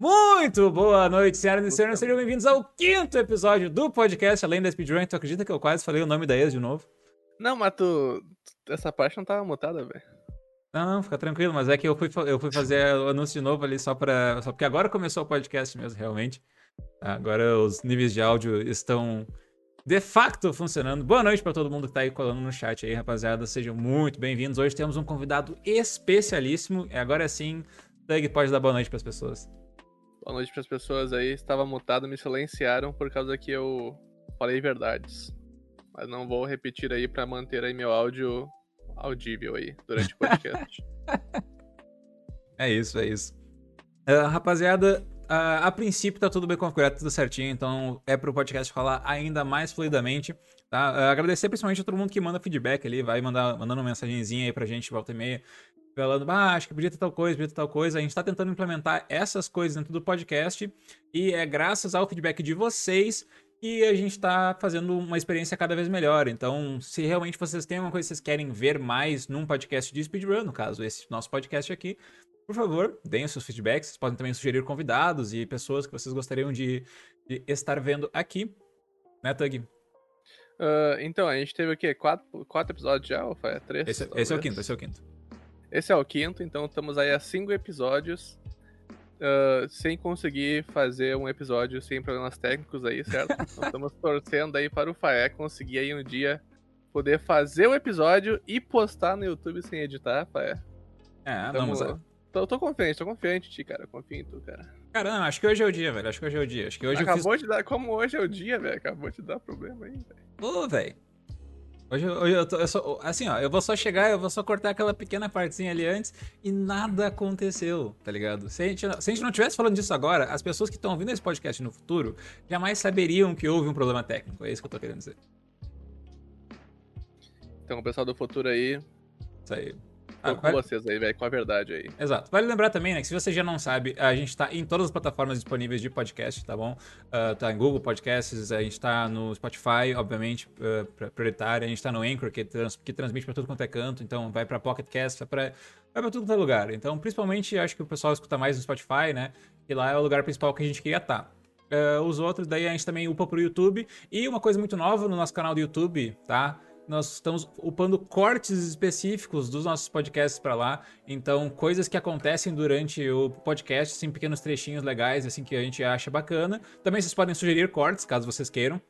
Muito boa noite, senhoras e senhores. Sejam bem-vindos ao quinto episódio do podcast Além da Speedrun. Tu acredita que eu quase falei o nome da ex de novo? Não, mas tu. Essa parte não tava mutada, velho. Não, não, fica tranquilo, mas é que eu fui, eu fui fazer o anúncio de novo ali só pra. Só porque agora começou o podcast mesmo, realmente. Agora os níveis de áudio estão de facto funcionando. Boa noite para todo mundo que tá aí colando no chat aí, rapaziada. Sejam muito bem-vindos. Hoje temos um convidado especialíssimo. E agora sim, Doug pode dar boa noite para as pessoas. Boa noite para as pessoas aí. Estava mutado, me silenciaram por causa que eu falei verdades. Mas não vou repetir aí para manter aí meu áudio audível aí durante o podcast. é isso, é isso. Uh, rapaziada, Uh, a princípio tá tudo bem configurado, tudo certinho, então é pro podcast falar ainda mais fluidamente, tá? Uh, agradecer principalmente a todo mundo que manda feedback ali, vai mandar, mandando uma mensagenzinha aí pra gente, volta e meia, falando, ah, acho que podia ter tal coisa, podia ter tal coisa. A gente tá tentando implementar essas coisas dentro do podcast e é graças ao feedback de vocês que a gente está fazendo uma experiência cada vez melhor. Então, se realmente vocês têm alguma coisa que vocês querem ver mais num podcast de speedrun, no caso, esse nosso podcast aqui, por favor, deem os seus feedbacks. Vocês podem também sugerir convidados e pessoas que vocês gostariam de, de estar vendo aqui. Né, Tug? Uh, então, a gente teve o quê? Quatro, quatro episódios já? Ou foi três? Esse, esse, é o quinto, esse é o quinto. Esse é o quinto, então estamos aí a cinco episódios. Uh, sem conseguir fazer um episódio sem problemas técnicos aí, certo? então, estamos torcendo aí para o Faé conseguir aí um dia poder fazer o episódio e postar no YouTube sem editar, Faé. É, vamos, Tô, tô confiante, tô confiante, Ti, cara. Confio em tu, cara. Cara, não, acho que hoje é o dia, velho. Acho que hoje é o dia. Acho que hoje Acabou fiz... de dar. Como hoje é o dia, velho? Acabou de dar problema aí, velho. Ô, velho. Hoje, hoje eu, tô, eu só, assim, ó, eu vou só chegar, eu vou só cortar aquela pequena partezinha ali antes e nada aconteceu, tá ligado? Se a gente, se a gente não tivesse falando disso agora, as pessoas que estão ouvindo esse podcast no futuro jamais saberiam que houve um problema técnico. É isso que eu tô querendo dizer. Então, o pessoal do futuro aí. Isso aí. Ah, com vale... vocês aí, velho, com a verdade aí. Exato. Vale lembrar também, né, que se você já não sabe, a gente tá em todas as plataformas disponíveis de podcast, tá bom? Uh, tá em Google Podcasts, a gente tá no Spotify, obviamente, uh, prioritário, a gente tá no Anchor, que, trans, que transmite pra tudo quanto é canto, então vai pra Pocket Cast, vai pra, vai pra tudo quanto é lugar. Então, principalmente, acho que o pessoal escuta mais no Spotify, né? E lá é o lugar principal que a gente queria estar. Tá. Uh, os outros, daí a gente também upa pro YouTube. E uma coisa muito nova no nosso canal do YouTube, tá? Nós estamos upando cortes específicos dos nossos podcasts para lá. Então, coisas que acontecem durante o podcast, assim, pequenos trechinhos legais, assim, que a gente acha bacana. Também vocês podem sugerir cortes, caso vocês queiram.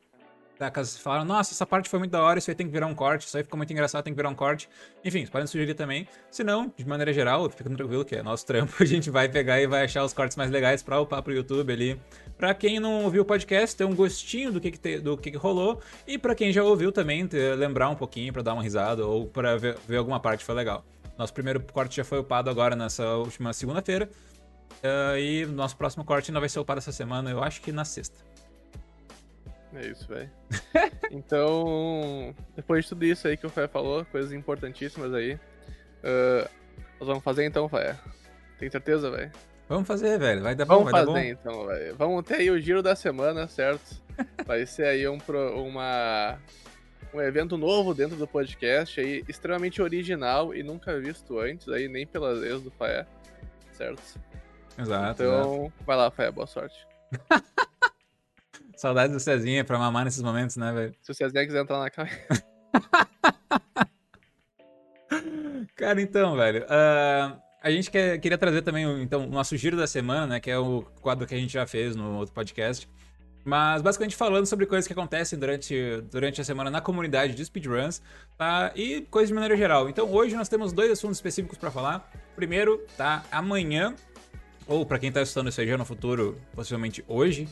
Tá, caso vocês falaram, nossa, essa parte foi muito da hora, isso aí tem que virar um corte, isso aí ficou muito engraçado, tem que virar um corte. Enfim, vocês podem sugerir também. Se não, de maneira geral, fica tranquilo que é nosso trampo, a gente vai pegar e vai achar os cortes mais legais para upar pro YouTube ali. Pra quem não ouviu o podcast, ter um gostinho do que, que, te, do que, que rolou. E para quem já ouviu também, ter, lembrar um pouquinho para dar uma risada ou para ver, ver, alguma parte foi legal. Nosso primeiro corte já foi upado agora nessa última segunda-feira. Uh, e nosso próximo corte ainda vai ser upado essa semana, eu acho que na sexta. É isso, velho. então, depois de tudo isso aí que o Fé falou, coisas importantíssimas aí, uh, nós vamos fazer então, Fé. Tem certeza, velho? Vamos fazer, velho. Vai dar bom, Vamos vai fazer dar bom. então, velho. Vamos ter aí o giro da semana, certo? Vai ser aí um, uma, um evento novo dentro do podcast aí, extremamente original e nunca visto antes, aí nem pelas vezes do Faé, certo? Exato. Então, exato. vai lá, Faé, boa sorte. Saudades do Cezinha pra mamar nesses momentos, né, velho? Se o Cezinha quiser entrar na casa. Cara, então, velho. Uh, a gente quer, queria trazer também então, o nosso giro da semana, né? Que é o quadro que a gente já fez no outro podcast. Mas basicamente falando sobre coisas que acontecem durante, durante a semana na comunidade de speedruns, tá? E coisas de maneira geral. Então hoje nós temos dois assuntos específicos para falar. Primeiro, tá? Amanhã, ou para quem tá estudando isso aí já no futuro, possivelmente hoje,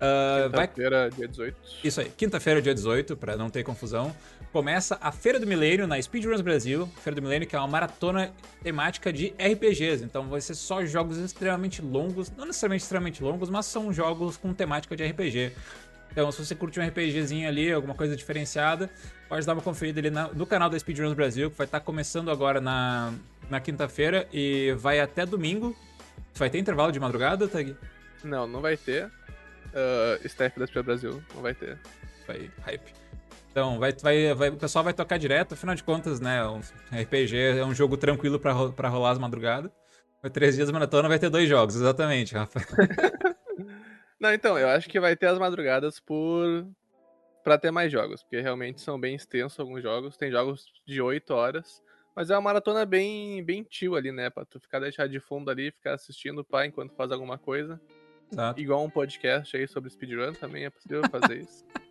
Uh, Quinta-feira, vai... dia 18. Isso aí, quinta-feira, dia 18, para não ter confusão. Começa a Feira do Milênio na Speedruns Brasil. Feira do Milênio, que é uma maratona temática de RPGs. Então vai ser só jogos extremamente longos. Não necessariamente extremamente longos, mas são jogos com temática de RPG. Então, se você curte um RPGzinho ali, alguma coisa diferenciada, pode dar uma conferida ali na, no canal da Speedruns Brasil, que vai estar tá começando agora na, na quinta-feira e vai até domingo. Vai ter intervalo de madrugada, Tag? Não, não vai ter uh, staff da Speed Brasil. Não vai ter. Vai, hype. Então, vai, vai, vai, o pessoal vai tocar direto, afinal de contas, né? Um RPG é um jogo tranquilo pra, pra rolar as madrugadas. Foi três dias de maratona, vai ter dois jogos, exatamente, Rafa. Não, então, eu acho que vai ter as madrugadas por. pra ter mais jogos, porque realmente são bem extensos alguns jogos. Tem jogos de 8 horas. Mas é uma maratona bem, bem chill ali, né? Pra tu ficar deixar de fundo ali, ficar assistindo o pai enquanto faz alguma coisa. Exato. Igual um podcast aí sobre speedrun também é possível fazer isso.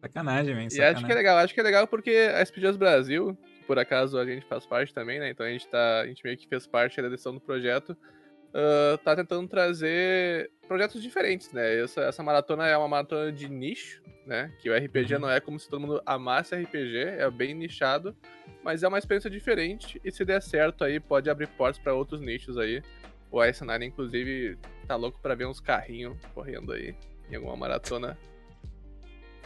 Sacanagem, man. E Sacanagem. acho que é legal, acho que é legal porque a Speedruns Brasil, que por acaso a gente faz parte também, né? Então a gente tá. A gente meio que fez parte da decisão do projeto. ah, tá tentando trazer projetos diferentes, né? Essa, essa maratona é uma maratona de nicho, né? Que o RPG Uhum. não é como se todo mundo amasse RPG, é bem nichado, mas é uma experiência diferente e se der certo aí pode abrir portas pra outros nichos aí. O Nine, inclusive, tá louco pra ver uns carrinhos correndo aí em alguma maratona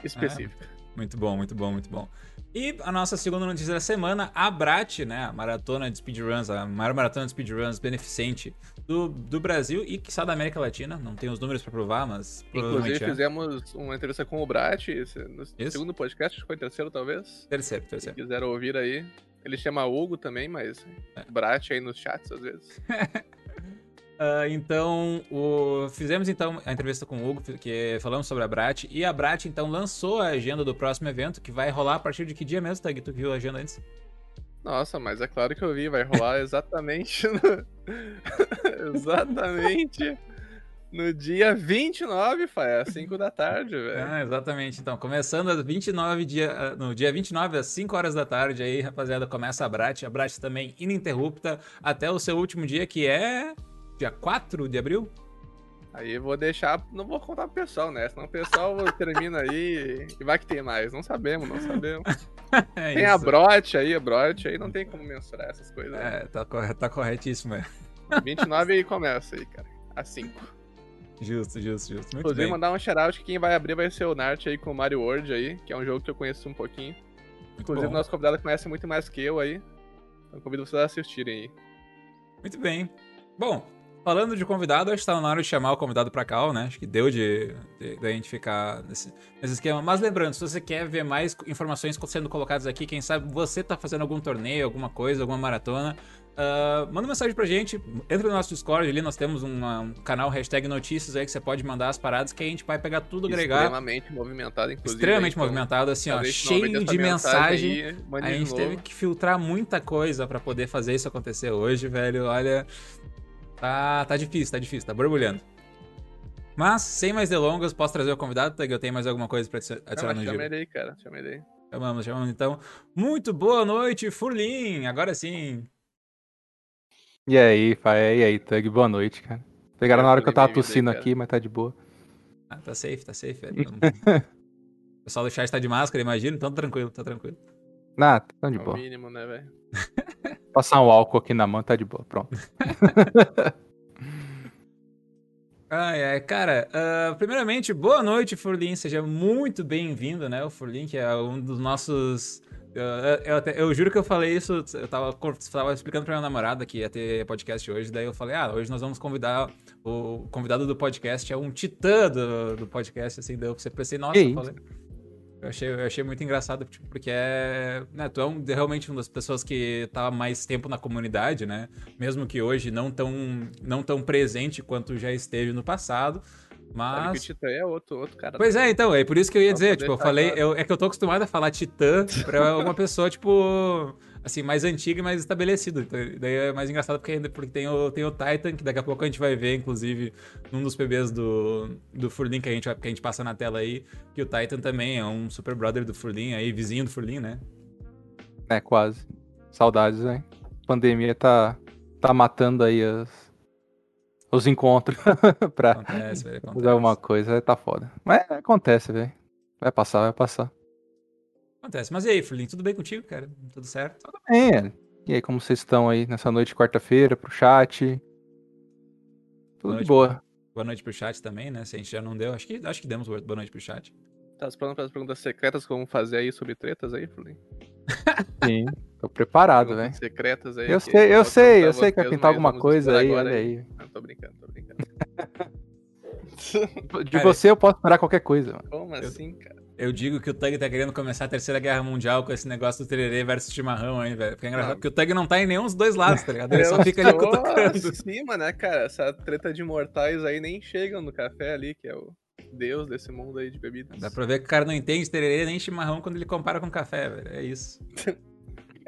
específica. Muito bom, muito bom, muito bom. E a nossa segunda notícia da semana, a Brat, né? A maratona de speedruns, a maior maratona de speedruns beneficente do, do Brasil e que da América Latina. Não tenho os números pra provar, mas Inclusive, é. fizemos uma entrevista com o Brat no Isso. segundo podcast, acho que foi terceiro, talvez. Terceiro, Se terceiro. quiseram ouvir aí. Ele chama Hugo também, mas É. Brat aí nos chats às vezes. Ah, então, o- fizemos então a entrevista com o Hugo, que falamos sobre a Brat, e a Brat então lançou a agenda do próximo evento, que vai rolar a partir de que dia mesmo, Tag? Tu viu a agenda antes? Nossa, mas é claro que eu vi, vai rolar exatamente no... exatamente no dia 29, Fai, às 5 da tarde, velho. Ah, exatamente. Então, começando às 29 dia, ah, no dia 29 às 5 horas da tarde aí, rapaziada, começa a Brat. A Brat também ininterrupta até o seu último dia, que é dia 4 de abril. Aí eu vou deixar, não vou contar pro pessoal, né? Senão o pessoal termina aí e vai que tem mais. Não sabemos, não sabemos. É Tem a isso. Brot aí, a Brot aí não tem como mensurar essas coisas. né? É, tá, corre- tá corretíssimo, é. 29 aí começa aí, cara. Às 5. Justo, justo, justo. Muito Inclusive, bem. mandar um shout que quem vai abrir vai ser o Nart aí com o Mario World aí, que é um jogo que eu conheço um pouquinho. Muito Inclusive, bom. nosso convidado conhece muito mais que eu aí. Então convido vocês a assistirem aí. Muito bem. Bom, falando de convidado, acho que tá na hora de chamar o convidado pra cá, né? Acho que deu de, de, de a gente ficar nesse, nesse esquema. Mas lembrando, se você quer ver mais informações sendo colocadas aqui, quem sabe você tá fazendo algum torneio, alguma coisa, alguma maratona, ah, manda uma mensagem pra gente, entra no nosso Discord ali, nós temos uma- um canal hashtag notícias aí que você pode mandar as paradas que a gente vai pegar tudo, agregar. Extremamente movimentado, inclusive. Extremamente então, movimentado, assim, ó, cheio de mensagem. aí, A gente novo. teve que filtrar muita coisa pra poder fazer isso acontecer hoje, velho. Olha, tá, tá difícil, tá difícil, tá borbulhando. Mas, sem mais delongas, posso trazer o convidado, Tag? Eu tenho mais alguma coisa pra adici- adicionar Não, no chama giro? ele aí, cara. Chama ele aí. Chamamos, chamamos então. Muito boa noite, Furlim! Agora sim. E aí, pai, e aí, Tug, boa noite, cara. Pegaram na hora que eu tava tossindo aqui, mas tá de boa. Ah, tá safe, tá safe, velho. o pessoal do chat tá de máscara, imagino, então tá tranquilo, tá tranquilo. Nada, tá de É o boa. mínimo, né, velho? Passar um álcool aqui na mão, tá de boa, pronto. Ai, ai, cara, ah, primeiramente, boa noite, Furlin, seja muito bem-vindo, né, o Furlin, que é um dos nossos... Eu, eu, até- eu juro que eu falei isso, eu tava, tava explicando pra minha namorada que ia ter podcast hoje, daí eu falei, ah, hoje nós vamos convidar, o convidado do podcast é um titã do, do podcast, assim, daí eu pensei, nossa, Que eu isso? Eu achei, eu achei muito engraçado, tipo, porque é. Né, tu é um, realmente uma das pessoas que tá mais tempo na comunidade, né? Mesmo que hoje não tão, não tão presente quanto já esteve no passado. Sabe que o Mas. Titã é outro, outro cara. Pois é, então, é por isso que eu ia Só dizer, tipo, eu falei, eu- é que eu tô acostumado a falar titã pra uma pessoa, tipo, assim, mais antiga e mais estabelecida. Então, daí é mais engraçado porque, ainda- porque tem, o, tem o Titan, que daqui a pouco a gente vai ver, inclusive, num dos PBs do, do Furlin que a, gente, que a gente passa na tela aí, que o Titan também é um super brother do Furlin, aí, vizinho do Furlin, né? É, quase. Saudades, hein? Pandemia tá, tá matando aí as- os encontros pra Acontece, velho, acontece. fazer alguma coisa, tá foda. Mas acontece, velho. Vai passar, vai passar. Acontece. Mas e aí, Furlin, tudo bem contigo, cara? Tudo certo? É, e aí, como vocês estão aí nessa noite de quarta-feira pro chat? Tudo Noite, de boa. Boa noite pro chat também, né? Se a gente já não deu, acho que, acho que demos boa noite pro chat. Tá esperando para as perguntas secretas que vamos fazer aí sobre tretas aí, Flulim? Sim, tô preparado, velho. Perguntas secretas aí. Eu sei, eu sei, eu sei que vai vocês, pintar alguma coisa aí, olha aí. Não, tô brincando, tô brincando. De Cara, você eu posso esperar qualquer coisa, mano. Como assim, cara? Eu digo que o Tug tá querendo começar a Terceira Guerra Mundial com esse negócio do tererê versus chimarrão aí, velho. Porque é engraçado, porque o Tug não tá em nenhum dos dois lados, tá ligado? Ele só fica ali cutucando. cima, né, cara? Essa treta de mortais aí nem chegam no café ali, que é o deus desse mundo aí de bebidas. Dá pra ver que o cara não entende tererê nem chimarrão quando ele compara com café, velho. É isso.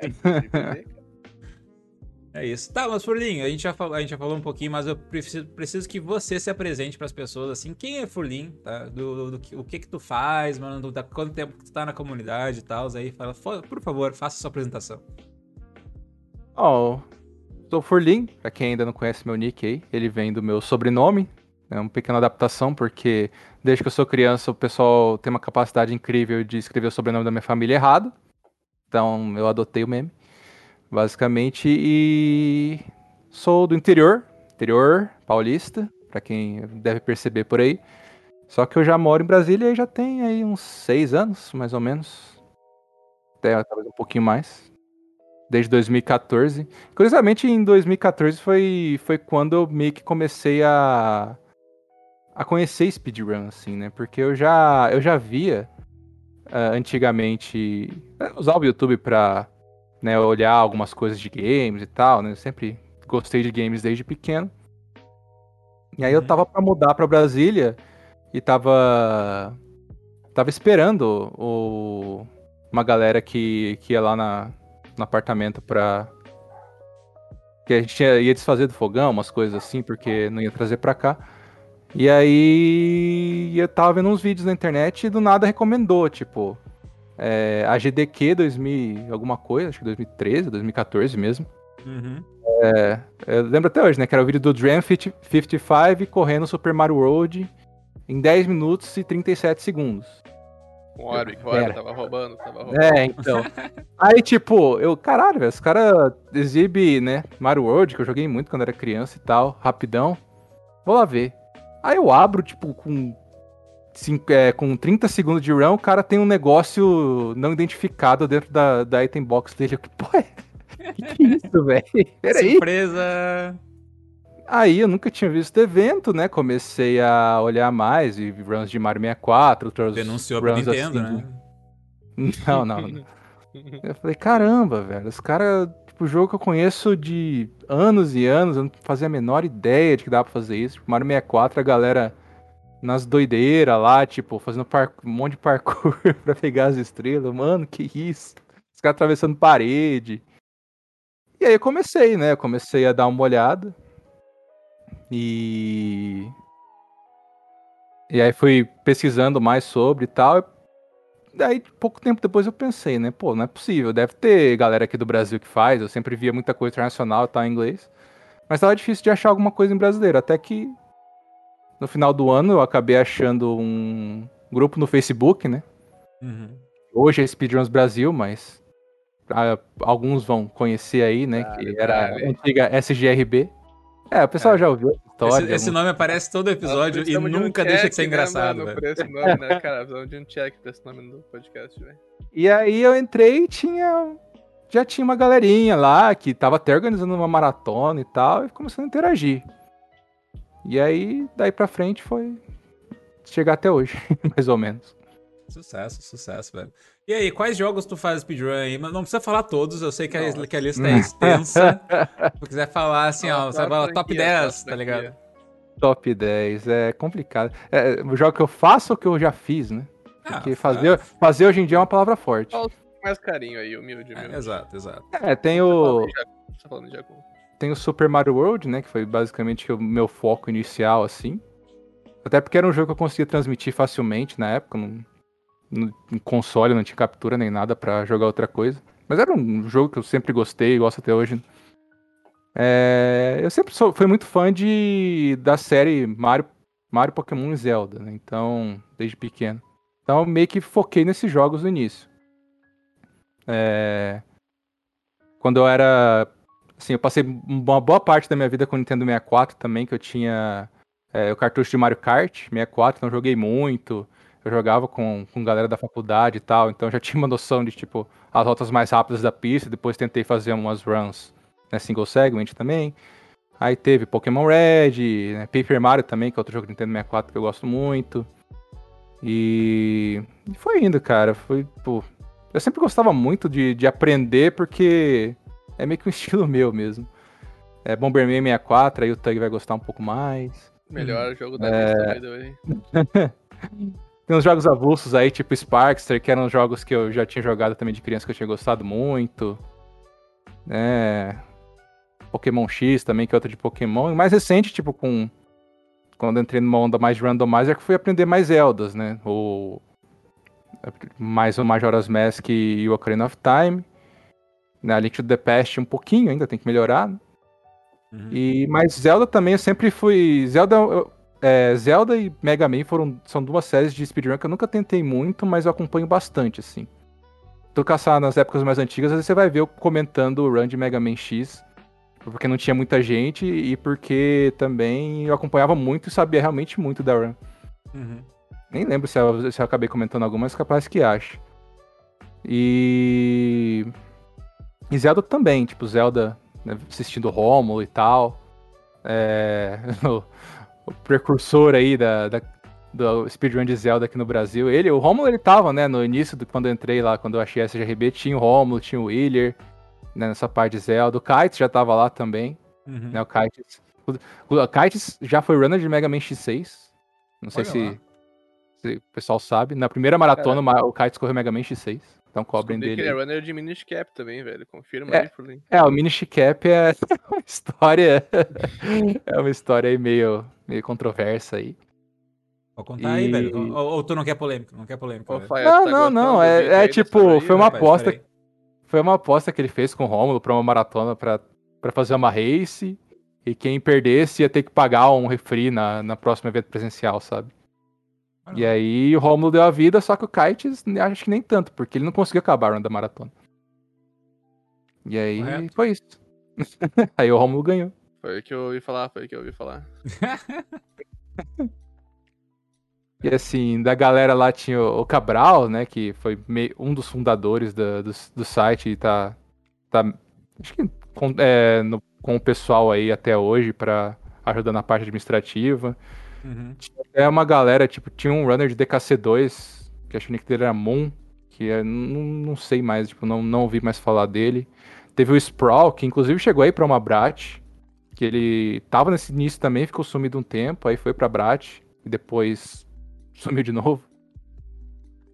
É isso. Tá, mas Furlinho, a gente já falou, a gente já falou um pouquinho, mas eu preciso, preciso que você se apresente para as pessoas, assim, quem é Furlinho, tá? Do, do, do, o que que tu faz, mano, do, da quanto tempo que tu tá na comunidade e tal, aí fala, por favor, faça sua apresentação. Ó, oh, sou Furlin, pra quem ainda não conhece meu nick aí, ele vem do meu sobrenome, é uma pequena adaptação, porque desde que eu sou criança o pessoal tem uma capacidade incrível de escrever o sobrenome da minha família errado, então eu adotei o meme basicamente. E sou do interior, interior paulista, para quem deve perceber por aí. Só que eu já moro em Brasília e já tem aí uns seis anos, mais ou menos. Até talvez um pouquinho mais. Desde 2014. Curiosamente, em 2014 foi, foi quando eu meio que comecei a, a conhecer speedrun, assim, né? Porque eu já, eu já via uh, antigamente. Usava o YouTube pra né, olhar algumas coisas de games e tal, né? Eu sempre gostei de games desde pequeno. E aí eu uhum. tava para mudar para Brasília e tava tava esperando o, uma galera que, que ia lá na, no apartamento pra que a gente ia, ia desfazer do fogão, umas coisas assim, porque não ia trazer pra cá. E aí eu tava vendo uns vídeos na internet e do nada recomendou, tipo, é, a GDQ 2000 alguma coisa, acho que 2013, 2014 mesmo. Uhum. É, eu lembro até hoje, né? Que era o vídeo do Dram 55 correndo Super Mario World em 10 minutos e 37 segundos. Com hora, com hora, tava roubando, tava roubando. É, então. Aí, tipo, eu, caralho, velho, os caras exibem, né, Mario World, que eu joguei muito quando era criança e tal, rapidão. Vou lá ver. Aí eu abro, tipo, com cinco, é, com 30 segundos de run, o cara tem um negócio não identificado dentro da, da item box dele. Que porra é? Que, que é isso, velho? Peraí. Surpresa! Aí eu nunca tinha visto evento, né? Comecei a olhar mais e runs de Mario 64, outros Denunciou runs pra Nintendo, assim, né? Não, não, não. Eu falei, caramba, velho, os caras, tipo, jogo que eu conheço de anos e anos, eu não fazia a menor ideia de que dava pra fazer isso. Tipo, Mario 64, a galera nas doideiras lá, tipo, fazendo um monte de parkour pra pegar as estrelas. Mano, que isso? Os caras atravessando parede. E aí eu comecei, né? Comecei a dar uma olhada. E. E aí fui pesquisando mais sobre e tal. Daí, pouco tempo depois eu pensei, né? Pô, não é possível. Deve ter galera aqui do Brasil que faz. Eu sempre via muita coisa internacional e tal em inglês. Mas tava difícil de achar alguma coisa em brasileiro. Até que no final do ano eu acabei achando um grupo no Facebook, né? Uhum. Hoje é Speedruns Brasil, mas ah, alguns vão conhecer aí, né? Ah, que era a antiga SGRB. É, o pessoal é. já ouviu a história. Esse, esse nome aparece todo episódio e nunca de um deixa de ser né, engraçado, mano, velho. esse nome, né, cara? Precisamos de um check pra esse nome do podcast, velho. E aí eu entrei e tinha... Já tinha uma galerinha lá que tava até organizando uma maratona e tal, e começando a interagir. E aí, daí pra frente foi chegar até hoje, mais ou menos. Sucesso, sucesso, velho. E aí, quais jogos tu faz speedrun aí? Mas não precisa falar todos, eu sei que a, que a lista é extensa. Se quiser falar assim, ó, você vai falar top 10, tá ligado? Top 10, é complicado. É, o jogo que eu faço ou que eu já fiz, né? Ah, Porque fazer, fazer hoje em dia é uma palavra forte. mais carinho aí, humilde, humilde. É, exato, exato. É, tem o... Você tá falando de tem o Super Mario World, né? Que foi basicamente o meu foco inicial, assim. Até porque era um jogo que eu conseguia transmitir facilmente na época. No, no console não tinha captura nem nada para jogar outra coisa. Mas era um jogo que eu sempre gostei, gosto até hoje. É, eu sempre sou, fui muito fã de, da série Mario, Mario Pokémon e Zelda, né? Então, desde pequeno. Então, eu meio que foquei nesses jogos no início. É, quando eu era Assim, eu passei uma boa parte da minha vida com o Nintendo 64 também, que eu tinha é, o cartucho de Mario Kart 64, então joguei muito. Eu jogava com, com galera da faculdade e tal, então já tinha uma noção de, tipo, as rotas mais rápidas da pista. Depois tentei fazer umas runs, né, single segment também. Aí teve Pokémon Red, né, Paper Mario também, que é outro jogo de Nintendo 64 que eu gosto muito. E, e foi indo, cara. Foi, pô. Eu sempre gostava muito de, de aprender porque é meio que um estilo meu mesmo. É Bomberman 64, aí o Tug vai gostar um pouco mais. Melhor jogo da É. lista. Tem uns jogos avulsos aí, tipo Sparkster, que eram jogos que eu já tinha jogado também de criança que eu tinha gostado muito. É. Pokémon X também, que é outro de Pokémon. E mais recente, tipo, com. Quando eu entrei numa onda mais de randomizer, que fui aprender mais Zeldas, né? O. Mais o Majora's Mask e o Ocarina of Time. Na Link to the Past um pouquinho ainda, tem que melhorar. né? Uhum. E, mas Zelda também eu sempre fui. Zelda, eu- é, Zelda e Mega Man foram, são duas séries de speedrun que eu nunca tentei muito, mas eu acompanho bastante, assim. Tu caçar nas épocas mais antigas, às vezes você vai ver eu comentando o run de Mega Man X, porque não tinha muita gente e porque também eu acompanhava muito e sabia realmente muito da run. Uhum. Nem lembro se eu, se eu acabei comentando alguma, mas capaz que acho. E. E Zelda também, tipo, Zelda né, assistindo Romulo e tal. É, o, o precursor aí da, da- do speedrun de Zelda aqui no Brasil. Ele, o Romulo, ele tava, né, no início, do, quando eu entrei lá, quando eu achei a SGRB, tinha o Romulo, tinha o Wheeler, né, nessa parte de Zelda. O Kites já tava lá também, Uhum. né, o Kites. O, o Kites já foi runner de Mega Man X6. Não sei se, se o pessoal sabe. Na primeira maratona, ma- o Kites correu Mega Man X6. Então cobrem Descobri que dele. ele é aí. runner de Minish Cap também, velho. Confirma É. aí, Furlin. É, o Minish Cap é uma história. é uma história aí meio, meio controversa aí. Vou contar aí, E- velho. Ou, ou tu não quer polêmica? Não quer polêmica. Não, tá não, não, do é- é aí tipo, daí, foi uma rapaz? aposta- peraí. Foi uma aposta que ele fez com o Rômulo pra uma maratona pra, pra fazer uma race. E quem perdesse ia ter que pagar um refri na, na próxima evento presencial, sabe? E aí o Rômulo deu a vida, só que o Kites acho que nem tanto, porque ele não conseguiu acabar a run da maratona. E aí Correto. foi isso. aí o Rômulo ganhou. Foi o que eu ouvi falar, foi o que eu ouvi falar. E assim, da galera lá tinha o Cabral, né? Que foi mei- um dos fundadores da- do, do site e tá. tá acho que com, é, no- com o pessoal aí até hoje pra ajudar na parte administrativa. Uhum. É uma galera, tipo, tinha um runner de DKC2, que acho que o nick dele era Moon, que é, não, não sei mais, tipo, não, não ouvi mais falar dele. Teve o Sprawl, que inclusive chegou aí pra uma Brat, que ele tava nesse início também, ficou sumido um tempo, aí foi pra Brat, e depois sumiu de novo.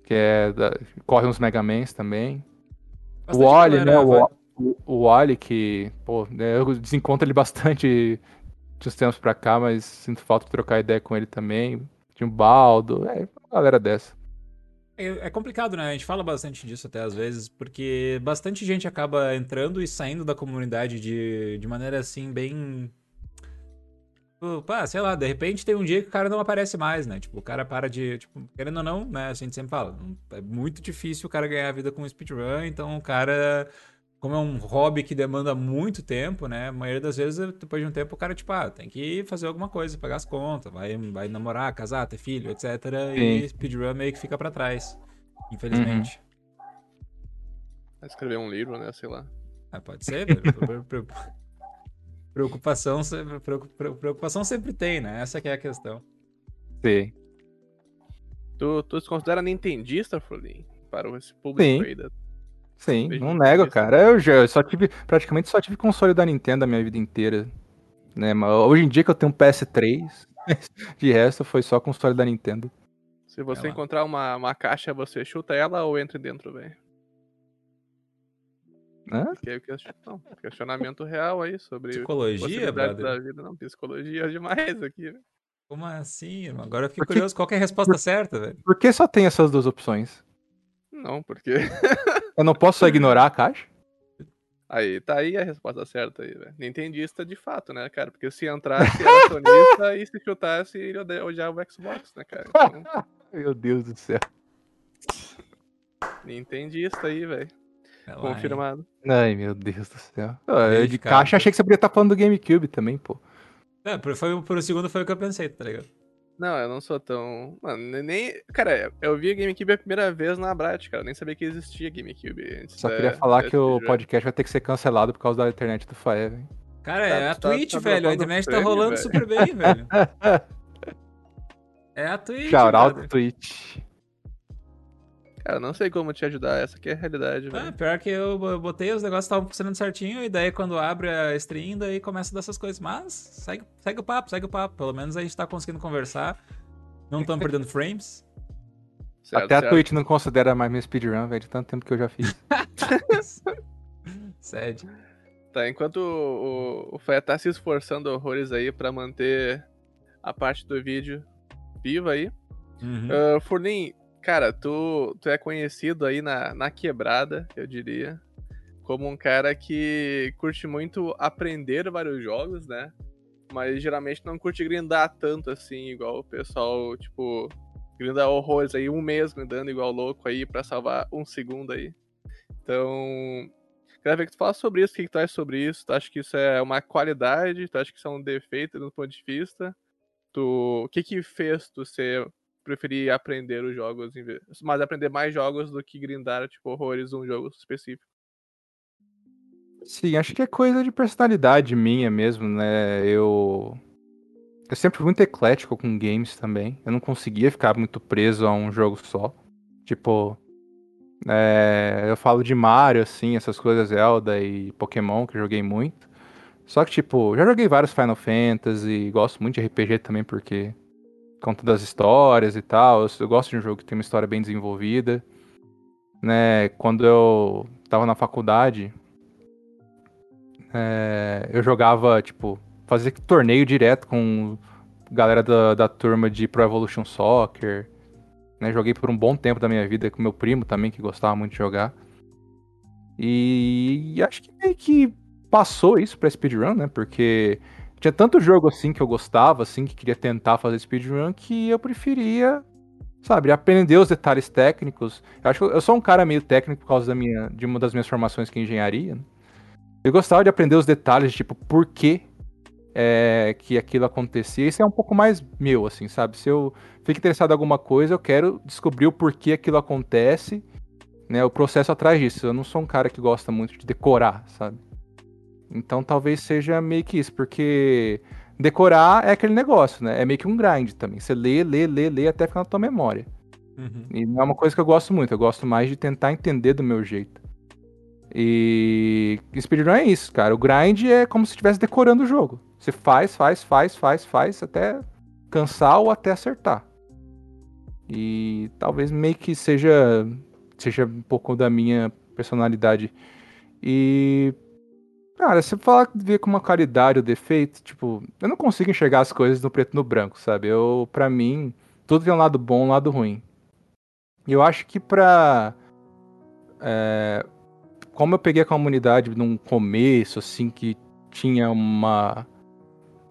Que é. da- corre uns Megamans também. Bastante o Wally, galera né? O, o, o Wally, que, pô, né, eu desencontro ele bastante de uns tempos pra cá, mas sinto falta de trocar ideia com ele também. Tinha um baldo, é, uma galera dessa. É, é complicado, né? A gente fala bastante disso até às vezes, porque bastante gente acaba entrando e saindo da comunidade de, de maneira assim, bem. Tipo, Pá, sei lá, de repente tem um dia que o cara não aparece mais, né? Tipo, o cara para de. Tipo, querendo ou não, né? A gente sempre fala, é muito difícil o cara ganhar a vida com speedrun, então o cara. Como é um hobby que demanda muito tempo, né? A maioria das vezes, depois de um tempo, o cara, tipo, ah, tem que fazer alguma coisa, pagar as contas, vai, vai namorar, casar, ter filho, etc. E Sim. speedrun meio que fica pra trás. Infelizmente. Vai escrever um livro, né? Sei lá. Ah, pode ser, Preocupação, preocupação sempre tem, né? Essa que é a questão. Sim. Tu, tu se considera nintendista, Furlin? Para esse público Sim. aí da... Sim, Beijo não nego, cara. Eu já eu só tive, praticamente só tive console da Nintendo a minha vida inteira. Né? Mas hoje em dia que eu tenho um PS3, de resto foi só console da Nintendo. Se você lá. encontrar uma, uma caixa, você chuta ela ou entra dentro, velho? Hã? É não, questionamento real aí sobre Psicologia, da vida. Não, psicologia é demais aqui, velho. Como assim, irmão? Agora eu fiquei Porque- curioso. Qual que é a resposta certa, velho? Por que só tem essas duas opções? Não, porque. Eu não posso só ignorar a caixa? Aí, tá aí a resposta certa aí, velho. Nintendista de fato, né, cara? Porque se entrasse era sonista e se chutasse ele odiava o Xbox, né, cara? Então, Meu Deus do céu. Nintendista aí, velho. Hein? Confirmado. Ai, meu Deus do céu. Eu de caixa achei que você poderia estar falando do GameCube também, pô. É, por, foi, por um segundo foi o que eu pensei, tá ligado? Não, eu não sou tão. Mano, ne- nem. Cara, eu vi a GameCube a primeira vez na Brat, cara. Eu nem sabia que existia GameCube antes. Só da- queria falar da que o podcast vai ter que ser cancelado por causa da internet do Faé, velho. Cara, Tá- é a tá- Twitch, tá velho. A internet tá rolando velho. super bem, velho. É a Twitch. Shoutout. Twitch. Cara, não sei como te ajudar, essa aqui é a realidade, Ah, velho. pior que eu eu botei, os negócios estavam funcionando certinho, e daí quando abre a stream, daí começa dessas coisas. Mas segue, segue o papo, segue o papo. Pelo menos a gente tá conseguindo conversar. Não estamos perdendo frames. Certo, Até a certo. Twitch não considera mais minha speedrun, velho, de tanto tempo que eu já fiz. Sede. Tá, enquanto o, o, o Fé tá se esforçando horrores aí pra manter a parte do vídeo viva aí. Uhum. Ah, Furlim, cara, tu, tu é conhecido aí na, na quebrada, eu diria, como um cara que curte muito aprender vários jogos, né? Mas geralmente não curte grindar tanto assim, igual o pessoal, tipo, grinda horrores aí, um mês grindando igual louco aí pra salvar um segundo aí. Então, quero ver que tu fala sobre isso, o que, que tu acha sobre isso, tu acha que isso é uma qualidade, tu acha que isso é um defeito do ponto de vista? Tu, o que que fez tu ser preferir aprender os jogos, mas aprender mais jogos do que grindar, tipo, horrores um jogo específico. Sim, acho que é coisa de personalidade minha mesmo, né? Eu. Eu sempre fui muito eclético com games também. Eu não conseguia ficar muito preso a um jogo só. Tipo. é, Eu falo de Mario, assim, essas coisas, Zelda e Pokémon, que eu joguei muito. Só que, tipo, já joguei vários Final Fantasy, gosto muito de RPG também, porque conta das histórias e tal. Eu, eu gosto de um jogo que tem uma história bem desenvolvida. Né, quando eu tava na faculdade, é, eu jogava, tipo, fazia torneio direto com galera da, da turma de Pro Evolution Soccer. Né? Joguei por um bom tempo da minha vida com meu primo também, que gostava muito de jogar. E, e acho que meio que passou isso pra speedrun, né? Porque tinha tanto jogo assim que eu gostava, assim, que queria tentar fazer speedrun, que eu preferia, sabe, aprender os detalhes técnicos. Eu acho eu sou um cara meio técnico por causa da minha, de uma das minhas formações que é engenharia. né? Eu gostava de aprender os detalhes, tipo, por que é, que aquilo acontecia. Isso é um pouco mais meu, assim, sabe? Se eu fico interessado em alguma coisa, eu quero descobrir o porquê aquilo acontece, né? O processo atrás disso. Eu não sou um cara que gosta muito de decorar, sabe? Então talvez seja meio que isso, porque decorar é aquele negócio, né? É meio que um grind também. Você lê, lê, lê, lê até ficar na tua memória. Uhum. E não é uma coisa que eu gosto muito, eu gosto mais de tentar entender do meu jeito. E speedrun é isso, cara. O grind é como se estivesse decorando o jogo. Você faz, faz, faz, faz, faz, até cansar ou até acertar. E talvez meio que seja, seja um pouco da minha personalidade. E. Cara, se falar ver com uma qualidade ou defeito, tipo, eu não consigo enxergar as coisas no preto e no branco, sabe? Eu, pra mim, tudo tem um lado bom um lado ruim. E eu acho que pra. é, como eu peguei a comunidade num começo, assim, que tinha uma.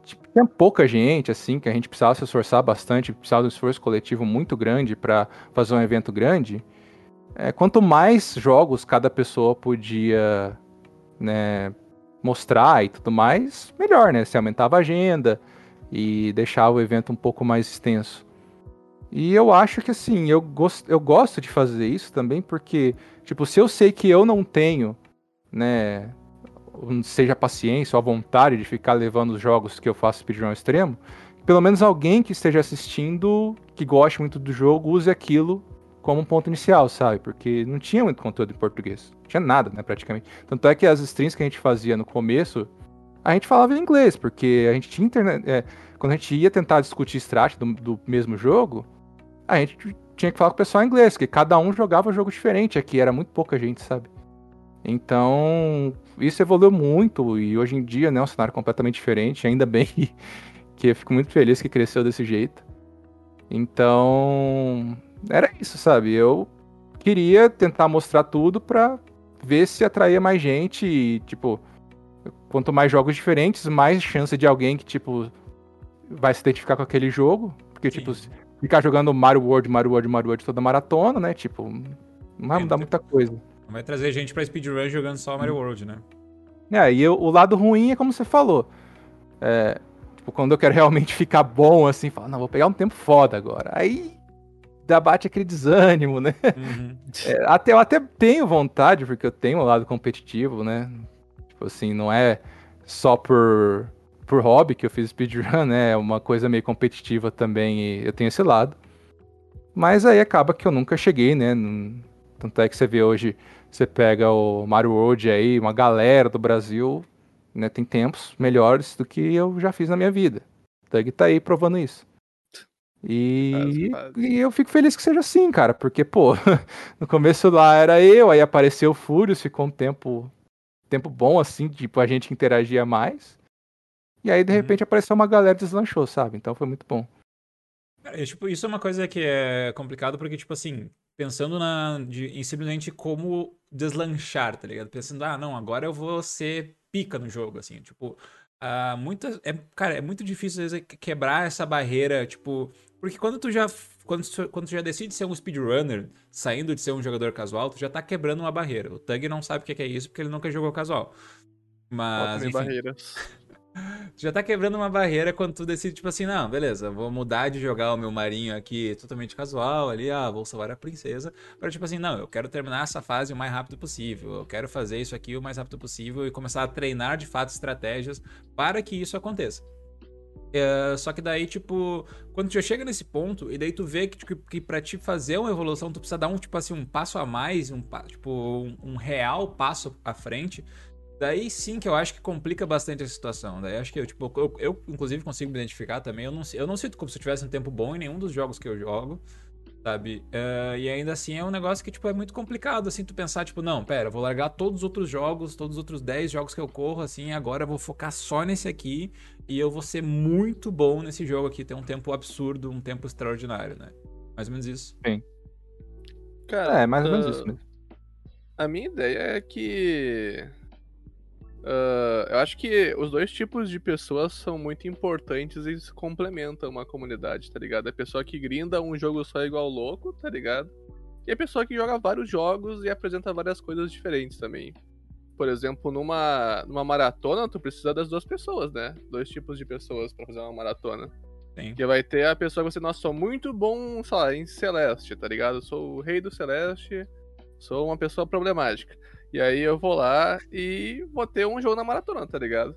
Tipo, tinha pouca gente, assim, que a gente precisava se esforçar bastante, precisava de um esforço coletivo muito grande pra fazer um evento grande. é, quanto mais jogos cada pessoa podia né, mostrar e tudo mais, melhor, né? Se aumentava a agenda e deixava o evento um pouco mais extenso. E eu acho que assim, eu, gost, eu gosto de fazer isso também, porque, tipo, se eu sei que eu não tenho, né, seja a paciência ou a vontade de ficar levando os jogos que eu faço speedrun ao extremo, pelo menos alguém que esteja assistindo, que goste muito do jogo, use aquilo como um ponto inicial, sabe? Porque não tinha muito conteúdo em português. Não tinha nada, né, praticamente. Tanto é que as streams que a gente fazia no começo, a gente falava em inglês, porque a gente tinha internet. É, quando a gente ia tentar discutir strat do, do mesmo jogo, a gente tinha que falar com o pessoal em inglês, porque cada um jogava um jogo diferente aqui, era muito pouca gente, sabe? Então, isso evoluiu muito e hoje em dia, né, é um cenário completamente diferente, ainda bem que eu fico muito feliz que cresceu desse jeito. Então, era isso, sabe? Eu queria tentar mostrar tudo pra ver se atraía mais gente e, tipo, quanto mais jogos diferentes, mais chance de alguém que, tipo, vai se identificar com aquele jogo. Porque, Sim. tipo, ficar jogando Mario World, Mario World, Mario World toda maratona, né? Tipo, não vai mudar muita coisa. Não vai trazer gente pra speedrun jogando só Mario World, né? É, e eu- o lado ruim é como você falou. É, tipo, quando eu quero realmente ficar bom, assim, falar, não, vou pegar um tempo foda agora. Aí dá bate aquele desânimo, né? Uhum. É, até, eu até tenho vontade, porque eu tenho um lado competitivo, né? Tipo assim, não é só por por hobby que eu fiz speedrun, né? É uma coisa meio competitiva também e eu tenho esse lado. Mas aí acaba que eu nunca cheguei, né? Tanto é que você vê hoje, você pega o Mario World aí, uma galera do Brasil, né? Tem tempos melhores do que eu já fiz na minha vida. O Doug tá aí provando isso. E, e, eu fico feliz que seja assim, cara, porque, pô, no começo lá era eu, aí apareceu o Furious, ficou um tempo, tempo bom, assim, tipo, a gente interagia mais. E aí, de uhum. repente, apareceu uma galera e deslanchou, sabe? Então foi muito bom. É, tipo, isso é uma coisa que é complicado porque, tipo assim, pensando na, de, em simplesmente como deslanchar, tá ligado? Pensando, ah, não, agora eu vou ser pica no jogo, assim, tipo, uh, muitas, é, cara, é muito difícil às vezes quebrar essa barreira, tipo, porque quando tu já quando, quando tu já decide ser um speedrunner, saindo de ser um jogador casual, tu já tá quebrando uma barreira. O Tug não sabe o que é isso porque ele nunca jogou casual. Mas, enfim, barreiras. Já tá quebrando uma barreira quando tu decide, tipo assim, não, beleza, vou mudar de jogar o meu marinho aqui totalmente casual, ali, ah, vou salvar a princesa, para tipo assim, não, eu quero terminar essa fase o mais rápido possível, eu quero fazer isso aqui o mais rápido possível e começar a treinar de fato estratégias para que isso aconteça. É, só que daí, tipo, quando tu já chega nesse ponto, e daí tu vê que, tipo, que pra te fazer uma evolução, tu precisa dar um, tipo assim, um passo a mais, um, tipo, um, um real passo à frente, Daí sim que eu acho que complica bastante a situação. Daí acho que eu, tipo, eu, eu inclusive consigo me identificar também. Eu não, eu não sinto como se eu tivesse um tempo bom em nenhum dos jogos que eu jogo, sabe? Uh, e ainda assim é um negócio que, tipo, é muito complicado, assim, tu pensar, tipo, não, pera, vou largar todos os outros jogos, todos os outros 10 jogos que eu corro, assim, agora eu vou focar só nesse aqui e eu vou ser muito bom nesse jogo aqui, ter um tempo absurdo, um tempo extraordinário, né? Mais ou menos isso. Sim. Cara, é, mais ou menos uh, isso mesmo. A minha ideia é que Uh, eu acho que os dois tipos de pessoas são muito importantes e se complementam uma comunidade, tá ligado? A pessoa que grinda um jogo só igual louco, tá ligado? E a pessoa que joga vários jogos e apresenta várias coisas diferentes também. Por exemplo, numa, numa maratona, tu precisa das duas pessoas, né? Dois tipos de pessoas para fazer uma maratona. Sim. Que vai ter a pessoa que você, nossa, sou muito bom, sei lá, em Celeste, tá ligado? Eu sou o rei do Celeste, sou uma pessoa problemática. E aí eu vou lá e vou ter um jogo na maratona, tá ligado?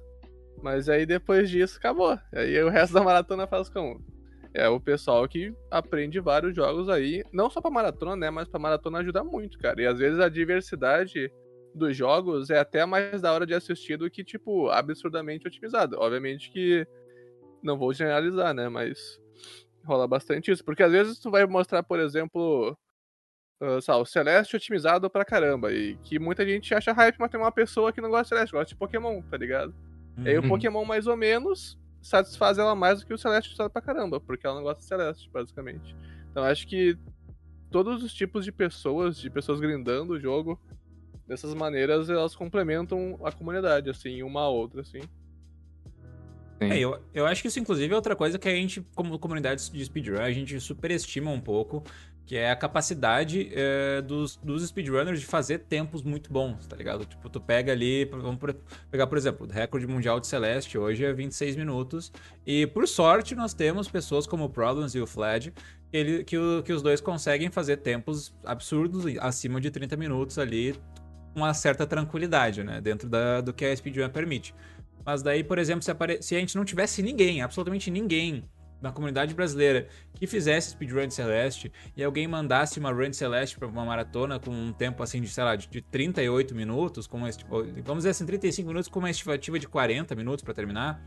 Mas aí depois disso acabou. Aí o resto da maratona faz como? É o pessoal que aprende vários jogos aí, não só pra maratona, né? Mas pra maratona ajuda muito, cara. E às vezes a diversidade dos jogos é até mais da hora de assistir do que, tipo, absurdamente otimizado. Obviamente que não vou generalizar, né? Mas rola bastante isso. Porque às vezes tu vai mostrar, por exemplo, uh, sabe, o Celeste otimizado pra caramba. E que muita gente acha hype, mas tem uma pessoa que não gosta de Celeste, gosta de Pokémon, tá ligado? Uhum. E aí o uhum. Pokémon, mais ou menos, satisfaz ela mais do que o Celeste otimizado pra caramba, porque ela não gosta de Celeste, basicamente. Então acho que todos os tipos de pessoas, de pessoas grindando o jogo, dessas maneiras elas complementam a comunidade, assim, uma a outra, assim. É, eu, eu acho que isso, inclusive, é outra coisa que a gente, como comunidade de speedrun, a gente superestima um pouco, que é a capacidade é, dos, dos speedrunners de fazer tempos muito bons, tá ligado? Tipo, tu pega ali, vamos pegar, por exemplo, o recorde mundial de Celeste hoje é 26 minutos, e por sorte nós temos pessoas como o Problems e o que, ele, que, o, que os dois conseguem fazer tempos absurdos, acima de 30 minutos ali, com uma certa tranquilidade, né? Dentro da, do que a speedrun permite. Mas daí, por exemplo, se, apare... se a gente não tivesse ninguém, absolutamente ninguém na comunidade brasileira que fizesse speedrun Celeste e alguém mandasse uma run Celeste para uma maratona com um tempo assim de, sei lá, de 38 minutos, com uma, vamos dizer assim, 35 minutos com uma estimativa de 40 minutos para terminar,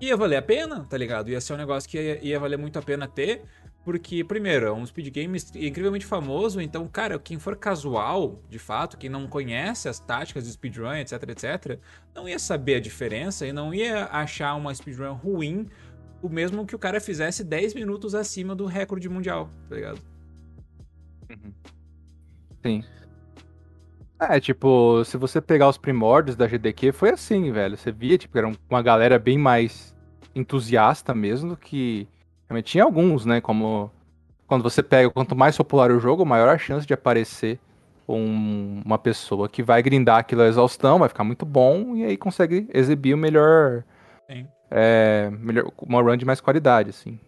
ia valer a pena, tá ligado? Ia ser um negócio que ia, ia valer muito a pena ter, porque, primeiro, é um speed game incrivelmente famoso, então, cara, quem for casual, de fato, quem não conhece as táticas de speedrun, etc, etc, não ia saber a diferença e não ia achar uma speedrun ruim o mesmo que o cara fizesse 10 minutos acima do recorde mundial, tá ligado? Uhum. Sim. É, tipo, se você pegar os primórdios da GDQ, foi assim, velho. Você via, tipo, era uma galera bem mais entusiasta mesmo do que. Realmente tinha alguns, né? Como quando você pega, quanto mais popular o jogo, maior a chance de aparecer um, uma pessoa que vai grindar aquilo a exaustão, vai ficar muito bom e aí consegue exibir o melhor, Sim é, melhor, uma run de mais qualidade, assim,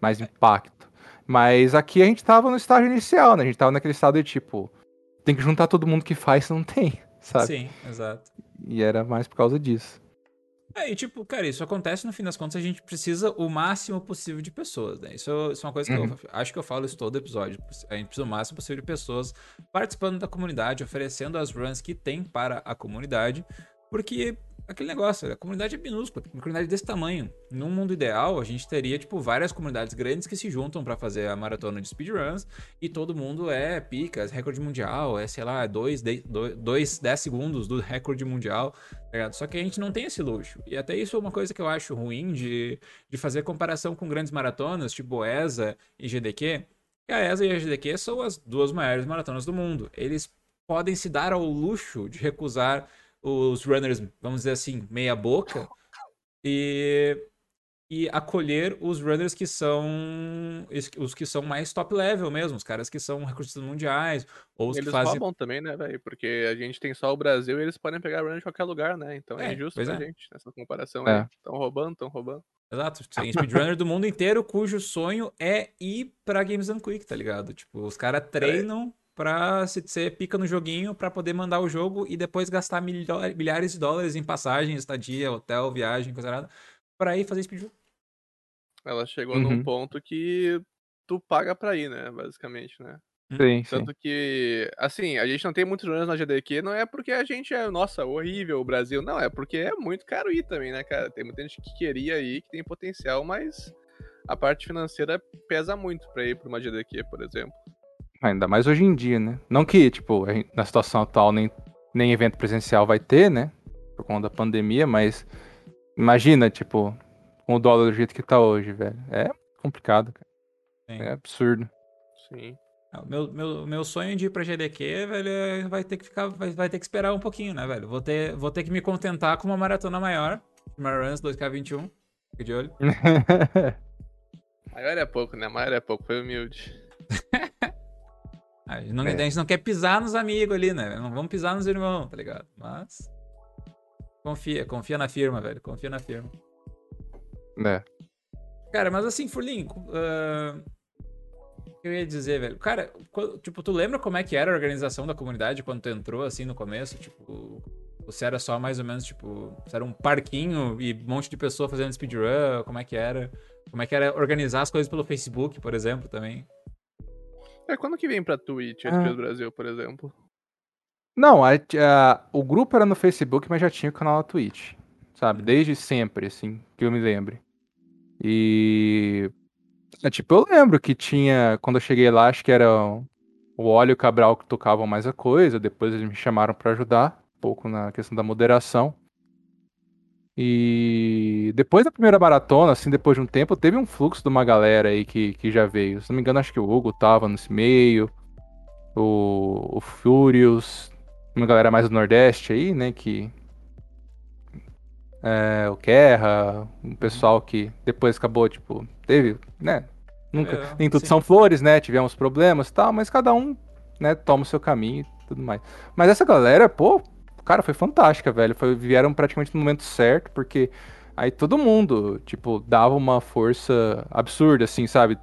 mais impacto. Mas aqui a gente tava no estágio inicial, né? A gente tava naquele estado de tipo, tem que juntar todo mundo que faz, não tem, sabe? Sim, exato. E era mais por causa disso. É, e tipo, cara, isso acontece no fim das contas, a gente precisa o máximo possível de pessoas, né? Isso, isso é uma coisa que Uhum. eu acho que eu falo isso todo episódio. A gente precisa o máximo possível de pessoas participando da comunidade, oferecendo as runs que tem para a comunidade, porque aquele negócio, a comunidade é minúscula, uma comunidade desse tamanho. Num mundo ideal, a gente teria, tipo, várias comunidades grandes que se juntam para fazer a maratona de speedruns e todo mundo é pica, é recorde mundial, é, sei lá, 2, 10 segundos do recorde mundial, tá? Só que a gente não tem esse luxo. E até isso é uma coisa que eu acho ruim de, de fazer comparação com grandes maratonas, tipo ESA e GDQ. Que a ESA e a GDQ são as duas maiores maratonas do mundo. Eles podem se dar ao luxo de recusar os runners, vamos dizer assim, meia boca e, e acolher os runners que são os que são mais top level mesmo, os caras que são recursos mundiais, ou os Eles que fazem roubam também, né, velho? Porque a gente tem só o Brasil e eles podem pegar run de qualquer lugar, né? Então é, É, injusto pra é. gente nessa comparação É. aí. Estão roubando, estão roubando. Exato, tem speedrunner do mundo inteiro cujo sonho é ir pra Games Done Quick, tá ligado? Tipo, os caras treinam pra se ser pica no joguinho pra poder mandar o jogo e depois gastar milhares de dólares em passagem, estadia, hotel, viagem, coisa nada, pra ir fazer speedrun. Ela chegou Uhum. num ponto que tu paga pra ir, né? Basicamente, né? Sim, sim. Tanto que, assim, a gente não tem muitos runners na GDQ, não é porque a gente é, nossa, horrível o Brasil, não, é porque é muito caro ir também, né, cara? Tem muita gente que queria ir, que tem potencial, mas a parte financeira pesa muito pra ir pra uma GDQ, por exemplo. Ainda mais hoje em dia, né? Não que, tipo, na situação atual nem, nem evento presencial vai ter, né? Por conta da pandemia, mas imagina, tipo, com o dólar do jeito que tá hoje, velho. É complicado, cara. Sim. É absurdo. Sim. O Meu, meu, meu sonho de ir pra GDQ, velho, é- vai ter que ficar, vai, vai ter que esperar um pouquinho, né, velho? Vou ter, vou ter que me contentar com uma maratona maior, uma Runs 2K21, fica de olho. Maior é pouco, né? Maior é pouco, foi humilde. Ah, A gente, não, É. a gente não quer pisar nos amigos ali, né? Não vamos pisar nos irmãos, tá ligado? Mas. Confia, confia na firma, velho. Confia na firma. É. Cara, mas assim, Furlin, ah, o que eu ia dizer, velho? Cara, quando- tipo, tu lembra como é que era a organização da comunidade quando tu entrou, assim, no começo? Tipo, você era só mais ou menos, tipo, você era um parquinho e um monte de pessoa fazendo speedrun? Como é que era? Como é que era organizar as coisas pelo Facebook, por exemplo, também? É, quando que vem pra Twitch, Ah. Do Brasil, por exemplo? Não, a- a- o grupo era no Facebook, mas já tinha o canal na Twitch. Sabe? Desde sempre, assim, que eu me lembre. E. é, tipo, eu lembro que tinha. Quando eu cheguei lá, acho que era o Óleo e o Cabral que tocavam mais a coisa. Depois eles me chamaram pra ajudar um pouco na questão da moderação. E depois da primeira maratona, assim, depois de um tempo, teve um fluxo de uma galera aí que, que já veio. Se não me engano, acho que o Hugo tava nesse meio, o, o Furious, uma galera mais do Nordeste aí, né, que... É, o Kerra, um pessoal que depois acabou, tipo, teve, né, nunca, É, nem tudo sim. são flores, né, tivemos problemas e tal, mas cada um, né, toma o seu caminho e tudo mais. Mas essa galera, pô, cara, foi fantástica, velho, foi, vieram praticamente no momento certo, porque aí todo mundo, tipo, dava uma força absurda, assim, sabe?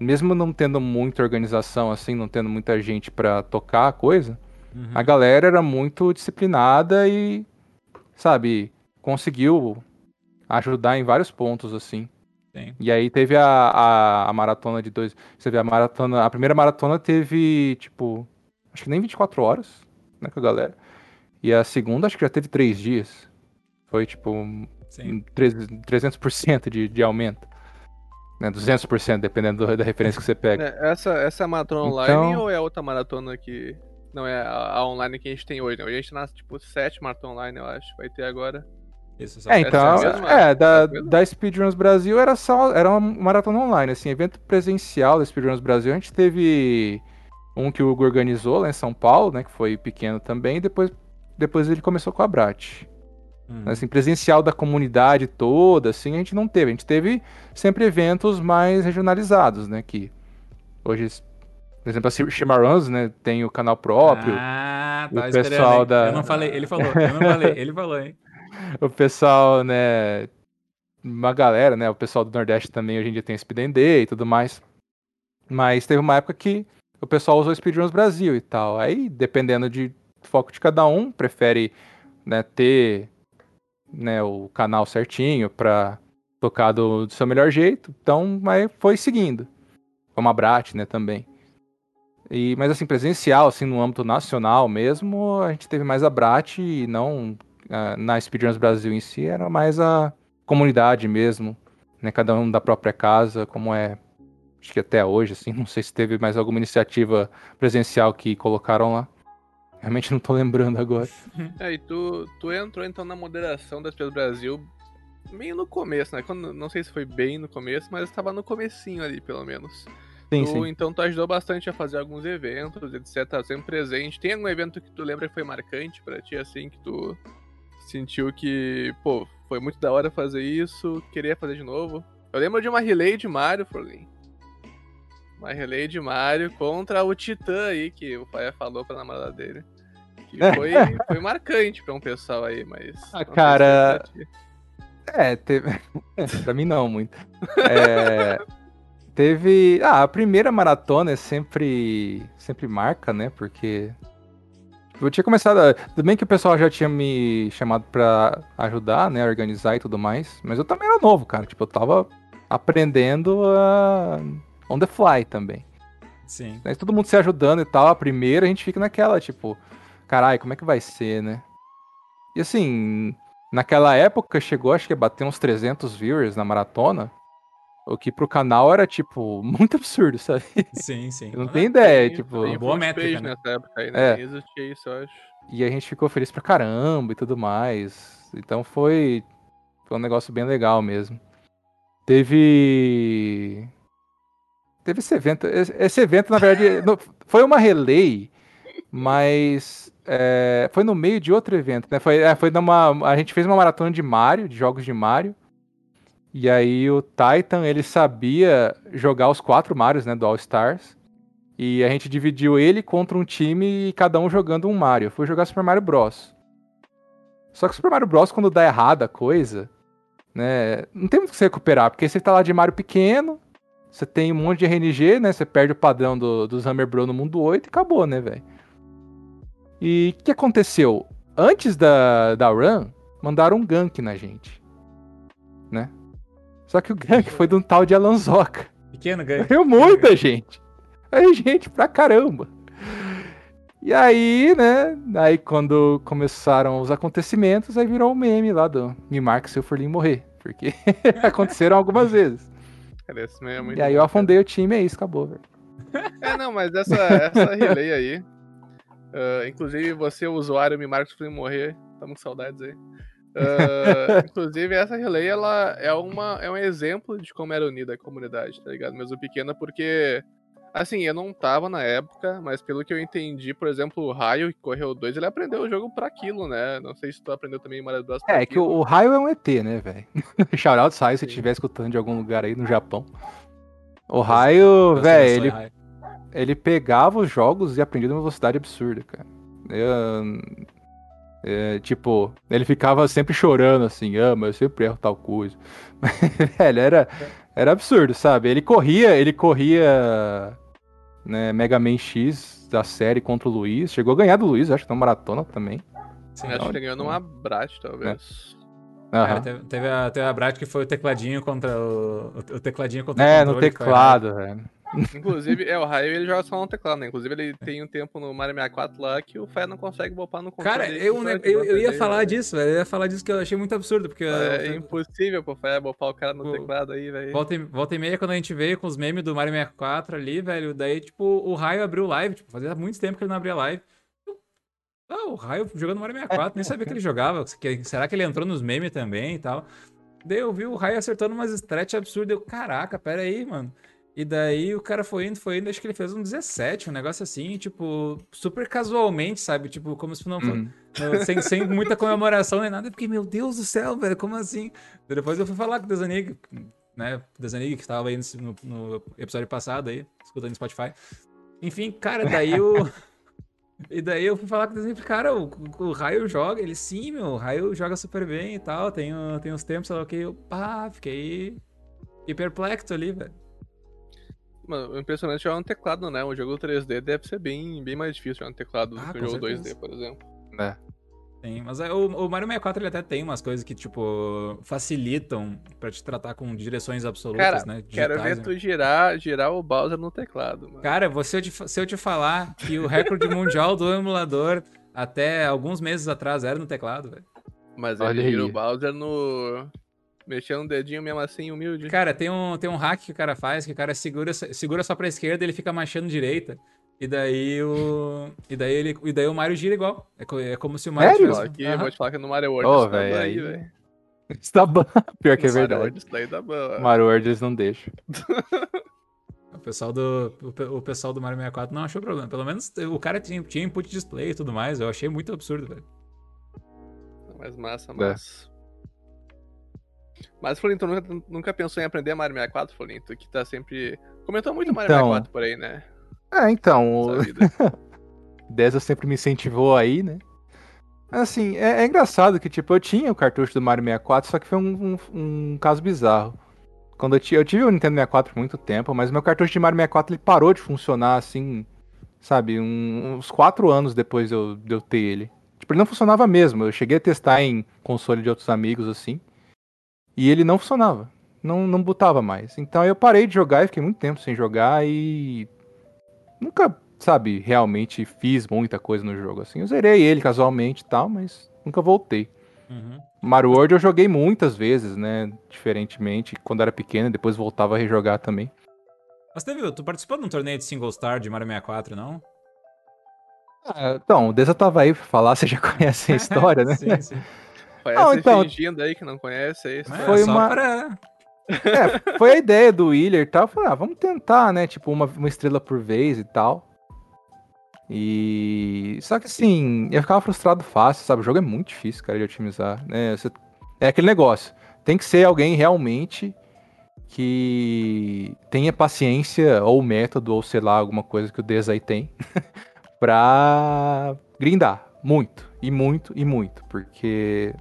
Mesmo não tendo muita organização, assim, não tendo muita gente pra tocar a coisa, Uhum. a galera era muito disciplinada e, sabe, conseguiu ajudar em vários pontos, assim. Sim. E aí teve a, a, a maratona de dois. Você vê, a maratona. A primeira maratona teve, tipo, acho que nem 24 horas, né, com a galera. E a segunda, acho que já teve três dias. Foi, tipo, Sim. 300% 300% de, de aumento. Né, 200%, dependendo do- da referência que você pega. É, essa, essa é a maratona online Então- ou é outra maratona que. Não, é a, a online que a gente tem hoje, né? Hoje a gente tá nas, tipo, sete maratona online, eu acho. Vai ter agora. Isso, só É, então, mesma? é, da, da Speedruns Brasil era só, era uma maratona online, assim, evento presencial da Speedruns Brasil, a gente teve um que o Hugo organizou lá em São Paulo, né, que foi pequeno também, e depois, depois ele começou com a Brat. Uhum. Assim, presencial da comunidade toda, assim, a gente não teve, a gente teve sempre eventos mais regionalizados, né, que hoje, por exemplo, a Chimaruns, né, tem o canal próprio, Ah, o tá pessoal da- Eu não falei, ele falou. Eu não falei, ele falou, hein? o pessoal, né, uma galera, né, o pessoal do Nordeste também hoje em dia tem Speed and Day e tudo mais. Mas teve uma época que o pessoal usou Speedruns Brasil e tal. Aí, dependendo de foco de cada um, prefere, né, ter né, o canal certinho pra tocar do, do seu melhor jeito. Então, mas foi seguindo. Como a Brat, né, também. E, mas assim, presencial, assim, no âmbito nacional mesmo, a gente teve mais a Brat e não uh, na Speedruns Brasil em si, era mais a comunidade mesmo, né? Cada um da própria casa, como é, acho que até hoje, assim, não sei se teve mais alguma iniciativa presencial que colocaram lá. Realmente não tô lembrando agora. É, e tu, tu entrou então na moderação da Speedruns Brasil meio no começo, né? Quando, não sei se foi bem no começo, mas estava no comecinho ali, pelo menos. Sim, tu, sim. Então tu ajudou bastante a fazer alguns eventos, etc. Tá sempre presente. Tem algum evento que tu lembra que foi marcante para ti, assim, que tu sentiu que, pô, foi muito da hora fazer isso, queria fazer de novo? Eu lembro de uma relay de Mario, Forlin. Uma relay de Mario contra o Titã aí, que o pai falou pra namorada dele. Que foi, foi marcante pra um pessoal aí, mas. Ah, cara. É, teve. pra mim não, muito. É. Teve. Ah, a primeira maratona é sempre. sempre marca, né? Porque. Eu tinha começado. A... Tudo bem que o pessoal já tinha me chamado pra ajudar, né? Organizar e tudo mais. Mas eu também era novo, cara. Tipo, eu tava aprendendo a. On the fly também. Sim. Mas todo mundo se ajudando e tal. A primeira a gente fica naquela, tipo, caralho, como é que vai ser, né? E assim, naquela época chegou, acho que a bater uns 300 viewers na maratona. O que pro canal era, tipo, muito absurdo, sabe? Sim, sim. Eu não tenho ideia, tem, tipo. Tem boa métrica. Né? Nessa época aí, né? É. existia isso, eu acho. E a gente ficou feliz pra caramba e tudo mais. Então foi. Foi um negócio bem legal mesmo. Teve. Teve esse evento. Esse evento, na verdade, foi uma relay, mas é, foi no meio de outro evento, né? Foi, é, foi numa. A gente fez uma maratona de Mario, de jogos de Mario. E aí o Titan, ele sabia jogar os quatro Marios, né, do All Stars. E a gente dividiu ele contra um time e cada um jogando um Mario. Foi jogar Super Mario Bros. Só que Super Mario Bros, quando dá errada a coisa, né, não tem muito que se recuperar, porque você tá lá de Mario pequeno, você tem um monte de RNG, né, você perde o padrão do, dos Hammer Bros no mundo 8 e acabou, né, velho. E o que aconteceu? Antes da, da run, mandaram um gank na gente, né? Só que o gank foi de um tal de Alanzoca. Pequeno gank. Morreu muita gente. Aí, gente, pra caramba. E aí, né? Aí quando começaram os acontecimentos, aí virou o um meme lá do Me marque se o Furlin morrer. Porque aconteceram algumas vezes. Cara, esse meme é muito e aí eu afundei cara. o time e é isso, acabou, velho. É, não, mas essa, essa relay aí. Uh, inclusive, você, usuário, me o Furlin morrer. Tamo com saudades aí. Uh, inclusive, essa relay ela é, uma, é um exemplo de como era unida a comunidade, tá ligado? Mesmo pequena, porque, assim, eu não tava na época, mas pelo que eu entendi, por exemplo, o Raio, que correu 2, ele aprendeu o jogo pra aquilo, né? Não sei se tu aprendeu também Mario Bros. É, é que o, o Raio é um ET, né, velho? Shoutout Raio, se estiver escutando de algum lugar aí no Japão. O Raio, velho, ele, ele pegava os jogos e aprendia de uma velocidade absurda, cara. Eu, é, tipo, ele ficava sempre chorando assim, ah, mas eu sempre erro tal coisa. velho, era, era absurdo, sabe? Ele corria, ele corria né, Mega Man X da série contra o Luiz. Chegou a ganhar do Luiz, acho que na maratona também. Sim, acho que ele ganhou numa Brat, talvez. É. Uhum. É, teve, teve, a, teve a Brat que foi o tecladinho contra o. O tecladinho contra é, o. É, no teclado, velho. Inclusive, é, o Raio ele joga só no teclado, né? Inclusive, ele tem um tempo no Mario 64 lá que o Fé não consegue bopar no controle. Cara, eu, eu, eu, eu ia falar disso, velho. Eu ia falar disso que eu achei muito absurdo, porque. É, eu, impossível pro Fé bopar o cara no o, teclado aí, velho. Volta, volta e meia, quando a gente veio com os memes do Mario 64 ali, velho, daí, tipo, o Raio abriu live, tipo, fazia muito tempo que ele não abria live. Ah, o Raio jogando Mario 64, nem sabia que ele jogava. Será que ele entrou nos memes também e tal? Daí eu vi o Raio acertando umas stretch absurdas. Eu, caraca, pera aí, mano. E daí o cara foi indo, foi indo, acho que ele fez um 17, um negócio assim, tipo, super casualmente, sabe? Tipo, como se não fosse. Uhum. Sem, sem muita comemoração nem nada, porque, meu Deus do céu, velho, como assim? Depois eu fui falar com o Desanig, né? O Desanig, que estava aí no, no, episódio passado aí, escutando no Spotify. Enfim, cara, daí o. e daí eu fui falar com o Desanig, cara, o, o Raio joga. Ele, sim, meu, o Raio joga super bem e tal, tem, tem uns tempos, sei lá o que. Eu, pá, fiquei hiperplexo ali, velho. Mano, o impressionante é jogar no teclado, né? O jogo 3D deve ser bem, bem mais difícil jogar no teclado ah, do que o jogo certeza. 2D, por exemplo. É. Sim, mas é, o, o Mario 64 ele até tem umas coisas que, tipo, facilitam pra te tratar com direções absolutas, Cara, né? quero digitais, ver né? tu girar, girar o Bowser no teclado, mano. Cara, você, se eu te falar que o recorde mundial do emulador até alguns meses atrás era no teclado, velho. Mas Olha ele gira o Bowser no. Mexendo o dedinho mesmo assim, humilde. Cara, tem um, tem um hack que o cara faz, que o cara segura, segura só pra esquerda e ele fica machando direita. E daí o. E daí ele. E daí o Mario gira igual. É, co- é como se o Mario Sério? tivesse. Aqui, Aham. vou te falar que no Mario World dá velho, ban aí- velho. Isso tá bom. Pior que é No Mario verdade. World isso daí dá ban. Mario World eles não deixam. O pessoal do. O, pe- o pessoal do Mario 64 não achou problema. Pelo menos o cara tinha, tinha input display e tudo mais. Eu achei muito absurdo, velho. Mas massa, É. Mas, Florinto, nunca, nunca pensou em aprender Mario 64, Florinto? Que tá sempre. Comentou muito Mario Então. 64 por aí, né? É, então. Deza sempre me incentivou aí, né? Assim, é, é engraçado que, tipo, eu tinha o cartucho do Mario 64, só que foi um, um- um caso bizarro. Quando eu, eu tive o Nintendo 64 por muito tempo, mas meu cartucho de Mario 64 ele parou de funcionar, assim, sabe, um- uns 4 anos depois de eu, de eu ter ele. Tipo, ele não funcionava mesmo. Eu cheguei a testar em console de outros amigos, assim, e ele não funcionava. Não, não botava mais. Então eu parei de jogar e fiquei muito tempo sem jogar e nunca, sabe, realmente fiz muita coisa no jogo, assim. Eu zerei ele casualmente e tal, mas nunca voltei. Uhum. Mario World eu joguei muitas vezes, né, diferentemente, quando era pequeno, depois voltava a rejogar também. Mas teve, tu participou de um torneio de single star de Mario 64, não? Ah, então, o Deza tava aí pra falar, você já conhece a história, né? sim, sim. Conhece Não, então- fingindo aí que não conhece, é isso. Mas Foi é só uma- pra... É, foi a ideia do Willer e tal. Eu falei, ah, vamos tentar, né? Tipo, uma, uma estrela por vez e tal. E. Só que assim, eu ficava frustrado fácil, sabe? O jogo é muito difícil, cara, de otimizar. Né? Você- É aquele negócio. Tem que ser alguém realmente que tenha paciência, ou método, ou sei lá, alguma coisa que o Dez aí tem, pra grindar. Muito, e muito, e muito. Porque,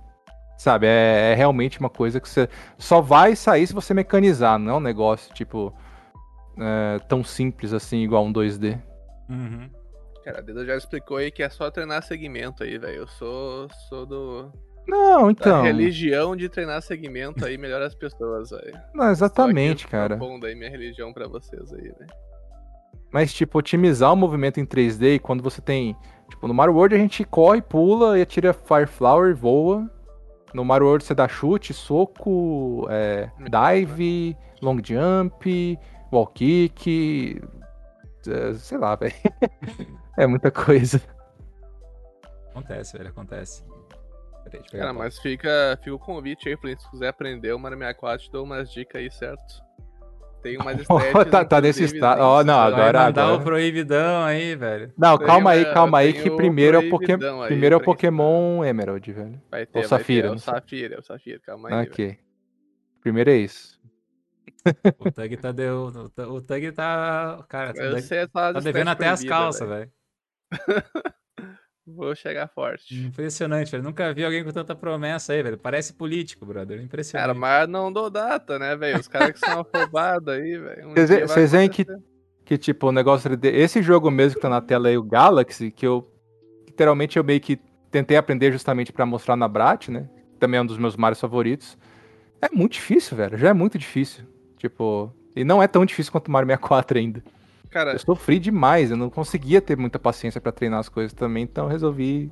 sabe, é, é realmente uma coisa que você só vai sair se você mecanizar, não é um negócio, tipo, é, tão simples assim, igual um 2D. Uhum. Cara, a Deda já explicou aí que é só treinar segmento aí, velho. Eu sou, sou do, Não, da então. religião de treinar segmento aí, melhora as pessoas, velho. Não, exatamente, cara. Bom daí minha religião pra vocês aí, né? Mas, tipo, otimizar o movimento em 3D, e quando você tem. Tipo, no Mario World a gente corre, pula e atira Fire Flower e voa. No Mario World você dá chute, soco, é, dive, long jump, wall kick. é, sei lá, velho. é muita coisa. Acontece, velho, acontece. Cara, mas fica, fica o convite aí, Flint. Se quiser aprender o Mario 64, te dou umas dicas aí, certo? Tem umas estéticas. tá, tá nesse estado. né? Ó, não, Vai agora. mandar agora... o proibidão aí, velho. Não, Tem calma aí, uma- calma aí, que primeiro é o Pokémon. aí Primeiro é o. Pokémon Emerald, velho. Vai ter, Ou vai Safira, ter. É não o. Safira, é o Safira, calma aí. velho. Ok. Primeiro é isso. O Tug tá deu. o Tug- tá. Cara, tá, tá devendo até as calças, velho. Vou chegar forte. Impressionante, velho. Nunca vi alguém com tanta promessa aí, velho. Parece político, brother. Impressionante. Cara, mas não dou data, né, velho? Os caras que são afobados aí, velho. um Vocês veem- que-. Que tipo, o negócio 3D. Esse jogo mesmo que tá na tela aí, o Galaxy, que eu. Literalmente eu meio que tentei aprender justamente pra mostrar na Brat, né? Também é um dos meus Marios favoritos. É muito difícil, velho. Já é muito difícil. Tipo. E não é tão difícil quanto o Mario 64 ainda. Cara, Eu sofri demais, eu não conseguia ter muita paciência pra treinar as coisas também, então eu resolvi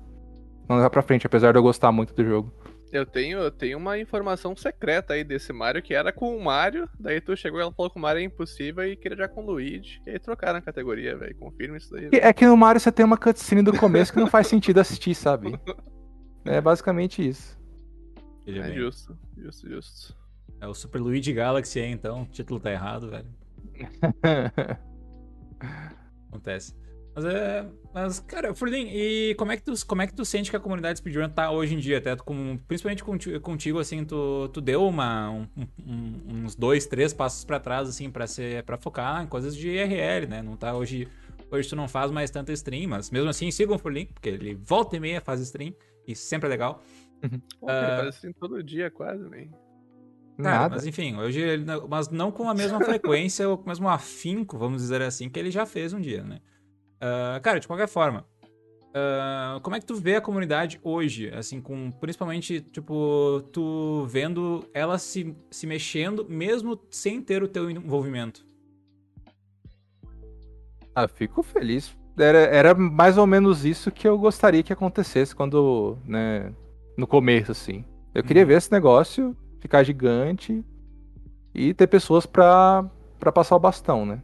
não levar pra frente, apesar de eu gostar muito do jogo. eu tenho, eu tenho uma informação secreta aí desse Mario, que era com o Mario, daí tu chegou e ela falou que o Mario é impossível e queria já com o Luigi, e aí trocaram a categoria, velho. Confirma isso daí. E É que no Mario você tem uma cutscene do começo que não faz sentido assistir, sabe? É basicamente isso. É bem. justo, justo, justo. É o Super Luigi Galaxy aí, então. O título tá errado, velho. Acontece. Mas é. Mas, cara, Furlin, e como é, que tu, como é que tu sente que a comunidade speedrun tá hoje em dia? Até com, principalmente contigo, assim, tu, tu deu uma, um- um- uns dois, três passos pra trás, assim, pra, ser, pra focar em coisas de IRL, né? Não tá hoje. Hoje tu não faz mais tanta stream, mas mesmo assim sigam o Furlin, porque ele volta e meia faz stream, e sempre é legal. Pô, cara, Ah. faz assim todo dia quase, velho. Cara, Nada. mas enfim, hoje ele não- mas não com a mesma frequência ou com o mesmo afinco, vamos dizer assim, que ele já fez um dia, né? Ah, cara, de qualquer forma, Uh, como é que tu vê a comunidade hoje? Assim, com principalmente, tipo, tu vendo ela se, se mexendo mesmo sem ter o teu envolvimento? Ah, fico feliz. Era, era mais ou menos isso que eu gostaria que acontecesse quando, né, no começo, assim. Eu queria uhum. ver esse negócio ficar gigante e ter pessoas pra, pra passar o bastão, né?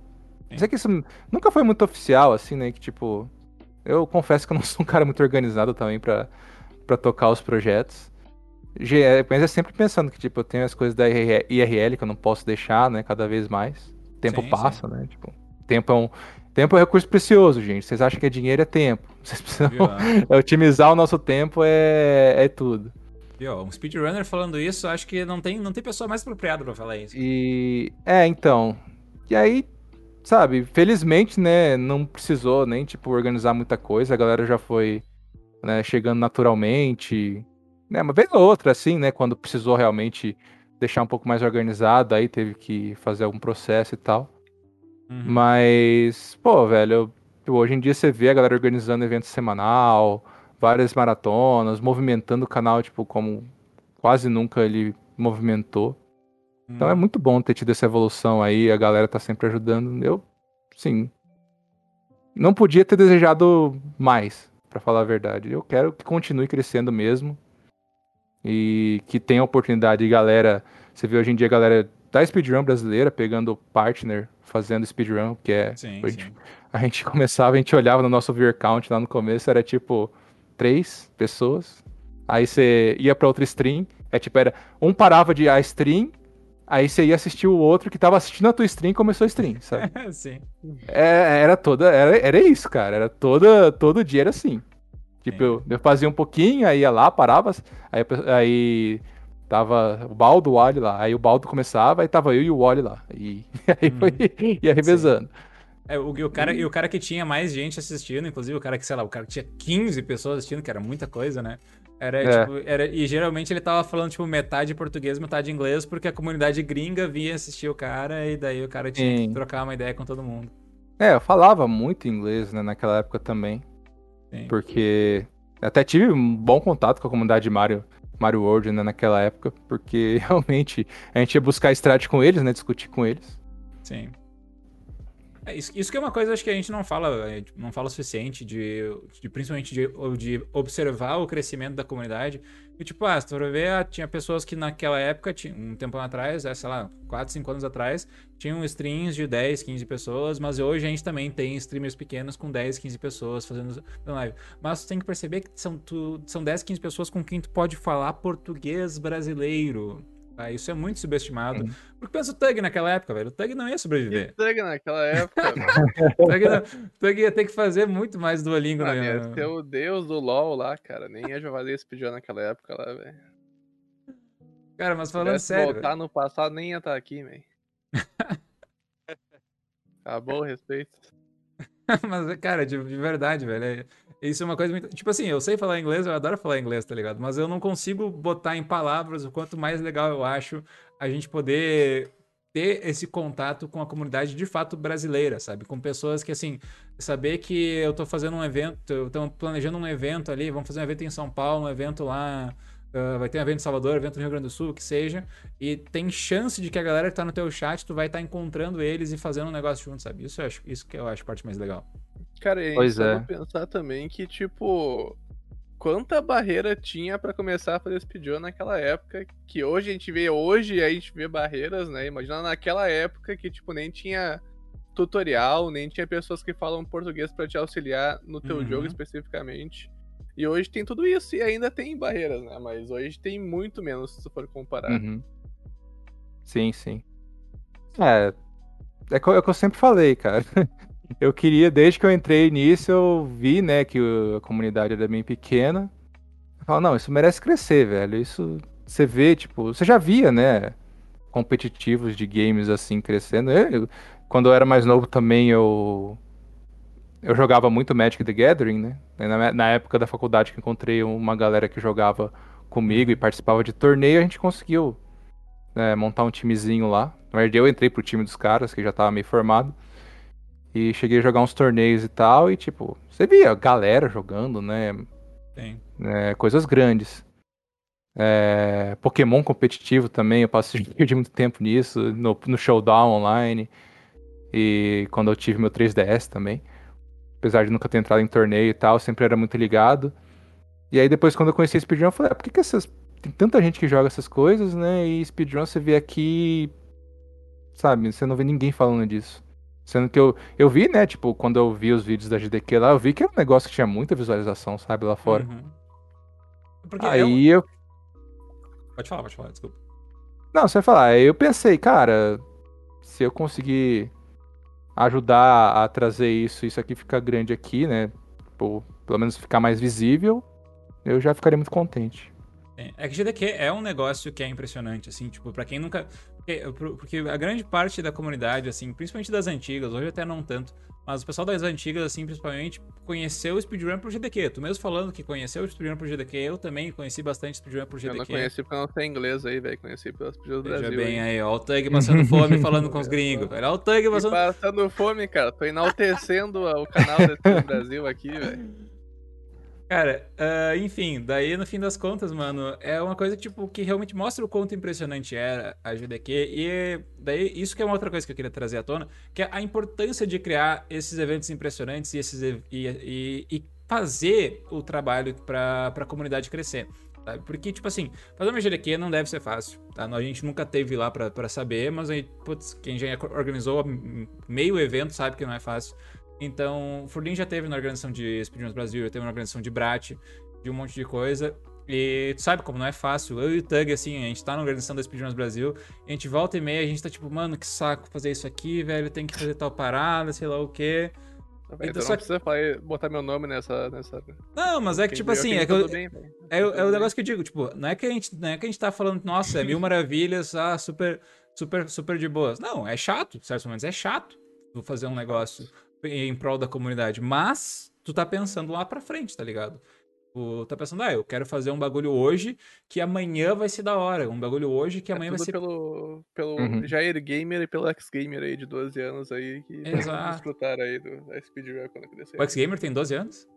Sei que isso nunca foi muito oficial, assim, né? Que tipo, eu confesso que eu não sou um cara muito organizado também para tocar os projetos. É, mas é sempre pensando que, tipo, eu tenho as coisas da IRL que eu não posso deixar, né? Cada vez mais. O tempo sim, sim. né? Tipo, tempo é um. Tempo é um recurso precioso, gente. Vocês acham que é dinheiro é tempo. Vocês precisam otimizar o nosso tempo é, é tudo. E, ó, um speedrunner falando isso, acho que não tem, não tem pessoa mais apropriada para falar isso. E. É, então. E aí sabe, felizmente, né, não precisou nem, tipo, organizar muita coisa, a galera já foi, né, chegando naturalmente, né, uma vez ou outra, assim, né, quando precisou realmente deixar um pouco mais organizado, aí teve que fazer algum processo e tal. Uhum. Mas, pô, velho, eu, hoje em dia você vê a galera organizando evento semanal, várias maratonas, movimentando o canal, tipo, como quase nunca ele movimentou. Então é hum. muito bom ter tido essa evolução aí, a galera tá sempre ajudando. Eu, sim. Não podia ter desejado mais, para falar a verdade. Eu quero que continue crescendo mesmo. E que tenha oportunidade de galera. Você vê hoje em dia a galera da speedrun brasileira pegando partner, fazendo speedrun, que é. Sim, a, gente, a gente começava, a gente olhava no nosso viewer count lá no começo, era tipo três pessoas. Aí você ia para outra stream, é tipo, era um parava de a stream, Aí você ia assistir o outro que tava assistindo a tua stream e começou a stream, sabe? Sim. É, era toda. Era, era isso, cara. Era toda, todo dia era assim. Tipo, eu, eu, fazia um pouquinho, aí ia lá, parava, aí, aí tava o Baldo, o Wally lá. Aí o Baldo começava, aí tava eu e o Wally lá. E aí foi, uhum. ia revezando. Sim. É, o, o, cara, e o cara que tinha mais gente assistindo, inclusive o cara que, sei lá, o cara que tinha 15 pessoas assistindo, que era muita coisa, né? Era, é. tipo, era, e geralmente ele tava falando, tipo, metade português, metade inglês, porque a comunidade gringa via assistir o cara e daí o cara tinha Sim. que trocar uma ideia com todo mundo. É, eu falava muito inglês, né, naquela época também. Sim. Porque até tive um bom contato com a comunidade Mario, Mario World, né, naquela época, porque realmente a gente ia buscar strat com eles, né, discutir com eles. Sim. É, isso, isso, que é uma coisa acho que a gente não fala, não fala o suficiente de, de principalmente de, de, observar o crescimento da comunidade. E tipo, ah, se tu for ver, ah, tinha pessoas que naquela época, um tempo atrás, é, sei lá, 4, 5 anos atrás, tinham streams de 10, 15 pessoas, mas hoje a gente também tem streamers pequenos com 10, 15 pessoas fazendo live. Mas tu tem que perceber que são, tu, são 10, 15 pessoas com quem tu pode falar português brasileiro. Ah, isso é muito subestimado. Sim. Porque pensa o Tug naquela época, velho. O Tug não ia sobreviver. O Tug naquela época. o Tug ia ter que fazer muito mais Duolingo. Ah, né? Ia ser o deus do LoL lá, cara. Nem ia jogar esse pediu naquela época lá, velho. Cara, mas falando Se sério. Se voltar no passado, nem ia estar tá aqui, velho. Acabou o respeito. mas, cara, de, de verdade, velho. É... Isso é uma coisa muito. Tipo assim, eu sei falar inglês, eu adoro falar inglês, tá ligado? Mas eu não consigo botar em palavras o quanto mais legal eu acho a gente poder ter esse contato com a comunidade de fato brasileira, sabe? Com pessoas que, assim, saber que eu tô fazendo um evento, eu tô planejando um evento ali, vamos fazer um evento em São Paulo, um evento lá. Uh, vai ter um evento em Salvador, evento no Rio Grande do Sul, que seja, e tem chance de que a galera que tá no teu chat, tu vai estar tá encontrando eles e fazendo um negócio junto, sabe? Isso, eu acho, isso que eu acho a parte mais legal. Cara, e pois é. pensar também que, tipo, quanta barreira tinha para começar a fazer speedrun naquela época, que hoje a gente vê, hoje a gente vê barreiras, né? Imagina naquela época que, tipo, nem tinha tutorial, nem tinha pessoas que falam português para te auxiliar no teu uhum. jogo especificamente. E hoje tem tudo isso e ainda tem barreiras, né? Mas hoje tem muito menos se for comparar. Uhum. Sim, sim. É, é, é o que eu sempre falei, cara. eu queria, desde que eu entrei nisso, eu vi, né, que a comunidade era bem pequena. Eu não, isso merece crescer, velho. Isso você vê, tipo, você já via, né, competitivos de games assim crescendo. Eu, quando eu era mais novo também eu eu jogava muito Magic the Gathering, né? Na, na época da faculdade que encontrei uma galera que jogava comigo e participava de torneio, a gente conseguiu né, montar um timezinho lá. Na verdade, eu entrei pro time dos caras, que já tava meio formado. E cheguei a jogar uns torneios e tal, e tipo, você via galera jogando, né? É, coisas grandes. É, Pokémon competitivo também, eu passei perdi muito tempo nisso, no, no Showdown online. E quando eu tive meu 3DS também. Apesar de nunca ter entrado em torneio e tal, sempre era muito ligado. E aí depois quando eu conheci Speedrun, eu falei, ah, por que, que essas. Tem tanta gente que joga essas coisas, né? E Speedrun você vê aqui. Sabe, você não vê ninguém falando disso. Sendo que eu, eu vi, né, tipo, quando eu vi os vídeos da GDQ lá, eu vi que era um negócio que tinha muita visualização, sabe, lá fora. Uhum. Aí é um- eu. Pode falar, pode falar, desculpa. Não, você vai falar. Aí eu pensei, cara, se eu conseguir ajudar a trazer isso, isso aqui ficar grande aqui, né? Tipo, pelo menos ficar mais visível, eu já ficaria muito contente. É, é que GDQ é um negócio que é impressionante, assim, tipo, pra quem nunca. Porque a grande parte da comunidade, assim, principalmente das antigas, hoje até não tanto, mas o pessoal das antigas, assim, principalmente, conheceu o speedrun por GDQ. Tu mesmo falando que conheceu o speedrun por GDQ, eu também conheci bastante speedrun Eu GDQ. não conheci porque eu não sei inglês aí, velho. Conheci pelas pedidas do Brasil. bem aí. ó, o Tug passando fome falando com os gringos, velho. Ó, o Tug E passando. passando fome, cara. Tô enaltecendo o canal do Brasil aqui, velho. Cara, ah, enfim, daí no fim das contas, mano, é uma coisa tipo que realmente mostra o quanto impressionante era a GDQ e daí isso que é uma outra coisa que eu queria trazer à tona, que é a importância de criar esses eventos impressionantes e esses e, e- e fazer o trabalho pra, pra comunidade crescer. sabe? Porque, tipo assim, fazer uma GDQ não deve ser fácil, tá? A gente nunca teve lá pra saber, mas aí, putz, quem já organizou meio evento sabe que não é fácil. Então, o Furlin já teve na organização de Speedruns Brasil, já teve na organização de Brat, de um monte de coisa. E tu sabe como não é fácil. Eu e o Tug, assim, a gente tá na organização da Speedruns Brasil, a gente volta e meia, a gente tá tipo, mano, que saco fazer isso aqui, velho, tem que fazer tal parada, sei lá o quê. Velho, Então, tu só não precisa falar- botar meu nome nessa. nessa... Não, mas é que, tipo assim, é que tá eu, bem, é, o- Tá é o negócio que eu digo, tipo, não é que a gente, não é que a gente tá falando, nossa, é mil maravilhas, ah, super, super, super de boas. Não, é chato, certos momentos é chato tu fazer um negócio em prol da comunidade, mas tu tá pensando lá pra frente, tá ligado? Tu tá pensando, ah, eu quero fazer um bagulho hoje que amanhã vai ser da hora, um bagulho hoje que É amanhã vai tudo ser... pelo, pelo Uhum. Jair Gamer e pelo X-Gamer aí de 12 anos aí que desfrutaram aí do, da Speedrun quando crescer. O X-Gamer tem 12 anos?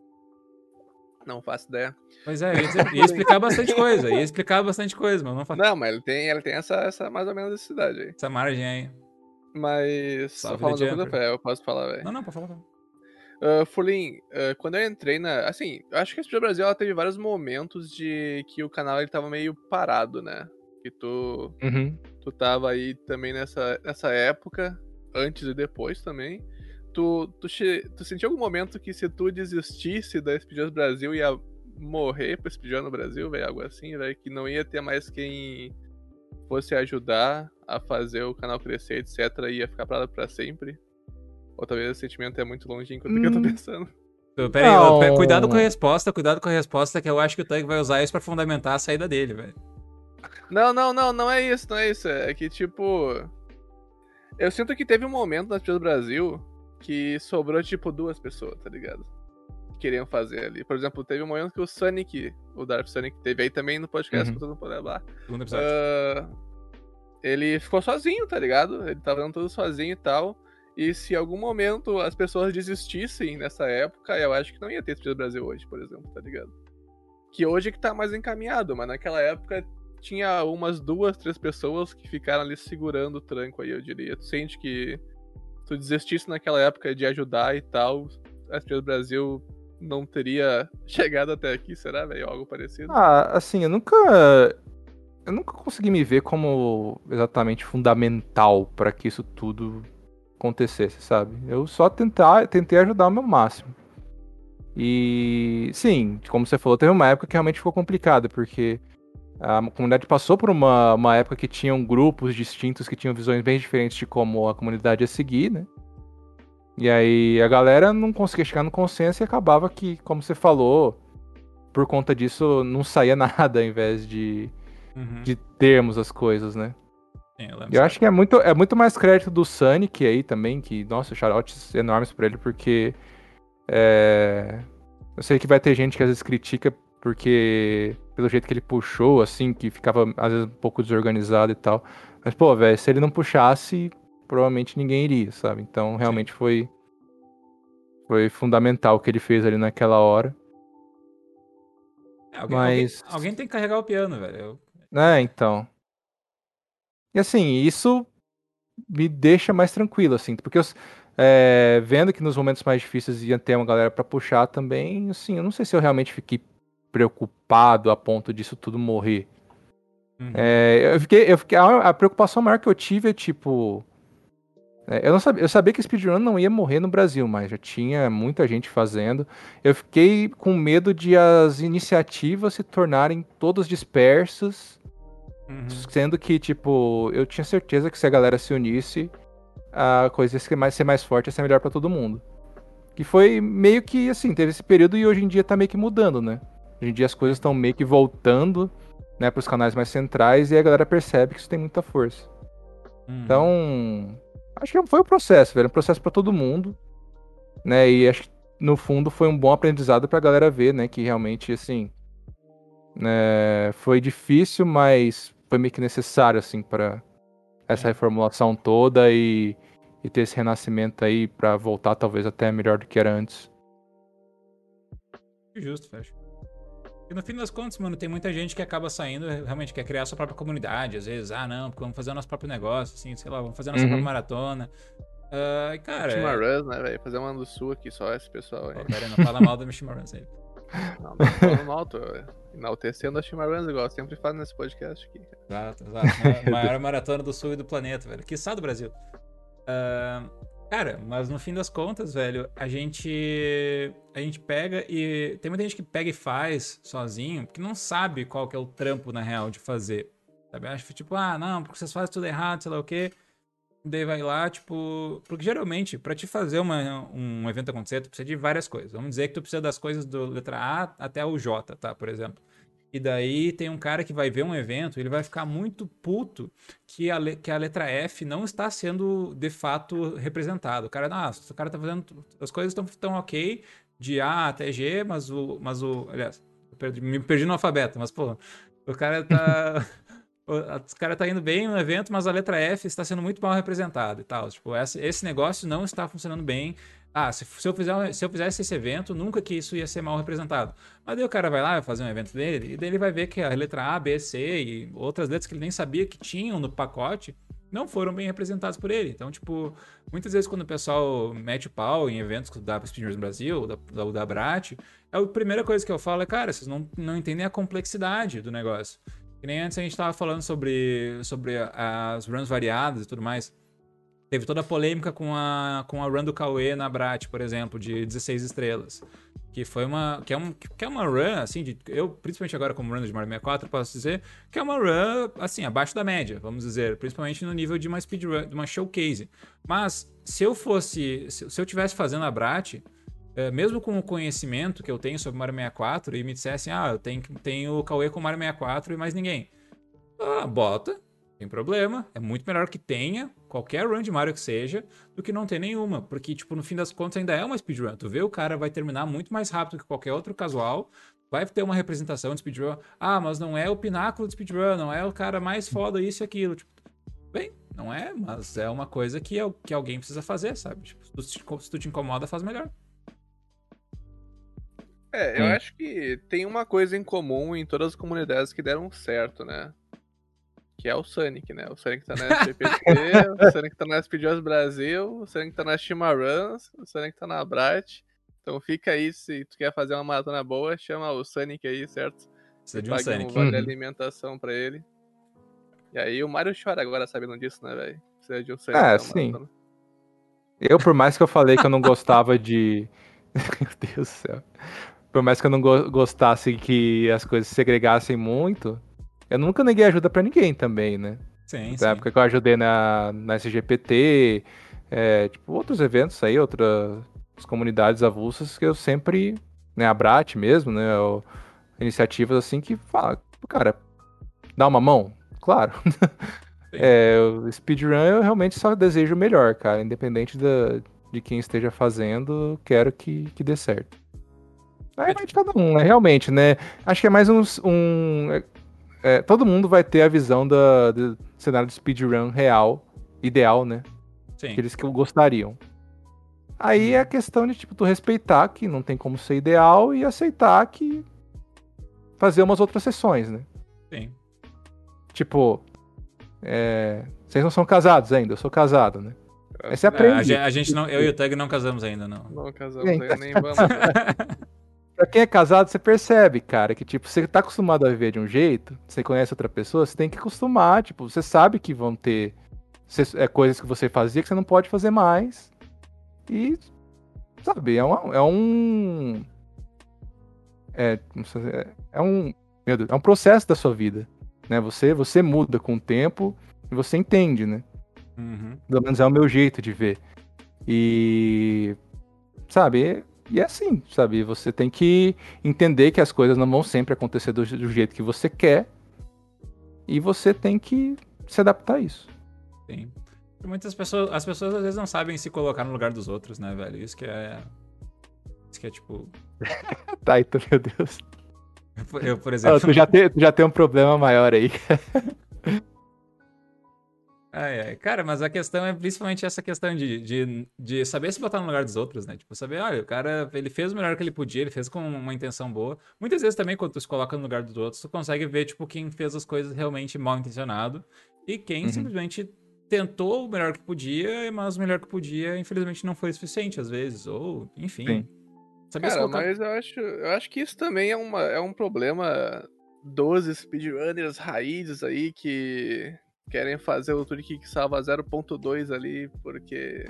Não faço ideia. Pois é, eu ia, dizer- ia explicar bastante coisa, ia explicar bastante coisa, mas não faço Não, mas ele tem, ele tem essa, essa mais ou menos essa idade aí. essa margem aí. Mas. Salve, Só falando The do mundo, Jumper. é, eu posso falar, velho. Não, não, pode falar. falar. Uh, Fulin, uh, quando eu entrei na. Assim, eu acho que a Speedrun Brasil ela teve vários momentos de que o canal ele tava meio parado, né? Que tu, Uhum. tu tava aí também nessa, nessa época, antes e depois também. Tu, tu, tu sentiu algum momento que se tu desistisse da Speedrun Brasil ia morrer pra Speedrun no Brasil, velho? Algo assim, velho? Que não ia ter mais quem fosse ajudar a fazer o canal crescer, etc. E ia ficar parado pra sempre? Ou talvez esse sentimento é muito longínquo do que eu tô Hum. pensando. Então, Peraí, cuidado com a resposta, cuidado com a resposta, que eu acho que o Tug vai usar isso pra fundamentar a saída dele, velho. Não, não, não, não é isso, não é isso. É que, tipo. Eu sinto que teve um momento na Speedrun do Brasil que sobrou, tipo, duas pessoas, tá ligado? Que queriam fazer ali. Por exemplo, teve um momento que o Sonic, o Dark Sonic, teve aí também no podcast, Uhum. que todo mundo pode levar. Segundo episódio. Ah, ele ficou sozinho, tá ligado? Ele tava dando tudo sozinho e tal. E se em algum momento as pessoas desistissem nessa época, eu acho que não ia ter do Brasil hoje, por exemplo, tá ligado? Que hoje que tá mais encaminhado, mas naquela época tinha umas duas, três pessoas que ficaram ali segurando o tranco aí, eu diria. Tu sente que tu desistisse naquela época de ajudar e tal, a Speedrun do Brasil não teria chegado até aqui, será, velho? Algo parecido? Ah, assim, eu nunca. Eu nunca consegui me ver como exatamente fundamental para que isso tudo acontecesse, sabe? Eu só tentar, tentei ajudar o meu máximo. E sim, como você falou, teve uma época que realmente ficou complicada, porque a comunidade passou por uma, uma época que tinham grupos distintos que tinham visões bem diferentes de como a comunidade ia seguir, né? E aí a galera não conseguia chegar no consenso e acabava que, como você falou, por conta disso não saía nada ao invés de, Uhum. de termos as coisas, né? Sim, eu eu acho que é muito, é muito mais crédito do Sonic aí também, que, nossa, shoutouts enormes pra ele, porque é, eu sei que vai ter gente que às vezes critica porque pelo jeito que ele puxou, assim, que ficava às vezes um pouco desorganizado e tal. Mas, pô, velho, se ele não puxasse, provavelmente ninguém iria, sabe? Então, realmente foi, Foi fundamental o que ele fez ali naquela hora. É, alguém, Mas- alguém, alguém tem que carregar o piano, velho. Eu- É, então. E assim, isso me deixa mais tranquilo, assim, porque eu, é, vendo que nos momentos mais difíceis ia ter uma galera pra puxar também, assim, eu não sei se eu realmente fiquei preocupado a ponto disso tudo morrer. Uhum. É, eu fiquei, eu fiquei, a, a preocupação maior que eu tive é tipo. É, eu, não sabia, eu sabia que speedrun não ia morrer no Brasil, mas já tinha muita gente fazendo. Eu fiquei com medo de as iniciativas se tornarem todas dispersas, Uhum. sendo que, tipo, eu tinha certeza que se a galera se unisse, a coisa ia ser mais, ser mais forte, ia ser melhor pra todo mundo. Que foi meio que assim, teve esse período e hoje em dia tá meio que mudando, né? Hoje em dia as coisas estão meio que voltando, né, pros canais mais centrais e a galera percebe que isso tem muita força. Uhum. Então, acho que foi um processo, velho, um processo pra todo mundo, né? E acho que no fundo foi um bom aprendizado pra galera ver, né, que realmente assim, né, foi difícil, mas foi meio que necessário assim para essa É. reformulação toda e, e ter esse renascimento aí pra voltar talvez até melhor do que era antes. Justo, fecha. E no fim das contas, mano, tem muita gente que acaba saindo, realmente quer criar sua própria comunidade. Às vezes, ah, não, porque vamos fazer o nosso próprio negócio, assim, sei lá, vamos fazer a nossa Uhum. própria maratona. E, cara. Chama é... Runs, né, velho? Fazer uma do sul aqui só, esse pessoal aí. Pô, pera aí, não fala mal do Mishimaruns aí. Não, não falando mal, tô enaltecendo a Chimaruns, igual eu sempre falo nesse podcast aqui. Exato, exato. Ma- Maior maratona do sul e do planeta, velho. Que do Brasil. Ah, cara, mas no fim das contas, velho, a gente. A gente pega e. Tem muita gente que pega e faz sozinho, porque não sabe qual que é o trampo, na real, de fazer. Sabe? Acho que, tipo, ah, não, porque vocês fazem tudo errado, sei lá o quê. Daí vai lá, tipo. Porque geralmente, pra te fazer uma, um evento acontecer, tu precisa de várias coisas. Vamos dizer que tu precisa das coisas do letra A até o J, tá? Por exemplo. E daí tem um cara que vai ver um evento, ele vai ficar muito puto que a, le- que a letra F não está sendo de fato representada. O cara, nossa, o cara tá fazendo. As coisas estão tão ok, de A até G, mas o. Mas o aliás, perdi- me perdi no alfabeto, mas, pô, o cara tá. o o cara tá indo bem no evento, mas a letra F está sendo muito mal representada e tal. Tipo, essa- esse negócio não está funcionando bem. Ah, se, se eu fizer, se eu fizesse esse evento, nunca que isso ia ser mal representado. Mas daí o cara vai lá, vai fazer um evento dele, e daí ele vai ver que a letra A, B, C e outras letras que ele nem sabia que tinham no pacote não foram bem representadas por ele. Então, tipo, muitas vezes quando o pessoal mete o pau em eventos da Speedrunners Brasil, da, da, da Brat, a primeira coisa que eu falo é, cara, vocês não, não entendem a complexidade do negócio. Que nem antes a gente tava falando sobre, sobre as runs variadas e tudo mais. Teve toda a polêmica com a, com a run do Cauê na Brat, por exemplo, de 16 estrelas. Que foi uma. Que é, um, que é uma run, assim, de, eu, principalmente agora como run de Mario 64, posso dizer que é uma run, assim, abaixo da média, vamos dizer. Principalmente no nível de uma speedrun, de uma showcase. Mas, se eu fosse. Se, se eu tivesse fazendo a Brat, é, mesmo com o conhecimento que eu tenho sobre Mario 64 e me dissessem, ah, eu tenho, tenho o Cauê com Mario 64 e mais ninguém. Ah, bota, tem problema. É muito melhor que tenha qualquer run de Mario que seja do que não ter nenhuma. Porque, tipo, no fim das contas ainda é uma speedrun. Tu vê o cara vai terminar muito mais rápido que qualquer outro casual. Vai ter uma representação de speedrun. Ah, mas não é o pináculo de speedrun, não é o cara mais foda, isso e aquilo. Tipo, bem, não é, mas é uma coisa que, é- que alguém precisa fazer, sabe? Tipo, se tu, te- se tu te incomoda, faz melhor. É, eu Hum. acho que tem uma coisa em comum em todas as comunidades que deram certo, né? Que é o Sonic, né? O Sonic tá na SPPT, o Sonic tá na Speedruns Brasil, o Sonic tá na Chimaruns, o Sonic tá na Brat. Então fica aí, se tu quer fazer uma maratona boa, chama o Sonic aí, certo? Precisa de um Pague um Sonic. vale Uhum. alimentação pra ele. E aí o Mario chora agora sabendo disso, né, velho? Precisa de um Sonic É, uma sim. maratona. Eu, por mais que eu falei que eu não gostava de. Meu Deus do céu. Por mais que eu não go- gostasse que as coisas se segregassem muito, eu nunca neguei ajuda pra ninguém também, né? Sim, Na época que eu ajudei na, na SGPT, é, tipo, outros eventos aí, outras comunidades avulsas que eu sempre, né, a Brat mesmo, né, o- iniciativas assim que fala, cara, dá uma mão? Claro. é, o speedrun eu realmente só desejo o melhor, cara, independente da, de quem esteja fazendo, quero que, que dê certo. Aí vai de cada um, né, realmente, né, acho que é mais uns- um... é, todo mundo vai ter a visão da, do cenário de speedrun real, ideal, né? Sim. Aqueles que gostariam. Aí é a questão de, tipo, tu respeitar que não tem como ser ideal e aceitar que fazer umas outras sessões, né? Sim. Tipo, é... vocês não são casados ainda, eu sou casado, né? Aí você aprende. É, a, gente, a gente não, eu e o Tug não casamos ainda, não. Não casamos ainda, nem vamos. Pra quem é casado, você percebe, cara, que, tipo, você tá acostumado a viver de um jeito, você conhece outra pessoa, você tem que acostumar, tipo, você sabe que vão ter é, coisas que você fazia que você não pode fazer mais. E, sabe, é, uma- é um. É, é- é um. Meu Deus, é um processo da sua vida. Né? Você, você muda com o tempo e você entende, né? Uhum. Pelo menos é o meu jeito de ver. E. Sabe? E é assim, sabe? Você tem que entender que as coisas não vão sempre acontecer do, do jeito que você quer. E você tem que se adaptar a isso. Sim. E Muitas pessoas, as pessoas às vezes não sabem se colocar no lugar dos outros, né, velho? Isso que é. Isso que é tipo. Tá, então, meu Deus. Eu, por Ah, exemplo. tu, já tem, tu já tem um problema maior aí. Ai, ai. Cara, mas a questão é principalmente essa questão de, de, de saber se botar no lugar dos outros, né? Tipo, saber, olha, o cara, ele fez o melhor que ele podia, ele fez com uma intenção boa. Muitas vezes também, quando tu se coloca no lugar dos outros, tu consegue ver, tipo, quem fez as coisas realmente mal intencionado e quem Uhum. simplesmente tentou o melhor que podia, mas o melhor que podia, infelizmente, não foi suficiente às vezes. Ou, enfim. Sim. Saber Cara, colocar... mas eu acho, eu acho que isso também é, uma, é um problema dos speedrunners raízes aí que querem fazer o trick que salva 0.2 ali, porque.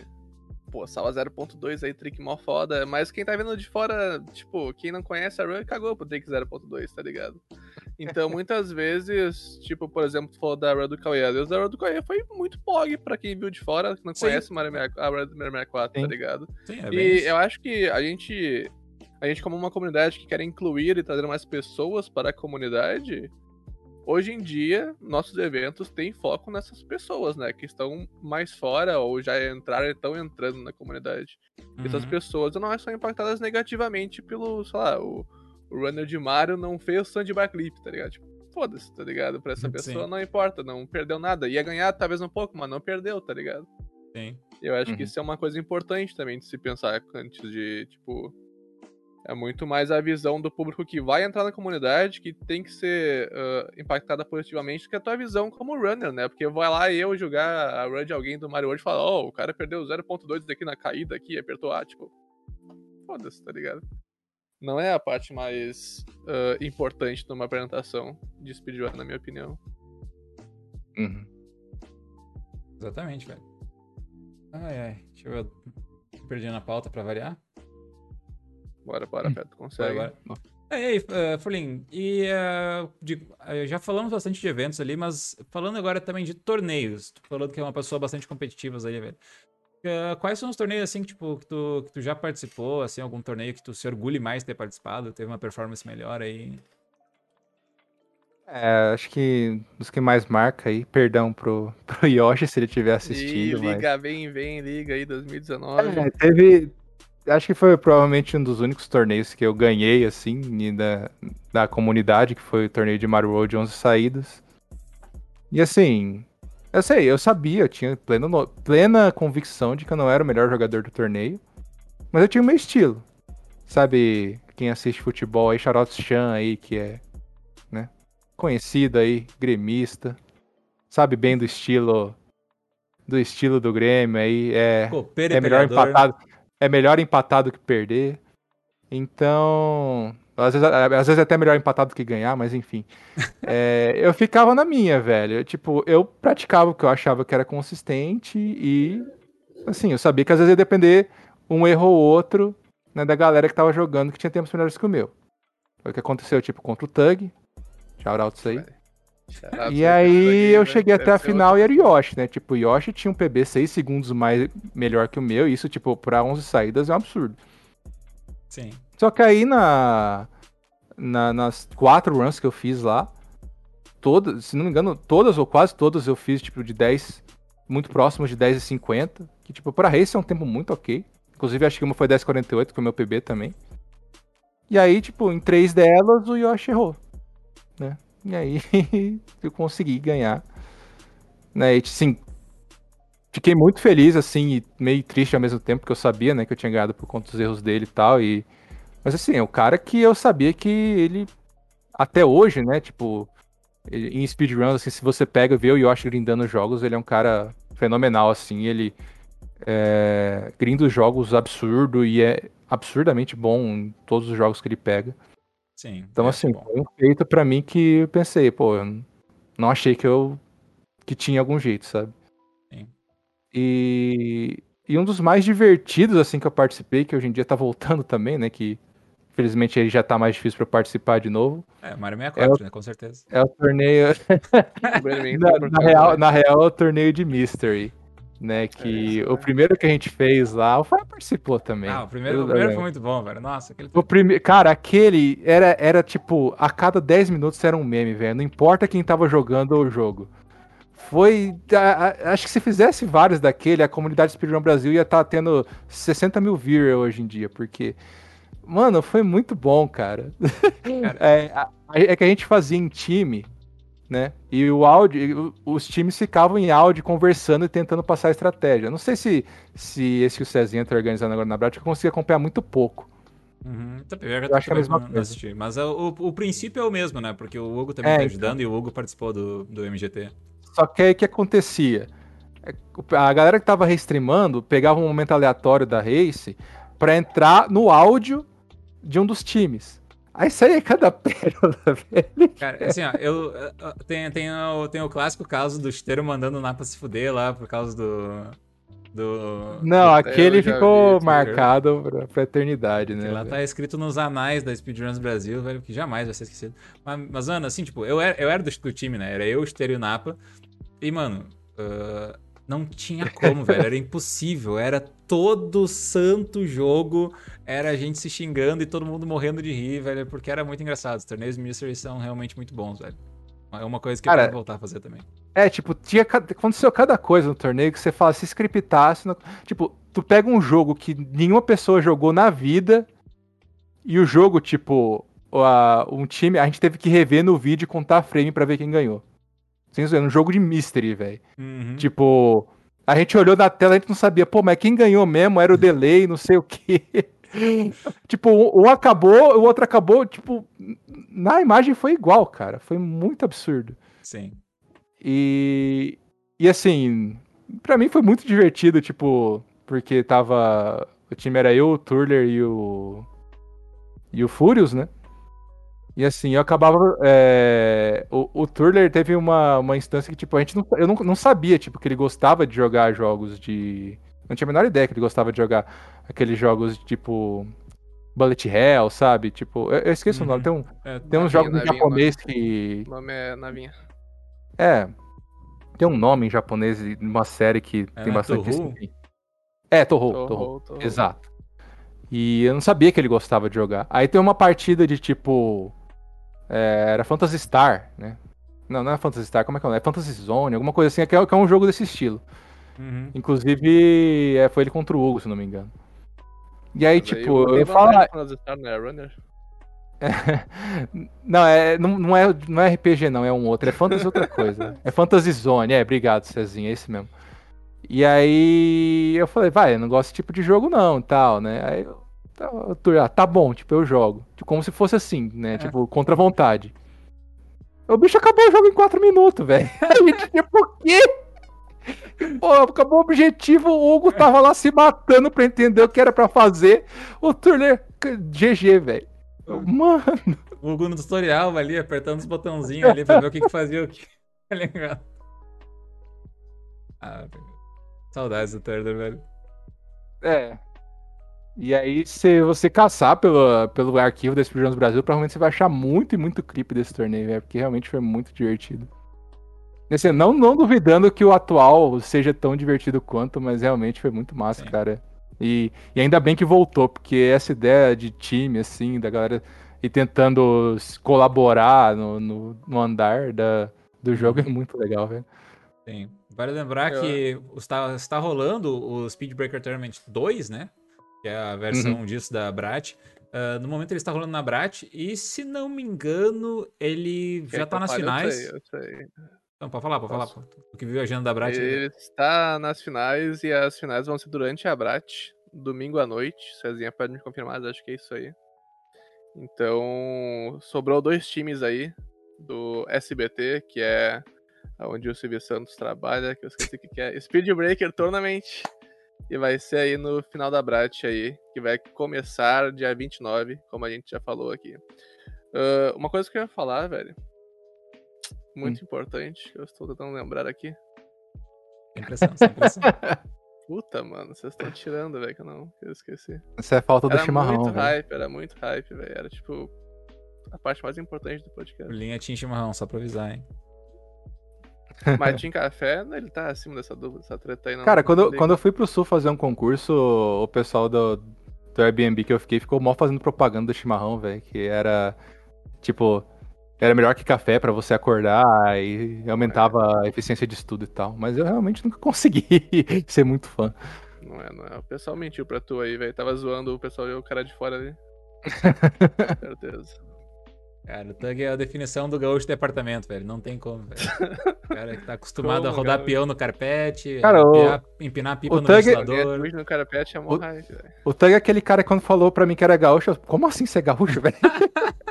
Pô, salva 0.2 aí, trick mó foda. Mas quem tá vendo de fora, tipo, quem não conhece a run, cagou pro trick 0.2, tá ligado? Então, muitas vezes, tipo, por exemplo, tu falou da run do Cauê. A run do Cauê foi muito pog pra quem viu de fora, que não Sim. conhece Mario 64, a run do Mario 64, Sim. tá ligado? Sim, é E isso. eu acho que a gente, a gente como uma comunidade que quer incluir e trazer mais pessoas para a comunidade, hoje em dia nossos eventos têm foco nessas pessoas, né, que estão mais fora ou já entraram e estão entrando na comunidade. Essas Uhum. pessoas não são impactadas negativamente pelo, sei lá, o, o runner de Mario não fez sandbar clip, tá ligado? Tipo, foda-se, tá ligado? Pra essa Sim. pessoa não importa, não perdeu nada. Ia ganhar talvez um pouco, mas não perdeu, tá ligado? Sim. Eu acho que Uhum. isso é uma coisa importante também de se pensar antes de, tipo. É muito mais a visão do público que vai entrar na comunidade que tem que ser ah, impactada positivamente do que a tua visão como runner, né? Porque vai lá eu jogar a run de alguém do Mario World e falar, oh, o cara perdeu 0.2 daqui na caída aqui, apertou A, tipo. Foda-se, tá ligado? Não é a parte mais ah, importante de uma apresentação de speedrun, na minha opinião. Uhum. Exatamente, velho. Ai, ai. Deixa eu. Perdi na pauta pra variar. Bora, bora, Pé, tu consegue. Agora. E aí, uh, Furlin, e uh, de- uh, já falamos bastante de eventos ali, mas falando agora também de torneios, tu falando que é uma pessoa bastante competitiva aí, velho. Uh, quais são os torneios, assim, que, tipo, que tu, que tu já participou, assim, algum torneio que tu se orgulhe mais de ter participado, teve uma performance melhor aí? É, acho que dos que mais marca aí, perdão pro, pro Yoshi se ele estiver Ih, assistindo. mas- liga, vem, vem, liga aí, 2019. É, teve. Acho que foi provavelmente um dos únicos torneios que eu ganhei, assim, da, da comunidade, que foi o torneio de Mario World 11 saídas. E assim, eu sei, eu sabia, eu tinha pleno no- plena convicção de que eu não era o melhor jogador do torneio, mas eu tinha o meu estilo. Sabe, quem assiste futebol aí, Charlotte Chan aí, que é, né, conhecido aí, gremista, sabe bem do estilo, do estilo do Grêmio aí, é... Copeiro e É melhor empatado. É melhor empatado que perder. Então. Às vezes, às vezes é até melhor empatado que ganhar, mas enfim. É, eu ficava na minha, velho. Eu, Tipo, eu praticava o que eu achava que era consistente e. Assim, eu sabia que às vezes ia depender um erro ou outro né, da galera que tava jogando que tinha tempos melhores que o meu. Foi o que aconteceu, tipo, contra o Tug. Shoutouts aí. Shoutouts E aí, eu né? cheguei Deve até a final e era o Yoshi, né? Tipo, o Yoshi tinha um PB 6 segundos mais melhor que o meu, e isso, tipo, pra 11 saídas é um absurdo. Sim. Só que aí na, na- nas quatro runs que eu fiz lá, todas, se não me engano, todas ou quase todas eu fiz, tipo, de 10, muito próximo de 10 e 50, que, tipo, pra race é um tempo muito ok. Inclusive, acho que uma foi 10,48, que foi o meu PB também. E aí, tipo, em três delas, o Yoshi errou, né? E aí, eu consegui ganhar. Né, e, sim, fiquei muito feliz, assim, e meio triste ao mesmo tempo, porque eu sabia, né, que eu tinha ganhado por conta dos erros dele e tal. E... Mas assim, é o cara que eu sabia que ele, até hoje, né, tipo, ele, em speedruns, assim, se você pega e vê o Yoshi grindando jogos, ele é um cara fenomenal, assim, ele é, grinda os jogos absurdo e é absurdamente bom em todos os jogos que ele pega. Sim. Então, é assim, bom. foi um feito pra mim que eu pensei, pô, eu não achei que eu que tinha algum jeito, sabe? Sim. E, e um dos mais divertidos, assim, que eu participei, que hoje em dia tá voltando também, né? Que infelizmente ele já tá mais difícil pra participar de novo. É, Mario 64, né? Com certeza. É o torneio. na, na real, na real, é o torneio de Mystery. Né, que É, o primeiro que a gente fez lá, o Fábio participou também. Ah, o primeiro, o primeiro foi muito bom, velho. Nossa, aquele. O prime... Cara, aquele era, era tipo, a cada 10 minutos era um meme, velho. Não importa quem tava jogando o jogo. Foi. a- a- acho que se fizesse vários daquele, a comunidade Speedrun Brasil ia estar tendo 60 mil viewers hoje em dia, porque. Mano, foi muito bom, cara. Cara. é, é que a gente fazia em time, né? E o áudio, os times ficavam em áudio conversando e tentando passar a estratégia. Não sei se, se esse que o Cezinha tá organizando agora na prática eu consegui acompanhar muito pouco. Uhum. Eu Eu acho que é a mesma coisa. assisti. Mas é o, o princípio é o mesmo, né? Porque o Hugo também É, tá então. ajudando e o Hugo participou do, do MGT. Só que aí o que acontecia? É, A galera que tava restreamando pegava um momento aleatório da race pra entrar no áudio de um dos times. Aí saía cada pérola, velho. Cara, assim, ó, eu, eu- tem, tem, o, tem o clássico caso do Chuteiro mandando o Napa se fuder lá por causa do. Do. Não, Eu aquele ficou vi marcado pra, pra eternidade, né? lá velho? tá escrito nos anais da Speedruns Brasil, velho, que jamais vai ser esquecido. Mas, mas mano, assim, tipo, eu era, eu era do, do time, né? Era eu, o Chuteiro e o Napa. E, mano, ah, não tinha como, velho. Era impossível. Era todo santo jogo. Era a gente se xingando e todo mundo morrendo de rir, velho. Porque era muito engraçado. Os torneios Mystery são realmente muito bons, velho. É uma coisa que eu Cara, quero voltar a fazer também. É, tipo, tinha, aconteceu cada coisa no torneio que você fala, se scriptasse. não- Tipo, tu pega um jogo que nenhuma pessoa jogou na vida e o jogo, tipo, a- um time, a gente teve que rever no vídeo e contar frame pra ver quem ganhou. Sem zoeira, um jogo de mystery, velho. Uhum. Tipo, a gente olhou na tela e a gente não sabia, pô, mas quem ganhou mesmo era o delay, não sei o quê. tipo, um acabou, o outro acabou, tipo, na imagem foi igual, cara. Foi muito absurdo. Sim. E, e assim, pra mim foi muito divertido, tipo, porque tava. O time era eu, o Turler e o. E o Furious, né? E assim, eu acabava. é, o, o Turler teve uma, uma instância que, tipo, a gente não, eu não, não sabia, tipo, que ele gostava de jogar jogos de. Não tinha a menor ideia que ele gostava de jogar aqueles jogos tipo. Bullet Hell, sabe? Tipo, eu, eu esqueço o nome. Tem, um, É, tem uns Navinha, jogos em japonês que. O nome é Navinha. É. Tem um nome em japonês de uma série que É, tem né? bastante Touhou? isso. enfim. É, Torro, Torro. Torrou, torrou. Exato. E eu não sabia que ele gostava de jogar. Aí tem uma partida de tipo. É, era Phantasy Star, né? Não, não é Phantasy Star, como é que é? É Phantasy Zone, alguma coisa assim, que é, que é um jogo desse estilo. Uhum. Inclusive, é, foi ele contra o Hugo, se não me engano. E aí, Mas aí tipo, o eu quando está no Runner. Não, é, não, não, é, não é RPG, não, é um outro. É Fantasy outra coisa. É Fantasy Zone, é, obrigado, Cezinha, é esse mesmo. E aí eu falei, vai, eu não gosto desse tipo de jogo, não, tal, né? Aí eu, tá, ah, tá bom, tipo, eu jogo. Tipo, como se fosse assim, né? Tipo, contra a vontade. O bicho acabou o jogo em 4 minutos, velho. A gente, tipo, o quê? Pô, acabou o objetivo, o Hugo tava lá se matando pra entender o que era pra fazer. O Turner, GG, velho. Mano. O Hugo no tutorial ali, apertando os botãozinhos ali pra ver o que, que fazia o que. Tá ligado? Ah, saudades do Turner, velho. É. E aí, se você caçar pelo, pelo arquivo da Speedruns Brasil, provavelmente você vai achar muito e muito clipe desse torneio, velho, porque realmente foi muito divertido. Assim, não, não duvidando que o atual seja tão divertido quanto, mas realmente foi muito massa, Sim. cara. E, e ainda bem que voltou, porque essa ideia de time, assim, da galera e tentando colaborar no, no, no andar da, do jogo é muito legal, velho. Sim. Vale lembrar Eu- que está, está rolando o Speedbreaker Tournament 2, né? Que é a versão Uhum. disso da Brat. Ah, no momento ele está rolando na Brat e, se não me engano, ele já Quer tá que nas fale? Eu finais. sei, eu sei. Então, pode falar, pode Posso? falar. O que viu a agenda da Brat. Ele está nas finais e as finais vão ser durante a Brat, domingo à noite. Cezinha pode me confirmar, mas acho que é isso aí. Então, sobrou dois times aí do SBT, que é onde o Silvio Santos trabalha, que eu esqueci o que que é. Speed Breaker Tournament. E vai ser aí no final da Brat aí, que vai começar dia 29, como a gente já falou aqui. Ah, uma coisa que eu ia falar, velho. Muito importante, que eu estou tentando lembrar aqui. Sem pressão, sem pressão. Puta, mano, vocês estão tirando, velho, que eu não eu esqueci. Isso é falta do Era chimarrão, muito hype, era muito hype, velho. Era tipo a parte mais importante do podcast. Linha tinha chimarrão, só pra avisar, hein? Mas Tim Café, ele tá acima dessa dúvida, dessa treta aí. Não, Cara, não quando, liga. quando eu fui pro sul fazer um concurso, o pessoal do, do Airbnb que eu fiquei ficou mó fazendo propaganda do chimarrão, velho. Que era, tipo, era melhor que café pra você acordar e aumentava a eficiência de estudo e tal. Mas eu realmente nunca consegui ser muito fã. Não é, não é. O pessoal mentiu pra tu aí, velho. Tava zoando o pessoal e o cara de fora ali. Certeza. Cara, o Tug é a definição do gaúcho de apartamento, velho. Não tem como, velho. O cara que tá acostumado a Como, rodar gaúcho? peão no carpete, Cara, o- empinar, empinar pipa o no Tug- ventilador. Twitch no carapete é O- velho. O Tug é aquele cara que quando falou pra mim que era gaúcho, eu, como assim ser gaúcho, velho?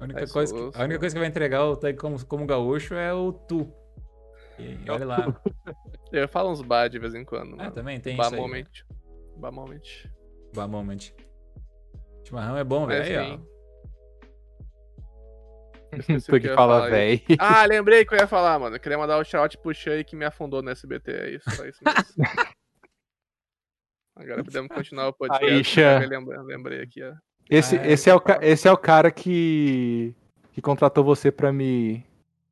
A única, Mas coisa, que, a única coisa que vai entregar o Tug como, como gaúcho é o tu. E olha lá. Eu falo uns bar de vez em quando, Ah, mano. também tem Bar isso aí. moment. Bar moment. Bah, moment. Chimarrão é bom, velho. O Tug que eu ia fala, velho. Ah, lembrei que eu ia falar, mano. Eu queria mandar o shout pro Shay que me afundou no SBT. É isso, só isso mesmo. Agora podemos continuar o podcast. Aí, eu Xan. me lembra- lembrei aqui, ó. Esse, Ah, esse, é o, ca- esse é o cara que, que contratou você pra me,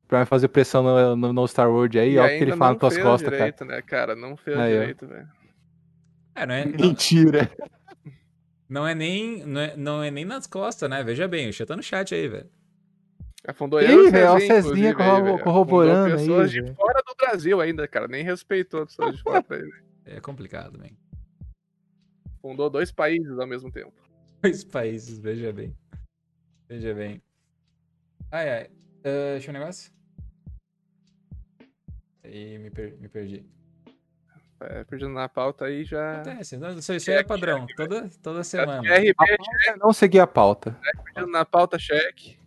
pra me fazer pressão no, no, no Star Wars aí, E o que ele fala não nas tuas fez costas, cara. direito, né, cara? Não fez Aí, direito, velho. É, não é, não, Mentira. Não é nem, não, é, não é nem nas costas, né? Veja bem, o Xê tá no chat aí, velho. Afundou Ih, eu e o velho, o Cezinha, aí, corro- corroborando Afundou aí, pessoas de velho. fora do Brasil ainda, cara. Nem respeitou as pessoas de fora pra ele. É complicado, man. Fundou dois países ao mesmo tempo. Dois países, veja bem. Veja bem. Ai, ai. Ah, deixa eu um negócio. Aí me, per- me perdi. É, perdendo na pauta aí já. Acontece, não, isso, isso aí é Check, padrão. Toda, toda semana. RP, Eu não segui a pauta. perdendo na pauta, cheque.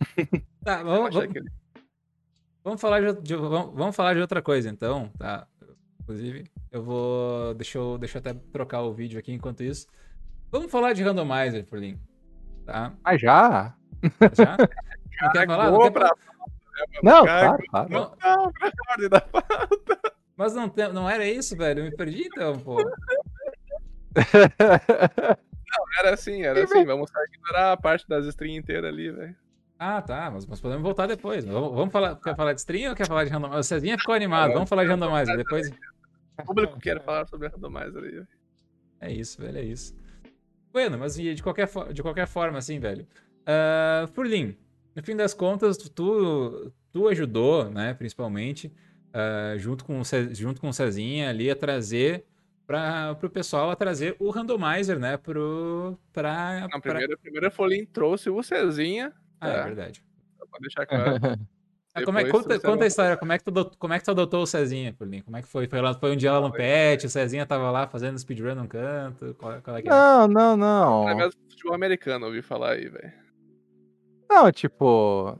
Tá, vamos, vamos, vamos falar de, de- vamos, vamos falar de outra coisa, então, tá? Inclusive, eu vou. Deixa eu, deixa eu até trocar o vídeo aqui enquanto isso. Vamos falar de randomizer, Furlin. Tá? Ah, já? Já? Não quer falar? Não Cagou quer pra falar? Não, Cara, claro, claro. Não, Não, pra ordem da pauta. Mas não, tem- não era isso, velho. Eu me perdi então, pô. Era assim, era assim. Vamos só ignorar a parte das streams inteiras ali, velho. Ah, tá, mas, mas podemos voltar depois. Vamos, vamos falar, quer falar de stream ou quer falar de randomizer? O Cezinha ficou animado, vamos falar de randomizer depois. O público quer falar sobre randomizer ali. velho. É isso, velho, é isso. Bueno, mas de qualquer, de qualquer forma, assim, velho. Uh, Furlin, no fim das contas, tu, tu ajudou, né, principalmente, ah, junto, com o Ce- junto com o Cezinha ali, a trazer para o pessoal, a trazer o randomizer, né, pro, pra, Não, pra- primeiro, primeiro a Folin trouxe o Cezinha, Ah, é tá. verdade. só pra deixar claro. Ah, como é, conta, conta a história, como é, que tu, adot- como é que tu adotou o Cezinha, Furlin? Como é que foi? Foi, lá, foi um dia lá no pet, o Cezinha tava lá fazendo speedrun num canto, qual, qual é que é? Não, não, não. É mesmo futebol americano, eu ouvi falar aí, velho. Não, tipo.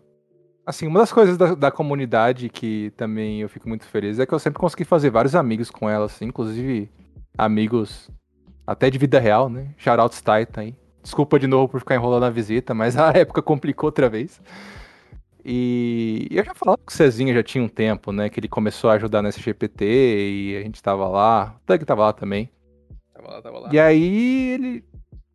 Assim, uma das coisas da, da comunidade que também eu fico muito feliz é que eu sempre consegui fazer vários amigos com ela, assim, inclusive amigos até de vida real, né? Shoutouts Titan aí. Desculpa de novo por ficar enrolando a visita, mas a época complicou outra vez. E eu já falava que o Cezinha já tinha um tempo, né? Que ele começou a ajudar nesse GPT e a gente tava lá. O Tug tava lá também. Tava lá, tava lá. E aí ele.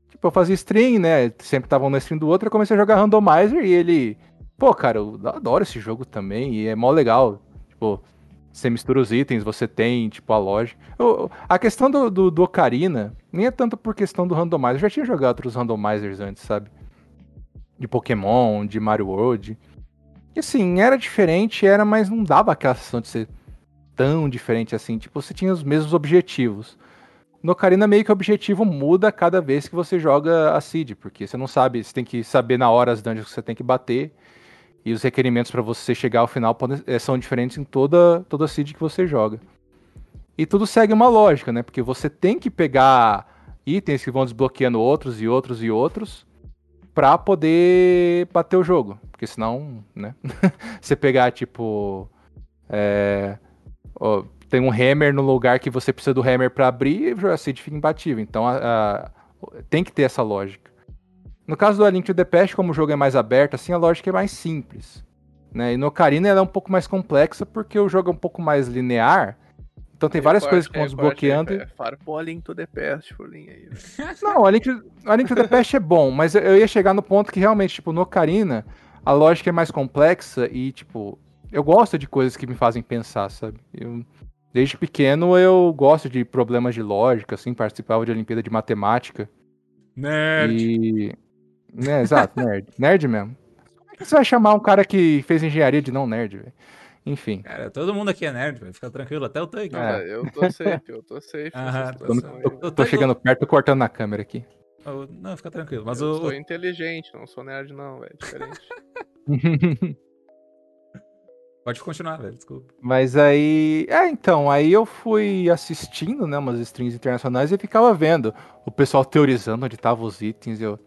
Tipo, eu fazia stream, né? Sempre tava um na stream do outro, eu comecei a jogar randomizer e ele. Pô, cara, eu adoro esse jogo também e é mó legal. Tipo, você mistura os itens, você tem, tipo, a loja. Eu- a questão do, do, do Ocarina nem é tanto por questão do randomizer. Eu já tinha jogado outros randomizers antes, sabe? De Pokémon, de Mario World. E assim, era diferente, era, mas não dava aquela sensação de ser tão diferente assim. Tipo, você tinha os mesmos objetivos. No Ocarina, meio que o objetivo muda cada vez que você joga a Seed, porque você não sabe, você tem que saber na hora as dungeons que você tem que bater. E os requerimentos para você chegar ao final podem, é, são diferentes em toda, toda seed que você joga. E tudo segue uma lógica, né? Porque você tem que pegar itens que vão desbloqueando outros e outros e outros para poder bater o jogo. Porque senão, né? você pegar, tipo. É, ó, tem um hammer no lugar que você precisa do hammer para abrir e a seed fica imbatível. Então a, a, tem que ter essa lógica. No caso do A Link to the Past, como o jogo é mais aberto, assim, a lógica é mais simples. Né? E no Ocarina ela é um pouco mais complexa porque o jogo é um pouco mais linear. Então tem várias coisas que vão desbloqueando. É, Farpou A Link to the Past, Furlinha aí. Não, a Link, to, a Link to the Past é bom, mas eu ia chegar no ponto que realmente, tipo, no Ocarina, a lógica é mais complexa e, tipo, eu gosto de coisas que me fazem pensar, sabe? Eu, desde pequeno eu gosto de problemas de lógica, assim, participava de Olimpíada de Matemática. Nerd! E... É, exato, nerd. Nerd mesmo. Como é que você vai chamar um cara que fez engenharia de não nerd, velho? Enfim. Cara, todo mundo aqui é nerd, velho. Fica tranquilo, até o Tank. É. Eu tô safe, eu tô safe. Aham, eu, eu tô chegando perto, tô cortando na câmera aqui. Não, fica tranquilo. Mas eu o... sou inteligente, não sou nerd, não, velho. Diferente. Pode continuar, velho, desculpa. Mas aí. É, então, aí eu fui assistindo, né, umas streams internacionais e ficava vendo o pessoal teorizando onde estavam os itens. E eu.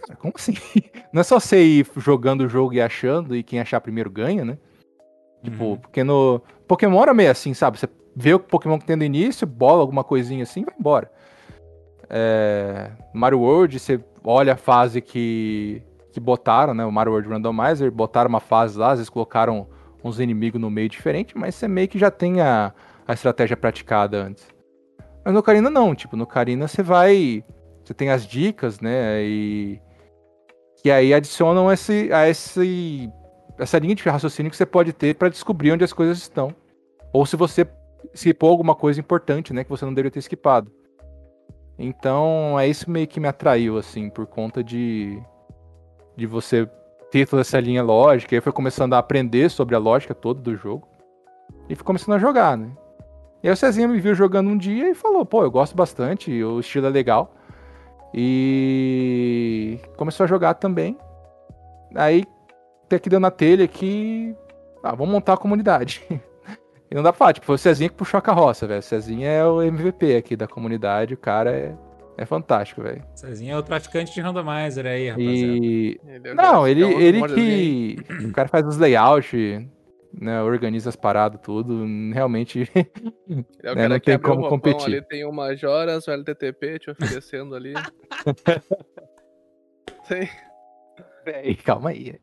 Cara, como assim? Não é só você ir jogando o jogo e achando, e quem achar primeiro ganha, né? Tipo, uhum. porque no. Pokémon era meio assim, sabe? Você vê o Pokémon que tem no início, bola alguma coisinha assim vai embora. É... Mario World, você olha a fase que, que botaram, né? O Mario World Randomizer, botaram uma fase lá, às vezes colocaram uns inimigos no meio diferente, mas você meio que já tem a, a estratégia praticada antes. Mas no Karina não, tipo, no Karina você vai. Você tem as dicas, né? E. Que aí adicionam esse, a esse, essa linha de raciocínio que você pode ter para descobrir onde as coisas estão. Ou se você skipou alguma coisa importante, né? Que você não deveria ter skipado. Então, é isso meio que me atraiu, assim, por conta de. De você ter toda essa linha lógica. E aí foi começando a aprender sobre a lógica toda do jogo. E foi começando a jogar, né? E aí o Cezinha me viu jogando um dia e falou, pô, eu gosto bastante, o estilo é legal. E começou a jogar também. Aí até que deu na telha que. Ah, vamos montar a comunidade. e não dá pra falar, tipo, foi o Cezinha que puxou a carroça, velho. O Cezinha é o MVP aqui da comunidade, o cara é é fantástico, velho. Cezinha é o traficante de randomizer aí, rapaziada. E... É não, ele, ele que. O cara faz os layouts, né? Organiza as paradas, tudo. Realmente. É né, não tem como competir. Ali tem o Majoras, o LTTP te oferecendo ali. Sim. Calma aí.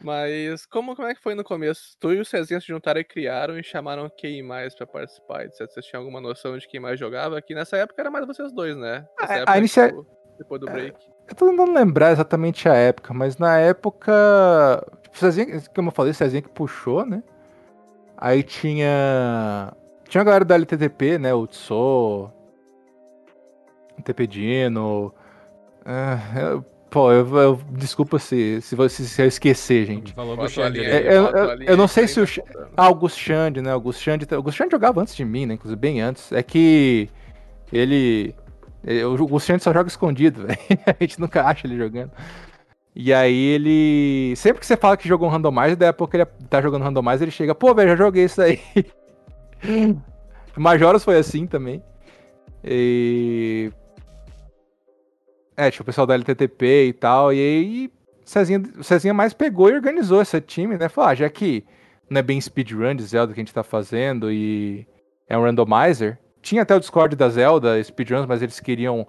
Mas como, como é que foi no começo? Tu e o Cezinha se juntaram e criaram e chamaram quem mais pra participar? Vocês tinham alguma noção de quem mais jogava? Que nessa época era mais vocês dois, né? Nessa a, época, a inicia... tipo, depois do break. Eu tô tentando lembrar exatamente a época, mas na época. Tipo, Cezinha, como eu falei, Cezinha que puxou, né? Aí tinha. Tinha a galera da LTTP, né? O Tso. O Tepedino. Uh, Pô, eu, eu, desculpa se, se, você, se eu esquecer, gente. Falou do Xande. É, eu, eu, eu, não sei se o. Ah, Augusto Xande, né? Augusto Xande, Augusto Xande jogava antes de mim, né? Inclusive, bem antes. É que ele. Ele o Xande só joga escondido. A gente nunca acha ele jogando. E aí ele. Sempre que você fala que jogou um randomizer, daí a pouco ele tá jogando randomizer, ele chega, pô, velho, já joguei isso aí. Majoros foi assim também. E é, tipo, o pessoal da LTTP e tal. E aí, Cezinha, Cezinha mais pegou e organizou esse time, né? Falou, ah, já que não é bem speedrun de Zelda que a gente tá fazendo e é um randomizer. Tinha até o Discord da Zelda, speedruns, mas eles queriam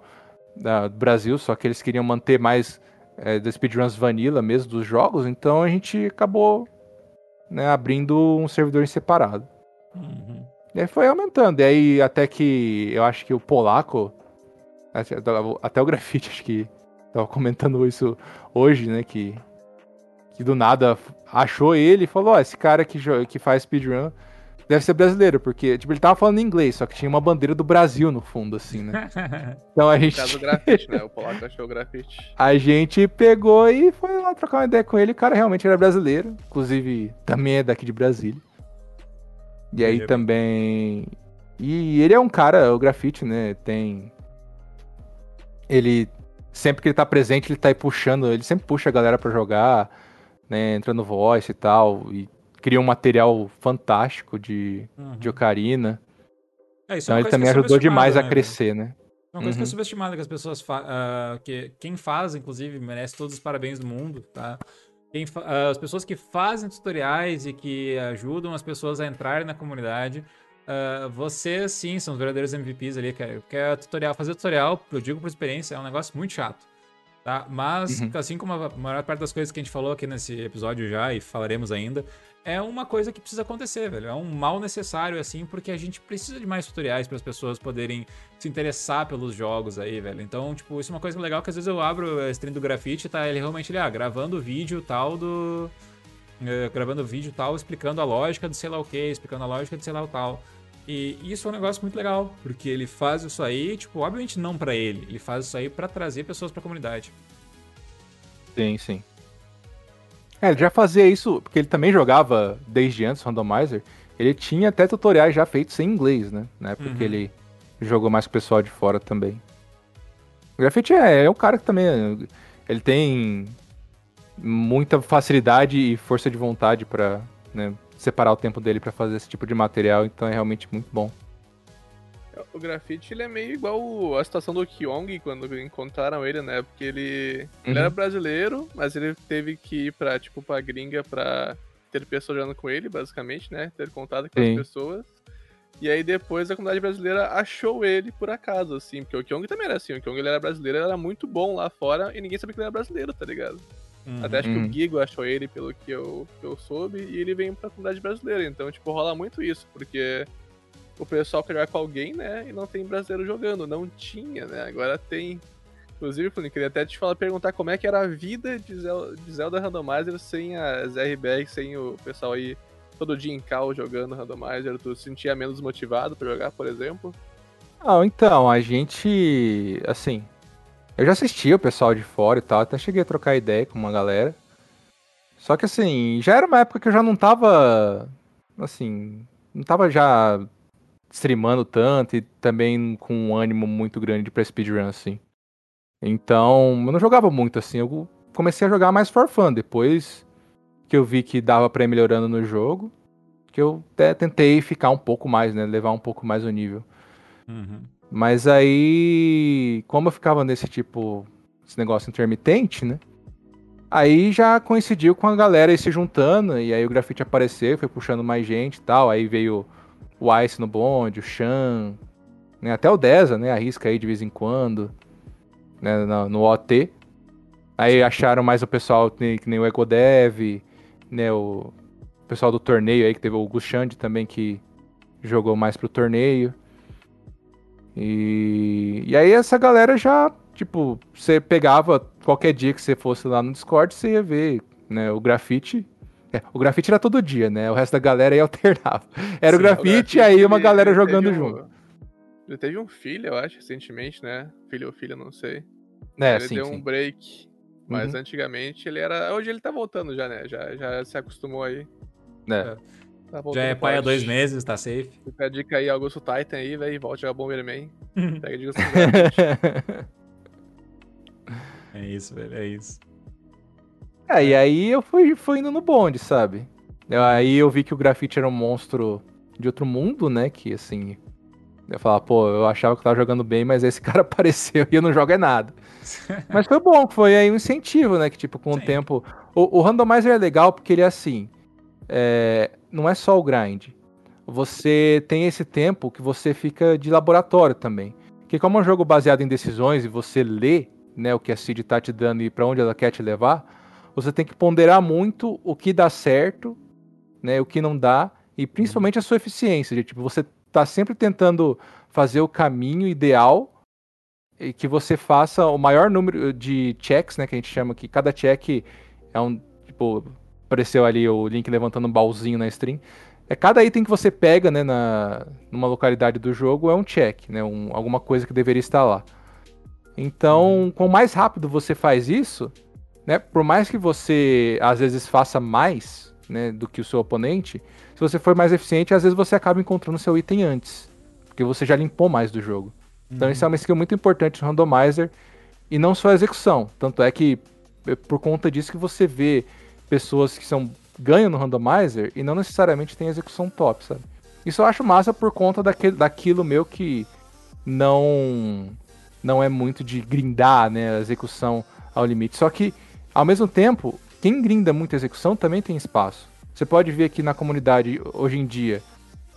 da, do Brasil, só que eles queriam manter mais é, das speedruns vanilla mesmo dos jogos, então a gente acabou né, abrindo um servidor em separado. Uhum. E aí foi aumentando. E aí até que eu acho que o polaco até o grafite, acho que tava comentando isso hoje, né? Que, que do nada achou ele e falou: Ó, oh, esse cara que, que faz speedrun deve ser brasileiro, porque, tipo, ele tava falando inglês, só que tinha uma bandeira do Brasil no fundo, assim, né? Então a gente. caso do grafite, né? O polaco achou o grafite. A gente pegou e foi lá trocar uma ideia com ele. O cara realmente era brasileiro, inclusive também é daqui de Brasília. E aí também. E ele é um cara, o grafite, né? Tem ele sempre que ele tá presente, ele tá aí puxando, ele sempre puxa a galera para jogar. né, entra no voice e tal, e cria um material fantástico de, Uhum. de Ocarina. É, isso é Então ele também é ajudou demais subestimada, a né, crescer, né? É uma coisa que é Uhum. subestimada, que as pessoas ah, que Quem faz, inclusive, merece todos os parabéns do mundo, tá? Quem ah, as pessoas que fazem tutoriais e que ajudam as pessoas a entrarem na comunidade, ah, vocês sim são os verdadeiros MVPs ali, cara. Porque é tutorial, fazer tutorial, eu digo por experiência, é um negócio muito chato. Tá? Mas, Uhum. assim como a maior parte das coisas que a gente falou aqui nesse episódio já e falaremos ainda, é uma coisa que precisa acontecer, velho. É um mal necessário, assim, porque a gente precisa de mais tutoriais para as pessoas poderem se interessar pelos jogos aí, velho. Então, tipo, isso é uma coisa legal que às vezes eu abro a stream do grafite e tá ele realmente ali, ah, gravando vídeo tal do. eh, gravando vídeo tal, explicando a lógica do sei lá o que, explicando a lógica de sei lá o tal. E isso é um negócio muito legal, porque ele faz isso aí, tipo, obviamente não pra ele, ele faz isso aí pra trazer pessoas pra comunidade. Sim, sim. É, ele já fazia isso, porque ele também jogava desde antes, Randomizer. Ele tinha até tutoriais já feitos em inglês, né? Na época Uhum. que ele jogou mais com o pessoal de fora também. O Grafite é, é um cara que também. Ele tem muita facilidade e força de vontade pra né, separar o tempo dele pra fazer esse tipo de material, então é realmente muito bom. O grafite ele é meio igual a situação do Kyong quando encontraram ele, né? Porque ele, ele Uhum. era brasileiro, mas ele teve que ir pra, tipo, pra gringa pra ter pessoas jogando com ele, basicamente, né? Ter contato com Sim. as pessoas. E aí depois a comunidade brasileira achou ele por acaso, assim, porque o Kyong também era assim, o Kyong ele era brasileiro, ele era muito bom lá fora e ninguém sabia que ele era brasileiro, tá ligado? Uhum. Até acho que Uhum. o Gigo achou ele, pelo que eu, que eu soube, e ele veio pra comunidade brasileira. Então, tipo, rola muito isso, porque o pessoal jogar com alguém, né? E não tem brasileiro jogando. Não tinha, né? Agora tem. Inclusive, Felipe, queria até te falar, perguntar como é que era a vida de Zelda, de Zelda Randomizer sem as RBR, sem o pessoal aí todo dia em cal jogando Randomizer. Tu se sentia menos motivado pra jogar, por exemplo? Não, então, a gente. Assim. Eu já assistia o pessoal de fora e tal, até cheguei a trocar ideia com uma galera. Só que assim, já era uma época que eu já não tava. Assim. Não tava já streamando tanto e também com um ânimo muito grande pra speedrun, assim. Então, eu não jogava muito assim. Eu comecei a jogar mais for fun. Depois que eu vi que dava pra ir melhorando no jogo, que eu até tentei ficar um pouco mais, né? Levar um pouco mais o nível. Uhum. Mas aí, como eu ficava nesse tipo, esse negócio intermitente, né? Aí já coincidiu com a galera aí se juntando, e aí o grafite apareceu, foi puxando mais gente e tal. Aí veio o Ice no bonde, o Shan, né? até o Deza, né? Arrisca aí de vez em quando, né? No, no OT. Aí acharam mais o pessoal que nem- o EcoDev, né? O pessoal do torneio aí, que teve o Gushand também que jogou mais pro torneio. E, e aí essa galera já, tipo, você pegava qualquer dia que você fosse lá no Discord, você ia ver, né, o grafite. É, o grafite era todo dia, né? O resto da galera aí alternava. Era o Sim, grafite e aí uma ele- galera ele jogando um- junto. Ele teve um filho, eu acho, recentemente, né? Filho ou filha, não sei. É, ele sim, deu sim. um break. Mas Uhum. antigamente ele era. Hoje ele tá voltando já, né? Já, já se acostumou aí. É. Tá voltando Já é pai há dois meses, tá safe. Fica a dica aí, Augusto Titan aí, velho. Volte a jogar Bomberman. Pega o Grafite. É isso, velho, é isso. É, e aí eu fui, fui indo no bonde, sabe? Aí eu vi que o grafite era um monstro de outro mundo, né? Que assim. Eu falava, pô, eu achava que eu tava jogando bem, mas esse cara apareceu e eu não jogo é nada. Mas foi bom, foi aí um incentivo, né? Que tipo, com o Sim. tempo. O, o randomizer é legal porque ele é assim. é, não é só o grind. Você tem esse tempo que você fica de laboratório também. Porque como é um jogo baseado em decisões e você lê né, o que a Cid tá te dando e pra onde ela quer te levar, você tem que ponderar muito o que dá certo, né, o que não dá, e principalmente a sua eficiência. De, tipo, você tá sempre tentando fazer o caminho ideal e que você faça o maior número de checks, né, que a gente chama que cada check é um, tipo, apareceu ali o link levantando um baúzinho na stream. É cada item que você pega, né, na, numa localidade do jogo é um check, né, um, alguma coisa que deveria estar lá. Então, quanto mais rápido você faz isso, né, por mais que você às vezes faça mais, né, do que o seu oponente, se você for mais eficiente, às vezes você acaba encontrando seu item antes, porque você já limpou mais do jogo. Então isso é uma skill muito importante no randomizer e não só a execução. Tanto é que é por conta disso que você vê pessoas que são ganham no randomizer e não necessariamente tem execução top, sabe? Isso eu acho massa por conta daquele, daquilo meu que não não é muito de grindar, né, a execução ao limite. Só que ao mesmo tempo, quem grinda muita execução também tem espaço. Você pode ver aqui na comunidade hoje em dia,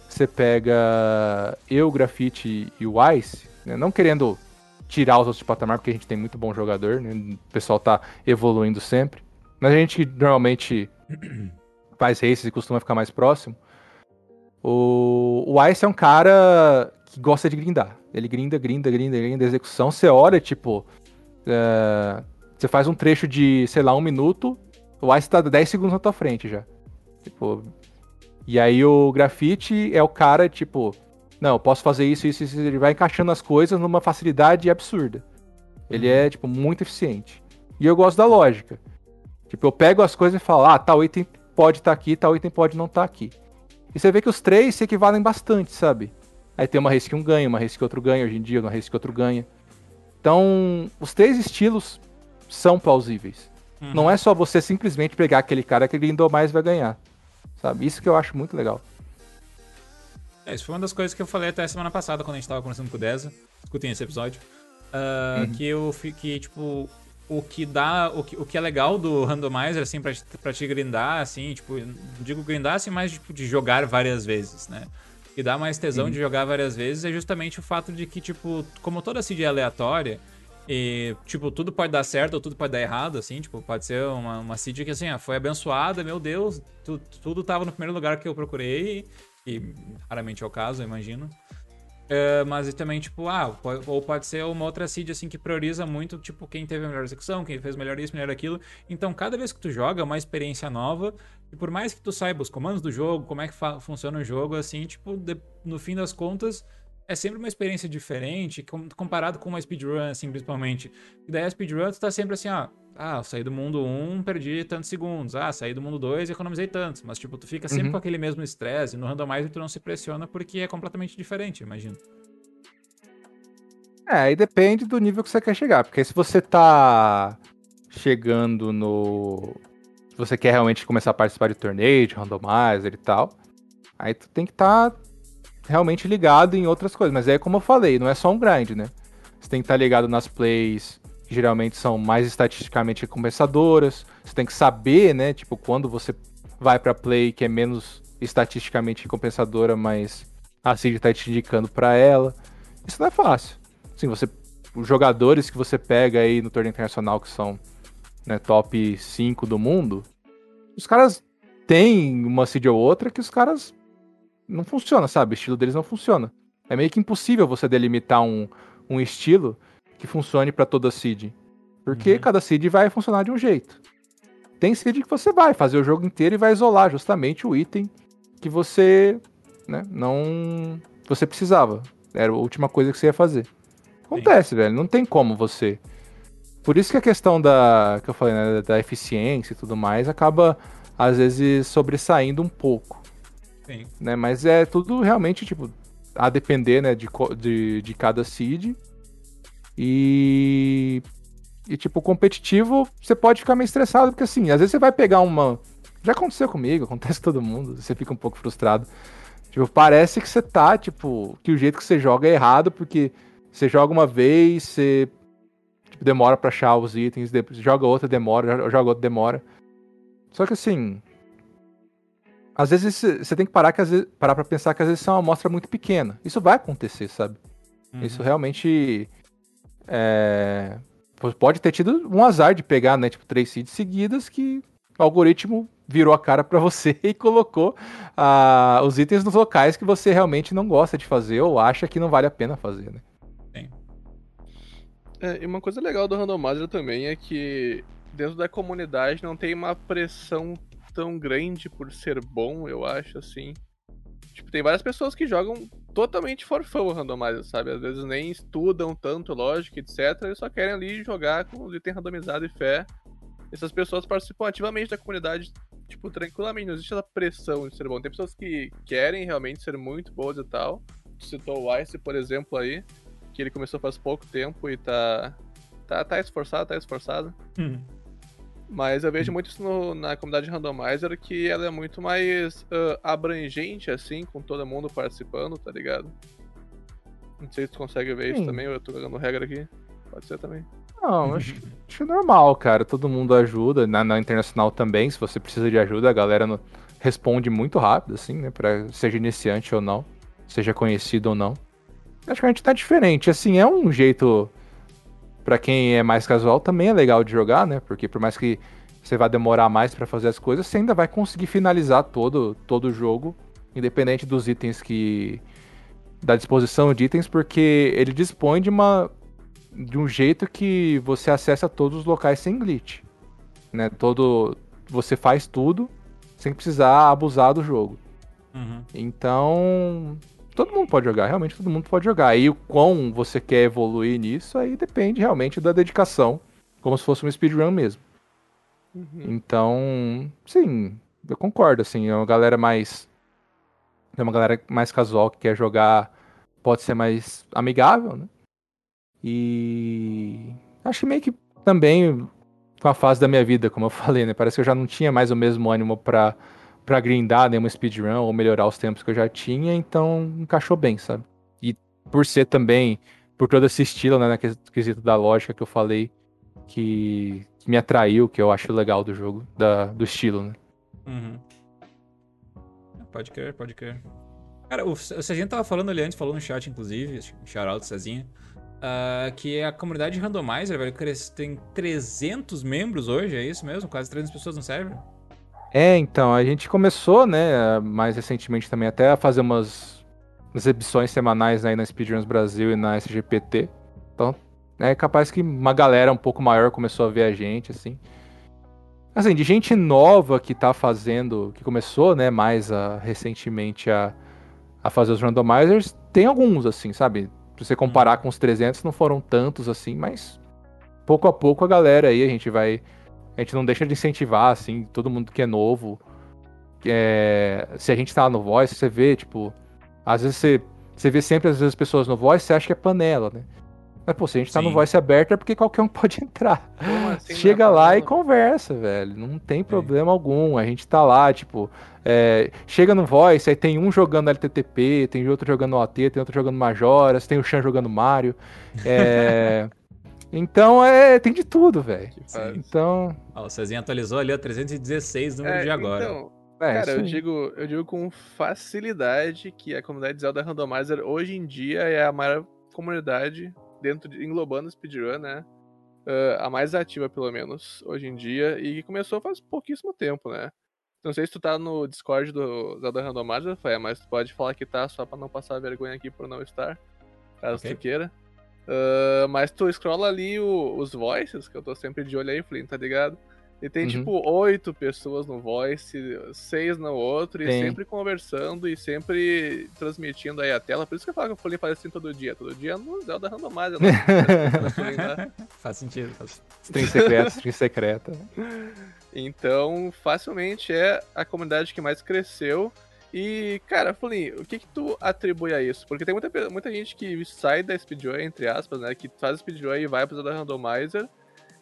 você pega eu, Grafite e o Ice, né, não querendo tirar os outros de patamar, porque a gente tem muito bom jogador, né, o pessoal tá evoluindo sempre. Mas a gente normalmente faz races e costuma ficar mais próximo. O, o Ice é um cara que gosta de grindar. Ele grinda, grinda, grinda, grinda, execução. Você olha, tipo. É, você faz um trecho de, sei lá, um minuto. O Ice tá 10 segundos na tua frente já. Tipo. E aí o grafite é o cara, tipo. Não, eu posso fazer isso, isso, isso. Ele vai encaixando as coisas numa facilidade absurda. Ele é, tipo, muito eficiente. E eu gosto da lógica. Tipo, eu pego as coisas e falo, ah, tal item pode estar tá aqui, tal item pode não estar tá aqui. E você vê que os três se equivalem bastante, sabe? Aí tem uma race que um ganha, uma race que outro ganha, hoje em dia uma race que outro ganha. Então, os três estilos são plausíveis. Uhum. Não é só você simplesmente pegar aquele cara que grindou mais e vai ganhar. Sabe? Isso que eu acho muito legal. É, isso foi uma das coisas que eu falei até semana passada, quando a gente tava conversando com o Deza. Escutem esse episódio. Uh, uhum. Que eu que, tipo, o que dá. O que, o que é legal do randomizer, assim, pra, pra te grindar, assim, tipo, digo grindar assim, mais tipo, de jogar várias vezes, né? Que dá mais tesão de jogar várias vezes é justamente o fato de que, tipo, como toda seed é aleatória, e, tipo, tudo pode dar certo ou tudo pode dar errado, assim, tipo, pode ser uma, uma seed que, assim, foi abençoada, meu Deus, tu, tudo tava no primeiro lugar que eu procurei, e raramente é o caso, eu imagino. Uh, mas também, tipo, ah, ou pode ser uma outra seed, assim, que prioriza muito, tipo, quem teve a melhor execução, quem fez melhor isso, melhor aquilo. Então, cada vez que tu joga, é uma experiência nova. E por mais que tu saiba os comandos do jogo, como é que funciona o jogo, assim, tipo, de, no fim das contas, é sempre uma experiência diferente, com, comparado com uma speedrun, assim, principalmente. E daí a speedrun, tu tá sempre assim, ó, ah, saí do mundo 1, perdi tantos segundos. Ah, saí do mundo 2 e economizei tantos. Mas, tipo, tu fica sempre uhum. com aquele mesmo estresse. No randomizer tu não se pressiona porque é completamente diferente, imagino. É, aí depende do nível que você quer chegar. Porque se você tá chegando no. Se você quer realmente começar a participar de torneio, de randomizer e tal, aí tu tem que estar tá realmente ligado em outras coisas. Mas é como eu falei, não é só um grind, né? Você tem que estar tá ligado nas plays que geralmente são mais estatisticamente recompensadoras. Você tem que saber, né, tipo, quando você vai para play que é menos estatisticamente recompensadora, mas a seed está te indicando para ela. Isso não é fácil. Sim, você os jogadores que você pega aí no torneio internacional que são né, top 5 do mundo, os caras têm uma seed ou outra que os caras não funciona, sabe? O estilo deles não funciona. É meio que impossível você delimitar um, um estilo que funcione para toda seed. Porque uhum. cada seed vai funcionar de um jeito. Tem seed que você vai fazer o jogo inteiro e vai isolar justamente o item que você né, não você precisava. Era a última coisa que você ia fazer. Acontece, Sim. velho. Não tem como você. Por isso que a questão da que eu falei, né, da eficiência e tudo mais acaba às vezes sobressaindo um pouco. Sim. Né? Mas é tudo realmente tipo a depender, né, de, de, de cada seed e. E, tipo, competitivo, você pode ficar meio estressado, porque assim, às vezes você vai pegar uma. Já aconteceu comigo, acontece com todo mundo, você fica um pouco frustrado. Tipo, parece que você tá, tipo, que o jeito que você joga é errado, porque você joga uma vez, você tipo, demora pra achar os itens, joga outra, demora, joga outra, demora. Só que assim. Às vezes você tem que parar, que, às vezes, parar pra pensar que às vezes é uma amostra muito pequena. Isso vai acontecer, sabe? Uhum. Isso realmente é, pode ter tido um azar de pegar, né, tipo, três seeds seguidas que o algoritmo virou a cara para você e colocou uh, os itens nos locais que você realmente não gosta de fazer ou acha que não vale a pena fazer, né? Sim. É, e uma coisa legal do Randomizer também é que dentro da comunidade não tem uma pressão tão grande por ser bom, eu acho, assim. Tipo, tem várias pessoas que jogam totalmente for fun o randomizer, sabe? Às vezes nem estudam tanto lógica, etc. Eles só querem ali jogar com os itens randomizados e fé. Essas pessoas participam ativamente da comunidade, tipo, tranquilamente. Não existe essa pressão de ser bom. Tem pessoas que querem realmente ser muito boas e tal. Tu citou o Ice, por exemplo, aí. Que ele começou faz pouco tempo e tá. Tá, tá esforçado, tá esforçado. Hum. Mas eu vejo muito isso no, na comunidade randomizer, que ela é muito mais uh, abrangente, assim, com todo mundo participando, tá ligado? Não sei se tu consegue ver Sim. isso também, ou eu tô cagando regra aqui. Pode ser também. Não, acho, acho normal, cara. Todo mundo ajuda. Na, na, internacional também, se você precisa de ajuda, a galera no, responde muito rápido, assim, né? Pra, seja iniciante ou não, seja conhecido ou não. Acho que a gente tá diferente. Assim, é um jeito para quem é mais casual também é legal de jogar, né? Porque por mais que você vá demorar mais para fazer as coisas, você ainda vai conseguir finalizar todo, todo o jogo, independente dos itens que da disposição de itens, porque ele dispõe de uma de um jeito que você acessa todos os locais sem glitch, né? Todo você faz tudo sem precisar abusar do jogo. Uhum. Então, todo mundo pode jogar, realmente todo mundo pode jogar. E o quão você quer evoluir nisso, aí depende realmente da dedicação, como se fosse um speedrun mesmo. Uhum. Então, sim, eu concordo, assim, é uma galera mais é uma galera mais casual que quer jogar, pode ser mais amigável, né? E acho que meio que também com a fase da minha vida, como eu falei, né? Parece que eu já não tinha mais o mesmo ânimo para para grindar nenhuma speedrun ou melhorar os tempos que eu já tinha, então encaixou bem, sabe? E por ser também, por todo esse estilo, né, naquele quesito da lógica que eu falei, que, me atraiu, que eu acho legal do jogo, da, do estilo, né? Uhum. Pode crer, pode crer. Cara, o, Cezinha tava falando ali antes, falou no chat, inclusive, shout Cezinha, uh, que a comunidade Randomizer, velho, tem 300 membros hoje, é isso mesmo? Quase 300 pessoas no server? É, então, a gente começou, né, mais recentemente também, até a fazer umas exibições semanais aí na Speedruns Brasil e na SGPT. Então, é capaz que uma galera um pouco maior começou a ver a gente, assim. Assim, de gente nova que tá fazendo, que começou, né, mais a, recentemente a, a fazer os randomizers, tem alguns, assim, sabe? Se você comparar uhum. com os 300, não foram tantos, assim, mas pouco a pouco a galera aí, a gente vai a gente não deixa de incentivar, assim, todo mundo que é novo. É, se a gente tá no voice, você vê, tipo, às vezes você, você vê sempre às vezes pessoas no voice, você acha que é panela, né? Mas, pô, se a gente tá Sim. no voice aberto é porque qualquer um pode entrar. Assim, Chega é lá e conversa, velho. Não tem problema algum. A gente tá lá, tipo, é, chega no voice, aí tem um jogando LTTP, tem outro jogando OT, tem outro jogando Majoras, tem o Chan jogando Mario. Então é, tem de tudo, velho. Então. Ó, o Cezinha atualizou ali a 316 número é, de agora. Então, é, cara, eu digo, eu digo com facilidade que a comunidade Zelda Randomizer hoje em dia é a maior comunidade dentro de, englobando o speedrun, né? Uh, a mais ativa, pelo menos, hoje em dia, e que começou faz pouquíssimo tempo, né? Não sei se tu tá no Discord do Zelda Randomizer, Rafael, mas tu pode falar que tá só pra não passar vergonha aqui por não estar, caso okay. tu queira. Uh, mas tu scrolla ali o, os voices, que eu tô sempre de olho aí, Flynn, tá ligado? E tem, uhum. tipo, oito pessoas no voice, seis no outro, e sempre conversando e sempre transmitindo aí a tela. Por isso que eu falo que o Flynn faz assim todo dia. Todo dia no Zelda Randomizer. Né? faz sentido. Faz... Stream secreta, stream secreta. Então, facilmente é a comunidade que mais cresceu e, cara, Fulinho, o que que tu atribui a isso? Porque tem muita, muita gente que sai da speedrun, entre aspas, né? Que faz speedrun e vai pro Zelda Randomizer.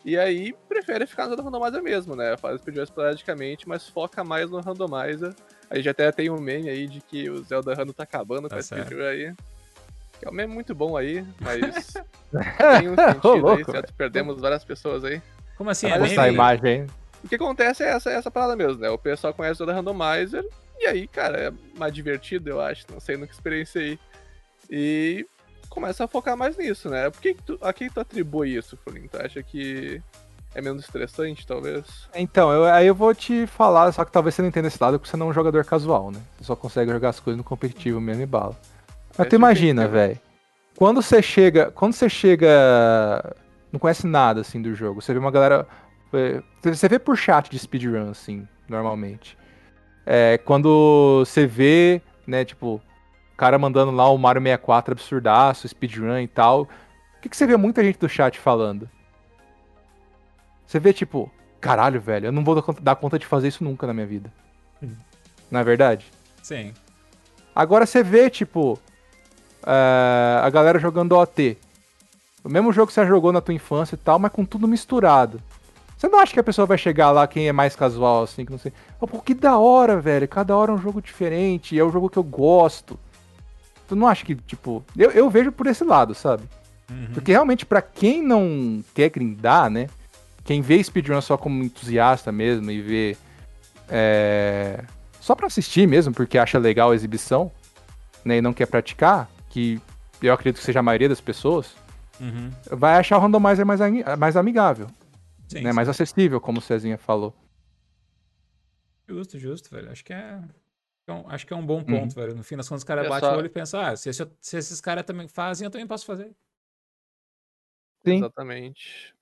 E aí prefere ficar no Zelda Randomizer mesmo, né? Faz speedrun esporadicamente, mas foca mais no Randomizer. A gente até tem um meme aí de que o Zelda Rando tá acabando com tá a speedrun aí. Que é um meme muito bom aí, mas tem um sentido aí, certo? Perdemos várias pessoas aí. Como assim? Mas, é essa imagem. O que acontece é essa, essa parada mesmo, né? O pessoal conhece o Zelda Randomizer e aí, cara, é mais divertido, eu acho. Não sei, nunca experienciei. E começa a focar mais nisso, né? Por que, que tu, a quem tu atribui isso, Fulinho? Tu acha que é menos estressante, talvez? Então, eu, aí eu vou te falar, só que talvez você não entenda esse lado, porque você não é um jogador casual, né? Você só consegue jogar as coisas no competitivo mesmo e bala. Mas é tu imagina, velho. Quando você chega. Quando você chega. Não conhece nada assim do jogo. Você vê uma galera. É, você vê por chat de speedrun, assim, normalmente. É, quando você vê, né, tipo, o cara mandando lá o Mario 64 absurdaço, speedrun e tal. O que, que você vê muita gente do chat falando? Você vê, tipo, caralho, velho, eu não vou dar conta de fazer isso nunca na minha vida. Uhum. Não é verdade? Sim. Agora você vê, tipo, uh, a galera jogando OT. O mesmo jogo que você jogou na tua infância e tal, mas com tudo misturado. Você não acha que a pessoa vai chegar lá, quem é mais casual, assim, que não sei. Oh, pô, que da hora, velho. Cada hora é um jogo diferente. É um jogo que eu gosto. Tu não acha que, tipo. Eu, eu vejo por esse lado, sabe? Uhum. Porque realmente, pra quem não quer grindar, né? Quem vê speedrun só como entusiasta mesmo e vê. É, só pra assistir mesmo, porque acha legal a exibição, né? E não quer praticar, que eu acredito que seja a maioria das pessoas, Uhum. vai achar o randomizer mais, mais amigável, Sim, né? sim. Mais acessível, como o Cezinha falou. Justo, justo, velho. Acho que é. um- Acho que é um bom Uhum. ponto, velho. No fim das contas, o cara É bate só- o olho e pensa, ah, se, esse- se esses caras também fazem, eu também posso fazer. Sim. Exatamente.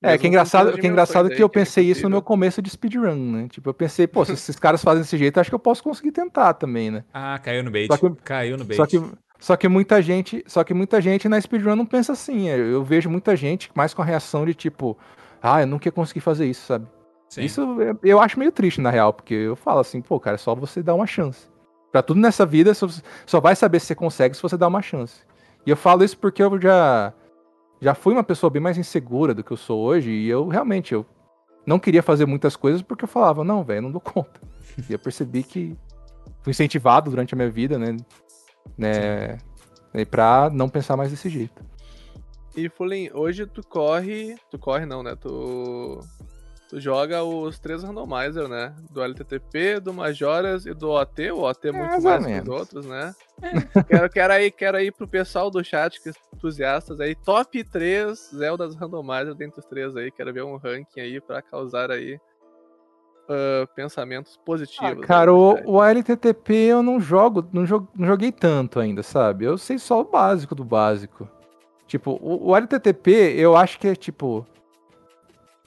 É, Mesmo que é engraçado, que é engraçado que eu é pensei isso no meu começo de speedrun, né? Tipo, eu pensei, pô, se esses caras fazem desse jeito, acho que eu posso conseguir tentar também, né? Ah, caiu no bait. Só que- Caiu no bait. Só que, só que muita gente, só que muita gente na speedrun não pensa assim. Eu vejo muita gente mais com a reação de tipo, ah, eu nunca ia conseguir fazer isso, sabe? Sim. Isso é- eu acho meio triste na real, porque eu falo assim, pô, cara, é só você dar uma chance. Pra tudo nessa vida, só, vai saber se você consegue se você dar uma chance. E eu falo isso porque eu já já fui uma pessoa bem mais insegura do que eu sou hoje e eu realmente eu não queria fazer muitas coisas porque eu falava, não, velho, eu não dou conta. E eu percebi que fui incentivado durante a minha vida, né, né, né, pra não pensar mais desse jeito. E Fulin, hoje tu corre. Tu corre não, né? Tu. Tu joga os três randomizer, né? Do LTTP, do Majoras e do OT. O OT é muito Mais que os outros, né? quero, quero, aí, quero aí pro pessoal do chat, que é entusiastas aí, top 3 Zeldas randomizer dentre os três aí. Quero ver um ranking aí pra causar aí ah, pensamentos Ah, positivos. cara, aí no o, o LTTP eu não jogo, não, jo- não joguei tanto ainda, sabe? Eu sei só o básico do básico. Tipo, o, o LTTP eu acho que é tipo.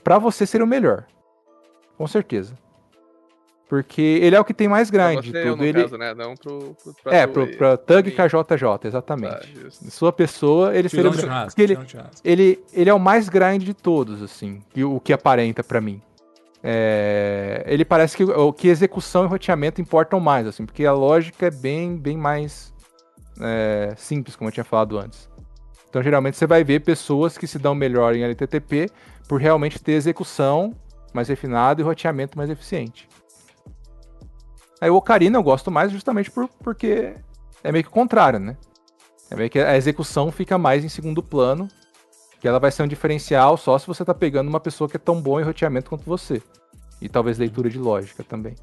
Pra você ser o melhor. Com certeza. Porque ele é o que tem mais Pra grind de você, tudo. no Ele, caso, né? Não pro. pro pra é, pro, aí. pra Tug Sim. KJJ, exatamente. Justo. Sua pessoa, ele seria. Porque ele, ele, ele é o mais grind de todos, assim, e o que aparenta pra mim. É, ele parece que o que execução e roteamento importam mais, assim, porque a lógica é bem, bem mais é, simples, como eu tinha falado antes. Então, geralmente, você vai ver pessoas que se dão melhor em LTTP por realmente ter execução mais refinada e roteamento mais eficiente. Aí o Ocarina eu gosto mais justamente por, porque é meio que o contrário, né? É meio que a execução fica mais em segundo plano, que ela vai ser um diferencial só se você tá pegando uma pessoa que é tão boa em roteamento quanto você. E talvez leitura de lógica também.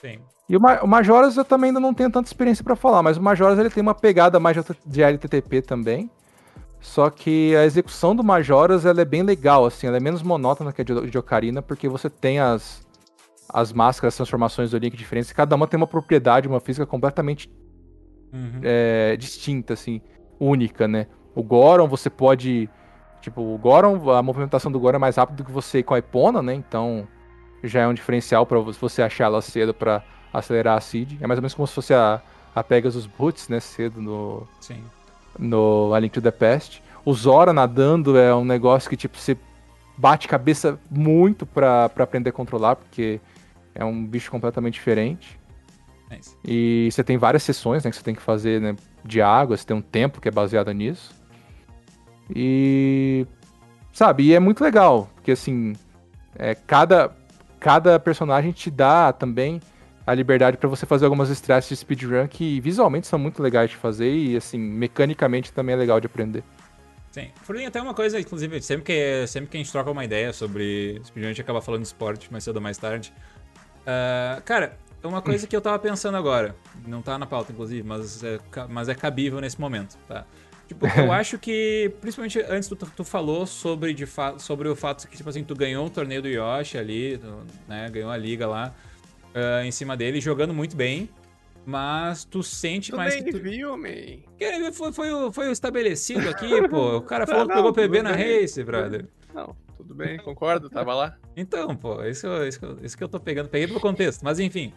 Sim. E o, Ma- o Majoras eu também ainda não tenho tanta experiência pra falar, mas o Majoras ele tem uma pegada mais de- de LTTP também. Só que a execução do Majoras ela é bem legal, assim, ela é menos monótona que a de, Ocarina, porque você tem as, as máscaras, as transformações do Link diferentes, e cada uma tem uma propriedade, uma física completamente Uhum. é, distinta, assim, única, né? O Goron você pode. Tipo, o Goron, a movimentação do Goron é mais rápida do que você com a Epona, né? Então já é um diferencial pra você achar ela cedo pra acelerar a Seed. É mais ou menos como se fosse a, a Pegasus Boots, né? Cedo no, Sim. No A Link to the Past. O Zora nadando é um negócio que, tipo, você bate cabeça muito pra, pra aprender a controlar, porque é um bicho completamente diferente. Nice. E você tem várias sessões né, que você tem que fazer né, de água, você tem um tempo que é baseado nisso. E. Sabe, e é muito legal, porque assim, é, cada, cada personagem te dá também a liberdade pra você fazer algumas stresses de speedrun que visualmente são muito legais de fazer e assim, mecanicamente também é legal de aprender. Sim. Furlinho, até uma coisa, inclusive, sempre que, sempre que a gente troca uma ideia sobre speedrun, a gente acaba falando de esporte mais cedo ou mais tarde. Ah, cara, é uma coisa que eu tava pensando agora. Não tá na pauta, inclusive, mas é, mas é cabível nesse momento, tá? Tipo, eu acho que, principalmente antes tu, tu falou sobre, de sobre o fato que, tipo assim, tu ganhou o torneio do Yoshi ali, tu, né? Ganhou a liga lá ah, em cima dele, jogando muito bem. Mas tu sente Tu mais nem que tu, viu, man. que Foi, foi, o- foi estabelecido aqui, pô. O cara falou que Não, pegou tudo PB na bem. Race, brother. Não, tudo bem, concordo, tava lá. Então, pô, isso, isso, que eu- isso que eu tô pegando. Peguei pelo contexto, mas enfim.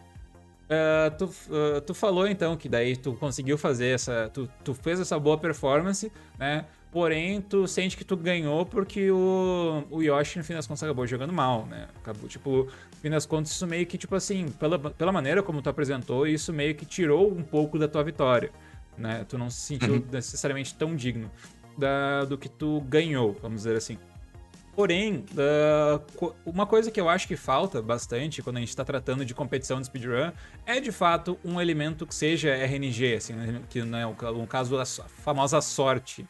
Ah, tu, ah, tu falou então que daí tu conseguiu fazer essa. Tu, tu fez essa boa performance, né? Porém, tu sente que tu ganhou porque o, o Yoshi, no fim das contas, acabou jogando mal, né? Acabou, tipo, no fim das contas, isso meio que, tipo assim, pela, pela maneira como tu apresentou, isso meio que tirou um pouco da tua vitória, né? Tu não se sentiu necessariamente tão digno da, do que tu ganhou, vamos dizer assim. Porém, uh, uma coisa que eu acho que falta bastante quando a gente está tratando de competição de speedrun é de fato um elemento que seja RNG, assim, né, que não é um caso da famosa sorte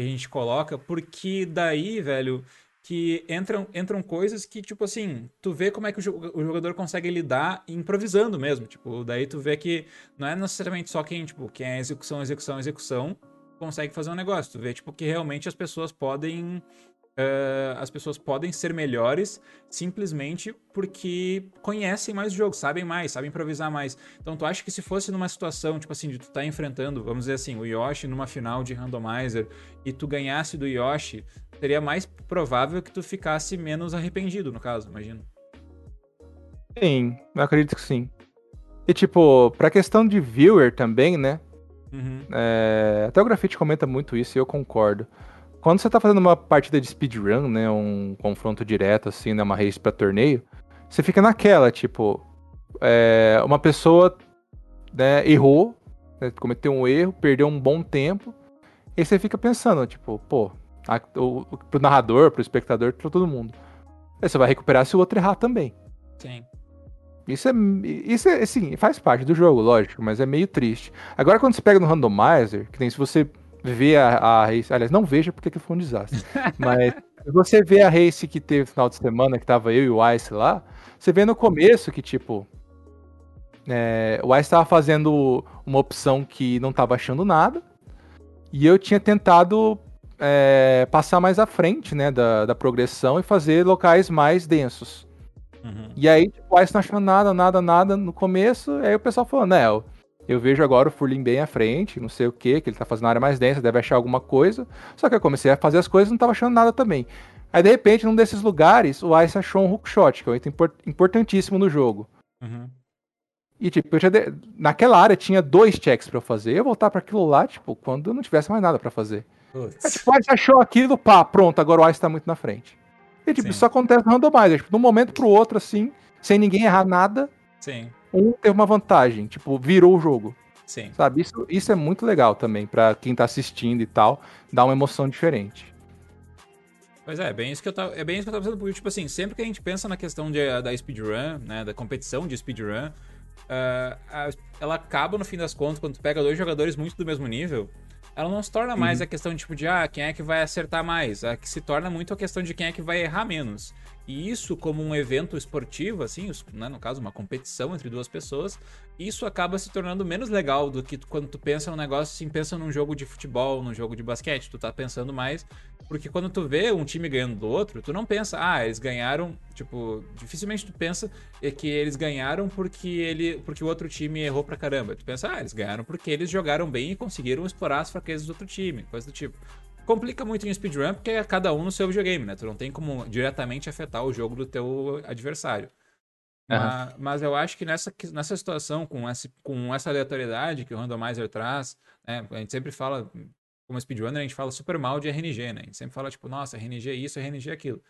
que a gente coloca, porque daí, velho, que entram, entram coisas que, tipo assim, tu vê como é que o jogador consegue lidar improvisando mesmo. Tipo, daí tu vê que não é necessariamente só quem, tipo, quem é execução, execução, execução, consegue fazer um negócio. Tu vê, tipo, que realmente as pessoas podem Uh, as pessoas podem ser melhores simplesmente porque conhecem mais o jogo, sabem mais, sabem improvisar mais. Então, tu acha que se fosse numa situação, tipo assim, de tu tá enfrentando, vamos dizer assim, o Yoshi numa final de randomizer e tu ganhasse do Yoshi, seria mais provável que tu ficasse menos arrependido, no caso, imagino. Sim, eu acredito que sim. E, tipo, pra questão de viewer também, né? Uhum. É... Até o Grafite comenta muito isso e eu concordo. Quando você tá fazendo uma partida de speedrun, né, um confronto direto, assim, né, uma race pra torneio, você fica naquela, tipo, é, uma pessoa né, errou, né, cometeu um erro, perdeu um bom tempo, e você fica pensando, tipo, pô, a, o, pro narrador, pro espectador, pra todo mundo. Aí você vai recuperar se o outro errar também. Sim. Isso é, isso é, assim, faz parte do jogo, lógico, mas é meio triste. Agora, quando você pega no randomizer, que tem se você ver a, a race. Aliás, não veja porque foi um desastre. Mas você vê a race que teve no final de semana, que tava eu e o Ice lá, você vê no começo que, tipo. É, o Ice tava fazendo uma opção que não tava achando nada. E eu tinha tentado é, passar mais à frente, né, da, da progressão e fazer locais mais densos. Uhum. E aí, tipo, o Ice não achando nada, nada, nada no começo. Aí o pessoal falou, né, eu vejo agora o Furlin bem à frente, não sei o que, que ele tá fazendo área mais densa, deve achar alguma coisa. Só que eu comecei a fazer as coisas e não tava achando nada também. Aí, de repente, num desses lugares, o Ice achou um hookshot, que é um item importantíssimo no jogo. Uhum. E, tipo, eu já de... naquela área tinha dois checks para eu fazer. Eu voltar para aquilo lá, tipo, quando eu não tivesse mais nada para fazer. Aí, tipo, o Ice achou aquilo, pá, pronto, agora o Ice tá muito na frente. E, tipo, Sim. isso acontece no randomizer. Tipo, de um momento pro outro, assim, sem ninguém errar nada. Sim um teve uma vantagem, tipo, virou o jogo. Sim. Sabe? Isso, isso é muito legal também, para quem tá assistindo e tal, dá uma emoção diferente. Pois é, é bem isso que eu tava, é bem isso que eu tava pensando, porque, tipo assim, sempre que a gente pensa na questão de, da speedrun, né, da competição de speedrun, uh, ela acaba, no fim das contas, quando tu pega dois jogadores muito do mesmo nível, ela não se torna mais uhum. a questão, tipo, de, ah, quem é que vai acertar mais, a que se torna muito a questão de quem é que vai errar menos. E isso, como um evento esportivo, assim, né, no caso, uma competição entre duas pessoas, isso acaba se tornando menos legal do que quando tu pensa num negócio assim, pensa num jogo de futebol, num jogo de basquete. Tu tá pensando mais. Porque quando tu vê um time ganhando do outro, tu não pensa, ah, eles ganharam. Tipo, dificilmente tu pensa que eles ganharam porque ele. porque o outro time errou pra caramba. Tu pensa, ah, eles ganharam porque eles jogaram bem e conseguiram explorar as fraquezas do outro time, coisa do tipo complica muito em speedrun porque é cada um no seu videogame, né? Tu não tem como diretamente afetar o jogo do teu adversário. Uhum. Mas, mas, eu acho que nessa, nessa situação, com essa, com essa aleatoriedade que o randomizer traz, né? A gente sempre fala, como speedrunner, a gente fala super mal de RNG, né? A gente sempre fala, tipo, nossa, RNG isso, RNG aquilo.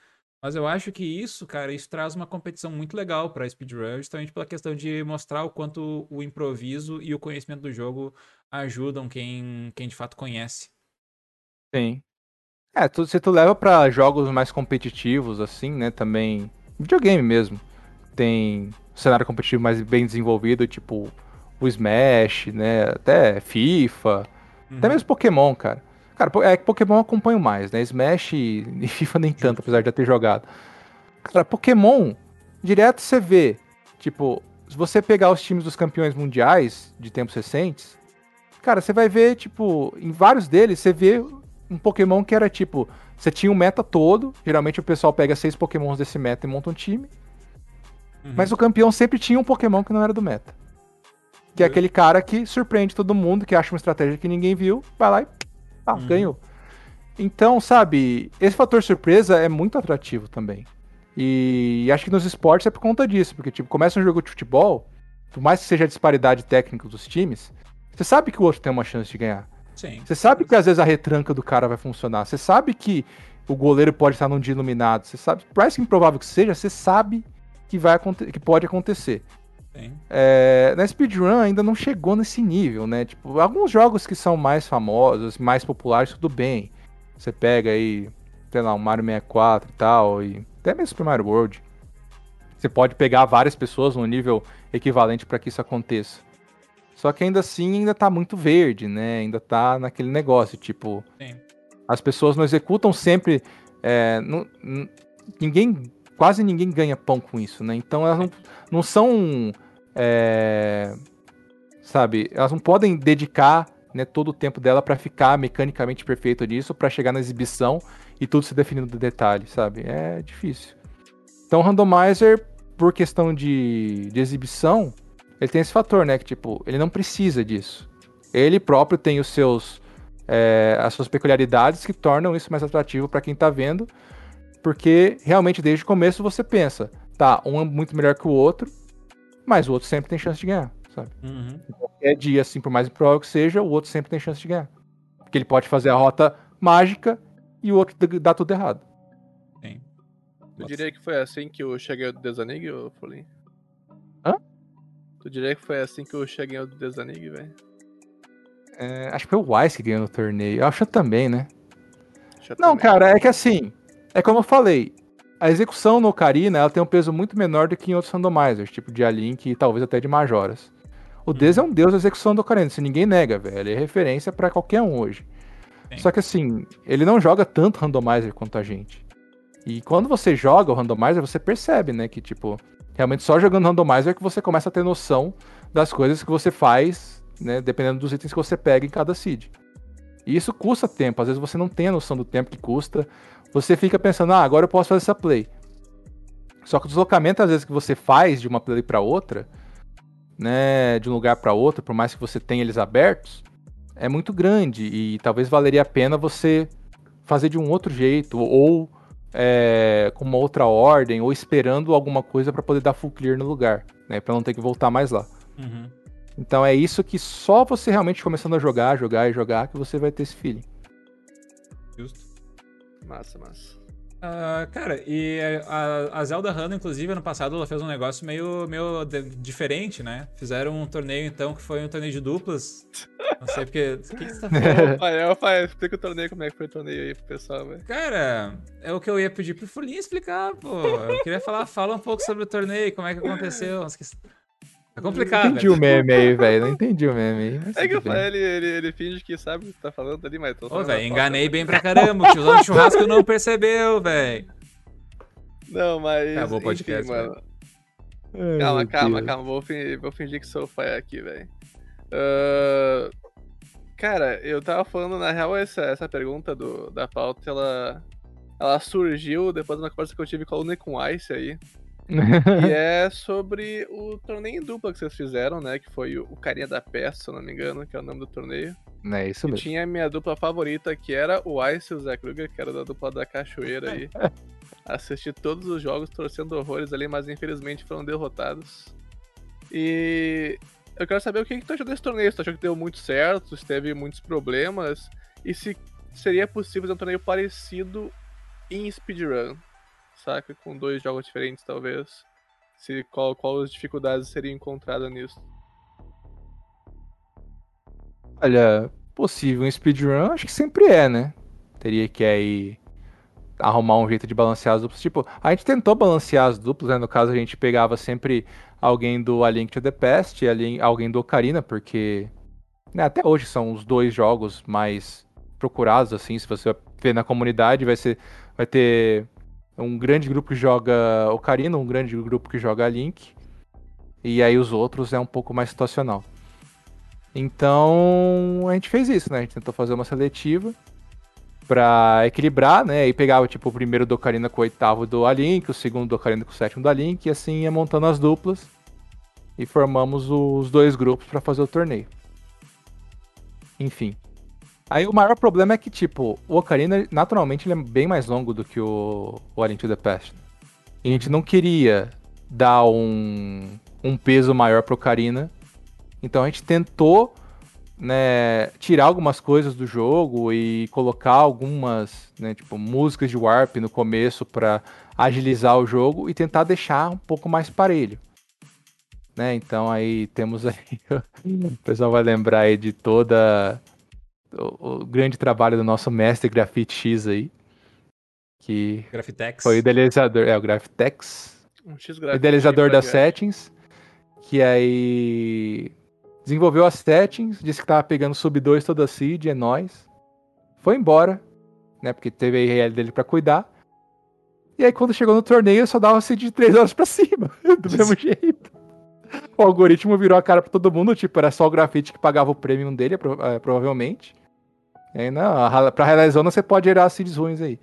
Mas eu acho que isso, cara, isso traz uma competição muito legal para speedrun, justamente pela questão de mostrar o quanto o improviso e o conhecimento do jogo ajudam quem, quem de fato conhece. Sim. É, tu, se tu leva para jogos mais competitivos, assim, né, também. Videogame mesmo. Tem cenário competitivo mais bem desenvolvido, tipo o Smash, né? Até FIFA. Uhum. Até mesmo Pokémon, cara. Cara, é que Pokémon eu acompanho mais, né? Smash e FIFA nem tanto, apesar de já ter jogado. Cara, Pokémon, direto você vê, tipo, se você pegar os times dos campeões mundiais de tempos recentes, cara, você vai ver, tipo, em vários deles, você vê um Pokémon que era tipo, você tinha um meta todo, geralmente o pessoal pega seis Pokémons desse meta e monta um time. Uhum. Mas o campeão sempre tinha um Pokémon que não era do meta. Que é uhum. aquele cara que surpreende todo mundo, que acha uma estratégia que ninguém viu, vai lá e ah, uhum. ganhou. Então, sabe, esse fator surpresa é muito atrativo também. E acho que nos esportes é por conta disso, porque tipo, começa um jogo de futebol, por mais que seja a disparidade técnica dos times, você sabe que o outro tem uma chance de ganhar. Sim. Você sabe que às vezes a retranca do cara vai funcionar. Você sabe que o goleiro pode estar num dia iluminado. Você sabe, por mais que improvável que seja, você sabe que, vai que pode acontecer. É, na speedrun ainda não chegou nesse nível, né? Tipo, alguns jogos que são mais famosos, mais populares, tudo bem. Você pega aí sei lá, um Mario 64 e tal, e até mesmo Super Mario World. Você pode pegar várias pessoas num nível equivalente para que isso aconteça. Só que ainda assim ainda tá muito verde, né? Ainda tá naquele negócio, tipo. Sim. As pessoas não executam sempre. É, não, ninguém. Quase ninguém ganha pão com isso, né? Então elas não, não são. É, sabe? Elas não podem dedicar né, todo o tempo dela para ficar mecanicamente perfeito nisso, para chegar na exibição e tudo se definindo do detalhe, sabe? É difícil. Então, o randomizer, por questão de, de exibição, ele tem esse fator, né? Que, tipo, ele não precisa disso. Ele próprio tem os seus, é, as suas peculiaridades que tornam isso mais atrativo para quem tá vendo, porque realmente desde o começo você pensa, tá, um é muito melhor que o outro, mas o outro sempre tem chance de ganhar, sabe? Uhum. Qualquer dia, assim, por mais improvável que seja, o outro sempre tem chance de ganhar. Porque ele pode fazer a rota mágica e o outro dá tudo errado. Sim. Tu diria que foi assim que eu cheguei do Desanig, Folim? Hã? Tu diria que foi assim que eu cheguei ao Desanig, velho? É, acho que foi o Wise que ganhou no torneio. Eu acho também, né? Acho Não, também. cara, é que assim, é como eu falei, a execução no Ocarina ela tem um peso muito menor do que em outros randomizers, tipo de Alink e talvez até de Majoras. O Dez é um deus da execução do Ocarina, isso ninguém nega, velho. Ele é referência para qualquer um hoje. Sim. Só que assim, ele não joga tanto randomizer quanto a gente. E quando você joga o randomizer, você percebe, né, que tipo, realmente só jogando randomizer é que você começa a ter noção das coisas que você faz, né, dependendo dos itens que você pega em cada seed. E isso custa tempo, às vezes você não tem a noção do tempo que custa. Você fica pensando, ah, agora eu posso fazer essa play. Só que o deslocamento, às vezes, que você faz de uma play para outra, né, de um lugar para outro, por mais que você tenha eles abertos, é muito grande e talvez valeria a pena você fazer de um outro jeito ou é, com uma outra ordem ou esperando alguma coisa para poder dar full clear no lugar, né? Para não ter que voltar mais lá. Uhum. Então é isso que só você realmente começando a jogar, jogar e jogar que você vai ter esse feeling. Justo. Massa, massa. Uh, cara, e a, a, Zelda Run, inclusive, ano passado, ela fez um negócio meio, meio de, diferente, né? Fizeram um torneio, então, que foi um torneio de duplas. Não sei porque. O que, que você tá falando? Rafael, Rafael, explica o torneio, como é que foi o torneio aí pro pessoal, velho. Cara, é o que eu ia pedir pro Fulinho explicar, pô. Eu queria falar, fala um pouco sobre o torneio, como é que aconteceu. É complicado. Não entendi o meme aí, velho. Não entendi o meme aí. É que o ele, ele, ele finge que sabe o que tá falando ali, mas tô Ô, velho, enganei bem pra caramba. O tiozão do churrasco não percebeu, velho. Não, mas. Acabou o podcast, enfim, mano. Ai, calma, calma, Deus. calma. Vou fingir, vou fingir que sou o pai aqui, velho. Uh, cara, eu tava falando, na real, essa, essa pergunta do, da pauta, ela, ela surgiu depois de uma conversa que eu tive com a Luna com Ice aí. E é sobre o torneio em dupla que vocês fizeram, né? Que foi o Carinha da Peça, se eu não me engano, que é o nome do torneio. É isso mesmo. E tinha a minha dupla favorita, que era o Ice e o Zé Kruger, que era da dupla da Cachoeira aí. Assisti todos os jogos torcendo horrores ali, mas infelizmente foram derrotados. E eu quero saber o que, que tu achou desse torneio. Se tu achou que deu muito certo, se teve muitos problemas, e se seria possível fazer um torneio parecido em speedrun saca? Com dois jogos diferentes, talvez. Se, qual, qual as dificuldades seriam encontradas nisso? Olha, possível em speedrun, acho que sempre é, né? Teria que aí arrumar um jeito de balancear as duplas. Tipo, a gente tentou balancear as duplas, né? No caso, a gente pegava sempre alguém do A Link to the Past e alguém do Ocarina, porque né, até hoje são os dois jogos mais procurados, assim, se você ver na comunidade, vai ser vai ter um grande grupo que joga Ocarina, um grande grupo que joga Link. E aí os outros é um pouco mais situacional. Então a gente fez isso, né? A gente tentou fazer uma seletiva para equilibrar, né? E pegava tipo o primeiro do Ocarina com o oitavo do Alink, o segundo do Ocarina com o sétimo do Alink, e assim ia montando as duplas e formamos os dois grupos para fazer o torneio. Enfim, Aí o maior problema é que, tipo, o Ocarina, naturalmente, ele é bem mais longo do que o, o A Link to the Past. E a gente não queria dar um, um peso maior pro Ocarina. Então a gente tentou né, tirar algumas coisas do jogo e colocar algumas, né, tipo, músicas de Warp no começo para agilizar o jogo e tentar deixar um pouco mais parelho. Né, então aí temos aí, o pessoal vai lembrar aí de toda o, o, grande trabalho do nosso mestre Grafite X aí. que Grafitex. foi o idealizador, é o Grafitex, Um X o idealizador das settings, que aí desenvolveu as settings, disse que tava pegando sub 2 toda a seed, é nóis. Foi embora, né, porque teve a IRL dele pra cuidar. E aí quando chegou no torneio, só dava seed de 3 horas pra cima, do mesmo jeito. O algoritmo virou a cara pra todo mundo, tipo, era só o grafite que pagava o premium dele, pro- eh, provavelmente. Aí, não, pra você pode gerar seeds ruins aí.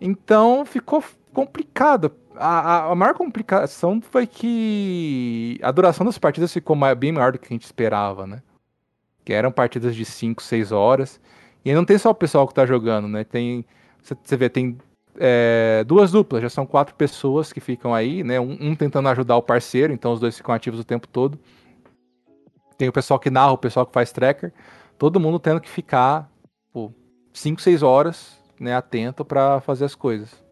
Então ficou complicado. A, a- a maior complicação foi que a duração das partidas ficou bem maior do que a gente esperava, né? Que eram partidas de 5, 6 horas. E não tem só o pessoal que tá jogando, né? Tem. Você vê, tem é, duas duplas, já são quatro pessoas que ficam aí, né? Um, um tentando ajudar o parceiro, então os dois ficam ativos o tempo todo. Tem o pessoal que narra, o pessoal que faz tracker. Todo mundo tendo que ficar 5, 6 horas, né, atento pra fazer as coisas.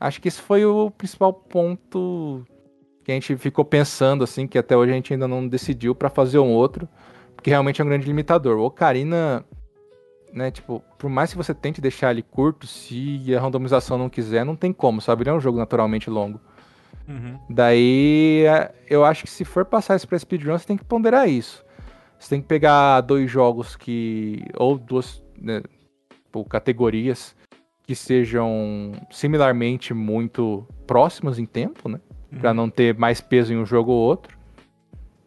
Acho que esse foi o principal ponto que a gente ficou pensando, assim, que até hoje a gente ainda não decidiu pra fazer um outro, porque realmente é um grande limitador. O Ocarina, né, tipo, por mais que você tente deixar ele curto, se a randomização não quiser, não tem como, sabe? Ele é um jogo naturalmente longo. Uhum. Daí, é, eu acho que se for passar isso pra speedrun, você tem que ponderar isso. Você tem que pegar dois jogos que. ou duas né, tipo, categorias que sejam similarmente muito próximas em tempo, né? Pra Uhum. não ter mais peso em um jogo ou outro.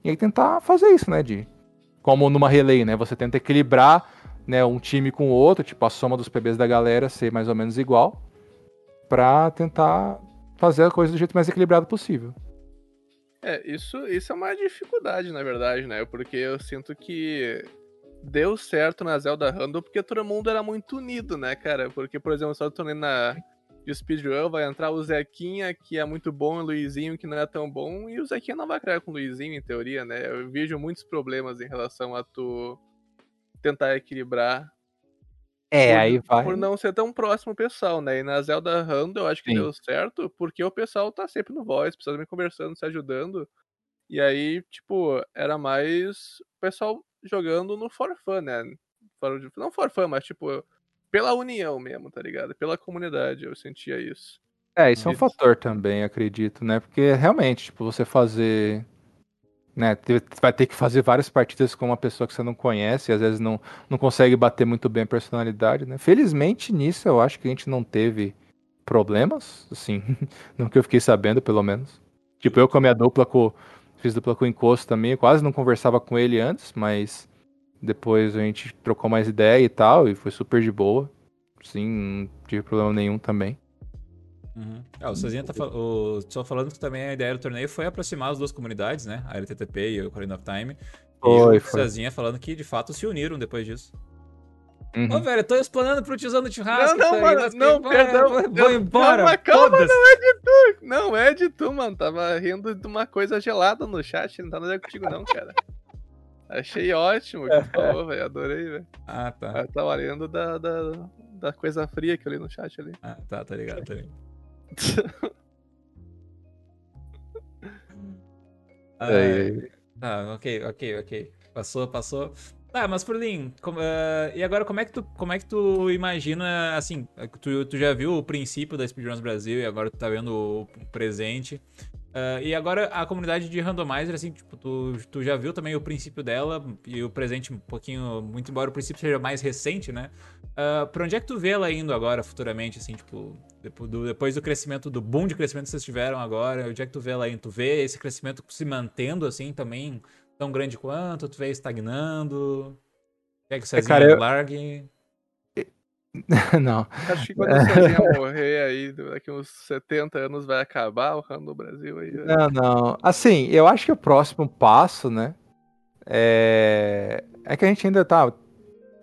E aí tentar fazer isso, né? De, como numa relay, né? Você tenta equilibrar né, um time com o outro, tipo, a soma dos PBs da galera ser mais ou menos igual. Pra tentar fazer a coisa do jeito mais equilibrado possível. É, isso, isso é uma dificuldade, na verdade, né? Porque eu sinto que deu certo na Zelda Random porque todo mundo era muito unido, né, cara? Porque, por exemplo, só tornei na de speedrun vai entrar o Zequinha, que é muito bom, e o Luizinho, que não é tão bom, e o Zequinha não vai criar com o Luizinho, em teoria, né? Eu vejo muitos problemas em relação a tu tentar equilibrar É, por, aí vai. por não ser tão próximo o pessoal, né? E na Zelda Random eu acho que Sim. deu certo, porque o pessoal tá sempre no voice, pessoal também conversando, se ajudando. E aí, tipo, era mais o pessoal jogando no for fun, né? Não for fun, mas tipo, pela união mesmo, tá ligado? Pela comunidade, eu sentia isso. É, isso é um fator também, acredito, né? Porque realmente, tipo, você fazer. Né, vai ter que fazer várias partidas com uma pessoa que você não conhece, e às vezes não, não consegue bater muito bem a personalidade, né? Felizmente nisso eu acho que a gente não teve problemas, assim, no que eu fiquei sabendo, pelo menos. Tipo, eu com a minha dupla com. Fiz dupla com o encosto também, quase não conversava com ele antes, mas depois a gente trocou mais ideia e tal, e foi super de boa. Sim, não tive problema nenhum também. Uhum. Ah, o Cezinha tá fal- o, só falando que também a ideia do torneio foi aproximar as duas comunidades, né? A LTTP e o Ocarina of Time. Foi, e o foi. Falando que de fato se uniram depois disso. Uhum. Ô, velho, eu tô explanando pro tiozão do churrasco. Não, não, aí, mano, mas não, que- perdão, Vou, embora. calma, calma, foda-se. não é de tu, não é de tu, mano. Tava rindo de uma coisa gelada no chat, não tá nada contigo não, cara. Achei ótimo o que tu falou, velho, adorei, velho. Ah, tá. Eu tava lendo da, da, da coisa fria que eu li no chat ali. Ah, tá, tá ligado, tá ligado. Ah, Aí, Tá, ok, ok, ok. Passou, passou. Tá, mas Furlin, como- ah, e agora como é que tu, como é que tu imagina, assim, tu, tu já viu o princípio da Speedruns Brasil e agora tu tá vendo o presente. Ah, e agora a comunidade de randomizer, assim, tipo, tu, tu já viu também o princípio dela e o presente um pouquinho, muito embora o princípio seja mais recente, né? Ah, pra onde é que tu vê ela indo agora, futuramente, assim, tipo, depois do crescimento, do boom de crescimento que vocês tiveram agora, onde é que tu vê ela indo? Tu vê esse crescimento se mantendo, assim, também tão grande quanto? Tu vê estagnando? Quer que o Cezinha cara, eu- largue? não. Acho que quando o Cezinha morrer aí, daqui uns 70 anos vai acabar o ramo do Brasil aí. velho. Não, não. Assim, eu acho que o próximo passo, né? É, é que a gente ainda tá.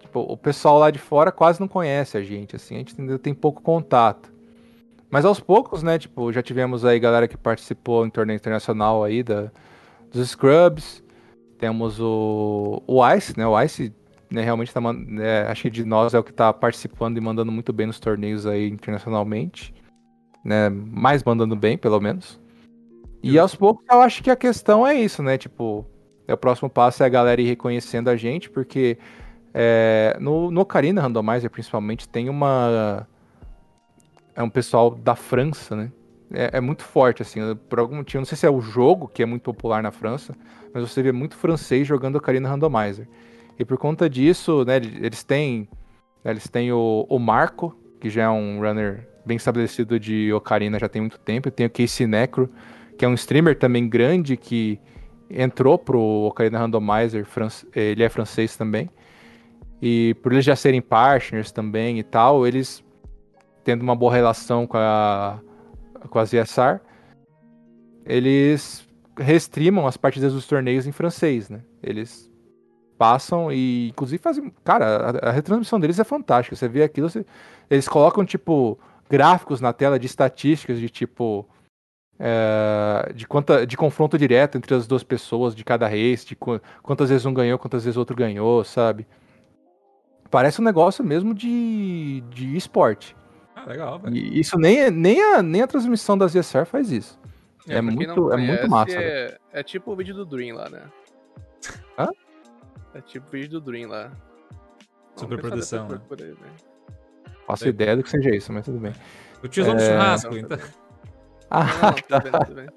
Tipo, o pessoal lá de fora quase não conhece a gente, assim, a gente ainda tem pouco contato. Mas aos poucos, né? Tipo, já tivemos aí galera que participou em torneio internacional aí da, dos Scrubs. Temos o, o Ice, né? O Ice né, realmente tá. man- é, acho que de nós é o que tá participando e mandando muito bem nos torneios aí internacionalmente. Né? Mais mandando bem, pelo menos. E aos poucos eu acho que a questão é isso, né? Tipo, é o próximo passo é a galera ir reconhecendo a gente, porque é, no, no Ocarina Randomizer, principalmente, tem uma. é um pessoal da França, né? É, é, muito forte, assim, por algum motivo. Não sei se é o jogo que é muito popular na França, mas você vê muito francês jogando Ocarina Randomizer. E por conta disso, né, eles têm, né, eles têm o, o Marco, que já é um runner bem estabelecido de Ocarina já tem muito tempo. Tem o Casey Necro, que é um streamer também grande que entrou pro Ocarina Randomizer, ele é francês também. E por eles já serem partners também e tal, eles tendo uma boa relação com a com a ZSR, eles restrimam as partidas dos torneios em francês, né? Eles passam e inclusive fazem, cara, a, a retransmissão deles é fantástica. Você vê aquilo, você, eles colocam tipo gráficos na tela de estatísticas de tipo é, de, quanta, de confronto direto entre as duas pessoas de cada race, de qu quantas vezes um ganhou, quantas vezes outro ganhou, sabe? Parece um negócio mesmo de, de esporte. Ah, legal, velho. E isso nem, nem, a, nem a transmissão da ZSR faz isso. É, é muito, conhece, é muito massa. É, é, tipo o vídeo do Dream lá, né? Hã? É tipo o vídeo do Dream lá. Superprodução. Né? né? Faço ideia do que seja isso, mas tudo bem. O tiozão é... do churrasco, então. Ah, não, tá. bem, tudo bem.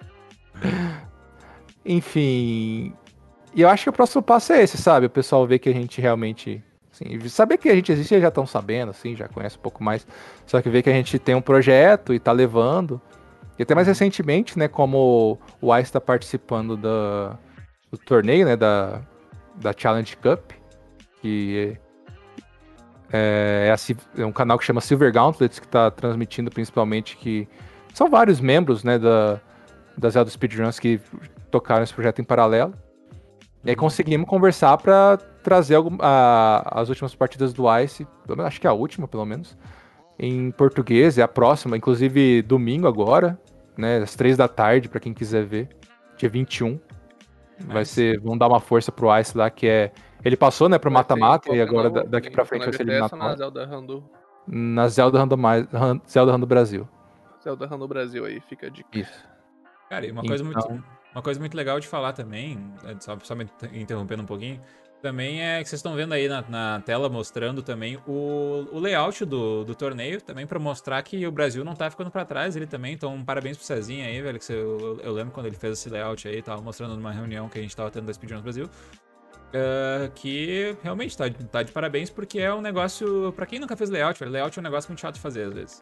Enfim. E eu acho que o próximo passo é esse, sabe? O pessoal vê que a gente realmente. Assim, saber que a gente existe, eles já estão sabendo, assim, já conhece um pouco mais. Só que ver que a gente tem um projeto e tá levando. E até mais recentemente, né, como o Ice está participando da, do torneio, né, da, da Challenge Cup, que é, é, é um canal que chama Silver Gauntlets, que está transmitindo principalmente que são vários membros, né, da, da Zelda Speedruns que tocaram esse projeto em paralelo. E aí conseguimos conversar para trazer algum, a, as últimas partidas do Ice, acho que a última, pelo menos, em português, é a próxima, inclusive domingo agora, né, às três da tarde, para quem quiser ver, dia 21. Mas... Vai ser, vamos dar uma força pro Ice lá, que é ele passou, né, pro mata-mata e agora daqui pra frente vai ser eliminatório. Na Zelda Randu. Na Zelda Randu, Zelda Randu Brasil. Zelda Randu Brasil aí, fica a dica. Isso. Cara, e uma coisa, então... muito, uma coisa muito legal de falar também, é, só, só me interrompendo um pouquinho, também é que vocês estão vendo aí na, na tela mostrando também o, o layout do, do torneio, também para mostrar que o Brasil não tá ficando para trás ele também. Então, parabéns pro Cezinha aí, velho, que você, eu, eu, lembro quando ele fez esse layout aí, tava mostrando numa reunião que a gente tava tendo da Speedruns Brasil. Uh, que realmente tá, tá, de parabéns, porque é um negócio. para quem nunca fez layout, layout é um negócio muito chato de fazer às vezes.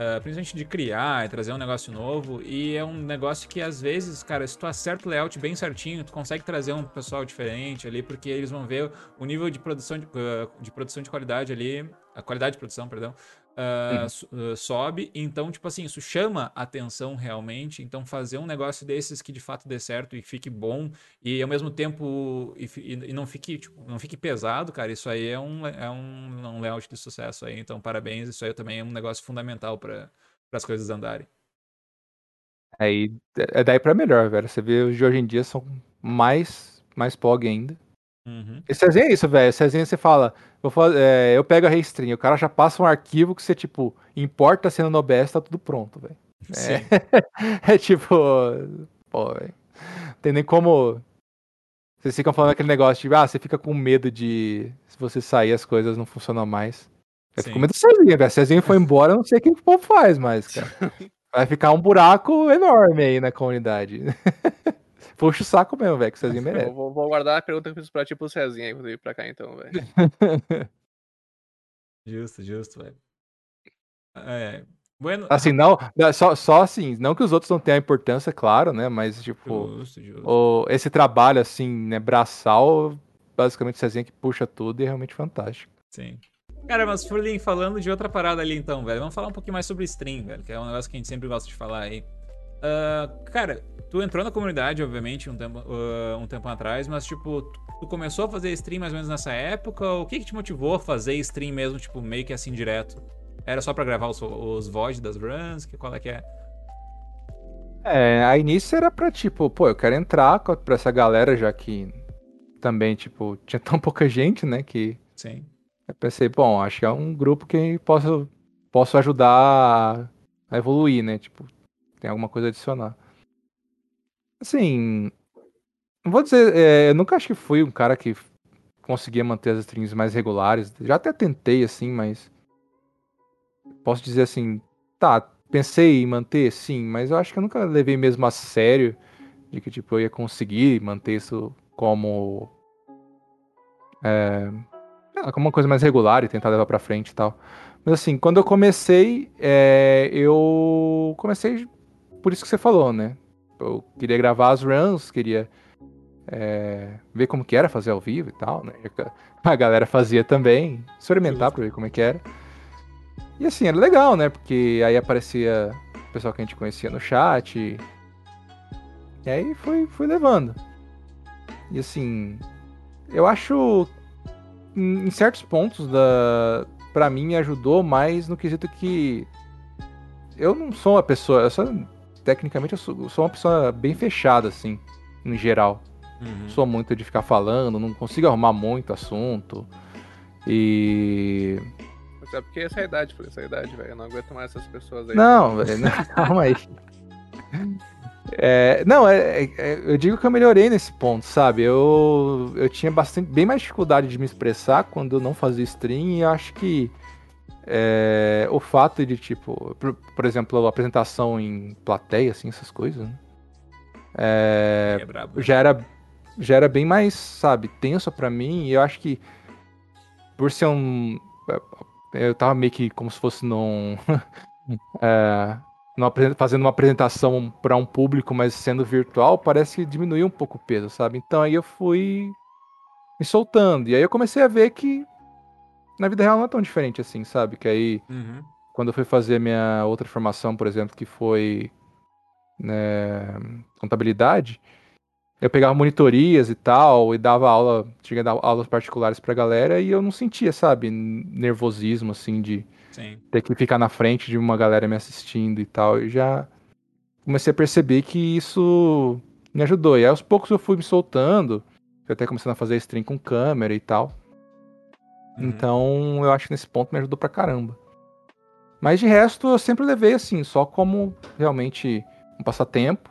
Uh, principalmente de criar e trazer um negócio novo. E é um negócio que às vezes, cara, se tu acerta o layout bem certinho, tu consegue trazer um pessoal diferente ali, porque eles vão ver o nível de produção de, uh, de produção de qualidade ali, a qualidade de produção, perdão, uh, sobe. Então, tipo assim, isso chama atenção realmente. Então, fazer um negócio desses que de fato dê certo e fique bom e ao mesmo tempo e, e não fique tipo, não fique pesado, cara. Isso aí é um, é um, um layout de sucesso aí. Então, parabéns. Isso aí também é um negócio fundamental para as coisas andarem. Aí é, é daí para melhor, velho. Você vê os de hoje em dia são mais mais pog ainda. Uhum. Esse Cezinha é isso, velho. Cezinha você fala, eu, é, eu pego a restring, o cara já passa um arquivo que você, tipo, importa a cena no OBS, tá tudo pronto, velho. É, é, tipo, pô, velho. Tem nem como. Vocês ficam falando aquele negócio de, ah, você fica com medo de. Se você sair, as coisas não funcionam mais. Eu fico com medo do Cezinha, velho. Cezinha foi embora, eu não sei o que o povo faz mais, cara. Vai ficar um buraco enorme aí na comunidade. Puxa o saco mesmo, velho, que o Cezinha merece. Vou, vou, guardar a pergunta que eu fiz pra ti pro Cezinha aí quando ele vir pra cá, então, velho. justo, justo, velho. É. Bueno... Assim, não, só, só assim, não que os outros não tenham importância, claro, né? Mas, tipo, justo, justo. O, esse trabalho, assim, né, braçal, basicamente o Cezinha que puxa tudo e é realmente fantástico. Sim. Cara, mas Furlin, falando de outra parada ali então, velho, vamos falar um pouquinho mais sobre stream, velho, que é um negócio que a gente sempre gosta de falar aí. Uh, cara, tu entrou na comunidade, obviamente, um tempo, uh, um tempo atrás, mas, tipo, tu começou a fazer stream mais ou menos nessa época? O que, que te motivou a fazer stream mesmo, tipo, meio que assim, direto? Era só pra gravar os, os das runs? Que, qual é que é? É, a início era pra, tipo, pô, eu quero entrar pra essa galera, já que também, tipo, tinha tão pouca gente, né, que... Sim. Eu pensei, bom, acho que é um grupo que posso, posso ajudar a evoluir, né, tipo, tem alguma coisa a adicionar. Assim, vou dizer, é, eu nunca acho que fui um cara que conseguia manter as streams mais regulares. Já até tentei, assim, mas posso dizer assim, tá, pensei em manter, sim, mas eu acho que eu nunca levei mesmo a sério de que, tipo, eu ia conseguir manter isso como. É, como uma coisa mais regular e tentar levar pra frente e tal. Mas assim, quando eu comecei, é, eu comecei por isso que você falou, né? Eu queria gravar as runs, queria é, ver como que era fazer ao vivo e tal, né? A galera fazia também, experimentar pra ver como é que era. E assim, era legal, né? Porque aí aparecia o pessoal que a gente conhecia no chat. E aí foi, foi levando. E assim, eu acho em certos pontos da para mim me ajudou mais no quesito que eu não sou uma pessoa, eu sou, tecnicamente eu sou, sou uma pessoa bem fechada assim, em geral. Uhum. Sou muito de ficar falando, não consigo arrumar muito assunto. E mas é porque essa é a idade, por essa é idade, velho. Eu não aguento mais essas pessoas aí. Não, velho, calma aí. É, não, é, é, eu digo que eu melhorei nesse ponto, sabe? Eu, eu tinha bastante, bem mais dificuldade de me expressar quando eu não fazia stream e acho que é, o fato de, tipo, por, por, exemplo, a apresentação em plateia, assim, essas coisas, né? É, é né? já, era, já era bem mais, sabe, tenso para mim e eu acho que por ser um eu tava meio que como se fosse num. é, numa, fazendo uma apresentação para um público, mas sendo virtual, parece que diminuiu um pouco o peso, sabe? Então aí eu fui me soltando. E aí eu comecei a ver que na vida real não é tão diferente assim, sabe? Que aí, uhum. quando eu fui fazer minha outra formação, por exemplo, que foi né, contabilidade, eu pegava monitorias e tal, e dava aula, tinha dar aulas particulares pra galera, e eu não sentia, sabe, nervosismo, assim, de Sim. ter que ficar na frente de uma galera me assistindo e tal. E já comecei a perceber que isso me ajudou. E aí, aos poucos eu fui me soltando, eu até começando a fazer stream com câmera e tal. Uhum. Então, eu acho que nesse ponto me ajudou pra caramba. Mas de resto, eu sempre levei assim, só como realmente um passatempo,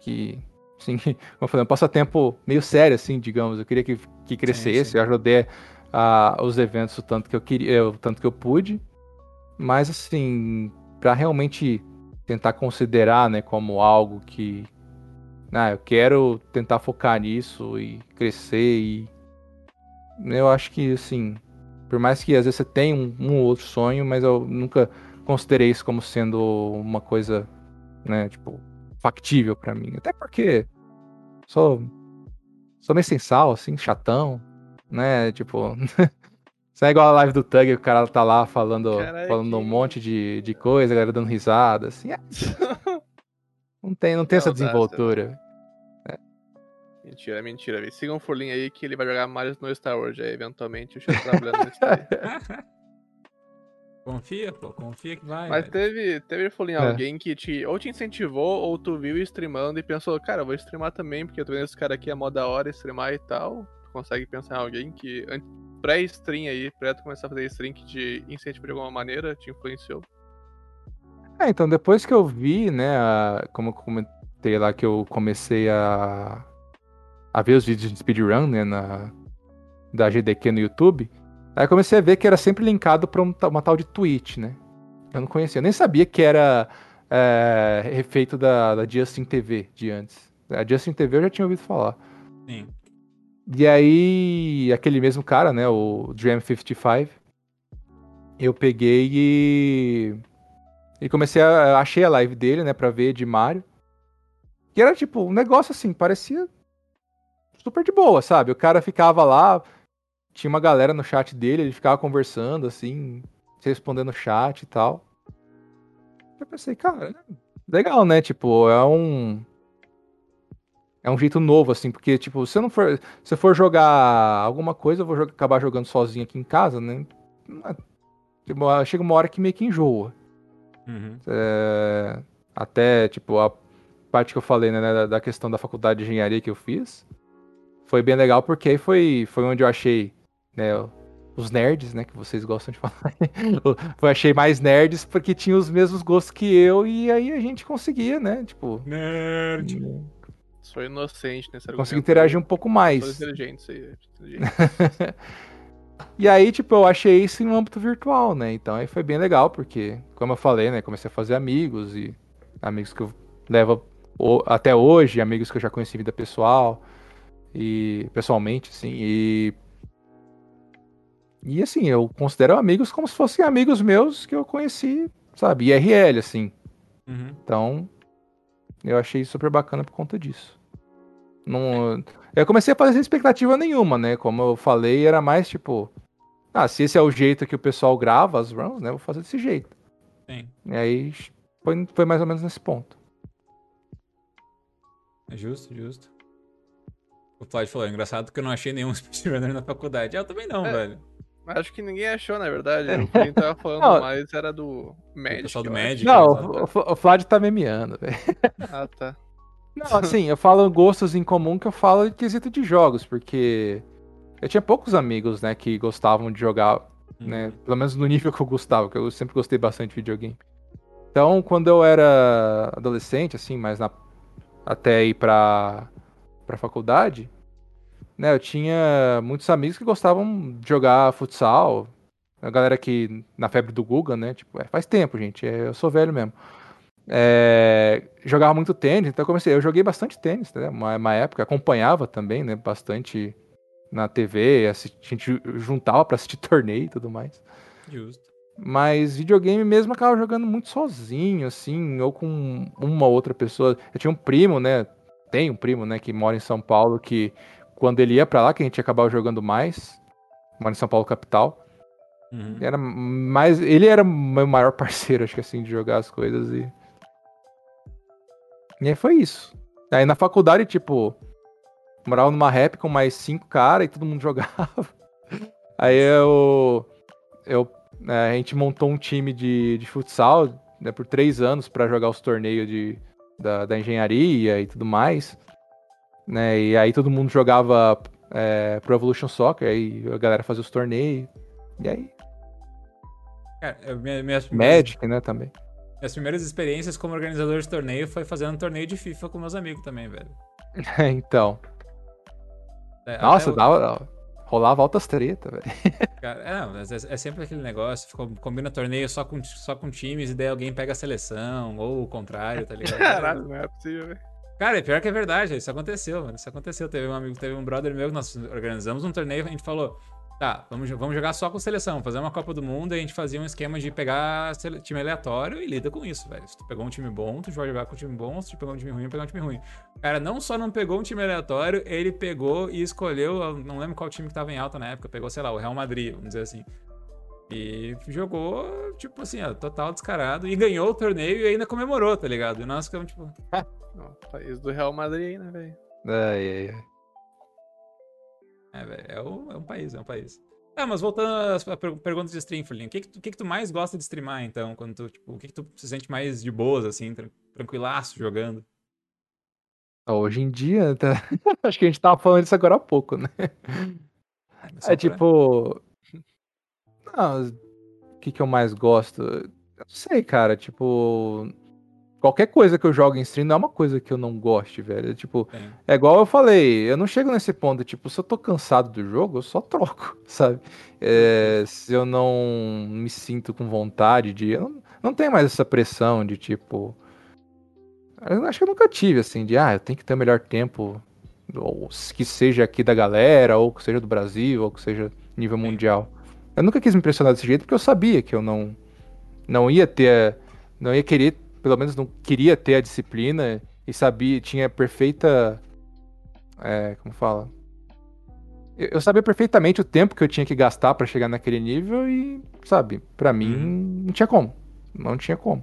que Assim, como eu falei, um passatempo meio sério, assim, digamos. Eu queria que, que crescesse, sim, sim. eu ajudei a, os eventos o tanto que eu queria, o tanto que eu pude. Mas assim, para realmente tentar considerar, né, como algo que ah, eu quero tentar focar nisso e crescer e eu acho que assim, por mais que às vezes você tenha um, um outro sonho, mas eu nunca considerei isso como sendo uma coisa, né, tipo, factível para mim. Até porque sou, sou meio sensal, assim, chatão, né? Tipo. Isso é igual a live do Tug, o cara tá lá falando, falando um monte de, de coisa, a galera dando risada, assim. É. não tem, não tem essa desenvoltura. É. Mentira, mentira. Sigam o Furlin aí que ele vai jogar Mario no Star Wars aí, eventualmente. Eu chego trabalhando nisso aí. Confia, pô, confia que vai. Mas velho. teve, teve Folinho, é. alguém que te ou te incentivou ou tu viu streamando e pensou, cara, eu vou streamar também, porque eu tô vendo esse cara aqui é mó da hora streamar e tal. Tu consegue pensar em alguém que pré-stream aí, pré tu começar a fazer stream que te incentivou de alguma maneira, te influenciou? É, então depois que eu vi, né, a, como eu comentei lá que eu comecei a, a ver os vídeos de speedrun, né, na, da GDQ no YouTube, Aí eu comecei a ver que era sempre linkado pra um, uma tal de Twitch, né? Eu não conhecia, eu nem sabia que era é, refeito da, da Justin TV de antes. A Justin TV eu já tinha ouvido falar. Sim. E aí, aquele mesmo cara, né, o Dream55, eu peguei e. E comecei a. Achei a live dele, né, pra ver de Mario. E era tipo, um negócio assim, parecia super de boa, sabe? O cara ficava lá, tinha uma galera no chat dele, ele ficava conversando, assim, respondendo no chat e tal. Eu pensei, cara, legal, né? Tipo, é um. É um jeito novo, assim, porque, tipo, se eu não for. Se eu for jogar alguma coisa, eu vou jogar, acabar jogando sozinho aqui em casa, né? Tipo, chega uma hora que meio que enjoa. Uhum. É, até, tipo, a parte que eu falei, né, da questão da faculdade de engenharia que eu fiz, foi bem legal porque aí foi, foi onde eu achei né, os nerds, né, que vocês gostam de falar. eu achei mais nerds porque tinham os mesmos gostos que eu e aí a gente conseguia, né, tipo... Nerd! Hum, Sou inocente nesse argumento. Consegui interagir um pouco mais. Sou inteligente, isso aí. E aí, tipo, eu achei isso em um âmbito virtual, né? Então aí foi bem legal, porque, como eu falei, né? Comecei a fazer amigos e amigos que eu levo até hoje, amigos que eu já conheci em vida pessoal e pessoalmente, assim, e e assim, eu considero amigos como se fossem amigos meus que eu conheci, sabe, IRL, assim. Uhum. Então, eu achei super bacana por conta disso. Não, eu comecei a fazer sem expectativa nenhuma, né? Como eu falei, era mais tipo, ah, se esse é o jeito que o pessoal grava as runs, né? Vou fazer desse jeito. Sim, E aí foi, foi mais ou menos nesse ponto. é justo, justo. O Floyd falou, engraçado que eu não achei nenhum speedrunner na faculdade. Eu também não, É. velho. Acho que ninguém achou, na verdade. O que a gente tava falando Não. mais era do Magic. pessoal do. Magic. Não, o, o, o Flávio tá memeando, velho. Ah, tá. Não, assim, eu falo gostos em comum que eu falo de quesito de jogos, porque eu tinha poucos amigos, né, que gostavam de jogar né? Uhum. Pelo menos no nível que eu gostava, que eu sempre gostei bastante de videogame. Então, quando eu era adolescente, assim, mas na, até ir pra, pra faculdade, né, eu tinha muitos amigos que gostavam de jogar futsal. A galera que, na febre do Guga, né, tipo, é, faz tempo, gente, é, eu sou velho mesmo. É, jogava muito tênis, então eu comecei, eu joguei bastante tênis, né, uma, uma época, acompanhava também, né, bastante na TV, assisti- a gente juntava pra assistir torneio e tudo mais. Justo. Mas videogame mesmo eu acaba jogando muito sozinho, assim, ou com uma outra pessoa. Eu tinha um primo, né? Tem um primo, né, que mora em São Paulo, que quando ele ia pra lá, que a gente acabava jogando mais, mora em São Paulo capital, Uhum. era mais. Ele era o meu maior parceiro, acho que assim, de jogar as coisas e. E aí foi isso. Aí na faculdade, tipo, morava numa rap com mais cinco caras e todo mundo jogava. Aí eu. eu né, a gente montou um time de, de futsal né, por três anos pra jogar os torneios de, da, da engenharia e tudo mais. Né, e aí todo mundo jogava é, Pro Evolution Soccer, aí a galera fazia os torneios. E aí, Cara, eu- minha- minhas, primeiras, Magic, né, também. minhas primeiras experiências como organizador de torneio foi fazendo torneio de FIFA com meus amigos também, velho. então. É, Nossa, o- dava, rolava altas treta, velho. Cara, é, é, é sempre aquele negócio, ficou- combina torneio só com, só com times e daí alguém pega a seleção, ou o contrário, tá ligado? Caralho, não é possível, velho. Cara, é pior que é verdade, isso aconteceu, mano. Isso aconteceu. Teve um amigo, teve um brother meu que nós organizamos um torneio, a gente falou, tá, vamos, vamos jogar só com seleção, fazer uma Copa do Mundo e a gente fazia um esquema de pegar time aleatório e lida com isso, velho. Se tu pegou um time bom, tu vai jogar com um time bom, se tu pegou um time ruim, pegar um time ruim. O cara não só não pegou um time aleatório, ele pegou e escolheu, eu não lembro qual time que tava em alta na época, pegou, sei lá, o Real Madrid, vamos dizer assim. E jogou, tipo assim, ó, total descarado. E ganhou o torneio e ainda comemorou, tá ligado? E nós ficamos, tipo, Não, país do Real Madrid, né, velho? Ai, ai, ai. É, velho, é, um- é um país, é um país. Ah, mas voltando às per- perguntas de stream, Fulinho, o que que, tu, o que que tu mais gosta de streamar, então? Quando tu, tipo, o que que tu se sente mais de boas, assim, tran- tranquilaço jogando? Hoje em dia, tá- acho que a gente tava falando isso agora há pouco, né? É pra- tipo. Não, o que, que eu mais gosto? Eu não sei, cara. Tipo. Qualquer coisa que eu jogo em stream não é uma coisa que eu não goste, velho. Tipo, Tem. é igual eu falei, eu não chego nesse ponto, tipo, se eu tô cansado do jogo, eu só troco, sabe? É, se eu não me sinto com vontade de. Eu não, não tenho mais essa pressão de tipo. Eu acho que eu nunca tive, assim, de ah, eu tenho que ter o melhor tempo, ou que seja aqui da galera, ou que seja do Brasil, ou que seja nível Sim. mundial. Eu nunca quis me impressionar desse jeito porque eu sabia que eu não não ia ter, não ia querer, pelo menos não queria ter a disciplina e sabia, tinha perfeita, é, como fala? Eu, eu sabia perfeitamente o tempo que eu tinha que gastar pra chegar naquele nível e, sabe, pra mim Uhum. não tinha como, não tinha como.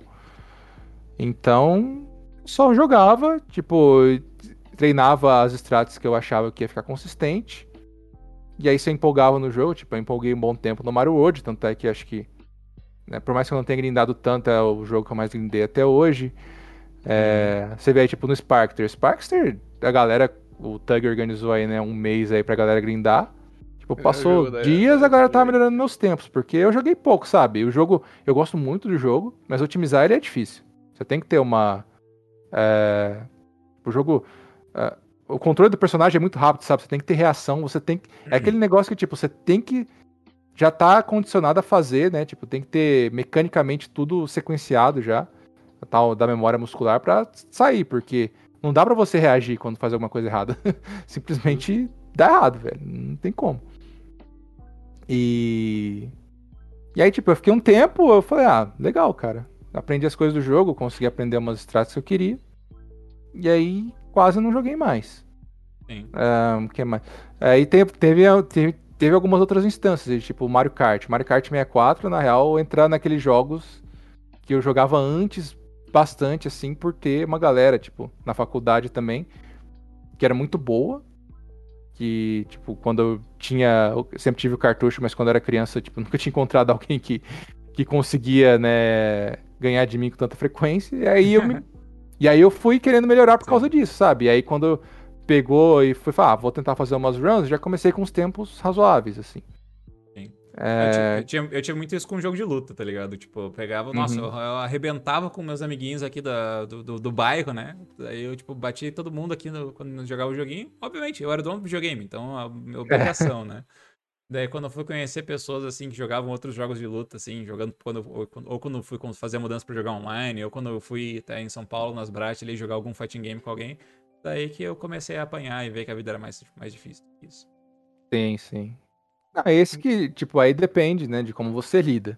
Então, só jogava, tipo, treinava as strats que eu achava que ia ficar consistente. E aí você empolgava no jogo, tipo, eu empolguei um bom tempo no Mario World, tanto é que acho que, né, por mais que eu não tenha grindado tanto, é o jogo que eu mais grindei até hoje. É, Você vê aí, tipo, no Sparkster. Sparkster, a galera, o Tug organizou aí, né, um mês aí pra galera grindar. Tipo, É, passou dias, a galera tava melhorando meus tempos, porque eu joguei pouco, sabe? O jogo, eu gosto muito do jogo, mas otimizar ele é difícil. Você tem que ter uma... É, o jogo... é, o controle do personagem é muito rápido, sabe? Você tem que ter reação, você tem que... É aquele negócio que, tipo, você tem que já tá condicionado a fazer, né? Tipo, tem que ter mecanicamente tudo sequenciado já, tal da memória muscular para sair, porque não dá para você reagir quando faz alguma coisa errada. Simplesmente dá errado, velho. Não tem como. E e aí, tipo, eu fiquei um tempo, eu falei, ah, legal, cara. Aprendi as coisas do jogo, consegui aprender umas estradas que eu queria. E aí, quase não joguei mais. Sim. Um, que mais? Aí teve, teve, teve, teve algumas outras instâncias, tipo Mario Kart. Mario Kart 64, na real, entrar naqueles jogos que eu jogava antes bastante, assim, por ter uma galera, tipo, na faculdade também, que era muito boa. Que, tipo, quando eu tinha. Eu sempre tive o cartucho, mas quando eu era criança, tipo, nunca tinha encontrado alguém que, que conseguia, né, ganhar de mim com tanta frequência. E aí eu me. e aí eu fui querendo melhorar por Sim. causa disso, sabe? E aí quando pegou e foi falar, ah, vou tentar fazer umas runs, já comecei com os tempos razoáveis, assim. É... Eu, tinha, eu, muito isso com jogo de luta, tá ligado? Tipo, eu pegava, uhum. nossa, eu, eu, arrebentava com meus amiguinhos aqui da, do, do, do, bairro, né? Aí eu, tipo, bati todo mundo aqui no, quando jogava o joguinho. Obviamente, eu era dono do videogame, então a minha obrigação, né? Daí quando eu fui conhecer pessoas assim que jogavam outros jogos de luta, assim, jogando quando, ou, ou quando eu fui fazer a mudança pra jogar online, ou quando eu fui até em São Paulo, nas Brat, ali, jogar algum fighting game com alguém, daí que eu comecei a apanhar e ver que a vida era mais, mais difícil que isso. Sim, sim. Ah, esse que, tipo, aí depende, né, de como você lida.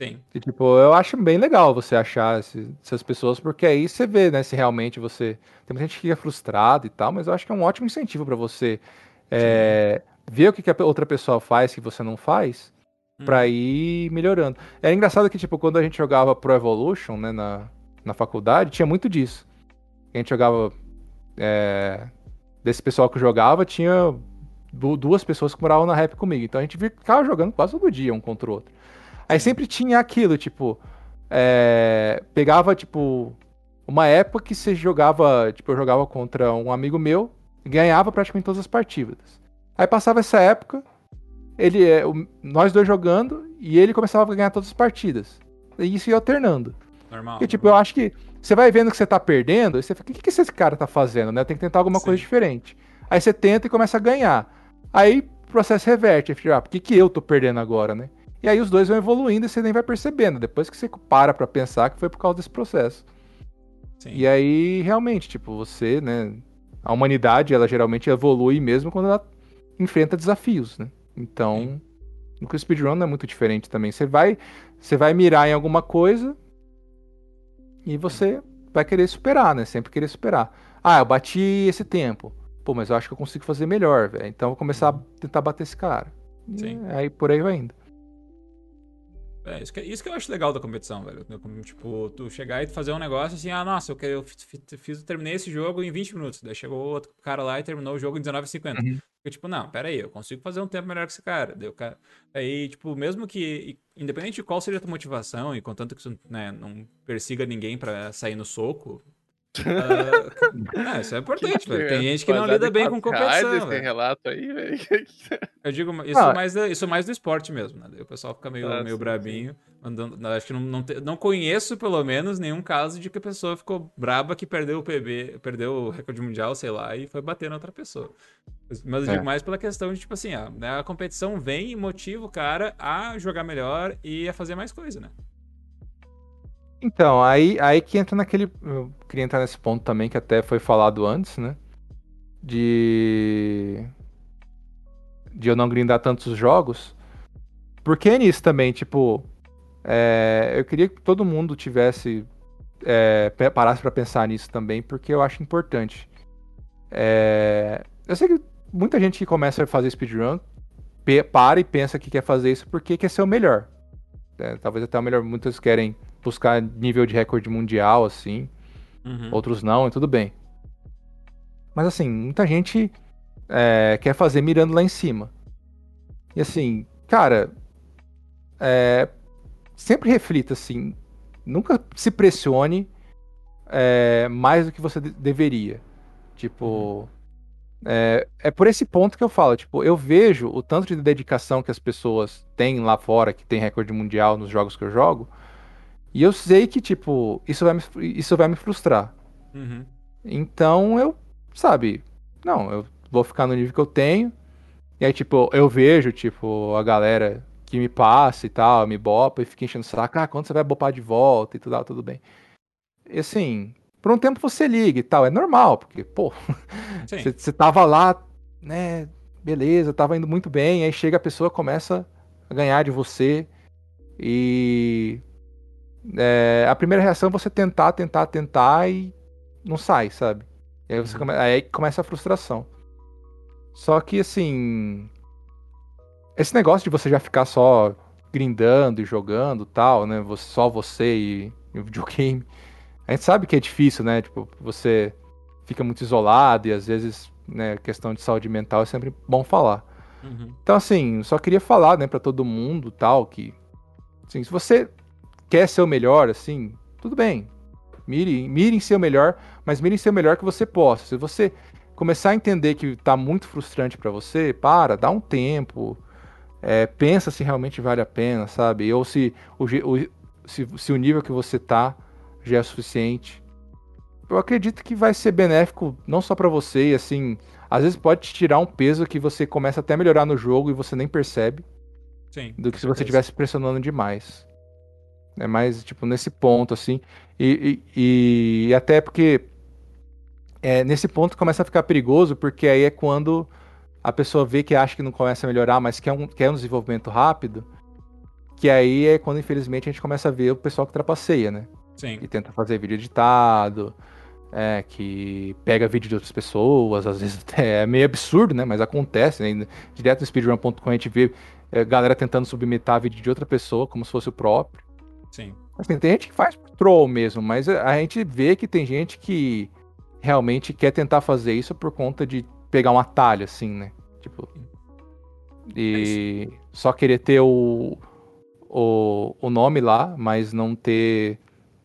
Sim. E, tipo, eu acho bem legal você achar esse, essas pessoas, porque aí você vê, né, se realmente você. Tem muita gente que fica frustrado e tal, mas eu acho que é um ótimo incentivo para você é, ver o que, que a outra pessoa faz que você não faz, hum. pra ir melhorando. É engraçado que, tipo, quando a gente jogava Pro Evolution, né, na, na faculdade, tinha muito disso. A gente jogava. É, desse pessoal que jogava, tinha duas pessoas que moravam na rap comigo. Então a gente ficava jogando quase todo dia um contra o outro. Aí sempre tinha aquilo, tipo. É, pegava, tipo. Uma época que você jogava. Tipo, eu jogava contra um amigo meu e ganhava praticamente todas as partidas. Aí passava essa época, ele é, nós dois jogando e ele começava a ganhar todas as partidas. E isso ia alternando. Normal. E tipo, normal. eu acho que você vai vendo que você tá perdendo, e você fica, o que, que esse cara tá fazendo, né? Tem que tentar alguma Sim. coisa diferente. Aí você tenta e começa a ganhar. Aí o processo reverte. Ah, por que, que eu tô perdendo agora, né? E aí os dois vão evoluindo e você nem vai percebendo. Depois que você para pra pensar que foi por causa desse processo. Sim. E aí, realmente, tipo, você, né? A humanidade, ela geralmente evolui mesmo quando ela enfrenta desafios, né? Então, Sim. no speedrun não é muito diferente também. Você vai, você vai mirar em alguma coisa e você vai querer superar, né? Sempre querer superar. Ah, eu bati esse tempo. Pô, mas eu acho que eu consigo fazer melhor, velho. Então eu vou começar a tentar bater esse cara. Sim. E aí por aí vai indo. É, isso que, isso que eu acho legal da competição, velho. Tipo, tu chegar e fazer um negócio assim, ah, nossa, eu, eu fiz, terminei esse jogo em 20 minutos. Daí chegou outro cara lá e terminou o jogo em 19,50. Uhum. Tipo, não, pera aí, eu consigo fazer um tempo melhor que esse cara. Daí, cara. Aí, tipo, mesmo que, independente de qual seja a tua motivação, e contanto que você né, não persiga ninguém para sair no soco, Uh, isso é importante, velho. Tem gente que não lida bem com competição. Esse relato aí, velho. Eu digo isso, ah. mais, isso mais do esporte mesmo, né? o pessoal fica meio, ah, meio sim, brabinho. Andando, acho que não, não, te, não, conheço, pelo menos, nenhum caso de que a pessoa ficou braba que perdeu o PB, perdeu o recorde mundial, sei lá, e foi bater na outra pessoa. Mas eu é. digo mais pela questão de, tipo assim, a, né, a competição vem e motiva o cara a jogar melhor e a fazer mais coisa, né? Então, aí, aí que entra naquele. Eu queria entrar nesse ponto também, que até foi falado antes, né? De. De eu não grindar tantos jogos. Porque é nisso também, tipo. É, eu queria que todo mundo tivesse. É, parasse para pensar nisso também, porque eu acho importante. É, eu sei que muita gente que começa a fazer speedrun para e pensa que quer fazer isso porque quer ser o melhor. É, talvez até o melhor. Muitos querem buscar nível de recorde mundial, assim. Uhum. Outros não, e tudo bem. Mas assim, muita gente é, quer fazer mirando lá em cima. E assim, cara, é, sempre reflita assim, nunca se pressione é, mais do que você de deveria. Tipo, uhum. é, é por esse ponto que eu falo, tipo, eu vejo o tanto de dedicação que as pessoas têm lá fora, que tem recorde mundial nos jogos que eu jogo, e eu sei que, tipo, isso vai me, isso vai me frustrar. Uhum. Então eu, sabe, não, eu vou ficar no nível que eu tenho. E aí, tipo, eu vejo, tipo, a galera que me passa e tal, me bopa e fica enchendo o saco, ah, quando você vai bopar de volta e tudo, tudo bem. E assim, por um tempo você liga e tal, é normal, porque, pô, você tava lá, né, beleza, tava indo muito bem, aí chega a pessoa, começa a ganhar de você e é, a primeira reação é você tentar, tentar, tentar e não sai, sabe? E aí, você uhum. come... aí começa a frustração. Só que, assim. Esse negócio de você já ficar só grindando e jogando tal, né? Só você e, e o videogame. A gente sabe que é difícil, né? Tipo, você fica muito isolado e às vezes, né, questão de saúde mental é sempre bom falar. Uhum. Então, assim, só queria falar, né, para todo mundo tal, que. Assim, se você quer ser o melhor, assim, tudo bem. Mire, mire em ser o melhor, mas mire em ser o melhor que você possa. Se você começar a entender que tá muito frustrante para você, para, dá um tempo. É, pensa se realmente vale a pena, sabe? Ou se o, o, se, se o nível que você tá já é suficiente. Eu acredito que vai ser benéfico não só para você, e assim, às vezes pode te tirar um peso que você começa até a melhorar no jogo e você nem percebe. Sim, do que se você estivesse pressionando demais. É mais, tipo, nesse ponto, assim. E, e, e até porque é, nesse ponto começa a ficar perigoso, porque aí é quando a pessoa vê que acha que não começa a melhorar, mas quer um, quer um desenvolvimento rápido, que aí é quando, infelizmente, a gente começa a ver o pessoal que trapaceia, né? Sim. Que tenta fazer vídeo editado, é, que pega vídeo de outras pessoas, às vezes é meio absurdo, né? Mas acontece, né? Direto no speedrun.com a gente vê é, galera tentando submeter vídeo de outra pessoa como se fosse o próprio. Sim. Assim, tem gente que faz troll mesmo, mas a gente vê que tem gente que realmente quer tentar fazer isso por conta de pegar um atalho, assim, né? Tipo. E é só querer ter o, o, o nome lá, mas não ter,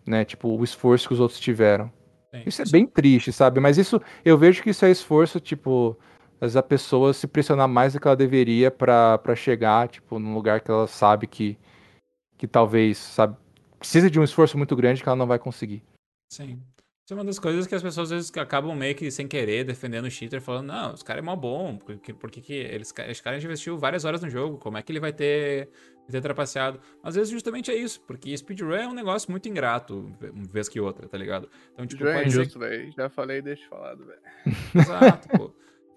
né, tipo, o esforço que os outros tiveram. Sim. Isso é bem triste, sabe? Mas isso, eu vejo que isso é esforço, tipo, a pessoa se pressionar mais do que ela deveria para chegar, tipo, num lugar que ela sabe que, que talvez, sabe, precisa de um esforço muito grande que ela não vai conseguir. Sim. Isso é uma das coisas que as pessoas às vezes acabam meio que sem querer defendendo o cheater, falando, não, os caras é mó bom, porque, porque que eles, esse cara investiu várias horas no jogo, como é que ele vai ter, ter trapaceado? Às vezes justamente é isso, porque speedrun é um negócio muito ingrato, uma vez que outra, tá ligado? Então, tipo, pode... é injusto, velho. Já falei, deixa falado, velho. Exato, pô.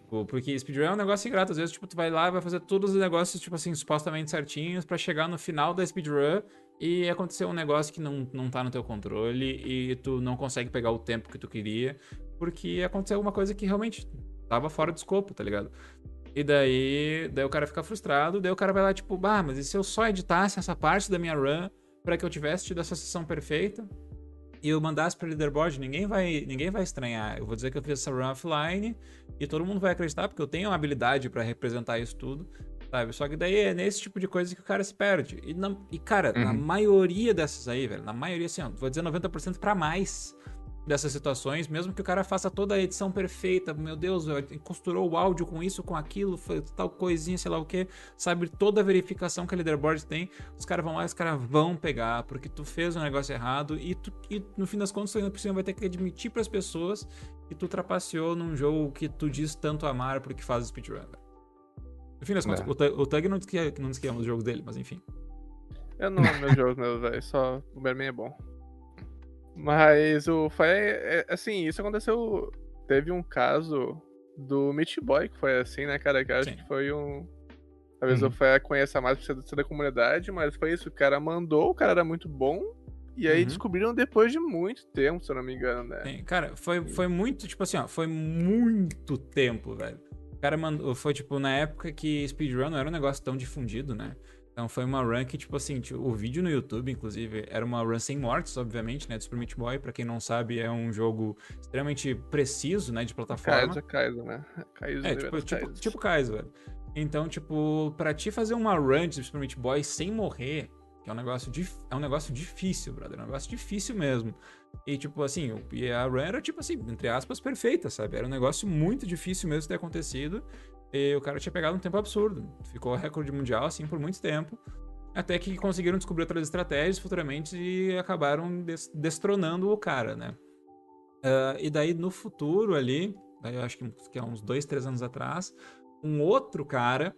Porque speedrun é um negócio ingrato. Às vezes, tipo, tu vai lá vai fazer todos os negócios, tipo assim, supostamente certinhos para chegar no final da speedrun e aconteceu um negócio que não, não tá no teu controle e tu não consegue pegar o tempo que tu queria, porque aconteceu alguma coisa que realmente tava fora do escopo, tá ligado? E daí, daí o cara fica frustrado, daí o cara vai lá tipo, bah, mas e se eu só editasse essa parte da minha run para que eu tivesse tido essa sessão perfeita e eu mandasse para leaderboard, ninguém vai, ninguém vai estranhar. Eu vou dizer que eu fiz essa run offline e todo mundo vai acreditar porque eu tenho uma habilidade para representar isso tudo. Sabe? Só que daí é nesse tipo de coisa que o cara se perde. E, na, e cara, uhum. na maioria dessas aí, velho, na maioria, assim, ó, vou dizer 90% para mais dessas situações, mesmo que o cara faça toda a edição perfeita, meu Deus, costurou o áudio com isso, com aquilo, foi tal coisinha, sei lá o que, sabe, toda a verificação que a leaderboard tem, os caras vão lá, os caras vão pegar, porque tu fez um negócio errado e, tu, e no fim das contas tu ainda por cima vai ter que admitir para as pessoas que tu trapaceou num jogo que tu diz tanto amar porque faz speedrun. No fim das contas, é. o, Tug não diz, que, é, não diz que ama os jogos dele, mas enfim. Eu não amo meus jogos, meu, velho. Só o Berman é bom. Mas o Fire, é, é, assim, isso aconteceu. Teve um caso do Meat Boy que foi assim, né, cara? Que acho Sim. que foi um. Talvez uhum. o Fire conheça mais por ser da comunidade, mas foi isso. O cara mandou, o cara era muito bom. E aí uhum. descobriram depois de muito tempo, se eu não me engano, né? Sim, cara, foi, foi muito, tipo assim, ó, foi muito tempo, velho. O cara mandou. Foi tipo na época que speedrun não era um negócio tão difundido, né? Então foi uma run que, tipo assim, o vídeo no YouTube, inclusive, era uma run sem mortes, obviamente, né? Do Super Meat Boy, pra quem não sabe, é um jogo extremamente preciso, né? De plataforma. Kaizo, Kaizo, né? Kaizo, é, tipo, tipo, tipo Kaizo, velho. Então, tipo, pra ti fazer uma run de Super Meat Boy sem morrer, que é um negócio, é um negócio difícil, brother. É um negócio difícil mesmo. E, tipo, assim, e a run era, tipo assim, entre aspas, perfeita, sabe? Era um negócio muito difícil mesmo de ter acontecido. E o cara tinha pegado um tempo absurdo. Ficou recorde mundial, assim, por muito tempo. Até que conseguiram descobrir outras estratégias futuramente e acabaram des destronando o cara, né? Uh, e daí, no futuro ali, daí eu acho que, é uns dois, três anos atrás, um outro cara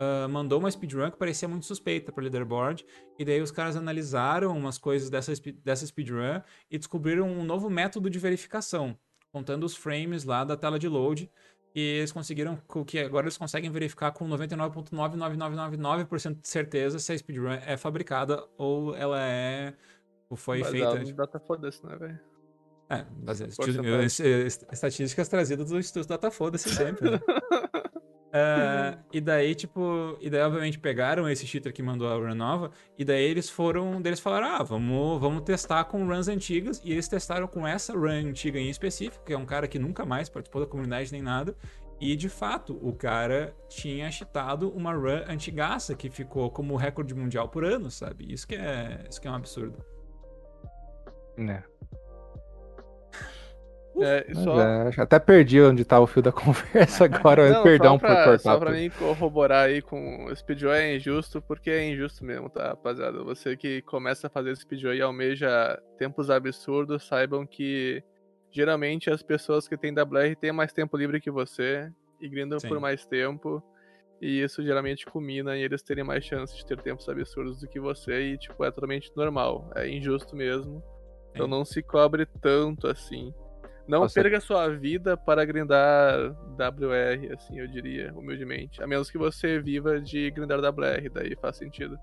uh, mandou uma speedrun que parecia muito suspeita para leaderboard, e daí os caras analisaram umas coisas dessa, dessa speedrun e descobriram um novo método de verificação, contando os frames lá da tela de load, e eles conseguiram que agora eles conseguem verificar com 99.99999% de certeza se a speedrun é fabricada ou ela é ou foi Baseado feita. data foda-se, né, velho? É, estatísticas trazidas do Instituto Data Foda-se sempre, né? Uh, e daí, tipo, e daí, obviamente, pegaram esse cheater que mandou a run nova, e daí eles foram, eles falaram, ah, vamos, vamos testar com runs antigas, e eles testaram com essa run antiga em específico, que é um cara que nunca mais participou da comunidade nem nada, e de fato, o cara tinha cheatado uma run antigaça, que ficou como recorde mundial por ano, sabe? Isso que é, isso que é um absurdo. Né. É, só... é, até perdi onde tá o fio da conversa agora, Não, perdão pra, por cortar. Só pra tudo. mim corroborar aí com o speedrun é injusto, porque é injusto mesmo, tá, rapaziada? Você que começa a fazer speedrun e almeja tempos absurdos, saibam que geralmente as pessoas que têm WR têm mais tempo livre que você e grindam Sim. por mais tempo. E isso geralmente culmina em eles terem mais chance de ter tempos absurdos do que você e, tipo, é totalmente normal. É injusto mesmo. Então Sim. não se cobre tanto assim. Não Nossa. perca sua vida para grindar WR, assim, eu diria, humildemente. A menos que você viva de grindar WR, daí faz sentido.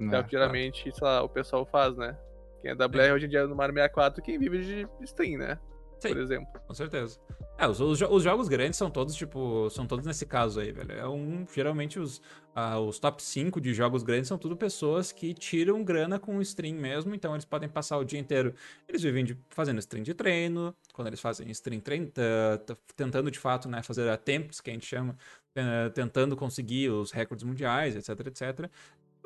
É, Né, o que geralmente, sei lá, o pessoal faz, né? Quem é WR hoje em dia no Mario 64, quem vive de stream, né? Sim. Por exemplo. Com certeza. É, os, os, os jogos grandes são todos, tipo, são todos nesse caso aí, velho. É um, geralmente os, ah, os top 5 de jogos grandes são tudo pessoas que tiram grana com o stream mesmo, então eles podem passar o dia inteiro. Eles vivem de, fazendo stream de treino, quando eles fazem stream treino, tentando de fato, né, fazer a tempos, que a gente chama, eh, tentando conseguir os recordes mundiais, etc, etc.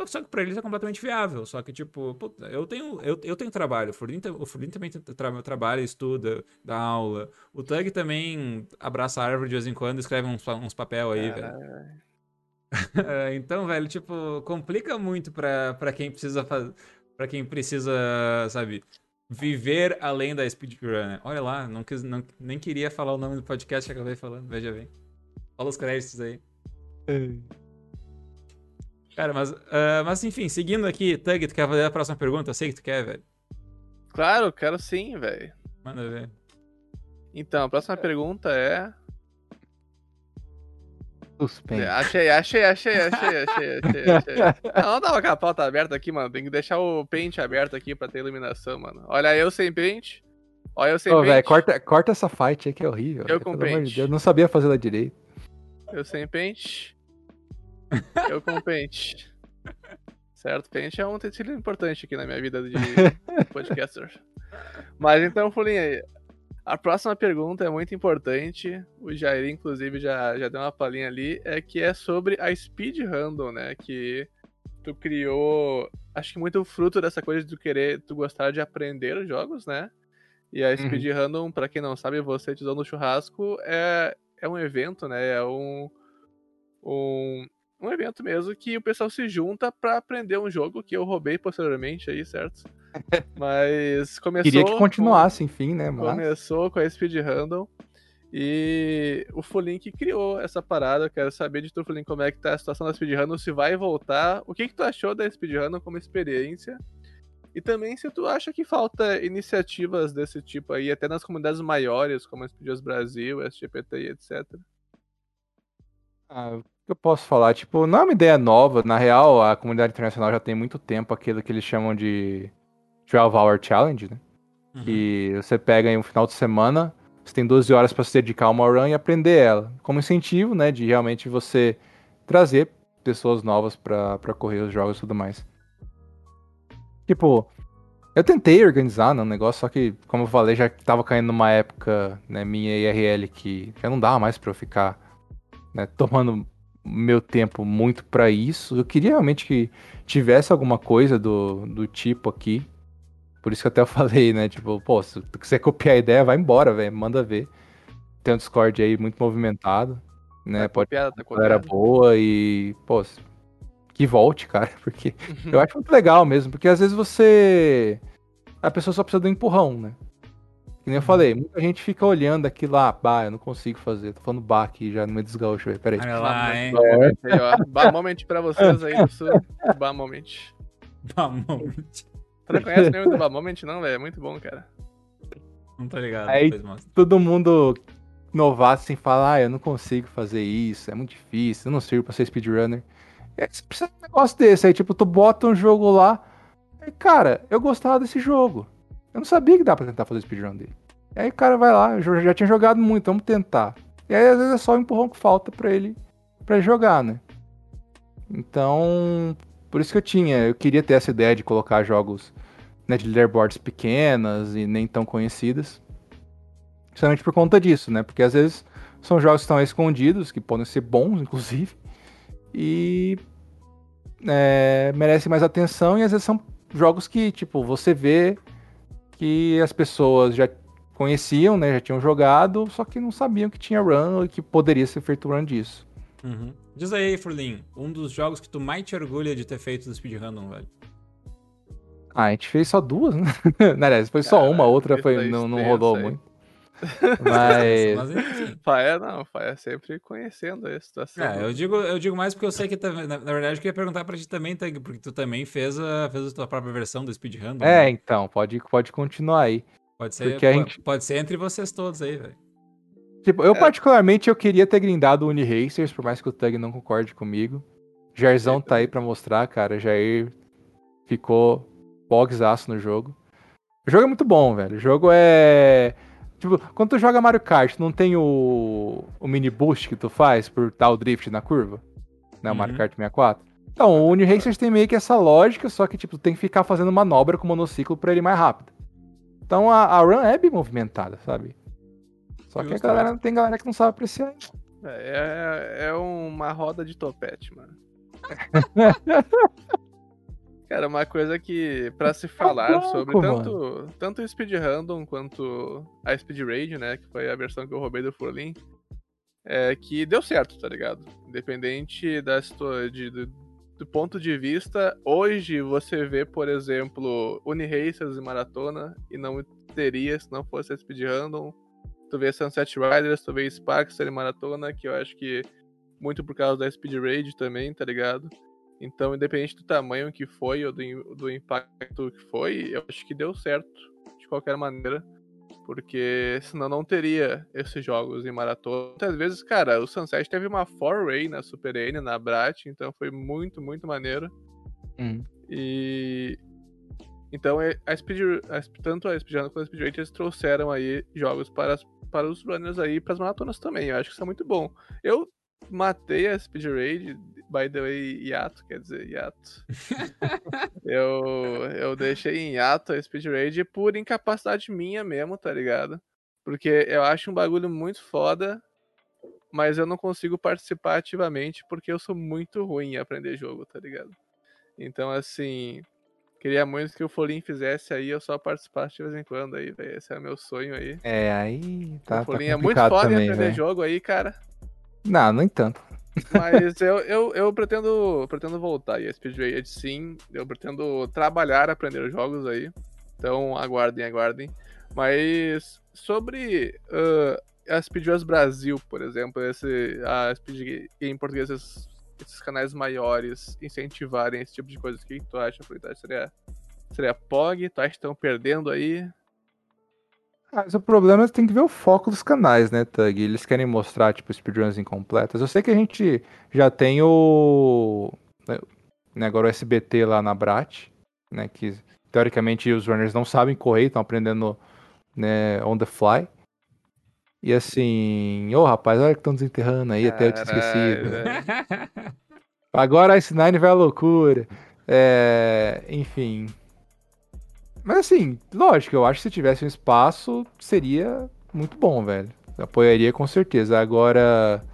Só que pra eles é completamente viável. Só que, tipo, puta, eu tenho, eu, eu tenho trabalho. O Furdin, o Furdin também tra trabalha, estuda, dá aula. O Tug também abraça a árvore de vez em quando, escreve uns, uns papel aí, velho. Caralho. É, então, velho, tipo, complica muito pra, pra quem precisa fazer. Pra quem precisa, sabe, viver além da speedrun. né? Olha lá, não quis, não, nem queria falar o nome do podcast que acabei falando, veja bem. Fala os créditos aí. Cara, mas, ah, mas enfim, seguindo aqui, Tug, tu quer fazer a próxima pergunta? Eu sei que tu quer, velho. Claro, quero sim, velho. Manda ver. Então, a próxima pergunta é. Suspense. Achei, achei, achei, achei, achei, achei, achei. Não, não dá com a pauta aberta aqui, mano. Tem que deixar o pente aberto aqui pra ter iluminação, mano. Olha eu sem pente. Olha eu sem Ô, pente. velho, corta, corta essa fight aí que é horrível. Eu velho, com de pente. Deus, Eu não sabia fazer ela direito. Eu sem pente. Eu com pente. Certo? Pente é um utensílio importante aqui na minha vida de podcaster. Mas então, Fulinha, a próxima pergunta é muito importante. O Jair, inclusive, já, já deu uma palhinha ali. É que é sobre a Speed Random, né? Que tu criou. Acho que muito fruto dessa coisa de tu querer, tu gostar de aprender jogos, né? E a Speed Random, pra quem não sabe, você te no churrasco, é, é um evento, né? É um, um, um evento mesmo que o pessoal se junta pra aprender um jogo que eu roubei posteriormente aí, certo? Mas começou. Queria que com- continuasse, enfim, né? Mas... Começou com a Speed Random. E o Fulin que criou essa parada. Eu quero saber de tu, Fulin, como é que tá a situação da Speed Random, se vai voltar. O que, que tu achou da Speed Random como experiência? E também se tu acha que falta iniciativas desse tipo aí, até nas comunidades maiores, como a Speeders Brasil, SGPT e etc. Ah, que eu posso falar? Tipo, não é uma ideia nova. Na real, a comunidade internacional já tem muito tempo aquilo que eles chamam de 12 Hour Challenge, né? Uhum. Que você pega em um final de semana, você tem 12 horas para se dedicar a uma run e aprender ela. Como incentivo, né? De realmente você trazer pessoas novas pra pra correr os jogos e tudo mais. Tipo, eu tentei organizar né, um negócio, só que, como eu falei, já tava caindo numa época, né, minha IRL que já não dava mais pra eu ficar né, tomando meu tempo muito pra isso. Eu queria realmente que tivesse alguma coisa do, do tipo aqui. Por isso que até eu falei, né? Tipo, pô, se tu quiser copiar a ideia, vai embora, velho. Manda ver. Tem um Discord aí muito movimentado, né? Tá Pode copiado, tá copiado. boa e, pô, que volte, cara, porque eu acho muito legal mesmo, porque às vezes você. A pessoa só precisa do empurrão, né? Que nem eu falei, muita gente fica olhando aqui lá, bah, eu não consigo fazer. Tô falando bah aqui já no meio dos gaúchos, velho. Peraí. Olha lá, hein? Aí, ó. Bah moment pra vocês aí do sul. Bah moment. Vamos. Tu não conhece nenhum do Bah moment, não, velho? É muito bom, cara. Não tô ligado. Aí-. Todo mundo novato assim fala, ah, eu não consigo fazer isso, é muito difícil, eu não sirvo pra ser speedrunner. E aí você precisa de um negócio desse, aí tipo, tu bota um jogo lá, e cara, eu gostava desse jogo. Eu não sabia que dá pra tentar fazer speedrun dele. E aí o cara vai lá, já tinha jogado muito, vamos tentar. E aí às vezes é só o empurrão que falta pra ele, pra ele jogar, né? Então, por isso que eu tinha, eu queria ter essa ideia de colocar jogos né, de leaderboards pequenas e nem tão conhecidas. Justamente por conta disso, né? Porque às vezes são jogos que estão escondidos, que podem ser bons, inclusive, e é, merecem mais atenção, e às vezes são jogos que, tipo, você vê que as pessoas já conheciam, né? Já tinham jogado, só que não sabiam que tinha run e que poderia ser feito run disso. Uhum. Diz aí, Furlin, um dos jogos que tu mais te orgulha de ter feito do Speed Random, velho. Ah, a gente fez só duas, né? Na verdade, foi só Cara, uma, a outra foi, não, não extenso rodou aí. muito. Mas. Mas enfim. Faé não, Faé sempre conhecendo a situação. É, eu digo, eu digo mais porque eu sei que, tá- na, na verdade, eu queria perguntar pra ti também, Tag, porque tu também fez a, fez a tua própria versão do Speed Random. É, né? então, pode, pode continuar aí. Pode ser, porque a po- gente- pode ser entre vocês todos aí, velho. Tipo, eu particularmente eu queria ter grindado o Uniracers, por mais que o Tug não concorde comigo. Jairzão tá aí pra mostrar, cara. Jair ficou bogzaço no jogo. O jogo é muito bom, velho. O jogo é. Tipo, quando tu joga Mario Kart, não tem o, o mini boost que tu faz por dar o drift na curva? Né, o Mario Uhum. Kart 64. Então, o Uniracers tem meio que essa lógica, só que, tipo, tu tem que ficar fazendo manobra com o monociclo pra ele ir mais rápido. Então a, a run é bem movimentada, sabe? Só que a galera, tem galera que não sabe apreciar. É, é uma roda de topete, mano. Cara, uma coisa que, pra se falar louco, sobre tanto, tanto o Speed Random quanto a Speed Raid, né, que foi a versão que eu roubei do Furlin, é que deu certo, tá ligado? Independente da de, do, do ponto de vista, hoje você vê, por exemplo, Uniracers e Maratona, e não teria se não fosse a Speed Random. Tu vê Sunset Riders, tu vê Sparkster e Maratona, que eu acho que muito por causa da Speed Raid também, tá ligado? Então, independente do tamanho que foi ou do, do impacto que foi, eu acho que deu certo de qualquer maneira. Porque senão não teria esses jogos em maratona. Muitas vezes, cara, o Sunset teve uma 4-Ray na Super N, na Brat, então foi muito, muito maneiro. Hum. E. Então, é- a Speed, a, tanto a Speedrun quanto a Speed Raid, eles trouxeram aí jogos para, para os runners aí, para as maratonas também. Eu acho que isso é muito bom. Eu matei a Speed Raid, by the way, hiato, quer dizer, hiato. eu, eu deixei em hiato a Speed Raid por incapacidade minha mesmo, tá ligado? Porque eu acho um bagulho muito foda, mas eu não consigo participar ativamente porque eu sou muito ruim em aprender jogo, tá ligado? Então, assim, queria muito que o Folin fizesse aí, eu só participasse de vez em quando aí, velho. Esse é o meu sonho aí. É, aí tá, o tá Folin é muito foda em também, aprender velho. jogo aí, cara. Não, nem tanto. Mas eu, eu, eu pretendo, pretendo voltar aí a Speed Raid sim. Eu pretendo trabalhar, aprender jogos aí. Então aguardem, aguardem. Mas sobre ah, a Brasil, por exemplo, esse, a Speed em português, esses, esses canais maiores incentivarem esse tipo de coisa, o que tu acha? Seria, seria POG? Tu acha que estão perdendo aí? Ah, Mas o problema é que tem que ver o foco dos canais, né, Tug? Eles querem mostrar, tipo, speedruns incompletas. Eu sei que a gente já tem o. né, agora o SBT lá na Brat, né? Que teoricamente os runners não sabem correr, estão aprendendo né, on the fly. E assim, ô rapaz, olha que estão desenterrando aí, até eu tinha esquecido. Velho. Agora a Ice Nine vai à loucura. É, enfim. Mas assim, lógico, eu acho que se tivesse um espaço, seria muito bom, velho. Apoiaria com certeza. Agora,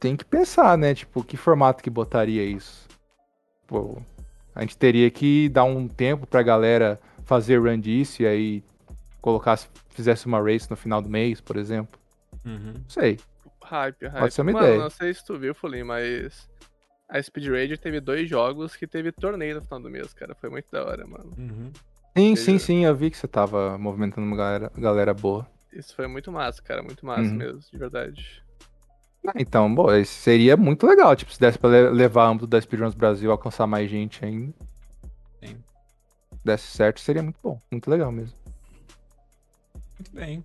tem que pensar, né? Tipo, que formato que botaria isso? Pô, a gente teria que dar um tempo pra galera fazer run disso e aí colocasse, fizesse uma race no final do mês, por exemplo. Uhum. Não sei. Hype, hype. Pode ser uma Mano, ideia. não sei se tu viu, Folim, mas a Speed Raid teve dois jogos que teve torneio no final do mês, cara. Foi muito da hora, mano. Uhum. Sim, Veja. sim, sim, eu vi que você tava movimentando uma galera, galera boa. Isso foi muito massa, cara. Muito massa Uhum. mesmo, de verdade. Ah, Então, bom, isso seria muito legal, tipo, se desse pra le- levar âmbito da Speedruns Brasil, alcançar mais gente ainda. Sim. Desse certo, seria muito bom, muito legal mesmo. Muito bem.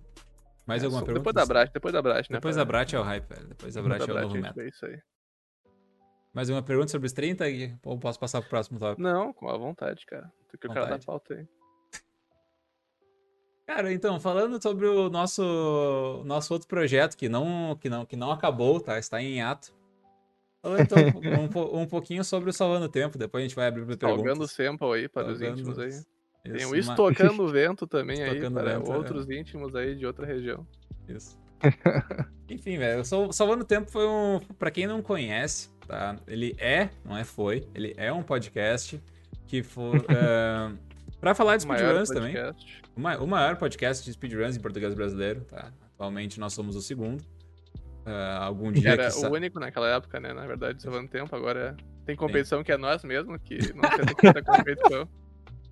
Mais É, alguma só- pergunta? Depois da Brat, depois da Brat, né? Depois da Brat é o hype, velho. Depois da Brat é o novo meta. vê isso aí. Mais uma pergunta sobre os 30 Gui? ou posso passar pro próximo tópico? Não, com a vontade, cara. Tu que é o cara da pauta aí. Cara, então, falando sobre o nosso nosso outro projeto que não que não que não acabou, tá? Está em ato. Falando então um, um pouquinho sobre o Salvando o Tempo, depois a gente vai abrir para o perguntas. sample aí para os Salgando- íntimos aí. Tem Isso, o uma- Estocando o Vento também aí Estocando o para Vento, é. outros íntimos aí de outra região. Isso. Enfim, velho, o Sal- Salvando o Tempo foi um. Pra quem não conhece, tá? Ele é, não é foi, ele é um podcast que foi. eh, pra falar de speedruns também. O ma- o maior podcast de speedruns em português brasileiro, tá? Atualmente nós somos o segundo. Ah, algum dia Era que o único naquela época, né? Na verdade, salvando tempo. Agora tem competição que é nós mesmo, que não que da competição.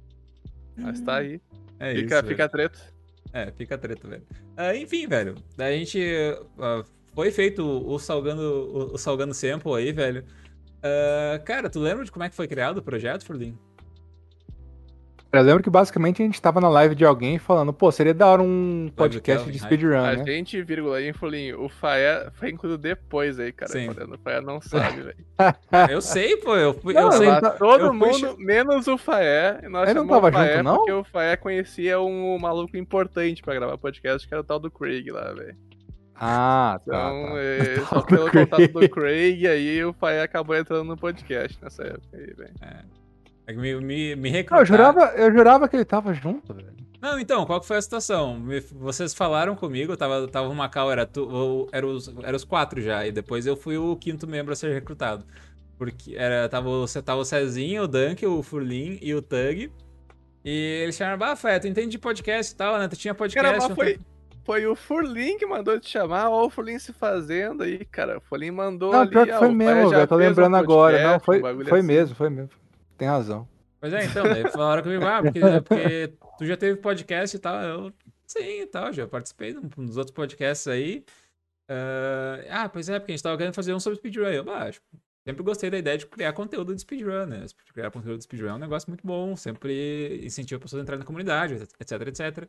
Mas tá aí. É fica, isso, fica treta. É, fica treta, velho. Ah, enfim, velho. A gente. ah, foi feito o Salgando, o, o Salgando Sample aí, velho. Cara, tu lembra de como é que foi criado o projeto, Furlin? Eu lembro que basicamente a gente tava na live de alguém falando, pô, seria da hora um podcast de speedrun, A né? gente, vírgula aí, Folinho, o Faé foi incluído depois aí, cara. Sim. Falando, O Faé não sabe, velho. Eu sei, pô. Eu, fui, Não, eu sei. tá- Todo eu fui mundo, che- menos o Faé. e Nós Ele não tava o Faé junto, não? Porque o Faé conhecia um maluco importante pra gravar podcast, que era o tal do Craig lá, velho. Ah, tá. Então, tá. é, Tal só pelo Craig. contato do Craig, aí o Faé acabou entrando no podcast nessa época aí, velho. É me, me, me Não, eu, recrutaram. jurava, eu jurava que ele tava junto, velho. Não, então, qual que foi a situação? Me- vocês falaram comigo, tava, tava o Macau, era, tu, era, os, era os quatro já, e depois eu fui o quinto membro a ser recrutado. Porque era, tava, o- tava o Cezinho, o Dunk, o Furlin e o Tug. E eles chamaram, ah, Fé, tu entende de podcast e tal, né? Tu tinha podcast. Cara, foi, tem- foi o Furlin que mandou te chamar, ó, o Furlin se fazendo aí, cara. O Furlin mandou Não, ali, pior que foi mesmo, velho. Tô fez um lembrando agora. Não, podcast, foi, um foi assim. mesmo, foi mesmo. Tem razão. Pois é, então, daí falaram comigo, ah, porque, é porque tu já teve podcast e tal. Eu, sim e tal, já participei de um dos outros podcasts aí. Ah, ah, pois é, porque a gente tava querendo fazer um sobre speedrun. Eu, ah, acho- sempre gostei da ideia de criar conteúdo de speedrun, né? Criar conteúdo de speedrun é um negócio muito bom, sempre incentiva pessoas a entrarem na comunidade, etc, etc.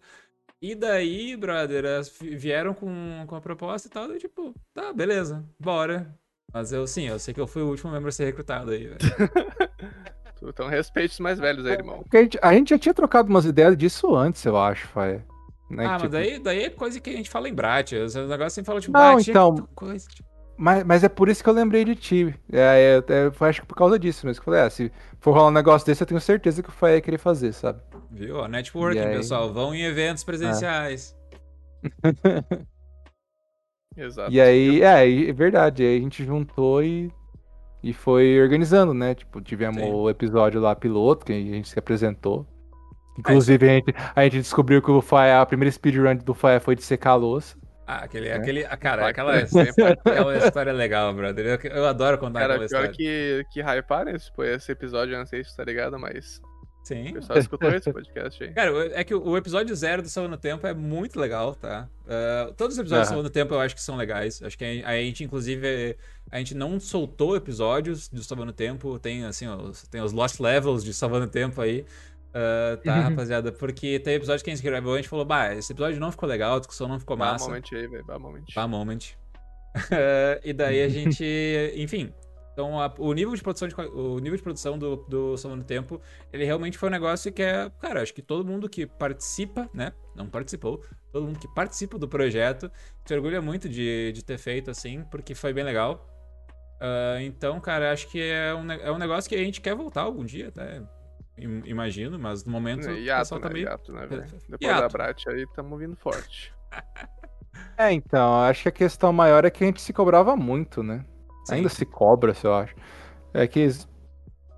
E daí, brother, vieram com, com a proposta e tal, daí tipo, tá, beleza, bora. Mas eu, sim, eu sei que eu fui o último membro a ser recrutado aí, velho. Então respeite os mais velhos aí, irmão. Porque a gente, a gente já tinha trocado umas ideias disso antes, eu acho, Faé. Né, Ah, que, mas tipo, daí, daí é coisa que a gente fala em Brat. Os negócios sempre falam, tipo, Não, ah, tinha então- coisa. Tipo, Mas, mas é por isso que eu lembrei de ti. É, é, é, foi, acho que por causa disso mesmo. Que eu falei, ah, se for rolar um negócio desse, eu tenho certeza que o Faé ia querer fazer, sabe? viu? Networking, E aí? pessoal. Vão em eventos presenciais. Exato. E aí, é, é verdade. Aí a gente juntou e, e foi organizando, né? Tipo, tivemos Sim. o episódio lá piloto, que a gente se apresentou. Inclusive, a, gente, a gente descobriu que o Faé, a primeira speedrun do Faé foi de secar a louça. Ah, aquele, É. aquele, ah, cara, aquela, aquela história legal, brother. Eu, eu adoro contar Cara, aquela pior história. que, que hyparam esse, pô, esse episódio, eu não sei se tá ligado, mas Sim. o pessoal escutou esse podcast aí. Cara, é que o episódio zero do Salvando Tempo é muito legal, tá? Ah, todos os episódios do Aham. Salvando Tempo eu acho que são legais. Acho que a, a gente, inclusive, a gente não soltou episódios do Salvando Tempo. Tem, assim, os, tem os Lost Levels de Salvando Tempo aí. Ah, tá, rapaziada? Porque tem episódio que a gente gravou e a gente falou, bah, esse episódio não ficou legal, a discussão não ficou massa. moment aí, velho, vá moment. Tá, moment. Eh, e daí a gente, enfim. Então, a- o nível de produção, de o nível de produção do, do Salvando Tempo, ele realmente foi um negócio que é, cara, acho que todo mundo que participa, né? Não participou, todo mundo que participa do projeto se orgulha muito de, de ter feito assim, porque foi bem legal. Ah, então, cara, acho que é um, é um negócio que a gente quer voltar algum dia, até. im- Imagino, mas no momento o Hiato, pessoal né? tá meio. Hiato, né, velho? Depois Hiato. da Brat aí, tamo vindo forte. É, então, acho que a questão maior é que a gente se cobrava muito, né? Sim. Ainda se cobra, eu acho. É que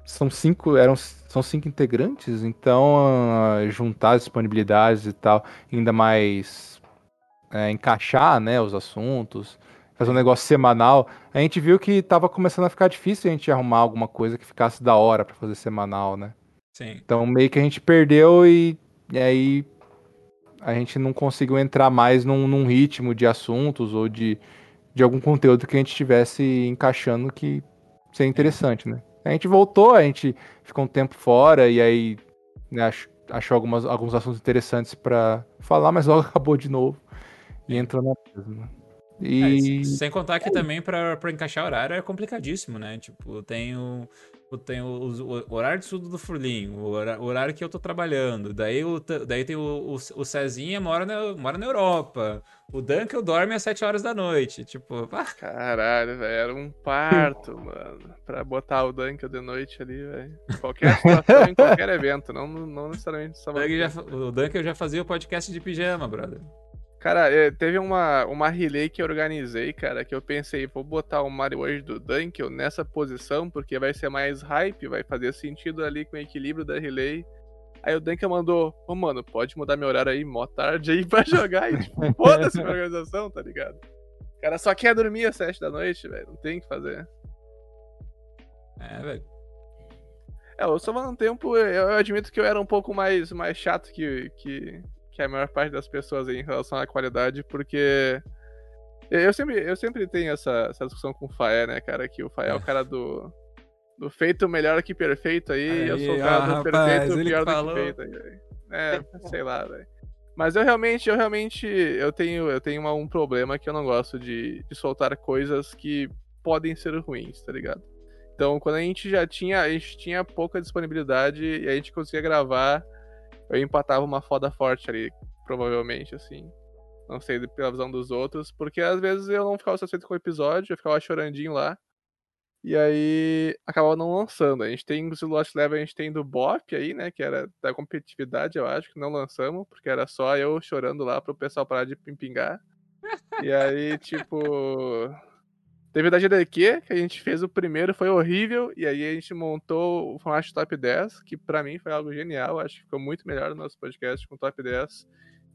são cinco, eram, são cinco integrantes, então ah, juntar as disponibilidades e tal, ainda mais é, encaixar, né, os assuntos, fazer um negócio semanal, a gente viu que tava começando a ficar difícil a gente arrumar alguma coisa que ficasse da hora pra fazer semanal, né? Sim. Então meio que a gente perdeu e E aí a gente não conseguiu entrar mais num, num ritmo de assuntos ou de, de algum conteúdo que a gente estivesse encaixando que seria interessante, né? A gente voltou, a gente ficou um tempo fora e aí né, achou algumas, alguns assuntos interessantes para falar, mas logo acabou de novo e entrou na mesma. E... É, sem contar que também para encaixar horário é complicadíssimo, né? Tipo, tem o, tem o, o, horário de estudo do Furlim, o horário que eu tô trabalhando. Daí, o, daí tem o, o, o Cezinha mora na, mora na Europa. O Duncan dorme às 7 horas da noite. Tipo, ah. Caralho, velho. Era um parto, mano. Pra botar o Duncan de noite ali, velho. Qualquer situação, em qualquer evento. Não, não necessariamente só. O Duncan já fazia o podcast de pijama, brother. Cara, é, teve uma, uma relay que eu organizei, cara, que eu pensei, vou botar o Mario hoje do Dunkel nessa posição, porque vai ser mais hype, vai fazer sentido ali com o equilíbrio da relay. Aí o Dunkel mandou, ô oh, mano, pode mudar meu horário aí, mó tarde aí pra jogar. E tipo, foda-se a organização, tá ligado? O cara só quer dormir às sete da noite, velho, não tem o que fazer. É, velho. É, eu só um tempo, eu, eu admito que eu era um pouco mais, mais chato que, que, que a maior parte das pessoas aí em relação à qualidade, porque eu sempre, eu sempre tenho essa, essa discussão com o Faé, né, cara? Que o Faé é o cara do, do feito melhor que perfeito aí, aí eu sou o cara do rapaz, perfeito pior do que feito aí. É, sei lá, velho. Mas eu realmente, eu realmente, eu tenho, eu tenho um problema que eu não gosto de, de soltar coisas que podem ser ruins, tá ligado? Então, quando a gente já tinha, a gente tinha pouca disponibilidade e a gente conseguia gravar eu empatava uma foda forte ali, provavelmente, assim. Não sei pela visão dos outros, porque às vezes eu não ficava satisfeito com o episódio, eu ficava chorandinho lá. E aí acabava não lançando. A gente tem o Lost Level, a gente tem do Bop aí, né? Que era da competitividade, eu acho, que não lançamos, porque era só eu chorando lá pro pessoal parar de pimpingar. E aí, tipo. Teve da GDQ, que a gente fez o primeiro, foi horrível, e aí a gente montou o formato top 10, que para mim foi algo genial, acho que ficou muito melhor no nosso podcast com o top 10.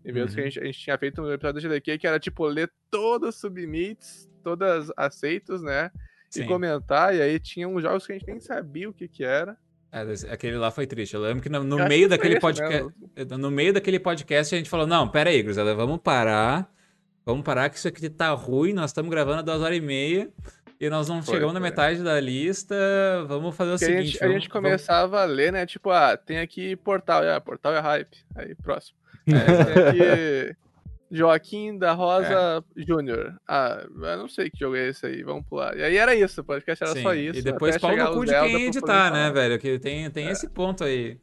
E mesmo uhum. que a gente, a gente, tinha feito um episódio da GDQ que era tipo ler todos os submits, todas aceitos, né? Sim. E comentar, e aí tinha uns jogos que a gente nem sabia o que que era. É, aquele lá foi triste. Eu lembro que no, no meio daquele podcast. No meio daquele podcast a gente falou: não, pera aí, Gruzela, vamos parar Vamos parar que isso aqui tá ruim, nós estamos gravando a duas horas e meia e nós não foi, chegamos foi. na metade da lista. Vamos fazer o Porque seguinte. A gente, vamos, a gente começava vamos... a ler, né? Tipo, ah, tem aqui portal, ah, portal é hype. Aí, próximo. É, tem aqui Joaquim da Rosa é. Júnior. Ah, eu não sei que jogo é esse aí, vamos pular. E aí era isso, o podcast era Sim. só isso. E depois pau no cu de quem editar, né, velho? Que tem, tem é. esse ponto aí.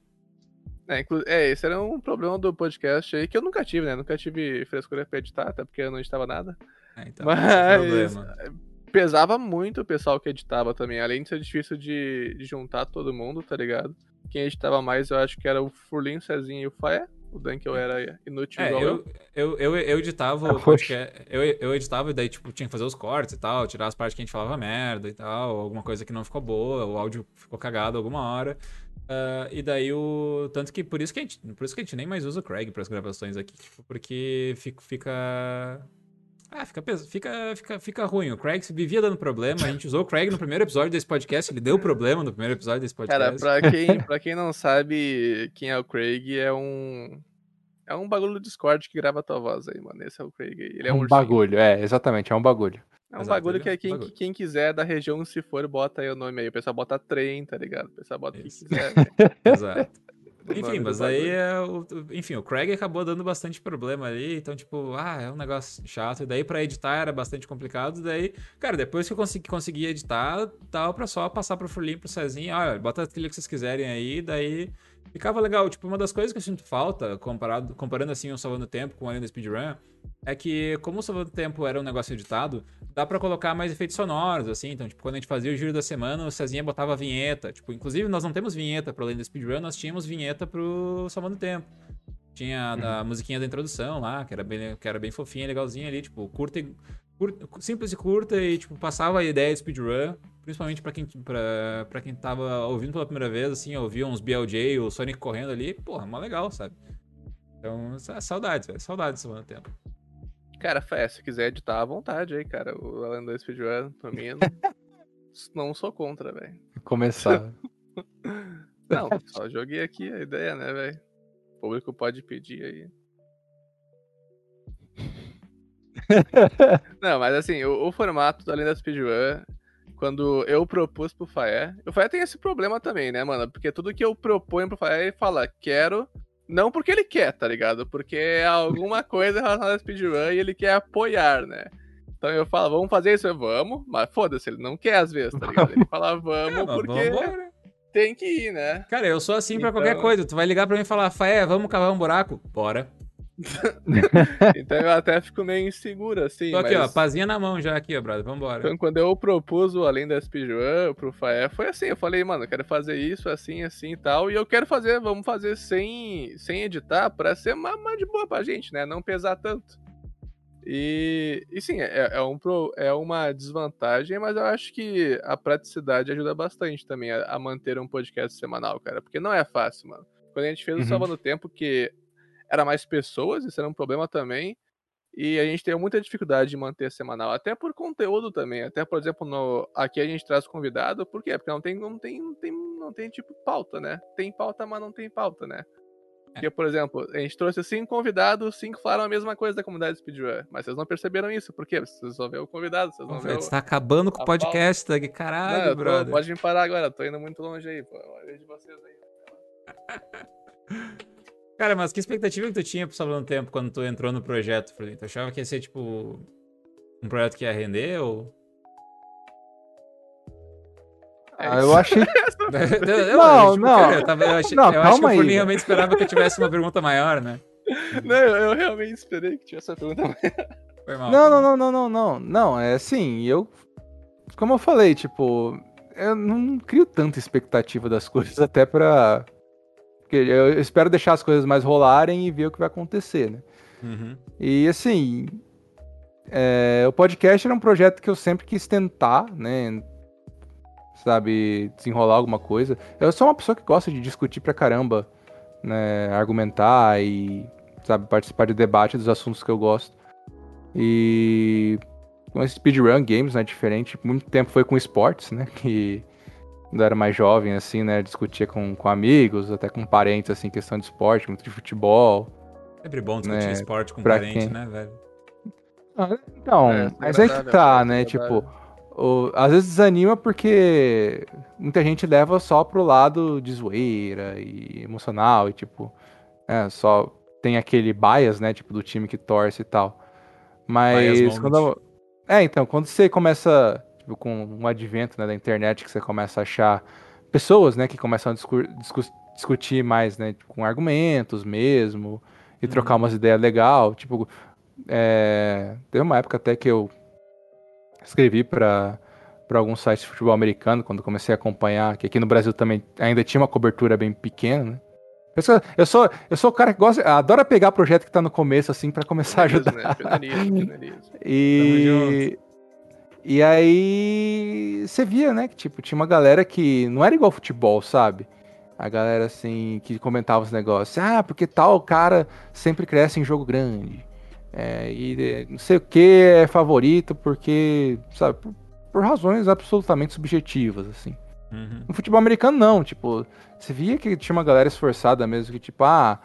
É, é, esse era um problema do podcast aí que eu nunca tive, né? Nunca tive frescura pra editar, até porque eu não editava nada. É, então, Mas é pesava muito o pessoal que editava também. Além de ser difícil de, de juntar todo mundo, tá ligado? Quem editava mais, eu acho que era o Furlinho, o Cezinho e o Faé. O Dunkel era inútil é, igual eu. Eu, eu, eu editava o podcast, eu, eu editava e daí, tipo, tinha que fazer os cortes e tal, tirar as partes que a gente falava merda e tal, alguma coisa que não ficou boa, o áudio ficou cagado alguma hora. Uh, e daí o. Tanto que por isso que a gente. Por isso que a gente nem mais usa o Craig para as gravações aqui. Tipo, porque fica. fica... Ah, fica, fica, fica, fica ruim. O Craig vivia dando problema. A gente usou o Craig no primeiro episódio desse podcast. Ele deu problema no primeiro episódio desse podcast. Cara, pra quem, pra quem não sabe quem é o Craig, é um. É um bagulho do Discord que grava a tua voz aí, mano. Esse é o Craig aí. Ele é um, um bagulho, é, exatamente, é um bagulho. É um Exato, bagulho que é quem, bagulho. quem quiser da região, se for, bota aí o nome aí. O pessoal bota trem, tá ligado? O pessoal bota o que quiser. Exato. Enfim, mas aí é o, enfim, o Craig acabou dando bastante problema ali, então tipo, ah, é um negócio chato, e daí para editar era bastante complicado, daí, cara, depois que eu consegui, consegui editar, dava para só passar pro Furlim, pro Cezinho, olha, bota a trilha que vocês quiserem aí, daí ficava legal, tipo, uma das coisas que eu sinto falta, comparado, comparando assim o Salvando Tempo com o Alien Speedrun, é que como o Salvando Tempo era um negócio editado, dá para colocar mais efeitos sonoros, assim. Então, tipo, quando a gente fazia o giro da semana, o Cezinha botava a vinheta. Tipo, inclusive nós não temos vinheta pro do Speedrun, nós tínhamos vinheta pro Salvando Tempo. Tinha uhum. a musiquinha da introdução lá, que era bem, que era bem fofinha, legalzinha ali, tipo, curta e, curta, simples e curta e, tipo, passava a ideia de speedrun, principalmente para quem, pra, pra quem tava ouvindo pela primeira vez, assim, ouvia uns BLJ, o Sonic correndo ali, porra, mó legal, sabe? Então, saudades, velho, saudades do Tempo. Cara, Fé, se quiser editar à vontade aí, cara. O Alan 2 Speedrun, pra mim, não, sou contra, velho. Começar. não, só joguei aqui a ideia, né, velho? público pode pedir aí. Não, mas assim, o, o formato da speedrun, quando eu propus pro Faé, o Faé tem esse problema também, né, mano? Porque tudo que eu proponho pro Faé, ele fala, quero, não porque ele quer, tá ligado? Porque é alguma coisa relacionada a speedrun e ele quer apoiar, né? Então eu falo, vamos fazer isso, eu, vamos, mas foda-se, ele não quer às vezes, tá ligado? Ele fala, vamos, É, porque vambora. tem que ir, né? Cara, eu sou assim pra Então- qualquer coisa. Tu vai ligar pra mim e falar, Faé, vamos cavar um buraco? Bora. Então eu até fico meio inseguro, assim. Tô aqui, ó, mas... pazinha na mão já aqui, ó, brother. Vambora. Então, quando eu propus o Além da Speedrun pro Faé, foi assim, eu falei, mano, eu quero fazer isso, assim, assim e tal, e eu quero fazer, vamos fazer sem, sem editar, pra ser mais, mais de boa pra gente, né, não pesar tanto. E, e sim, é, é, um, pro- é uma desvantagem, mas eu acho que a praticidade ajuda bastante também a, a manter um podcast semanal, cara, porque não é fácil, mano. Quando a gente fez o Uhum. Salvando Tempo, que era mais pessoas, isso era um problema também, e a gente tem muita dificuldade de manter semanal, até por conteúdo também. Até, por exemplo, no, aqui a gente traz convidado, por quê? Porque não tem, não tem, não tem, não tem tipo pauta, né? Tem pauta, mas não tem pauta, né? Porque, por exemplo, a gente trouxe cinco convidados, cinco falaram a mesma coisa da comunidade Speedrun. Mas vocês não perceberam isso, por quê? Vocês só vê o convidado, vocês não vê Você tá acabando com o podcast, Doug. Caralho, Não, eu tô- brother. pode me parar agora, eu tô indo muito longe aí, pô. Olha de vocês aí. Cara, mas que expectativa que tu tinha pro Salvando Tempo quando tu entrou no projeto, Felipe? Tu achava que ia ser, tipo, um projeto que ia render ou... Ah, eu achei. Eu- eu- Não, tipo, não. cara, eu, tava- eu achei- Não, eu acho que calma o aí. Furlin realmente esperava que eu tivesse uma pergunta maior, né? Não, eu, realmente esperei que tivesse essa pergunta. Foi mal. Não, não, não, não, não, não. Não, é assim, eu. Como eu falei, tipo, eu não crio tanta expectativa das coisas, até pra. Porque eu espero deixar as coisas mais rolarem e ver o que vai acontecer, né? Uhum. E assim, é, o podcast era um projeto que eu sempre quis tentar, né? Sabe, desenrolar alguma coisa. Eu sou uma pessoa que gosta de discutir pra caramba, né? Argumentar e, sabe, participar de debate dos assuntos que eu gosto. E com esse speedrun games, né? Diferente. Muito tempo foi com esportes, né? Que quando eu era mais jovem, assim, né? Discutia com, com amigos, até com parentes, assim, questão de esporte, muito de futebol. Sempre bom discutir É, esporte com pra parente, quem? né, velho? Então, É, mas é que tá, é né? Tipo, o- às vezes desanima porque muita gente leva só pro lado de zoeira e emocional e tipo, é, só tem aquele bias, né? Tipo, do time que torce e tal. Mas quando. É, então, quando você começa, tipo, com um advento né, da internet, que você começa a achar pessoas, né, que começam a discur- discu- discutir mais, né, com argumentos mesmo, e trocar umas ideias legal, tipo, é, teve uma época até que eu escrevi para para alguns sites de futebol americano, quando comecei a acompanhar, que aqui no Brasil também ainda tinha uma cobertura bem pequena, né? Eu sou, eu sou, eu sou o cara que gosta, adora pegar projeto que tá no começo, assim, para começar a ajudar. Né? Pioneirismo, pioneirismo. E. E aí você via, né, que tipo, tinha uma galera que não era igual futebol, sabe? A galera assim que comentava os negócios, ah, porque tal cara sempre cresce em jogo grande. É, e eh, não sei o que é favorito porque, sabe, por, por razões absolutamente subjetivas, assim. Uhum. No futebol americano, não. Tipo, você via que tinha uma galera esforçada mesmo, que, tipo, ah,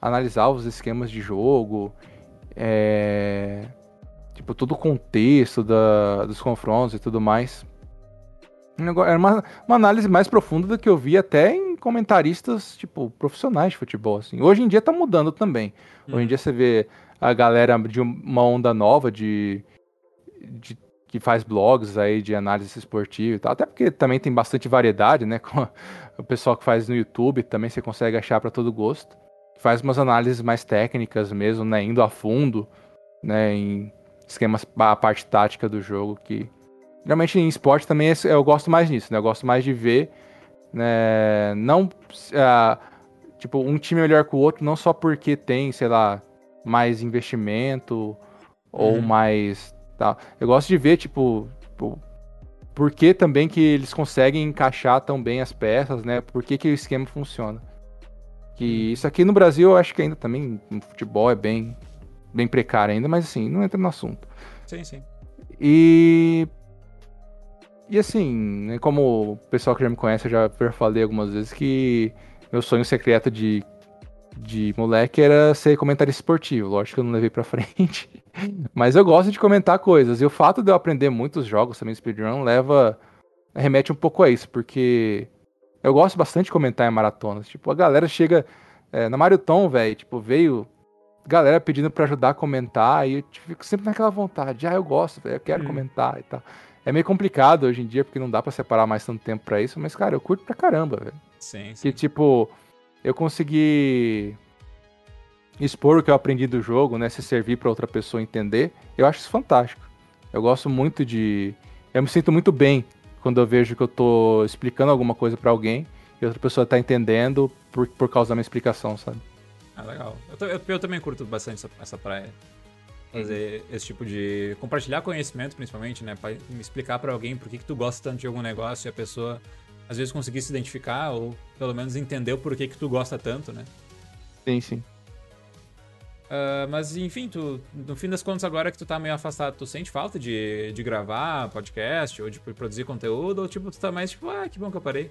analisar os esquemas de jogo, é... tipo, todo o contexto da, dos confrontos e tudo mais. Era uma, uma análise mais profunda do que eu vi até em comentaristas, tipo, profissionais de futebol, assim. Hoje em dia tá mudando também. Hoje em dia você vê a galera de uma onda nova de, de- que faz blogs aí de análise esportiva e tal. Até porque também tem bastante variedade, né? Com o pessoal que faz no YouTube também você consegue achar para todo gosto. Faz umas análises mais técnicas mesmo, né? Indo a fundo, né? Em esquemas, a parte tática do jogo que geralmente em esporte também eu gosto mais nisso, né? Eu gosto mais de ver, né? Não ah, tipo um time melhor que o outro, não só porque tem, sei lá, mais investimento ou Uhum. mais tal. Eu gosto de ver, tipo, tipo, por que também que eles conseguem encaixar tão bem as peças, né? Por que, que o esquema funciona. Que isso aqui no Brasil eu acho que ainda também no futebol é bem, bem precário ainda, mas assim, não entra no assunto. Sim, sim. E. E assim, né, como o pessoal que já me conhece, eu já falei algumas vezes que meu sonho secreto de de moleque era ser comentarista esportivo. Lógico que eu não levei pra frente. Mas eu gosto de comentar coisas. E o fato de eu aprender muitos jogos também speedrun leva. remete um pouco a isso, porque eu gosto bastante de comentar em maratonas. Tipo, a galera chega. É, na Mario Tom, velho, tipo, veio galera pedindo para ajudar a comentar, e eu fico sempre naquela vontade. Ah, eu gosto, eu quero hum. comentar e tal. É meio complicado hoje em dia, porque não dá para separar mais tanto tempo para isso, mas, cara, eu curto pra caramba, velho. Sim, sim. Que, tipo, eu consegui expor o que eu aprendi do jogo, né? Se servir para outra pessoa entender, eu acho isso fantástico. Eu gosto muito de. Eu me sinto muito bem quando eu vejo que eu tô explicando alguma coisa para alguém e outra pessoa tá entendendo por, por causa da minha explicação, sabe? Ah, legal. Eu, eu, eu também curto bastante essa, essa praia fazer uhum. esse tipo de compartilhar conhecimento principalmente, né, para explicar para alguém por que que tu gosta tanto de algum negócio e a pessoa às vezes conseguir se identificar ou pelo menos entender o porquê que tu gosta tanto, né? Sim, sim. Uh, mas enfim, tu, no fim das contas, agora que tu tá meio afastado, tu sente falta de, de gravar podcast ou de produzir conteúdo? Ou tipo, tu tá mais tipo, ah, que bom que eu parei?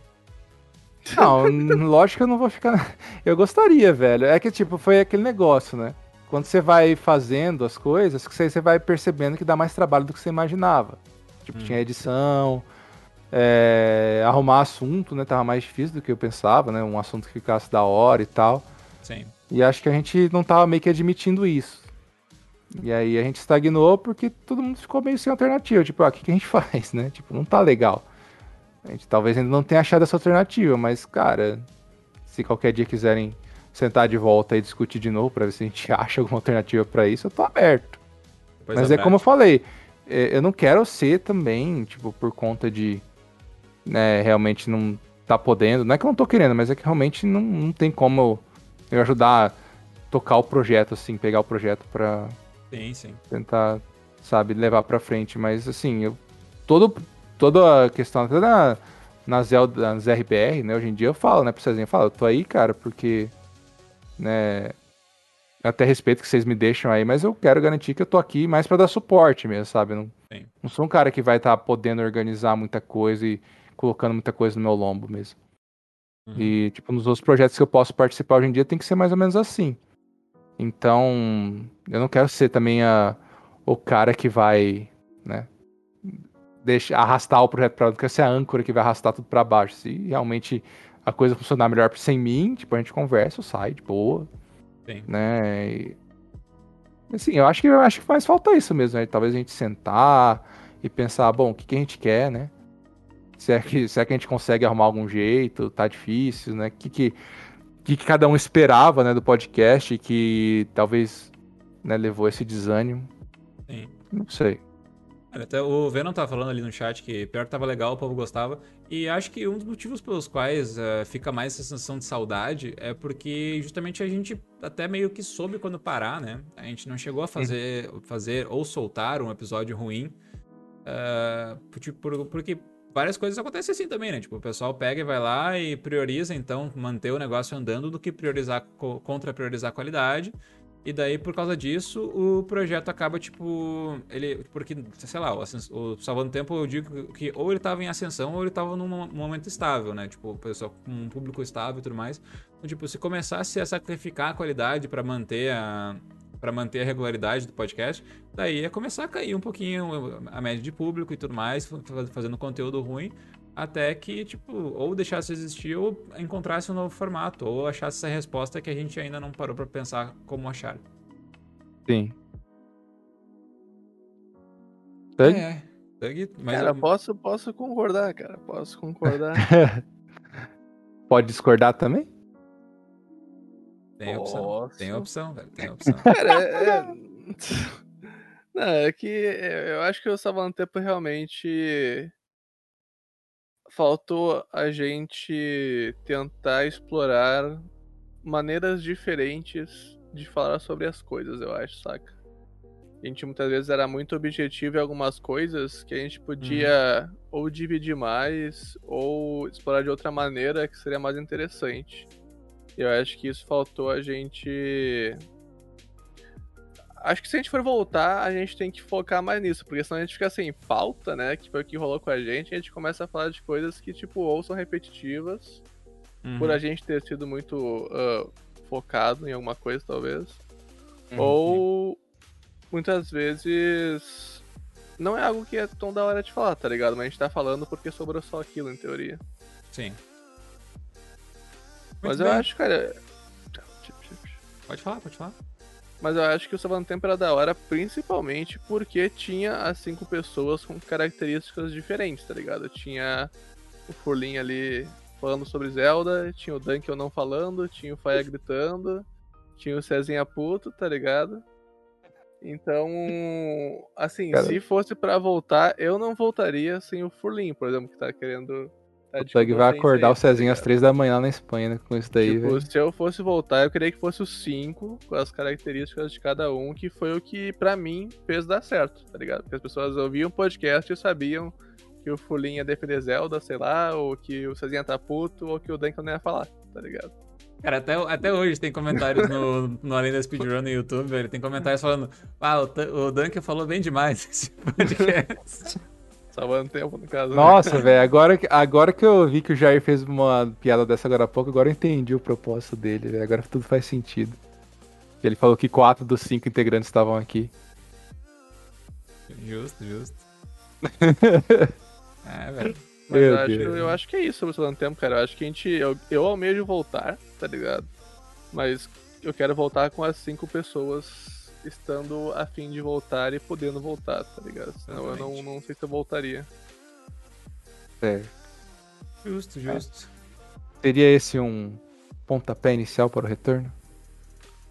Não, lógico que eu não vou ficar. Eu gostaria, velho. É que, tipo, foi aquele negócio, né? Quando você vai fazendo as coisas, você vai percebendo que dá mais trabalho do que você imaginava. Tipo, hum. tinha edição, é, arrumar assunto, né? Tava mais difícil do que eu pensava, né? Um assunto que ficasse da hora e tal. Sim. E acho que a gente não tava meio que admitindo isso. E aí a gente estagnou porque todo mundo ficou meio sem alternativa. Tipo, ah, o que, que a gente faz, né? Tipo, não tá legal. A gente talvez ainda não tenha achado essa alternativa, mas, cara, se qualquer dia quiserem sentar de volta e discutir de novo para ver se a gente acha alguma alternativa para isso, eu tô aberto. Pois mas é, é como eu falei, é, eu não quero ser também, tipo, por conta de né, realmente não tá podendo. Não é que eu não tô querendo, mas é que realmente não, não tem como eu, eu ajudar a tocar o projeto, assim, pegar o projeto pra sim, sim. tentar, sabe, levar pra frente. Mas assim, eu, todo, toda a questão, até na, na Zelda, nas RBR, né? Hoje em dia eu falo, né, pro Cezinha, eu falo, eu tô aí, cara, porque, né, até respeito que vocês me deixam aí, mas eu quero garantir que eu tô aqui mais para dar suporte mesmo, sabe? Não, não sou um cara que vai estar tá podendo organizar muita coisa e colocando muita coisa no meu lombo mesmo. Uhum. E, tipo, nos outros projetos que eu posso participar hoje em dia tem que ser mais ou menos assim. Então, eu não quero ser também a, o cara que vai, né, deixa, arrastar o projeto para que ser a âncora que vai arrastar tudo para baixo. Se realmente a coisa funcionar melhor sem mim, tipo, a gente conversa, sai de boa. Sim. Né? E, assim, eu acho que eu acho que faz falta isso mesmo, né? Talvez a gente sentar e pensar, bom, o que, que a gente quer, né? Se é, que, se é que a gente consegue arrumar algum jeito, tá difícil, né? O que, que, que, que cada um esperava, né, do podcast que talvez né, levou esse desânimo. Sim. Não sei. Até o Venom tava falando ali no chat que pior que tava legal, o povo gostava. E acho que um dos motivos pelos quais uh, fica mais essa sensação de saudade é porque justamente a gente até meio que soube quando parar, né? A gente não chegou a fazer, fazer ou soltar um episódio ruim. Uh, tipo, porque várias coisas acontecem assim também, né? Tipo, o pessoal pega e vai lá e prioriza, então, manter o negócio andando do que priorizar contra priorizar a qualidade. E daí, por causa disso, o projeto acaba, tipo. Ele. Porque, sei lá, o, o Salvando Tempo, eu digo que ou ele tava em ascensão ou ele tava num momento estável, né? Tipo, pessoal com um público estável e tudo mais. Então, tipo, se começasse a sacrificar a qualidade para manter a, para manter a regularidade do podcast, daí ia começar a cair um pouquinho a média de público e tudo mais, fazendo conteúdo ruim, até que, tipo, ou deixasse existir ou encontrasse um novo formato, ou achasse essa resposta que a gente ainda não parou para pensar como achar. Sim. Doug? É, mas cara, eu... posso, posso concordar, cara, posso concordar. Pode discordar também? Tem opção. Tem opção, velho. Tem opção. Cara, é, é... Não, é que eu acho que o Savantepo realmente faltou a gente tentar explorar maneiras diferentes de falar sobre as coisas, eu acho, saca? A gente muitas vezes era muito objetivo em algumas coisas que a gente podia uhum. ou dividir mais ou explorar de outra maneira que seria mais interessante. Eu acho que isso faltou a gente. Acho que se a gente for voltar, a gente tem que focar mais nisso, porque senão a gente fica sem falta, né? Que foi o que rolou com a gente, e a gente começa a falar de coisas que, tipo, ou são repetitivas, uhum. por a gente ter sido muito uh, focado em alguma coisa, talvez. Uhum. Ou muitas vezes não é algo que é tão da hora de falar, tá ligado? Mas a gente tá falando porque sobrou só aquilo, em teoria. Sim. Mas Muito eu bem. acho, cara. Pode falar, pode falar. Mas eu acho que o Salvando Tempo era da hora, principalmente porque tinha as cinco pessoas com características diferentes, tá ligado? Tinha o Furlin ali falando sobre Zelda, tinha o Dunkel não falando, tinha o Faia gritando, tinha o Cezinha puto, tá ligado? Então, assim, Cara. se fosse pra voltar, eu não voltaria sem o Furlin, por exemplo, que tá querendo. Tá O de Tug vai acordar o Cezinho tá às ligado? 3 da manhã lá na Espanha, né? Com isso daí, Tipo, velho. se eu fosse voltar, eu queria que fosse os cinco, com as características de cada um, que foi o que, pra mim, fez dar certo, tá ligado? Porque as pessoas ouviam o podcast e sabiam que o Fulinha ia defender Zelda, sei lá, ou que o Cezinha tá puto, ou que o Duncan não ia falar, tá ligado? Cara, até, até hoje tem comentários no, no Além da Speedrun no YouTube, velho. Tem comentários falando, ah, o, o Duncan falou bem demais esse podcast. Salvando tempo, no caso. né? Nossa, velho, agora, que- agora que eu vi que o Jair fez uma piada dessa agora há pouco, agora eu entendi o propósito dele, velho. Agora tudo faz sentido. Ele falou que quatro dos cinco integrantes estavam aqui. justo, justo. É, velho. Mas eu acho, eu acho que é isso sobre o Salvando Tempo, cara. Eu acho que a gente. Eu, eu almejo voltar, tá ligado? Mas eu quero voltar com as cinco pessoas estando a fim de voltar e podendo voltar, tá ligado? Senão eu não, não sei se eu voltaria. Certo. Justo, justo. Seria esse um pontapé inicial para o retorno?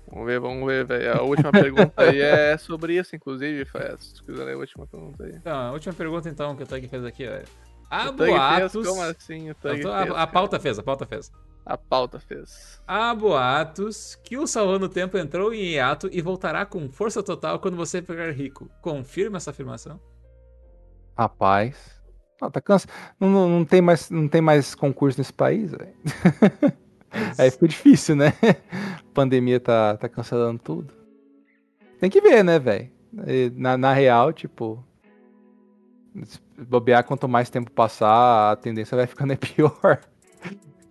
Vamos ver, vamos ver, velho. A última pergunta aí é sobre isso, inclusive, Faz. Se quiser ler a última pergunta aí. Então, a última pergunta então que o Tug fez aqui, velho. Há Tug fez, boatos... Como assim? O tô- fez, a, a pauta fez, a pauta fez. A pauta fez. Há boatos que o Salvando Tempo entrou em hiato e voltará com força total quando você pegar rico. Confirma essa afirmação? Rapaz. Não, tá cansa... não, não, não tem mais, não tem mais concurso nesse país, velho. Aí ficou difícil, né? Pandemia tá, tá cancelando tudo. Tem que ver, né, velho? Na, na real, tipo. se Bobear, quanto mais tempo passar, a tendência vai ficando é pior.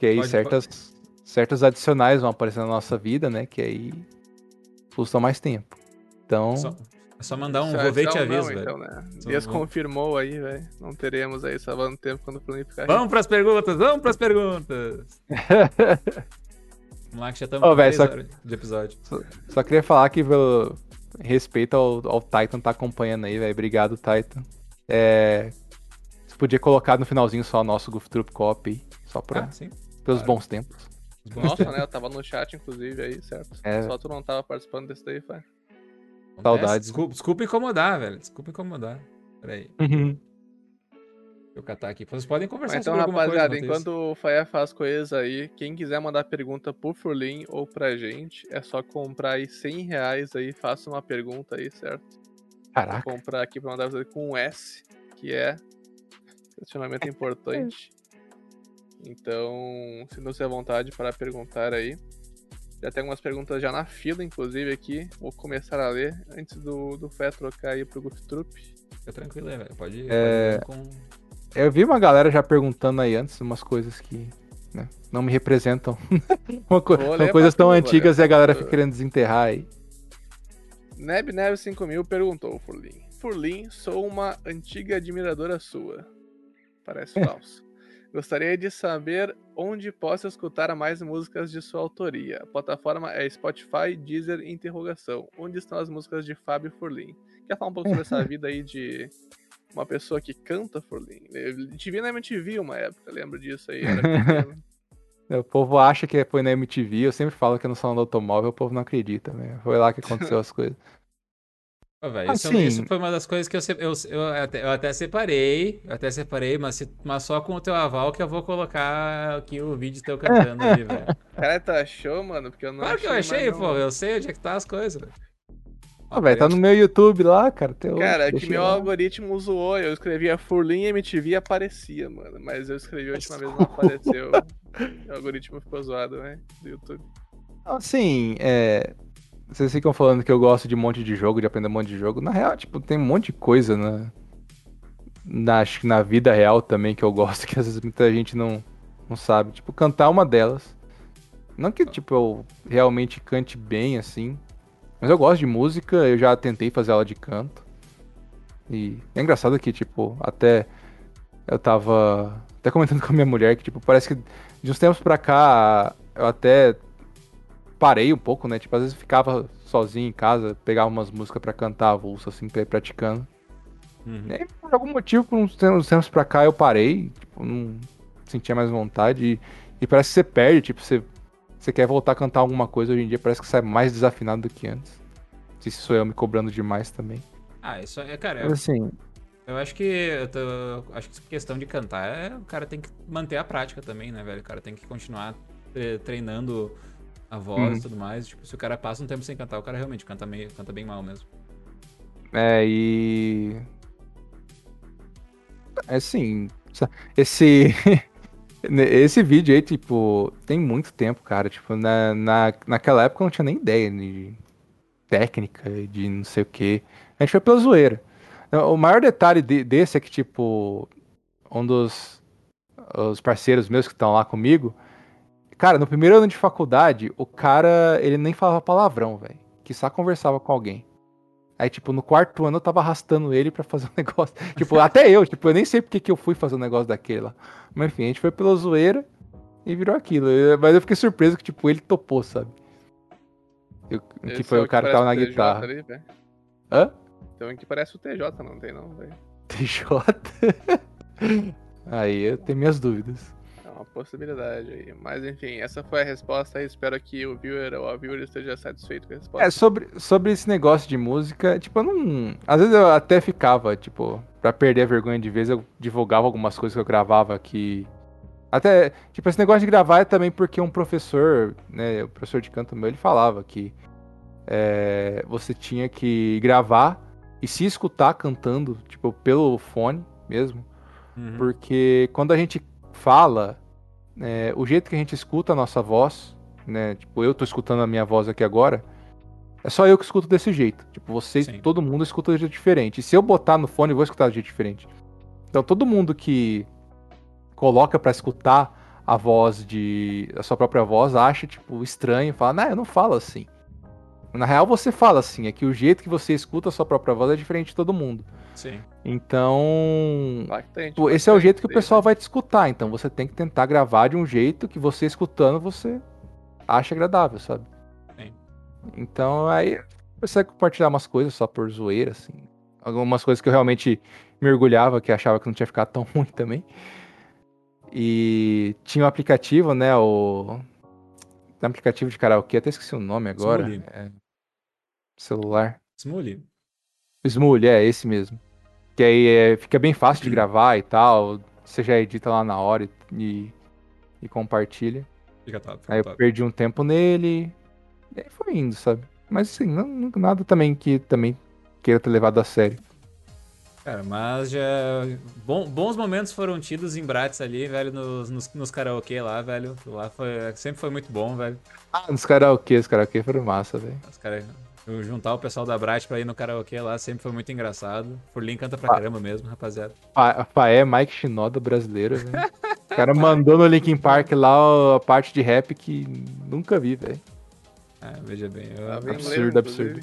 Porque aí Pode- certas, certas adicionais vão aparecer na nossa vida, né? Que aí custam mais tempo. Então. Só, é só mandar um Só- vou ver só te aviso, não, velho. Então, né? Só Dias um- confirmou aí, velho. Não teremos aí salvando tempo quando o plano ficar Vamos pras perguntas, vamos pras perguntas. Vamos lá que já estamos velho, três só- de episódio. Só queria falar que, pelo respeito ao, ao Titan tá acompanhando aí, velho. Obrigado, Titan. É, você podia colocar no finalzinho só o nosso Goof Troop Cop aí, só pra, Ah, sim. Pelos claro. bons tempos. Nossa, né? Eu tava no chat, inclusive, aí, certo? É. Só tu não tava participando desse daí. Acontece. Saudades. Desculpa, desculpa incomodar, velho. Desculpa incomodar. Peraí, deixa eu catar aqui. Vocês podem conversar Então, sobre alguma rapaziada, coisa enquanto o Faia faz coisas aí, quem quiser mandar pergunta pro Furlin ou pra gente, é só comprar aí 100 reais aí, faça uma pergunta aí, certo? Vou Caraca. comprar aqui pra mandar você com um S, que é questionamento importante. Então, sinta-se à vontade para perguntar aí. Já tem algumas perguntas já na fila, inclusive, aqui. Vou começar a ler antes do, do Fé trocar aí pro Goof Troop. Fica tranquilo aí, velho. Pode, É, pode ir com... Eu vi uma galera já perguntando aí antes umas coisas que né, não me representam. uma co- são coisas tão antigas velho. e a galera fica querendo desenterrar aí. Neb Neb 5000 perguntou, Furlin. Furlin, sou uma antiga admiradora sua. Parece falso. Gostaria de saber onde posso escutar mais músicas de sua autoria. A plataforma é Spotify, Deezer, interrogação. Onde estão as músicas de Fábio Furlin? Quer falar um pouco sobre essa vida aí de uma pessoa que canta Furlin? Eu te vi na MTV uma época, lembro disso aí. Era pequeno. O povo acha que foi na MTV, eu sempre falo que é no salão do automóvel, o povo não acredita, né? Foi lá que aconteceu as coisas. Velho, isso, Assim- isso foi uma das coisas que eu, eu, eu, até, eu até separei. Eu até separei, mas, se- mas só com o teu aval que eu vou colocar aqui o vídeo teu cantando ali, velho. Cara, tu achou, mano? Porque eu não Claro que eu achei, pô. não- Eu sei onde é que tá as coisas, velho. Ah, velho, tá no meu YouTube lá, cara. hoje, Cara, é que meu lá. algoritmo zoou. Eu escrevia Furlin MTV e aparecia, mano. Mas eu escrevi a última vez não apareceu. o algoritmo ficou zoado, né? Do YouTube. Assim, é. Vocês ficam falando que eu gosto de um monte de jogo, de aprender um monte de jogo. Na real, tipo, tem um monte de coisa na, na, acho que na vida real também que eu gosto, que às vezes muita gente não, não sabe. Tipo, cantar é uma delas. Não que, tipo, eu realmente cante bem, assim. Mas eu gosto de música, eu já tentei fazer aula de canto. E é engraçado que, tipo, até eu tava até comentando com a minha mulher que, tipo, parece que de uns tempos pra cá eu até parei um pouco, né? Tipo, às vezes eu ficava sozinho em casa, pegava umas músicas pra cantar avulso, assim, pra ir praticando. Uhum. E aí, por algum motivo, por uns tempos, pra cá eu parei, tipo, não sentia mais vontade. E, e parece que você perde, tipo, você, você quer voltar a cantar alguma coisa hoje em dia, parece que sai mais desafinado do que antes. Não sei se sou eu me cobrando demais também. Ah, isso é, cara, Mas assim, eu acho que eu tô, acho que questão de cantar é o cara tem que manter a prática também, né, velho? O cara tem que continuar tre- treinando a voz Uhum. e tudo mais. Tipo, se o cara passa um tempo sem cantar, o cara realmente canta meio, canta bem mal mesmo. É, e. É assim. Esse. Esse vídeo aí, tipo, tem muito tempo, cara. Tipo, na, na, naquela época eu não tinha nem ideia de técnica, de não sei o quê. A gente foi pela zoeira. O maior detalhe de- desse é que, tipo, um dos os parceiros meus que estão lá comigo, cara, no primeiro ano de faculdade, o cara, ele nem falava palavrão, velho. Que só conversava com alguém. Aí, tipo, no quarto ano eu tava arrastando ele pra fazer um negócio. Tipo, até eu, tipo, eu nem sei porque que eu fui fazer um negócio daquele lá. Mas enfim, a gente foi pela zoeira e virou aquilo. Eu- Mas eu fiquei surpreso que, tipo, ele topou, sabe? Eu- que foi é o cara que tava na TJ guitarra. ali. Hã? Tem um que parece o TJ, não tem não, velho. TJ? Aí eu tenho minhas dúvidas. Possibilidade aí. Mas enfim, essa foi a resposta aí. Espero que o viewer ou a viewer esteja satisfeito com a resposta. É, sobre, sobre esse negócio de música, tipo, eu não. Às vezes eu até ficava, tipo, pra perder a vergonha de vez, eu divulgava algumas coisas que eu gravava que. Até, tipo, esse negócio de gravar é também porque um professor, né, o professor de canto meu, ele falava que é, você tinha que gravar e se escutar cantando, tipo, pelo fone mesmo. Uhum. Porque quando a gente fala, é, o jeito que a gente escuta a nossa voz, né? Tipo, eu tô escutando a minha voz aqui agora, é só eu que escuto desse jeito. Tipo, vocês, Sim. todo mundo escuta de jeito diferente. E se eu botar no fone, eu vou escutar de jeito diferente. Então, todo mundo que coloca pra escutar a voz de. a sua própria voz acha, tipo, estranho, fala, não, eu não falo assim. Na real, você fala assim, é que o jeito que você escuta a sua própria voz é diferente de todo mundo. Sim. Então, Tipo, esse é o bastante jeito que o pessoal né? vai te escutar, então você tem que tentar gravar de um jeito que você escutando você acha agradável, sabe? Sim. Então aí você vai compartilhar umas coisas só por zoeira, assim. Algumas coisas que eu realmente mergulhava, que achava que não tinha ficado tão ruim também. E tinha um aplicativo, né? O. Tem um aplicativo de karaokê, até esqueci o nome agora. É... Celular. Smoothie. Smoothie, é esse mesmo. Que aí é, fica bem fácil de gravar e tal. Você já edita lá na hora e, e compartilha. Fica. Fica Aí eu perdi um tempo nele. E aí foi indo, sabe? Mas assim, não, nada também que também queira ter levado a sério. Cara, mas já. Bom, bons momentos foram tidos em Bratz ali, velho, nos, nos, nos karaokê lá, velho. Lá foi, sempre foi muito bom, velho. Ah, nos karaokê, os karaokê foram massa, velho. Os caras. Juntar o pessoal da Brat pra ir no karaokê lá sempre foi muito engraçado. Furlin canta pra Ah. caramba mesmo, rapaziada. Pa- Paé, Mike Shinoda brasileiro, velho. O cara mandou no Linkin Park lá a parte de rap que nunca vi, velho. Ah, veja bem. Eu, Tava em Absurdo, absurdo.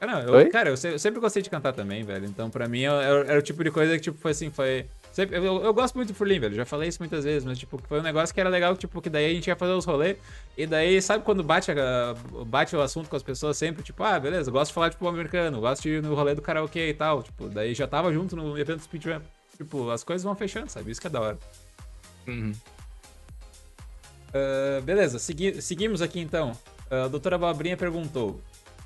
Ah, não, eu- cara, eu, se- eu sempre gostei de cantar também, velho. Então, pra mim, eu- era o tipo de coisa que, tipo, foi assim, foi. Sempre- eu, eu gosto muito do Furlin, velho. Já falei isso muitas vezes, mas, tipo, foi um negócio que era legal, tipo, que daí a gente ia fazer os rolês. E daí, sabe quando bate, a- bate o assunto com as pessoas sempre, tipo, ah, beleza, gosto de falar, tipo, americano, gosto de ir no rolê do karaokê e tal. Tipo, daí já tava junto no evento do speedrun. Tipo, as coisas vão fechando, sabe? Isso que é da hora. Uhum. Ah, beleza, segui- seguimos aqui então. Ah, a doutora Babrinha perguntou: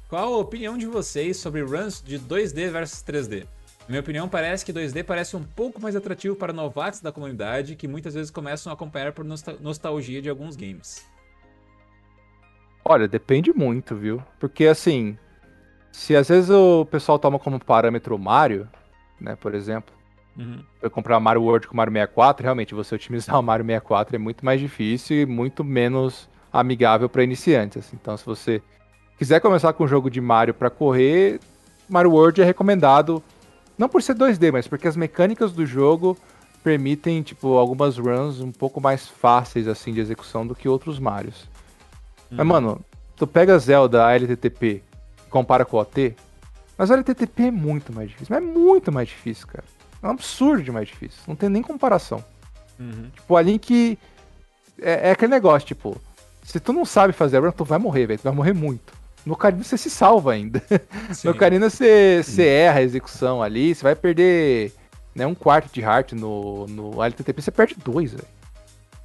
Qual a opinião de vocês sobre runs de 2D versus 3D? Na minha opinião, parece que 2D parece um pouco mais atrativo para novatos da comunidade que muitas vezes começam a acompanhar por nostal- nostalgia de alguns games. Olha, depende muito, viu? Porque assim, se às vezes o pessoal toma como parâmetro o Mario, né, por exemplo, Uhum. eu comprar Mario World com Mario 64, realmente você otimizar o Mario 64 é muito mais difícil e muito menos amigável para iniciantes. assim. Então, se você quiser começar com um jogo de Mario para correr, Mario World é recomendado não por ser 2D, mas porque as mecânicas do jogo permitem, tipo, algumas runs um pouco mais fáceis assim de execução do que outros Marios. Mas, mano, tu pega Zelda, a LTTP, compara com o OT, mas a LTTP é muito mais difícil. Mas é muito mais difícil, cara. É um absurdo de mais difícil. Não tem nem comparação. Uhum. Tipo, a Link. É, é aquele negócio, tipo. Se tu não sabe fazer a run, tu vai morrer, velho. Tu vai morrer muito. No Ocarina você se salva ainda. Sim. No Ocarina você, você erra a execução ali, você vai perder né, um quarto de heart no, no LTTP, você perde dois, velho.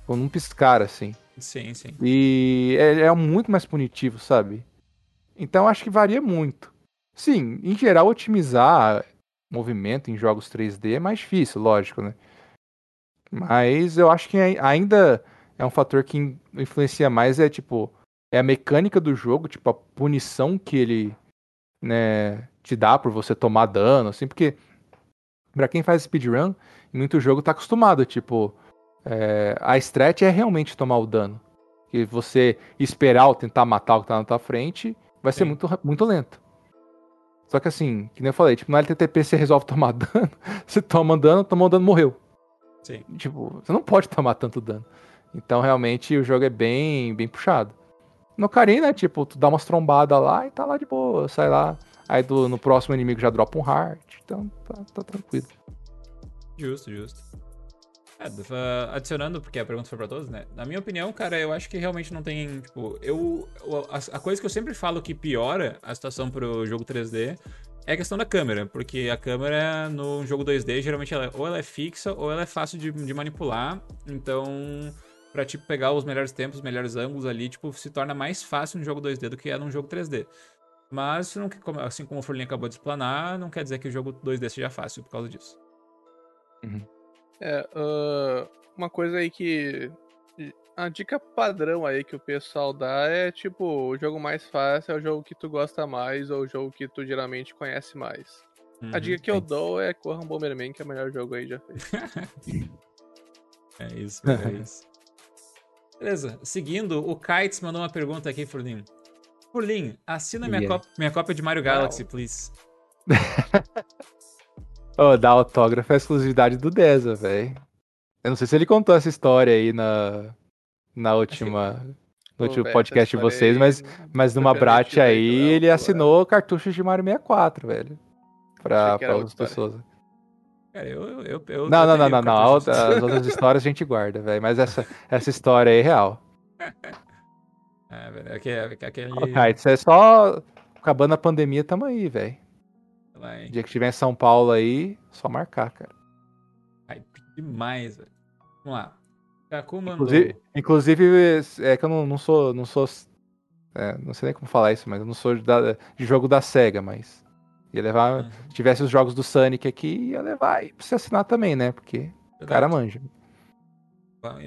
Com um piscar, assim. Sim, sim. E é, é muito mais punitivo, sabe? Então acho que varia muito. Sim, em geral, otimizar movimento em jogos 3D é mais difícil, lógico, né? Mas eu acho que ai- ainda é um fator que in- influencia mais, é tipo, é a mecânica do jogo, tipo, a punição que ele, né, te dá por você tomar dano, assim, porque pra quem faz speedrun, muito jogo tá acostumado, tipo, é, a stretch é realmente tomar o dano. Que você esperar ou tentar matar o que tá na tua frente, vai ser muito, muito lento. Só que assim, que nem eu falei, tipo, no LTTP você resolve tomar dano, você toma dano, tomou dano, morreu. Sim. Tipo, você não pode tomar tanto dano. Então, realmente, o jogo é bem, bem puxado. No Ocarina, é tipo, tu dá umas trombadas lá e tá lá de boa, sai lá. Aí do- no próximo inimigo já dropa um heart. Então, tá, tá tranquilo. Justo, justo. É, ah, adicionando, porque a pergunta foi pra todos, né? Na minha opinião, cara, eu acho que realmente não tem, tipo, eu... A, a coisa que eu sempre falo que piora a situação pro jogo 3D é a questão da câmera, porque a câmera no jogo 2D, geralmente, ela, ou ela é fixa ou ela é fácil de, de manipular, então... Pra, tipo, pegar os melhores tempos, os melhores ângulos ali, tipo, se torna mais fácil no jogo 2D do que é num jogo 3D. Mas, não, assim como o Furlinho acabou de explanar, não quer dizer que o jogo 2D seja fácil por causa disso. É, ah, uma coisa aí que. A dica padrão aí que o pessoal dá é tipo, o jogo mais fácil é o jogo que tu gosta mais ou o jogo que tu geralmente conhece mais. A Uhum. dica que eu dou é corra um Bomberman, que é o melhor jogo aí já feito. É isso, é isso. Beleza, seguindo, o Kites mandou uma pergunta aqui, Furlin. Furlin, assina minha, Yeah. minha cópia de Mario Galaxy, please. Ô, dar autógrafo é exclusividade do Deza, velho. Eu não sei se ele contou essa história aí na, na última, no Pô, último podcast de vocês, mas, mas numa Brat aí, ele assinou cartuchos de Mario 64, velho. Pra, que pra outra outras história. Cara, eu. eu, eu, Não, não, não, não, não. cartuchos. As outras histórias a gente guarda, velho. Mas essa, essa história aí é real. É, velho, é é que- aquele. Isso é só. Acabando a pandemia, tamo aí, velho. Dia que tiver em São Paulo aí, só marcar, cara. Hype demais, velho. Vamos lá. Kaku mandou. Inclusive, inclusive é que eu não, não sou. Não sou. é, não sei nem como falar isso, mas eu não sou da- de jogo da SEGA, mas. Ia levar. Se tivesse os jogos do Sonic aqui, ia levar e pra você assinar também, né? Porque o cara manja.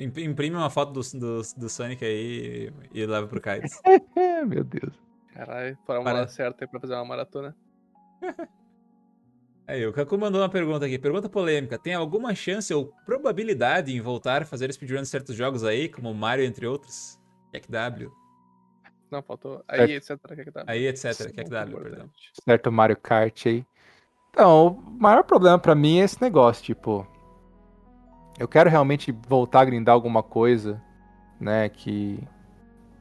Imp- Imprime uma foto do, do, do Sonic aí e, e leva pro Kites. É, meu Deus. Caralho, para uma Para- hora certa aí pra fazer uma maratona. Aí, o Kaku mandou uma pergunta aqui. Pergunta polêmica. Tem alguma chance ou probabilidade em voltar a fazer speedrun de certos jogos aí, como Mario, entre outros? Jack W. Não, faltou. Aí, etc. Que que tá. Aí, etc. Isso é Jack muito W, perdão. certo Mario Kart aí. Então, o maior problema pra mim é esse negócio, tipo, eu quero realmente voltar a grindar alguma coisa, né, que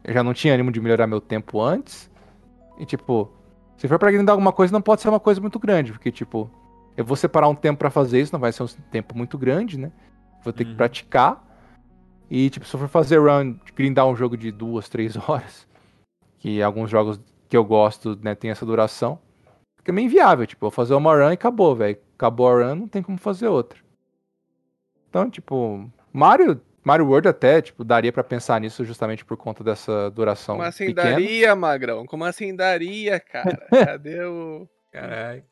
eu já não tinha ânimo de melhorar meu tempo antes. E tipo, se for pra grindar alguma coisa, não pode ser uma coisa muito grande, porque tipo, eu vou separar um tempo pra fazer isso, não vai ser um tempo muito grande, né? Vou ter que Uhum. praticar. E tipo, se eu for fazer run, grindar um jogo de duas, três horas, que alguns jogos que eu gosto, né, tem essa duração, fica meio inviável. Tipo, vou fazer uma run e acabou, velho. Acabou a run, não tem como fazer outra. Então, tipo, Mario, Mario World até, tipo, daria pra pensar nisso justamente por conta dessa duração Como assim pequena. daria, Magrão? Como assim daria, cara? Cadê o Caralho.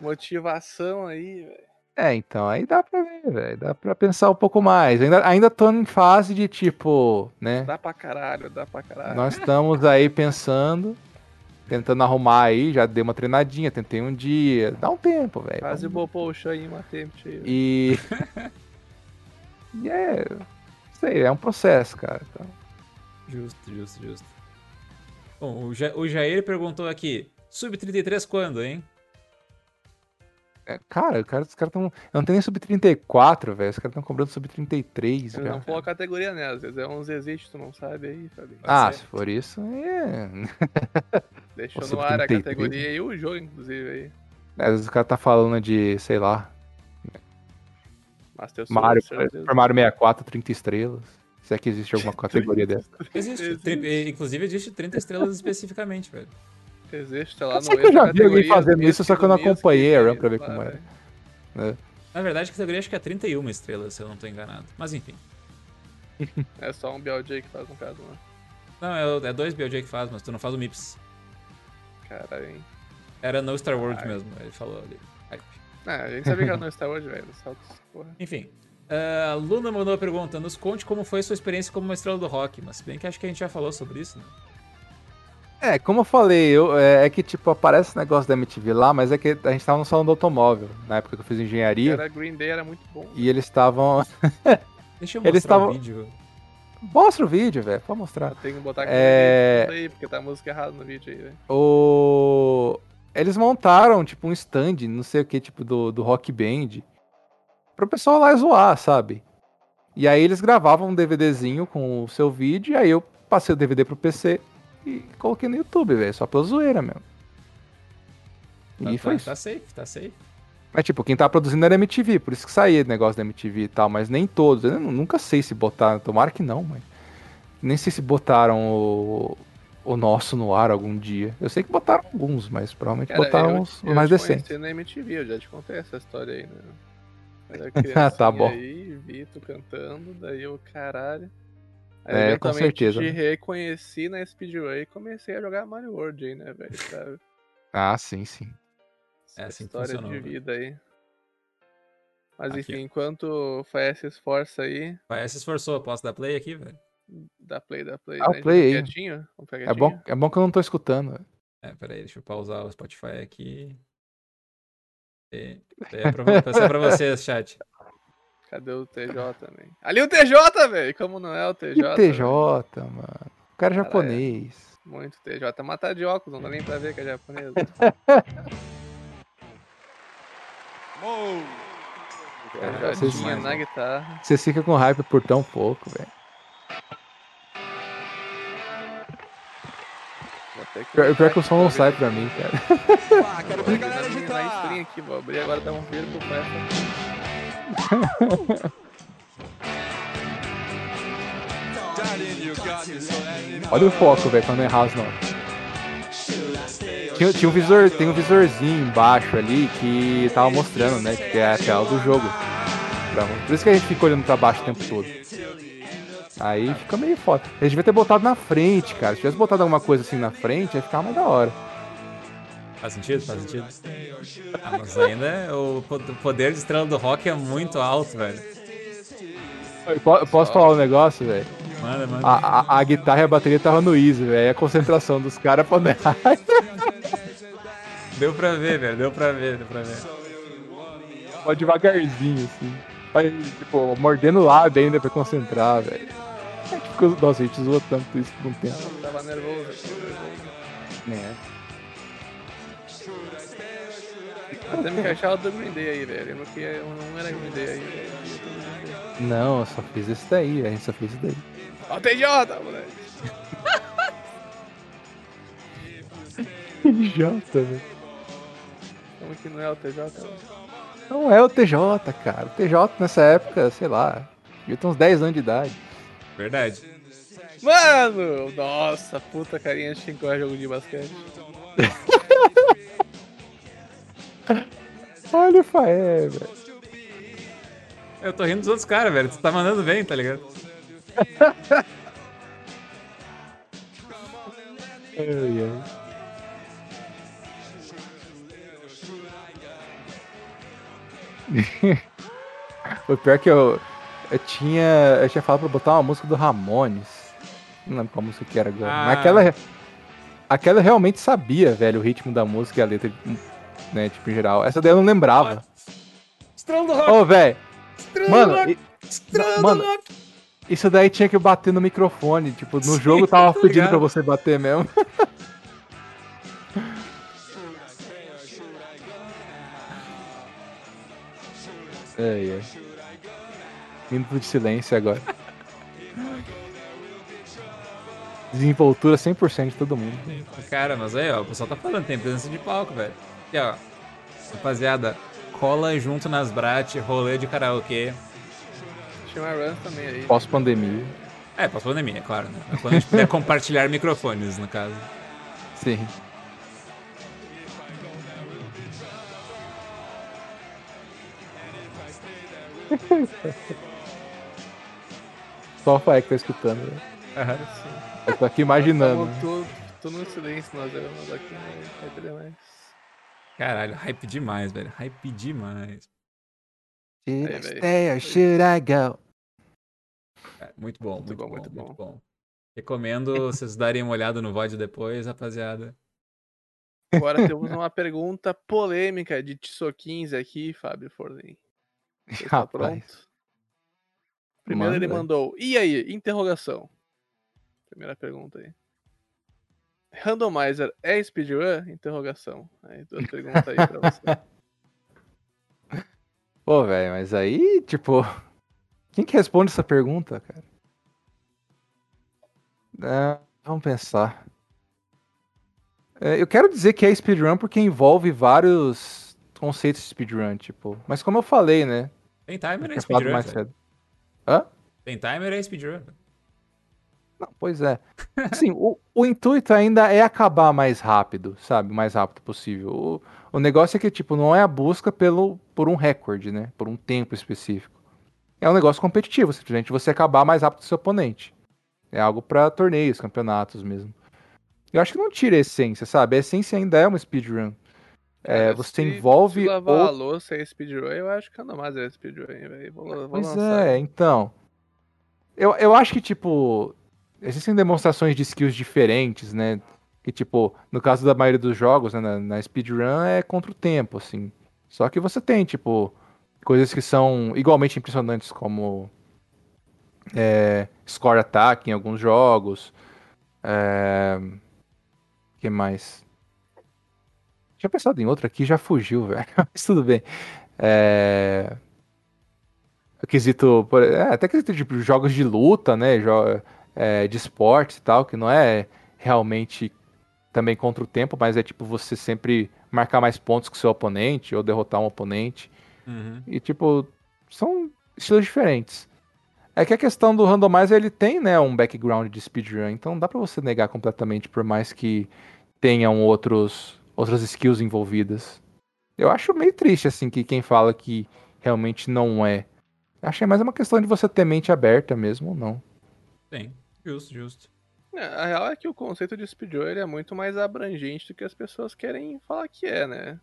motivação aí, velho? É, então, aí dá pra ver, velho. Dá pra pensar um pouco mais. Ainda, ainda tô em fase de, tipo, né? Dá pra caralho, dá pra caralho. Nós estamos aí pensando, tentando arrumar aí, já dei uma treinadinha, tentei um dia. Dá um tempo, velho. Quase bopou o chão aí, matei, tio. E. e é. Sei, é um processo, cara. Então, Justo, justo, justo. Bom, o, ja o Jair perguntou aqui: Sub-33 quando, hein? É, cara, cara, os caras estão. Não tem nem sub-34, velho. Os caras estão cobrando sub-33, Eles cara. não falou a categoria, né? Às vezes é uns existe, tu não sabe aí, Fabinho. Ah, se for isso, é. Deixou Ou no ar a sub-33, categoria e o jogo, inclusive, aí. Às vezes o cara tá falando de, sei lá, Master Mario. Super Mario 64, 30 estrelas. Se é que existe alguma categoria dessa. Existe. Existe. Tri- Inclusive, existe 30 estrelas especificamente, velho. Existe, tá lá Eu no sei que eu já vi alguém fazendo isso, só que eu não acompanhei a run pra ver como era. velho. Na verdade, a categoria acho que é 31 estrelas, se eu não tô enganado. Mas enfim. É só um BLJ que faz no caso, né? Não, é, é dois BLJ que faz, mas tu não faz o MIPS. Caralho, hein? Era no Star Wars Ai. mesmo, ele falou ali. Hype. Ah, a gente sabia que era no Star Wars, velho. Saltos, porra. Enfim. A Luna mandou a pergunta: nos conte como foi sua experiência como uma estrela do rock. Mas se bem que acho que a gente já falou sobre isso, né? É, como eu falei, eu, é, é que tipo, aparece esse negócio da MTV lá, mas é que a gente tava no salão do automóvel, na época que eu fiz engenharia, Era Green Day, era muito bom. e eles estavam. Deixa eu Eles mostrar o tavam- vídeo. Mostra o vídeo, velho, pode mostrar. Eu tenho que botar É. é... aí, porque tá a música errada no vídeo aí, velho. O... Eles montaram, tipo, um stand, não sei o que, tipo, do, do Rock Band, pro pessoal lá zoar, sabe? E aí eles gravavam um DVDzinho com o seu vídeo, e aí eu passei o DVD pro PC e coloquei no YouTube, velho, só pela zoeira mesmo. E Tá, foi tá, isso. tá safe, tá safe. Mas, tipo, quem tá produzindo era MTV, por isso que saía negócio da MTV e tal, mas nem todos. Eu nu- nunca sei se botaram, tomara que não, mas. Nem sei se botaram o, o nosso no ar algum dia. Eu sei que botaram alguns, mas provavelmente Cara, botaram eu, os, eu mais te decentes. conheci na MTV, eu já te contei essa história aí, né? Era Tá bom. aí, vi tu cantando, daí eu, caralho. É, com certeza, te né? reconheci na Speedway e comecei a jogar Mario World aí, né, velho? Pra Ah, sim, sim. É essa assim que história de velho. vida aí. Mas Aqui, enfim, enquanto o Faes se esforça aí, Vai, se esforçou. Posso dar play aqui, velho? dá play, dá play. O né? play aí. Quietinho? Ficar É bom, quietinho? é bom que eu não tô escutando. É, peraí, deixa eu pausar o Spotify aqui. E... É pra, é pra vocês, chat. Cadê o TJ também? Ali o TJ, velho! Como não é o TJ? Velho? TJ, mano. O cara é Cara, é. japonês. Muito TJ. Matar de óculos, não dá nem pra ver que é japonês. É, vocês- na guitarra. Você fica com hype por tão pouco, velho. Pior, pior que o som não sai pra mim, cara. ver. Vou abrir na minha- na stream aqui, vou abrir agora, dá um viro pro Festa. Olha o foco, velho, quando errar as notas. Tinha, um visor, tem um visorzinho embaixo ali que tava mostrando, né? Que é a tela do jogo. Por isso que a gente fica olhando pra baixo o tempo todo. Aí fica meio foda. A gente devia ter botado na frente, cara. Se tivesse botado alguma coisa assim na frente, ia ficar mais da hora. Faz sentido? Faz sentido? Ah, mas ainda o po- o poder de estrela do rock é muito alto, velho. Eu po- eu posso falar um negócio, velho? Manda, manda. A, a- a guitarra e a bateria tava no easy, velho. A concentração dos caras pra. Deu pra ver, velho. Deu pra ver, deu pra ver. Pode devagarzinho, assim. Vai, tipo, mordendo o lábio ainda pra concentrar, velho. É Nossa, a gente zoou tanto isso por um tempo. Tava nervoso aqui, nervoso. É. Temos que achar o do Green Day aí, velho. Lembra que eu não era Green Day aí, velho. Não, eu só fiz isso daí, a gente só fez isso daí. Ó o TJ, moleque. Idiota, velho. Como que não é o TJ? velho? Não é o TJ, cara. O TJ nessa época, sei lá, devia ter uns 10 anos de idade. Verdade. Mano! Nossa, puta carinha de quem jogo de basquete. Olha o Faé, velho. Eu tô rindo dos outros caras, velho. Tu tá mandando bem, tá ligado? Ai, ai. o pior é que eu, eu tinha. Eu tinha falado pra botar uma música do Ramones. Não lembro qual música que era agora. Ah. Mas aquela. Aquela eu realmente sabia, velho, o ritmo da música e a letra, né, tipo, em geral. Essa daí eu não lembrava. Estrela do rock! Ô, velho. Estrela Mano, rock! e- mano, rock! isso daí tinha que bater no microfone. Tipo, no Sim, jogo tava pedindo ligado. pra você bater mesmo. É, é. Minuto de silêncio agora. Desenvoltura 100% de todo mundo. Cara, mas aí, ó, o pessoal tá falando, tem presença de palco, velho. E ó, rapaziada, cola junto nas brat, rolê de karaokê. Chama Run também aí. Pós-pandemia. É, pós-pandemia, é claro, né? Quando a gente puder compartilhar microfones, no caso. Sim. Só o que tá escutando. Né? Aham. Eu tô aqui imaginando. Tamo tudo, tudo no silêncio, nós éramos aqui, né? Caralho, hype demais, velho. Hype demais. Should I stay or should I go? Cara, muito bom, muito, Muito bom, bom, muito muito bom. Recomendo vocês darem uma olhada no VOD depois, rapaziada. Agora temos uma pergunta polêmica de Tissot15 aqui, Fábio Forlin. Tá Rapaz. pronto? Primeiro ele Manda. mandou, e aí? Interrogação. Primeira pergunta aí. Randomizer é speedrun? Interrogação. Aí, duas perguntas aí pra você. Pô, velho, mas aí, tipo. Quem que responde essa pergunta, cara? É, vamos pensar. É, eu quero dizer que é speedrun porque envolve vários conceitos de speedrun, tipo. Mas como eu falei, né? Tem timer é speedrun, mais cedo. Hã? Tem timer é speedrun. Não, pois é. Assim, o, o intuito ainda é acabar mais rápido, sabe? O mais rápido possível. O, o negócio é que, tipo, não é a busca pelo, por um recorde, né? Por um tempo específico. É um negócio competitivo, simplesmente você acabar mais rápido que o seu oponente. É algo pra torneios, campeonatos mesmo. Eu acho que não tira a essência, sabe? A essência ainda é uma speedrun. É, Cara, você se- envolve. Se lavar a ou- louça é speedrun, eu acho que Randomizer é speedrun, velho. Pois lançar. é, então. Eu, eu acho que, tipo, existem demonstrações de skills diferentes, né? Que, tipo, no caso da maioria dos jogos, né, na, na speedrun é contra o tempo, assim. Só que você tem, tipo, coisas que são igualmente impressionantes, como é, score attack em alguns jogos. É... que mais? Tinha pensado em outra aqui, já fugiu, velho. Mas tudo bem. É... Quesito, é, até quesito de jogos de luta, né? jo- é, de esportes e tal, que não é realmente também contra o tempo, mas é tipo você sempre marcar mais pontos que o seu oponente ou derrotar um oponente. Uhum. E tipo, são estilos diferentes. É que a questão do randomizer ele tem, né, um background de speedrun, então não dá pra você negar completamente por mais que tenham outros outras skills envolvidas. Eu acho meio triste assim que quem fala que realmente não é. Achei mais uma questão de você ter mente aberta mesmo ou não. Tem. Justo, justo. É, a real é que o conceito de speedrun ele é muito mais abrangente do que as pessoas querem falar que é, né?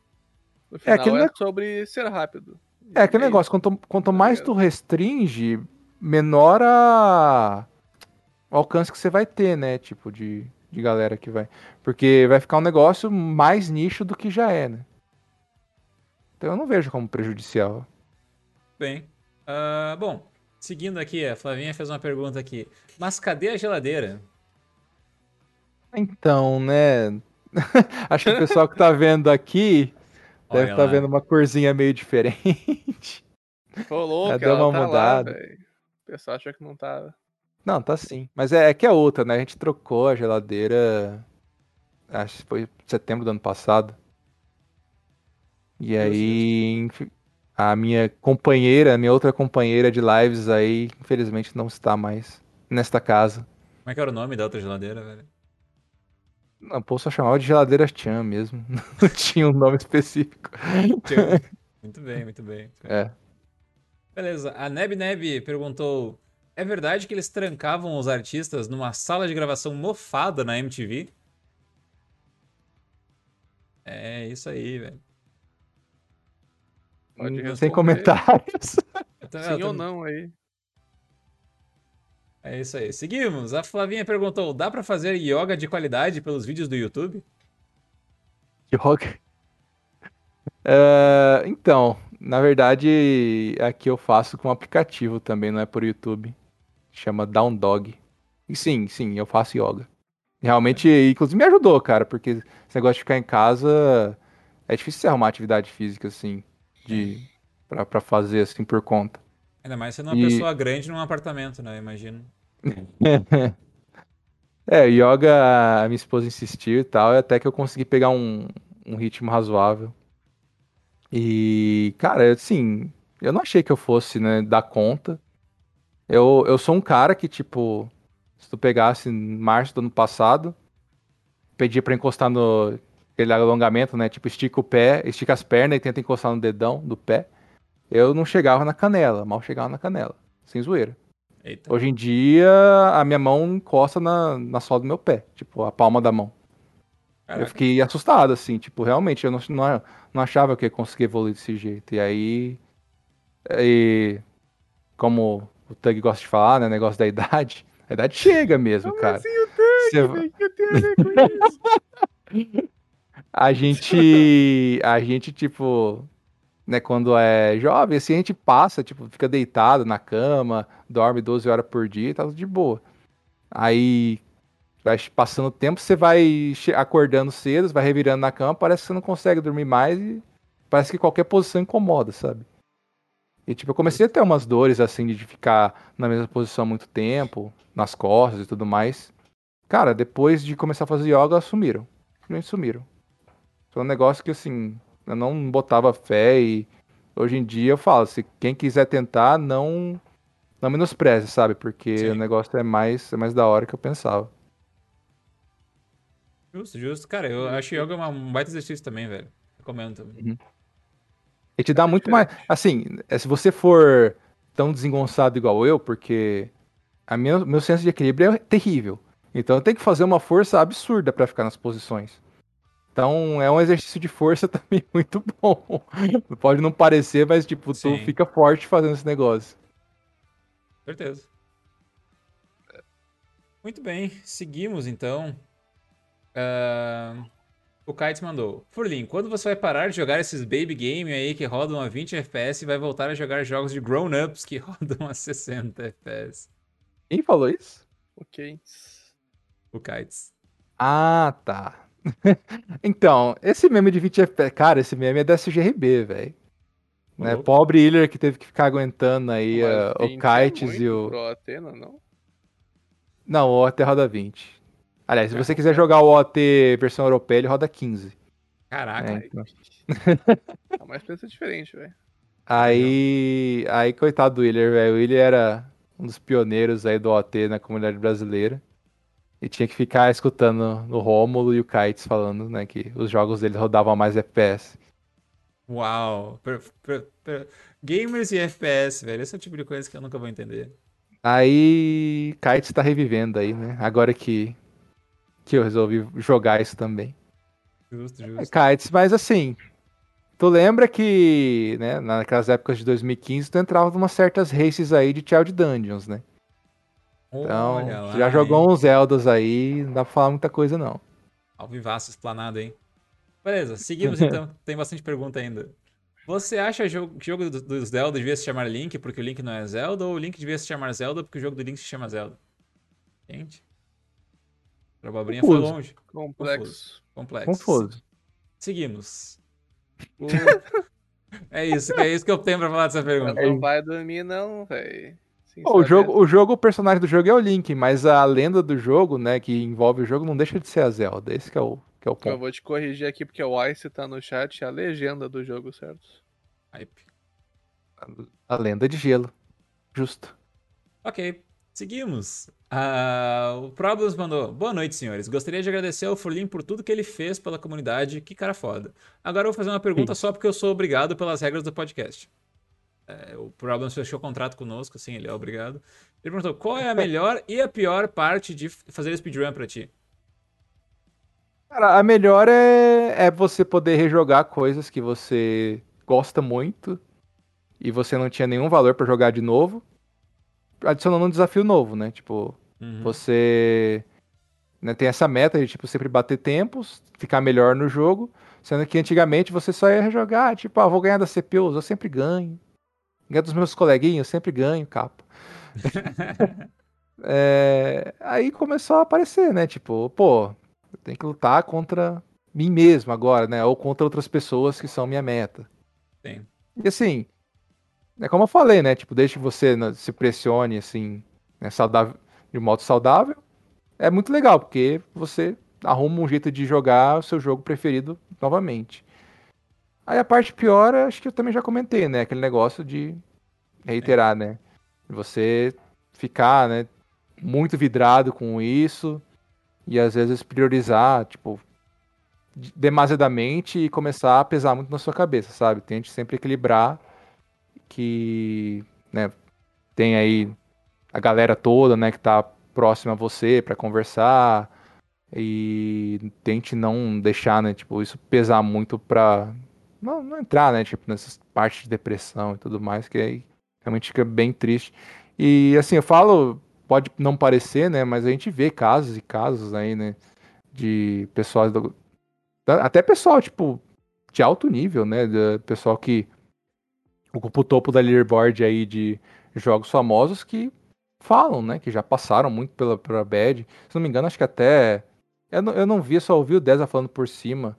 No final é, aquele ne- sobre ser rápido. É aquele negócio, quanto, quanto Tá mais ligado? tu restringe, menor a... o alcance que você vai ter, né? Tipo, de, de galera que vai. Porque vai ficar um negócio mais nicho do que já é, né? Então eu não vejo como prejudicial. Bem. ah, bom, seguindo aqui, a Flavinha fez uma pergunta aqui. Mas cadê a geladeira? Então, né? Acho que o pessoal que tá vendo aqui deve Olha estar lá. vendo uma corzinha meio diferente. Ô, louco, deu uma tá lá, mudada. velho. O pessoal achou que não tava. Não, tá sim. Mas é, é que é outra, né? A gente trocou a geladeira. Acho que foi setembro do ano passado. E aí, inf- a minha companheira, a minha outra companheira de lives aí, infelizmente não está mais nesta casa. Como é que era o nome da outra geladeira, velho? Não, posso só chamava de geladeira Chan mesmo. Não tinha um nome específico. Muito bem, muito bem. É. Beleza. A Neb Neb perguntou: É verdade que eles trancavam os artistas numa sala de gravação mofada na MTV? É isso aí, velho. Pode Sem responder. comentários. Eu tô- eu Sim tô- ou não aí. É isso aí. Seguimos. A Flavinha perguntou: Dá pra fazer yoga de qualidade pelos vídeos do YouTube? Yoga. É, então, na verdade, aqui eu faço com um aplicativo também, não é por YouTube. Chama Down Dog. E sim, sim, eu faço yoga. Realmente, inclusive me ajudou, cara, porque esse negócio de ficar em casa é difícil você arrumar atividade física, assim, de pra, pra fazer assim por conta. Ainda mais sendo uma E- pessoa grande num apartamento, né? Imagino. É, yoga, a minha esposa insistiu e tal, e até que eu consegui pegar um, um ritmo razoável. E, cara, assim, eu não achei que eu fosse, né, dar conta. Eu, eu sou um cara que, tipo, se tu pegasse em março do ano passado, pedia pra encostar no aquele alongamento, né, tipo, estica o pé, estica as pernas e tenta encostar no dedão do pé. Eu não chegava na canela, mal chegava na canela, sem zoeira. Eita. Hoje em dia, a minha mão encosta na, na sola do meu pé, tipo, a palma da mão. Eu Caraca. fiquei assustado, assim, tipo, realmente, eu não, não, não achava que eu ia conseguir evoluir desse jeito. E aí, e, como o Tug gosta de falar, né, negócio da idade, a idade chega mesmo, cara. Você- O que tem a ver com isso? a gente, a gente, tipo, né, quando é jovem, assim, a gente passa, tipo, fica deitado na cama, dorme 12 horas por dia e tá tudo de boa. Aí, vai passando o tempo, você vai acordando cedo, vai revirando na cama, parece que você não consegue dormir mais e parece que qualquer posição incomoda, sabe? E, tipo, eu comecei a ter umas dores, assim, de ficar na mesma posição há muito tempo, nas costas e tudo mais. Cara, depois de começar a fazer yoga, sumiram. Simplesmente sumiram. Foi um negócio que, assim, eu não botava fé e hoje em dia eu falo, se quem quiser tentar, não não menospreze, sabe? Porque Sim. o negócio é mais, é mais da hora que eu pensava. Justo, justo. Cara, eu acho yoga uma- um baita exercício também, velho. Recomendo também. E te dá muito mais. Assim, é, se você for tão desengonçado igual eu, porque a minha, meu senso de equilíbrio é terrível. Então eu tenho que fazer uma força absurda pra ficar nas posições. Então é um exercício de força também muito bom. Pode não parecer, mas tipo, tu Sim. fica forte fazendo esse negócio. Certeza. Muito bem, seguimos então. Ah, o Kites mandou. Furlin, quando você vai parar de jogar esses baby game aí que rodam a 20 FPS e vai voltar a jogar jogos de grown-ups que rodam a 60 FPS? Quem falou isso? Ok. O Kites. Ah, tá. então, esse meme de 20 FPS, cara, esse meme é da SGRB, velho. Né? Pobre Iller que teve que ficar aguentando aí Mas ah, o 20 é Kites muito e o. Pro Atena, não? Não, o OT roda 20. Aliás, se É. você quiser jogar o OT versão europeia, ele roda 15. Caraca, É, então. Ah, mas pensa diferente, velho. Aí, aí, coitado do Willer, velho. O Willer era um dos pioneiros aí do OT na comunidade brasileira. E tinha que ficar escutando no Rômulo e o Kites falando, né, que os jogos dele rodavam a mais FPS. Uau. Per- per- per- Gamers e FPS, velho. Esse é o tipo de coisa que eu nunca vou entender. Aí, Kites tá revivendo aí, né? Agora que, que eu resolvi jogar isso também. Justo, É, justo. Kites, mas assim, tu lembra que, né, naquelas épocas de 2015, tu entrava em umas certas races aí de Child Dungeons, né? Então, Olha lá, tu já jogou hein? uns Zeldas aí, não dá pra falar muita coisa não. Ao vivaço explanado, hein? Beleza, seguimos então. Tem bastante pergunta ainda. Você acha jogo- que o jogo do, do Zelda devia se chamar Link porque o Link não é Zelda? Ou o Link devia se chamar Zelda porque o jogo do Link se chama Zelda? Gente. A abobrinha foi longe. Complexo. Complexo. Confuso. Seguimos. O- é isso, é isso que eu tenho pra falar dessa pergunta. não vai dormir, não, velho. Ó, o, jogo, o jogo, o personagem do jogo é o Link, mas a lenda do jogo, né, que envolve o jogo, não deixa de ser a Zelda. Esse que é o, que é o Eu ponto. vou te corrigir aqui porque o Ice tá no chat, é a legenda do jogo, certo? Hype. A lenda de gelo. Justo. Ok, seguimos. Ah, o Problems mandou. Boa noite, senhores. Gostaria de agradecer ao Furlim por tudo que ele fez pela comunidade. Que cara foda. Agora eu vou fazer uma pergunta só porque eu sou obrigado pelas regras do podcast. É, o Problems fechou contrato conosco, sim, ele é obrigado. Ele perguntou: qual é a melhor e a pior parte de fazer speedrun pra ti? Cara, a melhor é, é você poder rejogar coisas que você gosta muito e você não tinha nenhum valor pra jogar de novo, adicionando um desafio novo, né? Tipo, Uhum. você né, tem essa meta de tipo sempre bater tempos, ficar melhor no jogo, sendo que antigamente você só ia rejogar, tipo, ah, vou ganhar da CPU, eu sempre ganho. Ganhar dos meus coleguinhas, eu sempre ganho, capa. É, aí começou a aparecer, né? Tipo, pô, eu tenho que lutar contra mim mesmo agora, né? Ou contra outras pessoas que são minha meta. Sim. E assim, É como eu falei, né? Tipo, desde que você né, se pressione, assim, né, saudável, de modo saudável, é muito legal, porque você arruma um jeito de jogar o seu jogo preferido novamente. Aí a parte pior, acho que eu também já comentei, né? Aquele negócio de reiterar, né? Você ficar, né, muito vidrado com isso e às vezes priorizar, tipo, demasiadamente e começar a pesar muito na sua cabeça, sabe? Tente sempre equilibrar que, né, tem aí a galera toda, né, que tá próxima a você para conversar e tente não deixar, né, tipo, isso pesar muito pra não, não entrar, né, tipo, nessas partes de depressão e tudo mais, que aí realmente fica bem triste. E assim, eu falo, pode não parecer, né, mas a gente vê casos e casos aí, né, de pessoas do, até pessoal, tipo, de alto nível, né, de pessoal que ocupa o topo da leaderboard aí de jogos famosos que falam, né, que já passaram muito pela, pela bad. Se não me engano, acho que até eu não, eu não vi, só ouvi o Deza falando por cima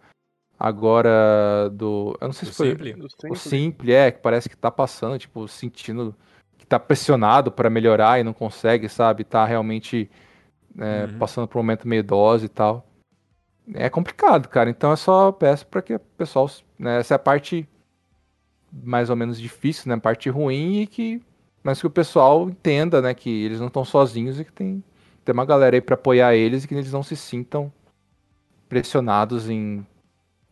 agora do. Eu não sei se foi. Simple. O Simple, é, que parece que tá passando, tipo, sentindo que tá pressionado para melhorar e não consegue, sabe? Tá realmente é, uhum. passando por um momento meio dose e tal. É complicado, cara. Então eu só peço para que o pessoal. Né, essa é a parte mais ou menos difícil, né? A parte ruim e que. Mas que o pessoal entenda, né? Que eles não estão sozinhos e que tem, tem uma galera aí para apoiar eles e que eles não se sintam pressionados em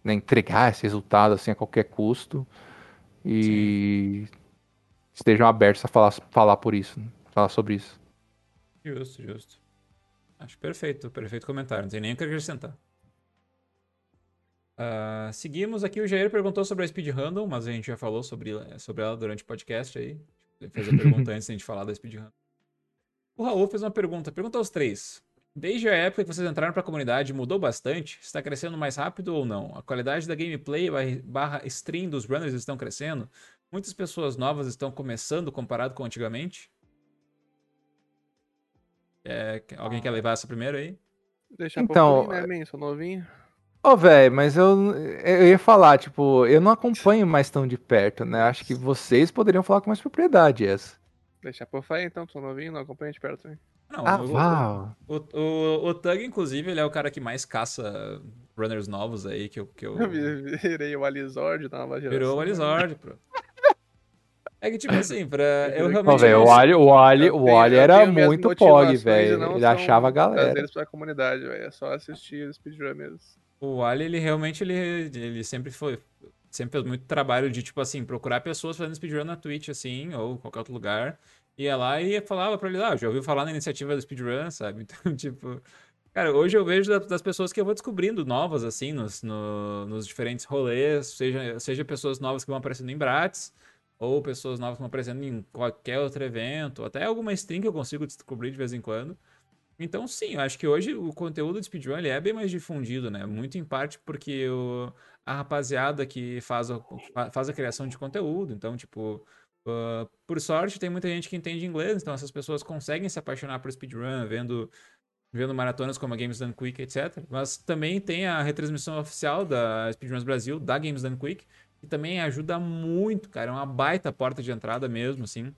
né, entregar esse resultado assim a qualquer custo e Sim. estejam abertos a falar, falar por isso, né? falar sobre isso. Justo, justo. Acho perfeito, perfeito comentário, não tem nem o que acrescentar. Uh, seguimos aqui, o Jair perguntou sobre a Speed Random, mas a gente já falou sobre, sobre ela durante o podcast aí. Ele fez a pergunta antes da gente falar da Speed Random. O Raul fez uma pergunta, pergunta aos três. Desde a época que vocês entraram para a comunidade, mudou bastante? Está crescendo mais rápido ou não? A qualidade da gameplay barra stream dos runners estão crescendo? Muitas pessoas novas estão começando comparado com antigamente? É, alguém quer levar essa primeiro aí? Deixa então, pouquinho, né, Sou novinho. Ô, oh, velho, mas eu, eu ia falar, tipo, eu não acompanho mais tão de perto, né? Acho que vocês poderiam falar com mais propriedade essa. Deixa por aí então, sou novinho, não acompanho de perto também. Não, ah, o, o, o, o, Tug, inclusive, ele é o cara que mais caça runners novos aí que eu. Que eu... eu virei o Alizord da nova geração. Virou o Alizord, pô. É que, tipo assim, pra. Eu realmente. véio, o Ali, o Ali, o Ali era muito pog, velho. Ele achava a galera. pra comunidade, velho. É só assistir os speedrunners. O Ali, ele realmente, ele, ele sempre foi. Sempre fez muito trabalho de, tipo assim, procurar pessoas fazendo speedrun na Twitch, assim, ou qualquer outro lugar ia lá e falava pra ele, ah, já ouviu falar na iniciativa do speedrun, sabe? Então, tipo... Cara, hoje eu vejo das pessoas que eu vou descobrindo novas, assim, nos, no, nos diferentes rolês, seja, seja pessoas novas que vão aparecendo em Brats, ou pessoas novas que vão aparecendo em qualquer outro evento, até alguma stream que eu consigo descobrir de vez em quando. Então, sim, eu acho que hoje o conteúdo de speedrun ele é bem mais difundido, né? Muito em parte porque o, a rapaziada que faz a, faz a criação de conteúdo, então, tipo, Uh, por sorte, tem muita gente que entende inglês, então essas pessoas conseguem se apaixonar por speedrun, vendo, vendo maratonas como a Games Done Quick, etc. Mas também tem a retransmissão oficial da Speedruns Brasil, da Games Done Quick, que também ajuda muito, cara. É uma baita porta de entrada mesmo, assim.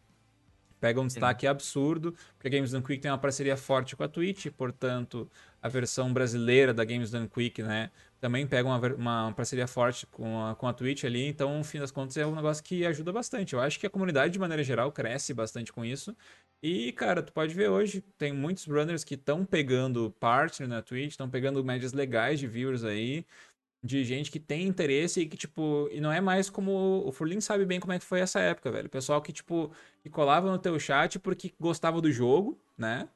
Pega um destaque absurdo, porque a Games Done Quick tem uma parceria forte com a Twitch, portanto, a versão brasileira da Games Done Quick, né, também pega uma, uma parceria forte com a, com a Twitch ali, então, no fim das contas, é um negócio que ajuda bastante. Eu acho que a comunidade, de maneira geral, cresce bastante com isso. E, cara, tu pode ver hoje, tem muitos runners que estão pegando partner na Twitch, estão pegando médias legais de viewers aí, de gente que tem interesse e que, tipo, e não é mais como. O Furlin sabe bem como é que foi essa época, velho. Pessoal que, tipo, que colava no teu chat porque gostava do jogo, né?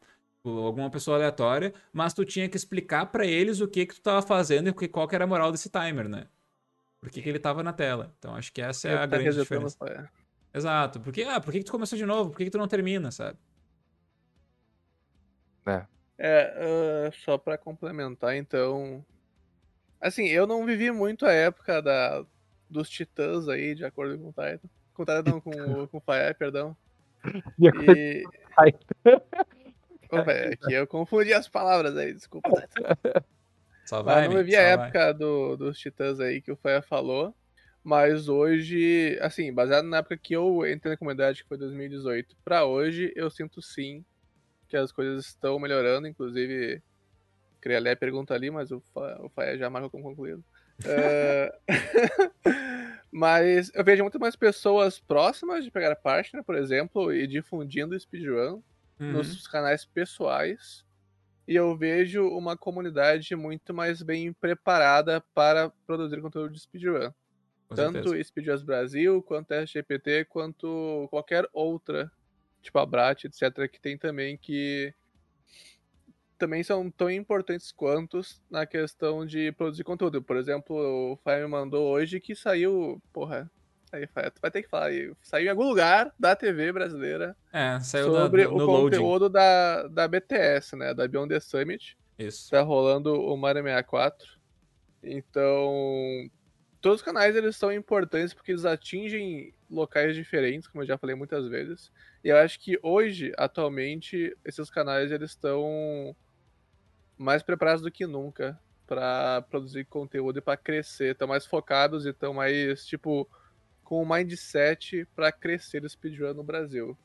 Alguma pessoa aleatória, mas tu tinha que explicar para eles o que que tu tava fazendo e qual que era a moral desse timer, né? Por que, que ele tava na tela. Então acho que essa é, a tá grande diferença. É. Exato. Porque, ah, por que, que tu começou de novo? Por que, que tu não termina, sabe? É. É, uh, só para complementar, então, Assim, eu não vivi muito a época da, dos titãs aí, de acordo com o Titan. Com o Titan, não, com, com o Fire, perdão. De acordo e... com o Titan. Véio, aqui eu confundi as palavras aí, desculpa. Só vai, Mas não vivi a época do, dos titãs aí que o Fire falou. Mas hoje, assim, baseado na época que eu entrei na comunidade, que foi 2018, pra hoje, eu sinto sim que as coisas estão melhorando. Inclusive, queria ler a pergunta ali, mas o, Fa- o Faé já marcou como concluído. É, mas eu vejo muito mais pessoas próximas de pegar parte, né, por exemplo, e difundindo o speedrun Uhum. nos canais pessoais. E eu vejo uma comunidade muito mais bem preparada para produzir conteúdo de speedrun. Com Tanto certeza. Speedruns Brasil, quanto SGPT, quanto qualquer outra, tipo a Brat, etc., que tem também que também são tão importantes quanto na questão de produzir conteúdo. Por exemplo, o Fire me mandou hoje que saiu. Porra. Aí, tu vai ter que falar aí. Saiu em algum lugar da TV brasileira É, saiu da- sobre no, o no loading. conteúdo da, da BTS, né? Da Beyond the Summit Isso. tá rolando o Mario 64. Então, todos os canais eles são importantes porque eles atingem locais diferentes, como eu já falei muitas vezes. E eu acho que hoje, atualmente, esses canais eles estão mais preparados do que nunca para produzir conteúdo e para crescer, estão mais focados e estão mais tipo com o mindset para crescer o speedrun no Brasil.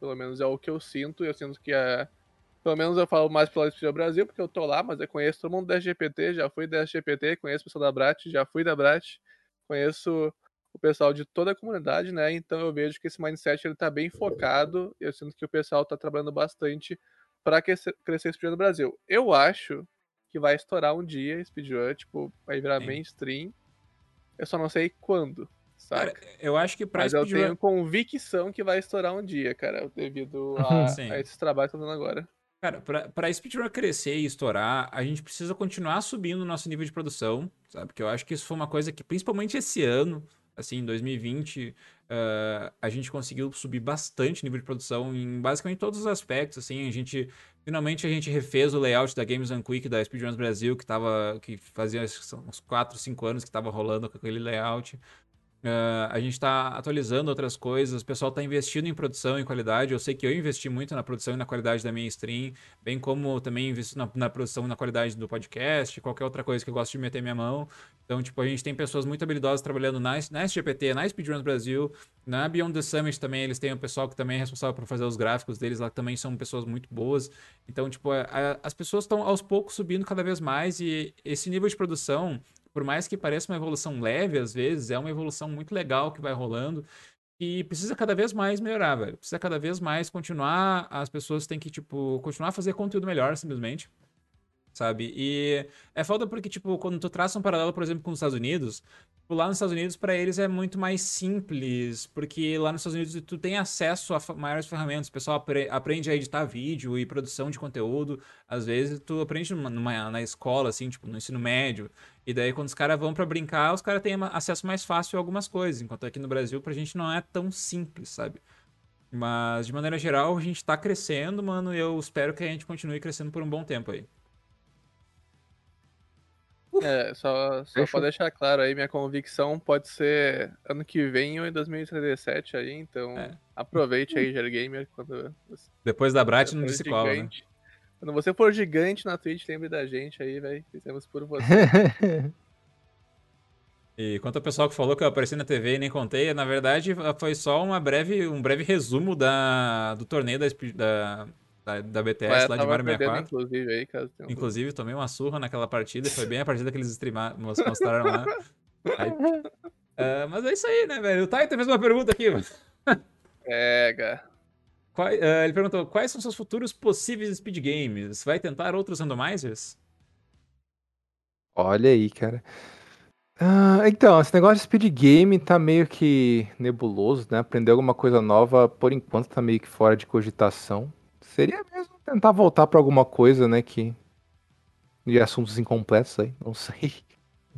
Pelo menos é o que eu sinto, e eu sinto que é pelo menos eu falo mais pelo Speedrun Brasil, porque eu tô lá, mas eu conheço todo mundo da SGPT, já fui da SGPT, conheço o pessoal da Brat, já fui da Brat, conheço o pessoal de toda a comunidade, né? Então eu vejo que esse mindset ele tá bem focado, eu sinto que o pessoal tá trabalhando bastante para crescer, crescer o Speedrun no Brasil. Eu acho que vai estourar um dia Speedrun, tipo, vai virar Sim. mainstream. Eu só não sei quando, sabe? Cara, eu acho que pra Mas eu tenho convicção que vai estourar um dia, cara, devido a, Sim. a esses trabalhos que eu tô dando agora. Cara, pra, pra speedrun crescer e estourar, a gente precisa continuar subindo o nosso nível de produção, sabe? Porque eu acho que isso foi uma coisa que, principalmente esse ano, assim, em 2020, ah, a gente conseguiu subir bastante o nível de produção em basicamente todos os aspectos, assim, a gente... Finalmente a gente refez o layout da Games and Quick da Speedruns Brasil, que tava... que fazia uns 4, 5 anos que tava rolando com aquele layout. Ah, a gente está atualizando outras coisas, o pessoal está investindo em produção e qualidade. Eu sei que eu investi muito na produção e na qualidade da minha stream, bem como também investi na, na produção e na qualidade do podcast, qualquer outra coisa que eu gosto de meter minha mão. Então, tipo, a gente tem pessoas muito habilidosas trabalhando na, na SGPT, na Speedruns Brasil, na Beyond the Summit também. Eles têm o pessoal que também é responsável por fazer os gráficos deles lá, também são pessoas muito boas. Então, tipo, a- a- as pessoas estão aos poucos subindo cada vez mais e esse nível de produção por mais que pareça uma evolução leve às vezes, é uma evolução muito legal que vai rolando e precisa cada vez mais melhorar, velho. Precisa cada vez mais continuar, as pessoas têm que, tipo, continuar a fazer conteúdo melhor, simplesmente. Sabe? E é foda porque, tipo, quando tu traça um paralelo, por exemplo, com os Estados Unidos, tipo, lá nos Estados Unidos, pra eles é muito mais simples, porque lá nos Estados Unidos tu tem acesso a maiores ferramentas, o pessoal apre- aprende a editar vídeo e produção de conteúdo, às vezes tu aprende numa, numa- na escola, assim, tipo, no ensino médio, e daí quando os caras vão pra brincar, os caras têm acesso mais fácil a algumas coisas, enquanto aqui no Brasil pra gente não é tão simples, sabe? Mas, de maneira geral, a gente tá crescendo, mano, e eu espero que a gente continue crescendo por um bom tempo aí. É, só, só pra deixar claro aí, minha convicção pode ser ano que vem ou em 2037 aí, então É. aproveite aí, Gamer, quando você Depois da Brat não disse qual, né? Quando você for gigante na Twitch, lembre da gente aí, velho. Fizemos por você. E quanto ao pessoal que falou que eu apareci na TV e nem contei, na verdade foi só uma breve, um breve resumo da, do torneio da, da, da, da BTS Mas lá de Mario perdendo, 64. inclusive, aí, caso tenha um- Inclusive, tomei uma surra naquela partida, foi bem a partida que eles streamaram, mostraram lá. Aí- Ah, mas é isso aí, né, velho? O Taito fez uma pergunta aqui. mano. Pega. Ah, ele perguntou: quais são seus futuros possíveis speed games? Vai tentar outros randomizers? Olha aí, cara. Ah, então, esse negócio de speed game tá meio que nebuloso, né? Aprender alguma coisa nova, por enquanto, tá meio que fora de cogitação. Seria mesmo tentar voltar pra alguma coisa, né? Que. De assuntos incompletos aí, não sei.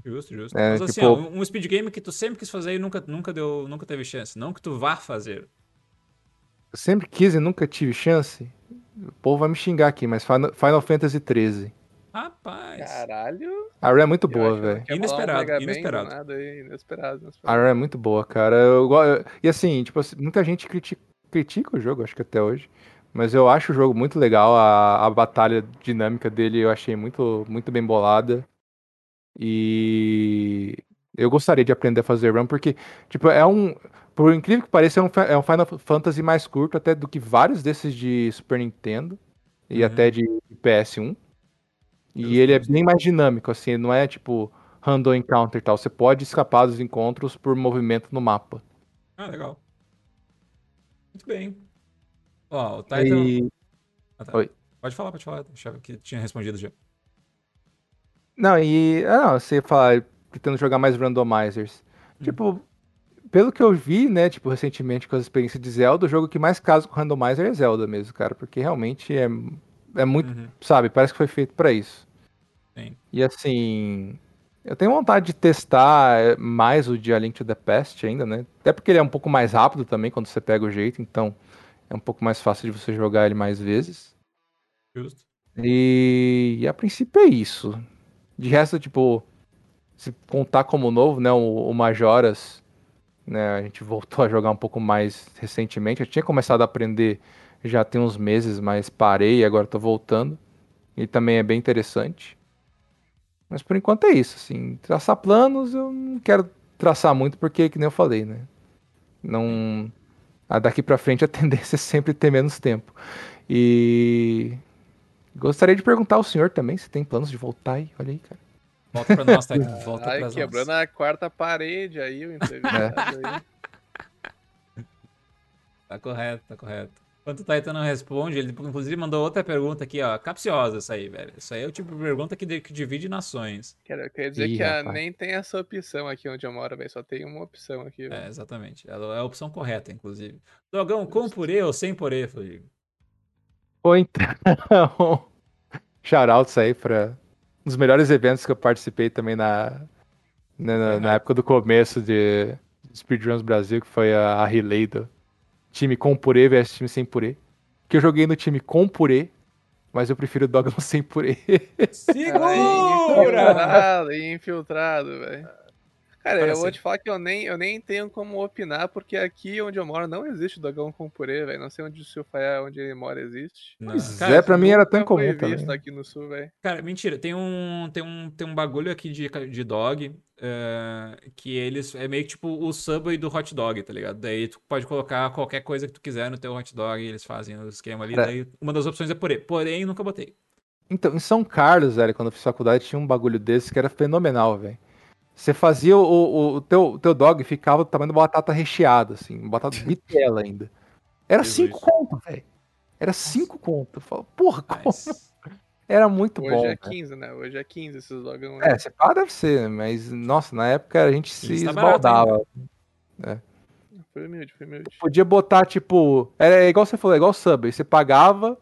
Justo, justo. É, mas assim, tipo- ó, um um speed game que tu sempre quis fazer e nunca, nunca, deu, nunca teve chance. Não que tu vá fazer. Sempre quis e nunca tive chance. O povo vai me xingar aqui, mas Final Final Fantasy XIII. Rapaz. Caralho. A Rare é muito boa, velho. falar um Inesperado, inesperado. Inesperado, A inesperado. Rare é muito boa, cara. Eu, eu- e assim, tipo, assim, muita gente criti- critica o jogo, acho que até hoje. Mas eu acho o jogo muito legal. A, a batalha dinâmica dele eu achei muito, muito bem bolada. E Eu gostaria de aprender a fazer run, porque, tipo, é um. Por incrível que pareça, é um, é um Final Fantasy mais curto até do que vários desses de Super Nintendo e Uhum. até de PS1. E ele é justo. bem mais dinâmico, assim, não é tipo random encounter e tal. Você pode escapar dos encontros por movimento no mapa. Ah, legal. Muito bem. Ó, o Titan. E- Ah, tá. Oi. Pode falar, pode falar. Achava que tinha respondido já. Não, e. Ah, não, você fala, tentando jogar mais randomizers. Hum. Tipo, pelo que eu vi, né, tipo, recentemente com as experiências de Zelda, o jogo que mais casa com randomizer é Zelda mesmo, cara. Porque realmente é, é muito. Uhum. Sabe, parece que foi feito pra isso. Sim. E assim. Eu tenho vontade de testar é, mais o de A Link to the Past ainda, né? Até porque ele é um pouco mais rápido também quando você pega o jeito, então é um pouco mais fácil de você jogar ele mais vezes. Justo. E, e a princípio é isso. De resto, tipo, se contar como novo, né? O, o Majoras, né? A gente voltou a jogar um pouco mais recentemente. Eu tinha começado a aprender já tem uns meses, mas parei e agora tô voltando. E também é bem interessante. Mas por enquanto é isso, assim. Traçar planos eu não quero traçar muito porque, que nem eu falei, né? Não. Daqui pra frente a tendência é sempre ter menos tempo. E. Gostaria de perguntar ao senhor também se tem planos de voltar aí. Olha aí, cara. Volta pra nós, Titan. Volta Ai, pra quebrando nós. a quarta parede aí, o entrevistado aí. Tá correto, tá correto. Enquanto o Titan não responde, ele inclusive mandou outra pergunta aqui, ó. Capciosa essa aí, velho. Isso aí é o tipo de pergunta que, de- que divide nações. Quero, quer dizer Ih, que a- nem tem essa opção aqui onde eu moro, velho. Só tem uma opção aqui, velho. É, exatamente. Ela é a opção correta, inclusive. Dogão, com purê ou sem purê, Felipe? Ou então. Shoutouts aí pra um dos melhores eventos que eu participei também na, né, na, na época do começo de Speedruns Brasil, que foi a, a relay do time com purê versus time sem purê. Que eu joguei no time com purê, mas eu prefiro o Dogão sem purê. Cara, Segura! infiltrado, infiltrado, velho. Cara, Agora eu vou sim. te falar que eu nem, eu nem tenho como opinar, porque aqui onde eu moro não existe dogão com purê, velho. Não sei onde o seu Faia, onde ele mora, existe. Não, Pois cara, é, pra mim era tão também. visto aqui no sul, velho. Cara, mentira, tem um, tem um, tem um bagulho aqui de, de dog eh, que eles é meio que tipo o Subway do hot dog, tá ligado? Daí tu pode colocar qualquer coisa que tu quiser no teu hot dog, eles fazem o esquema ali. Cara. Daí uma das opções é purê. Porém, nunca botei. Então, em São Carlos, velho, quando eu fiz faculdade, tinha um bagulho desse que era fenomenal, velho. Você fazia o, o, o teu, teu dog ficava do tamanho de batata recheada, assim, batata bitela ainda. Era Jesus. cinco conto, velho. Era cinco conto. Eu falo, porra, como? Mas, Era muito Hoje bom. é velho. 15, né? Hoje é 15 esses dogão. É, você pá deve ser, mas, nossa, na época a gente se tá esbaldava. Foi humilde, foi humilde. Podia botar, tipo. Era igual você falou, é igual o Subway. Você pagava,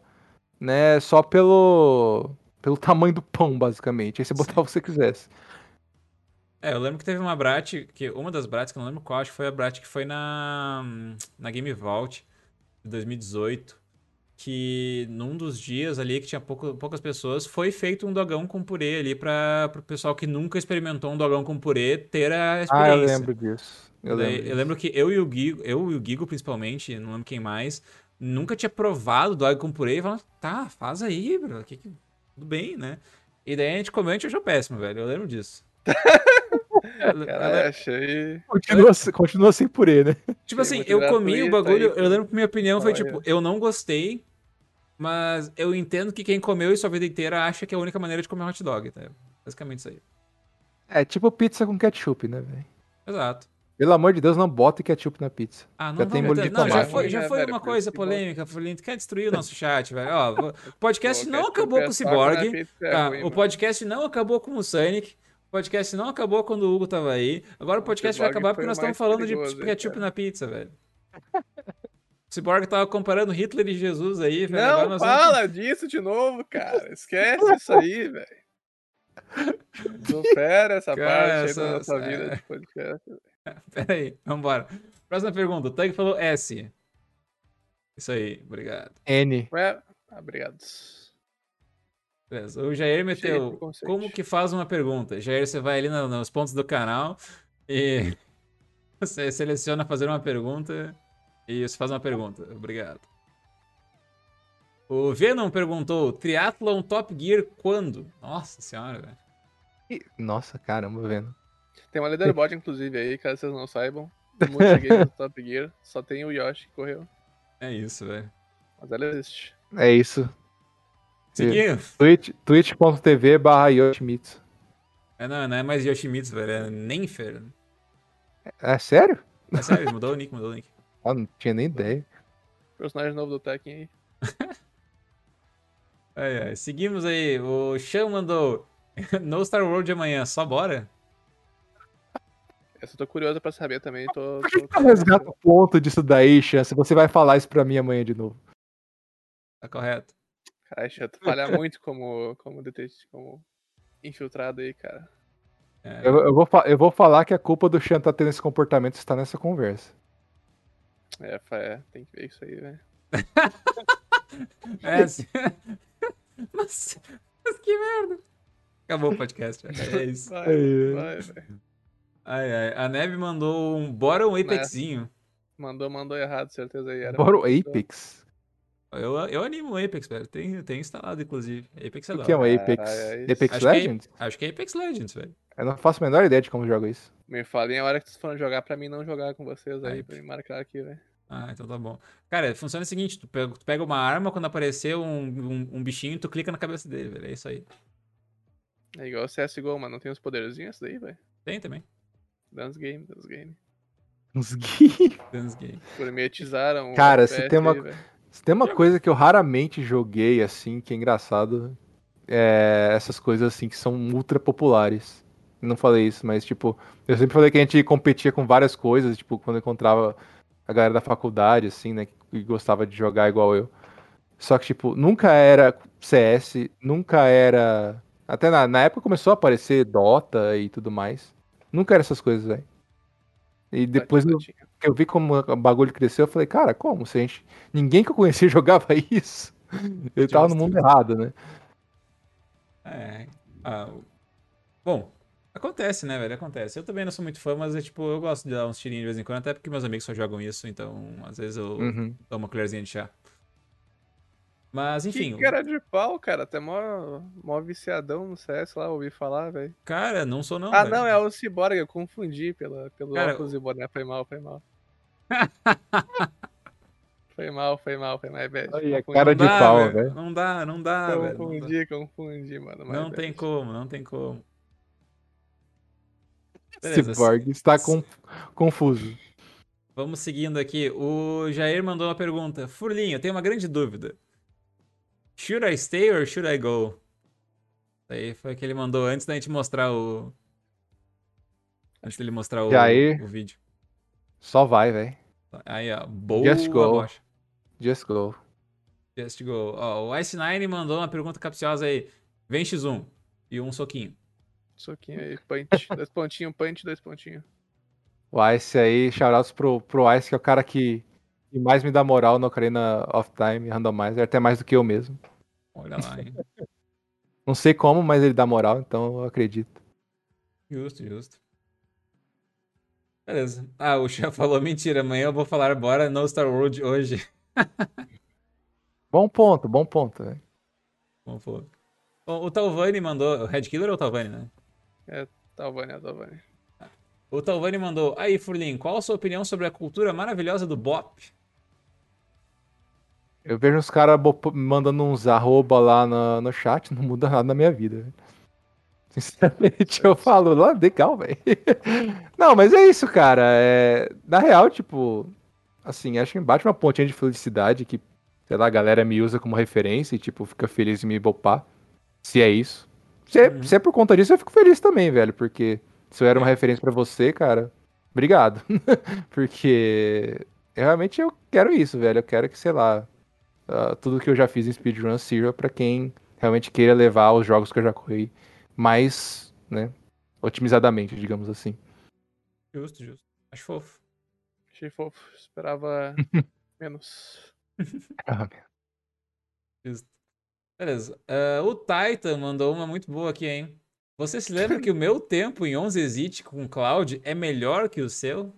né, só pelo. pelo tamanho do pão, basicamente. Aí você botava o que você quisesse. É, eu lembro que teve uma Brat, que uma das Brats, que eu não lembro qual, acho que foi a Brat que foi na, na Game Vault de 2018. Que num dos dias ali, que tinha pouco- poucas pessoas, foi feito um dogão com purê ali para pro pessoal que nunca experimentou um dogão com purê ter a Ah, experiência. eu lembro disso. Eu lembro. eu disso. lembro que eu e o Gigo, eu e o Gigo principalmente, não lembro quem mais, nunca tinha provado dog com purê e falando, tá, faz aí, bro, que que- tudo bem, né? E daí a gente comeu e a gente achou péssimo, velho, eu lembro disso. Cara, eu- achei. Continua, continua sem purê, né? tipo assim, eu comi o bagulho, aí, eu lembro que minha opinião foi Olha. tipo, eu não gostei, mas eu entendo que quem comeu isso a vida inteira acha que é a única maneira de comer hot dog, tá? Basicamente isso aí. É tipo pizza com ketchup, né, velho? Exato. Pelo amor de Deus, não bota ketchup na pizza. Ah, não Já tem molho de Não, já tomate. foi, já É, foi velho, uma por coisa polêmica, Felipe. Quer destruir o nosso chat, velho. Ó, o podcast não acabou é com o Cyborg. pizza é tá? ruim, o mano. podcast não acabou com o Sonic. O podcast não acabou quando o Hugo tava aí. Agora o podcast vai Cyborg acabar porque nós o estamos falando de perigoso aí, ketchup cara. na pizza, velho. O Cyborg tava comparando Hitler e Jesus aí, velho. Agora Não nós vamos- fala disso de novo, cara. Esquece isso aí, velho. Supera essa Cara, parte aí essa- da nossa essa- vida de podcast. Pera aí, vambora. Próxima pergunta. O Tag falou S. Isso aí, obrigado. N. Ué, obrigado. Beleza. O Jair meteu. Como que faz uma pergunta? Jair, você vai ali no- nos pontos do canal e você seleciona fazer uma pergunta e você faz uma pergunta. Obrigado. O Venom perguntou: Triathlon Top Gear quando? Nossa senhora, velho. Nossa, caramba, vendo. Tem uma leaderboard, inclusive, aí, caso vocês não saibam. Do Top Gear, só tem o Yoshi que correu. É isso, velho. Mas ela existe. É isso. Twitch- twitch.tv barra Yoshimitsu. É, não, não é mais Yoshimitsu, velho. É Nenfer. É sério? É sério, mudou o nick, mudou o nick. Ah, não tinha nem ideia. Personagem novo do Tekken aí. Ai, ai. Seguimos aí. O Chan mandou. No Star World de amanhã, só bora? Essa eu tô curioso pra saber também. Tô, Por que tô- que eu resgato o ponto disso daí, Chance? Você vai falar isso pra mim amanhã de novo. Tá correto. Caralho, tu falha muito como, como detetive, como infiltrado aí, cara. É, Eu, eu vou, eu vou falar que a culpa do Chan tá tendo esse comportamento está nessa conversa. É, é, tem que ver isso aí, velho. é assim. mas, mas que merda. Acabou o podcast, velho. É isso. Vai, Ai, vai, velho. Ai, ai. A Neve mandou um. Bora um Apexinho. Mandou, mandou errado, certeza aí. Era Bora o Apex. Eu, eu animo o Apex, velho. Tem, tem instalado, inclusive. Apex é O que é um. Apex? Caralho, é. Apex Acho que é- Legends? Acho que é Apex Legends, velho. Eu não faço a menor ideia de como joga isso. Me falem a hora que vocês foram jogar pra mim não jogar com vocês aí, Ai. pra me marcar aqui, velho. Ah, então tá bom. Cara, funciona o seguinte: tu pega, tu pega uma arma, quando aparecer um, um, um bichinho, tu clica na cabeça dele, velho. É isso aí. É igual CSGO, mano. Não tem uns poderzinhos daí, velho? Tem também. Dance Game, Dance Game. Uns GIFs. Dance Game. Gourmetizaram o Cara, se tem uma- aí. Se tem uma coisa que eu raramente joguei, assim, que é engraçado, é essas coisas, assim, que são ultra populares. Não falei isso, mas, tipo, eu sempre falei que a gente competia com várias coisas, tipo, quando eu encontrava a galera da faculdade, assim, né, que gostava de jogar igual eu. Só que, tipo, nunca era CS, nunca era. Até na, na época começou a aparecer Dota e tudo mais. Nunca era essas coisas, velho. E depois eu, Tatinho. que eu vi como o bagulho cresceu, eu falei, cara, como? Se a gente. Ninguém que eu conhecia jogava isso. Eu tava no mundo errado, né? É. Ah, bom, acontece, né, velho? Acontece. Eu também não sou muito fã, mas é tipo, eu gosto de dar uns tirinhos de vez em quando, até porque meus amigos só jogam isso, então às vezes eu Uhum. dou uma colherzinha de chá. Mas enfim, Que cara de pau, cara. Até mó, mó viciadão no CS lá, ouvi falar, velho. cara, não sou não. Ah, velho. não, é o Cyborg, eu confundi pela, pelo Cara, óculos e boné. Foi mal, foi mal. foi mal, foi mal, foi mal, velho. Aí, a Confundi. cara Não de dá, pau, velho. velho. Não dá, não dá, velho. Confundi, confundi, mano. Não bad. tem como, não tem como. Beleza, Cyborg está com- confuso. Vamos seguindo aqui. O Jair mandou uma pergunta. Furlinho, eu tenho uma grande dúvida. Should I stay or should I go? Isso aí foi o que ele mandou antes da gente mostrar o. Antes dele mostrar o, Jair. o vídeo. Só vai, velho. Aí, ó. Boa, Just go. Bocha. Just go. Just go. Ó, o Ice9 mandou uma pergunta capciosa aí. Vem X1 e um soquinho. Soquinho aí, punch. dois pontinhos, punch, dois pontinhos. O Ice aí, shoutouts pro, pro Ice, que é o cara que, que mais me dá moral no Ocarina of Time Randomizer, até mais do que eu mesmo. Olha lá, hein? Não sei como, mas ele dá moral, então eu acredito. Justo, justo. Beleza. Ah, o Chá falou mentira. Amanhã eu vou falar bora no Star World hoje. Bom ponto, bom ponto, for. O, o Talvani mandou. O Red Killer ou o Talvani, né? Talvani, Talvani. O Talvani mandou. Aí, Furlin, qual a sua opinião sobre a cultura maravilhosa do Bop? Eu vejo uns caras mandando uns arroba lá no, no chat, não muda nada na minha vida. velho. Sinceramente, eu falo, lá, legal, velho. Não, mas é isso, cara. É... Na real, tipo, assim, acho que bate uma pontinha de felicidade que, sei lá, a galera me usa como referência e, tipo, fica feliz em me bopar. Se é isso. Se é, Uhum. se é por conta disso, eu fico feliz também, velho, porque se eu era uma referência pra você, cara, obrigado. porque realmente eu quero isso, velho. Eu quero que, sei lá, ah, tudo que eu já fiz em speedrun sirva pra quem realmente queira levar os jogos que eu já corri mais, né, otimizadamente, digamos assim. Justo, justo. Acho fofo. Achei fofo. Esperava menos. Ah, Justo. Beleza. Ah, o Titan mandou uma muito boa aqui, hein? Você se lembra que o meu tempo em 11 exit com Cloud é melhor que o seu?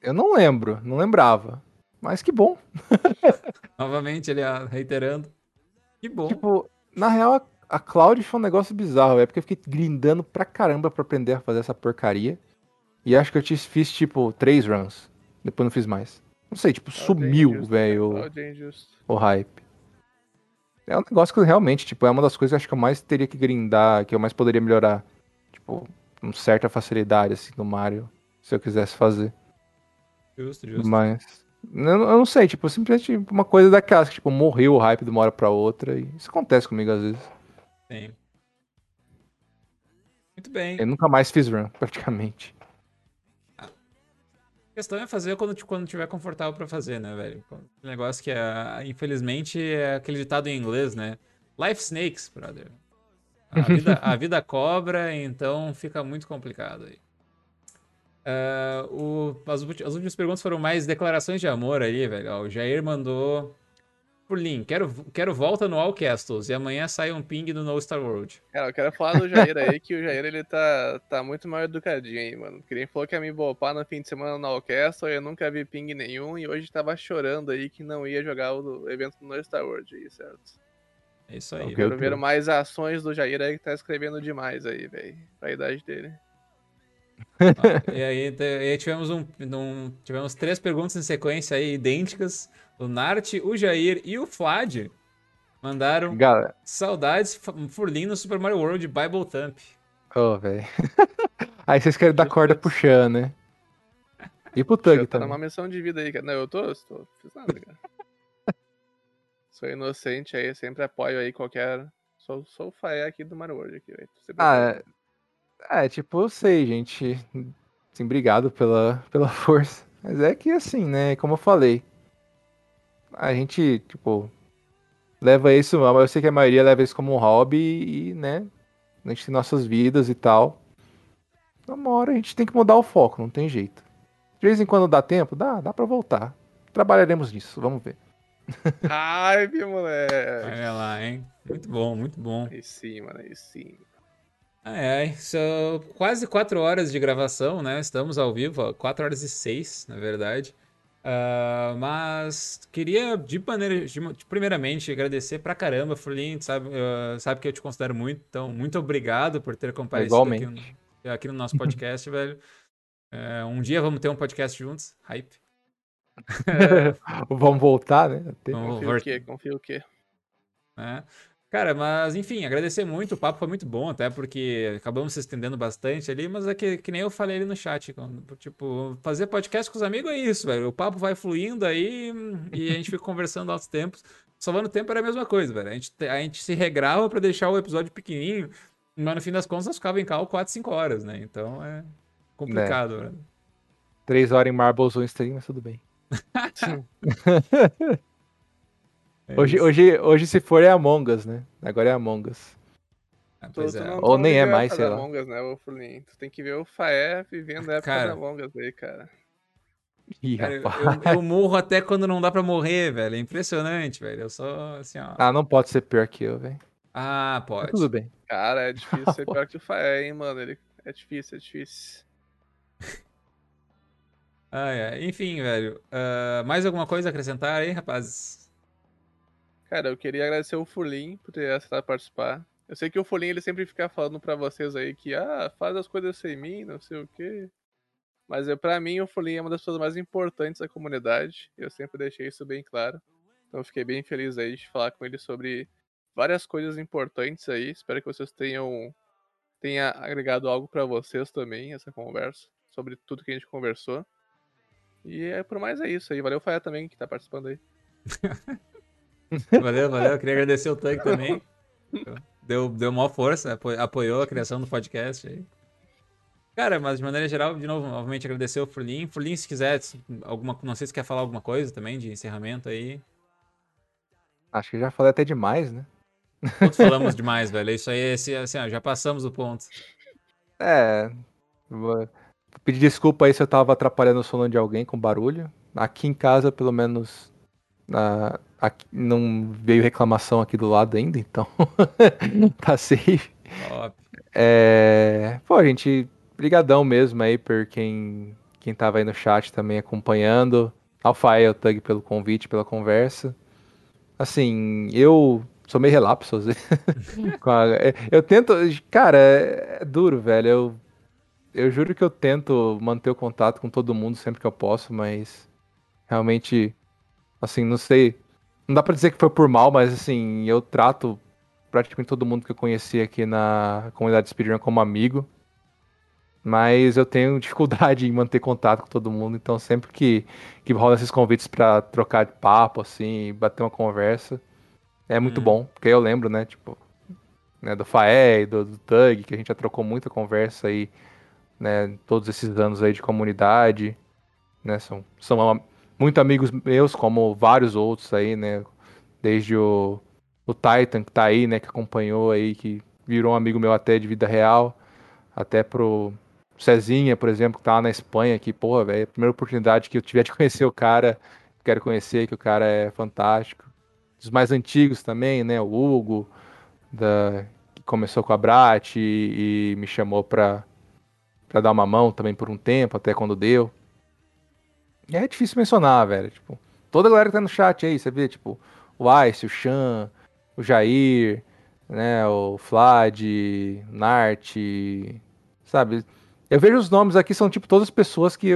Eu não lembro, não lembrava. Mas que bom. Novamente, ele reiterando. Que bom. Tipo, na real, a Cloud foi um negócio bizarro, é porque eu fiquei grindando pra caramba pra aprender a fazer essa porcaria. E acho que eu te fiz, tipo, três runs. Depois não fiz mais. Não sei, tipo, Cloud é sumiu, injusto, velho, Cloud é injusto. o hype. É um negócio que realmente, tipo, é uma das coisas que eu acho que eu mais teria que grindar, que eu mais poderia melhorar. Tipo, com certa facilidade, assim, no Mario, se eu quisesse fazer. Justo, justo. Mas. Eu, eu não sei, tipo, simplesmente uma coisa daquelas que, tipo, morreu o hype de uma hora pra outra. E isso acontece comigo às vezes. Sim. Muito bem. Eu nunca mais fiz run, praticamente. A questão é fazer quando, quando tiver confortável pra fazer, né, velho? O negócio que é, infelizmente, é aquele ditado em inglês, né? Life snakes, brother. A vida, a vida cobra, então fica muito complicado aí. Ah, o- as, as últimas perguntas foram mais declarações de amor aí, velho. Ó, o Jair mandou. Por link, quero, quero volta no All Castles e amanhã sai um ping do No Star World. Cara, eu quero falar do Jair aí, que o Jair ele tá, tá muito mal educadinho aí, mano. Que nem falou que ia me bopar no fim de semana no Orquestra, eu nunca vi ping nenhum e hoje tava chorando aí que não ia jogar o evento no Star Ward aí, certo? É isso Eu aí. Ok. quero Deus. ver mais ações do Jair aí que tá escrevendo demais aí, velho. Pra idade dele. E, aí, e aí tivemos um, um- tivemos três perguntas em sequência aí idênticas. O Nart, o Jair e o Flad mandaram Galera, saudades Furlin no Super Mario World Bible Thump. ô, velho. Aí vocês querem dar corda pro Chan, né? E pro Tug tá também. numa missão de vida aí, cara. Não, eu tô, tô não fiz nada, cara. Sou inocente aí, sempre apoio aí qualquer. Sou, sou o Faé aqui do Mario World aqui, velho. Ah, é, é, tipo, eu sei, gente. Assim, obrigado pela, pela força. Mas é que assim, né? Como eu falei, a gente, tipo, leva isso. Eu sei que a maioria leva isso como um hobby e, né? A gente tem nossas vidas e tal. Uma hora a gente tem que mudar o foco, não tem jeito. De vez em quando dá tempo? Dá, dá pra voltar. Trabalharemos nisso, vamos ver. Ai, meu moleque. Olha lá, hein? Muito bom, muito bom. Aí sim, mano, aí sim. Ai, ai, são quase quatro horas de gravação, né? Estamos ao vivo, ó, quatro horas e seis, na verdade. Ah, mas queria, de maneira, de- primeiramente, agradecer pra caramba, Furlin, sabe, ah, sabe que eu te considero muito, então, muito obrigado por ter comparecido aqui, no- aqui no nosso podcast, velho. É, um dia vamos ter um podcast juntos, hype. vamos voltar, né? Vamos voltar. o quê? Confia o quê? né? Cara, mas enfim, agradecer muito, o papo foi muito bom, até porque acabamos se estendendo bastante ali, mas é que, que nem eu falei ali no chat, quando, tipo, fazer podcast com os amigos é isso, velho. O papo vai fluindo aí e a gente fica conversando altos tempos. Salvando tempo era a mesma coisa, velho. A gente, te- a gente se regrava pra deixar o episódio pequenininho, mas no fim das contas nós ficava em cal 4, 5 horas, né? Então é complicado, velho. Três horas em Marbles ou em stream, mas tudo bem. É Hoje, isso. hoje, hoje, se for, é Among Us, né? Agora é Among Us. Ah, Tu, pois tu é. não, Ou tu não nem é mais, sei lá. Among Us, né, ô Furlin? Tu tem que ver o Faé vivendo a época Cara. da Among Us aí, cara. Ih, Cara, eu, rapaz. eu- eu morro até quando não dá pra morrer, velho. É impressionante, velho. Eu só, assim, ó. Ah, não pode ser pior que eu, velho. Ah, Mas pode. Tudo bem. Cara, é difícil ser pior que o Faé, hein, mano. Ele... É difícil, é difícil. Ai, ai. Enfim, velho. ah, mais alguma coisa a acrescentar aí, rapazes? Cara, eu queria agradecer o Furlin por ter aceitado participar. Eu sei que o Furlin ele sempre fica falando pra vocês aí que, ah, faz as coisas sem mim, não sei o quê. Mas pra mim, o Furlin é uma das pessoas mais importantes da comunidade. Eu sempre deixei isso bem claro. Então fiquei bem feliz aí de falar com ele sobre várias coisas importantes aí. Espero que vocês tenham tenha agregado algo pra vocês também, essa conversa, sobre tudo que a gente conversou. E é, por mais é isso aí. Valeu, Faia, também, que tá participando aí. Valeu, valeu. Eu queria agradecer o Tank também. Deu, deu maior força, apo- apoiou a criação do podcast aí. Cara, mas de maneira geral, de novo, novamente agradecer o Furlin. Furlin, se quiser, se- alguma, não sei se quer falar alguma coisa também de encerramento aí. Acho que já falei até demais, né? Todos falamos demais, velho. Isso aí, assim, ó, já passamos o ponto. É. Vou pedir desculpa aí se eu tava atrapalhando o sono de alguém com barulho. Aqui em casa, pelo menos, ah, aqui- não veio reclamação aqui do lado ainda, então tá safe. É... Pô, gente, brigadão mesmo aí por quem, quem tava aí no chat também acompanhando. Alfael Tug pelo convite, pela conversa. Assim, eu sou meio relapso. É, eu tento. Cara, é, é duro, velho. Eu, eu juro que eu tento manter o contato com todo mundo sempre que eu posso, mas realmente, assim, não sei. Não dá pra dizer que foi por mal, mas assim, eu trato praticamente todo mundo que eu conheci aqui na comunidade Speedrun como amigo. Mas eu tenho dificuldade em manter contato com todo mundo, então sempre que, que rola esses convites para trocar de papo, assim, bater uma conversa, é muito hum. bom. Porque eu lembro, né, tipo, né, do Faé do, do Tug, que a gente já trocou muita conversa aí, né, todos esses anos aí de comunidade, né, são, são muito amigos meus, como vários outros aí, né, desde o, o Titan que tá aí, né, que acompanhou aí, que virou um amigo meu até de vida real, até pro Cezinha, por exemplo, que tá lá na Espanha, que, porra, velho, é primeira oportunidade que eu tiver de conhecer o cara, quero conhecer, que o cara é fantástico. Os mais antigos também, né, o Hugo, da, que começou com a Brat e, e me chamou pra, pra dar uma mão também por um tempo, até quando deu. É difícil mencionar, velho, tipo, toda a galera que tá no chat aí, você vê, tipo, o Ice, o Chan, o Jair, né, o Flad, Nart, sabe? Eu vejo os nomes aqui, são tipo todas pessoas que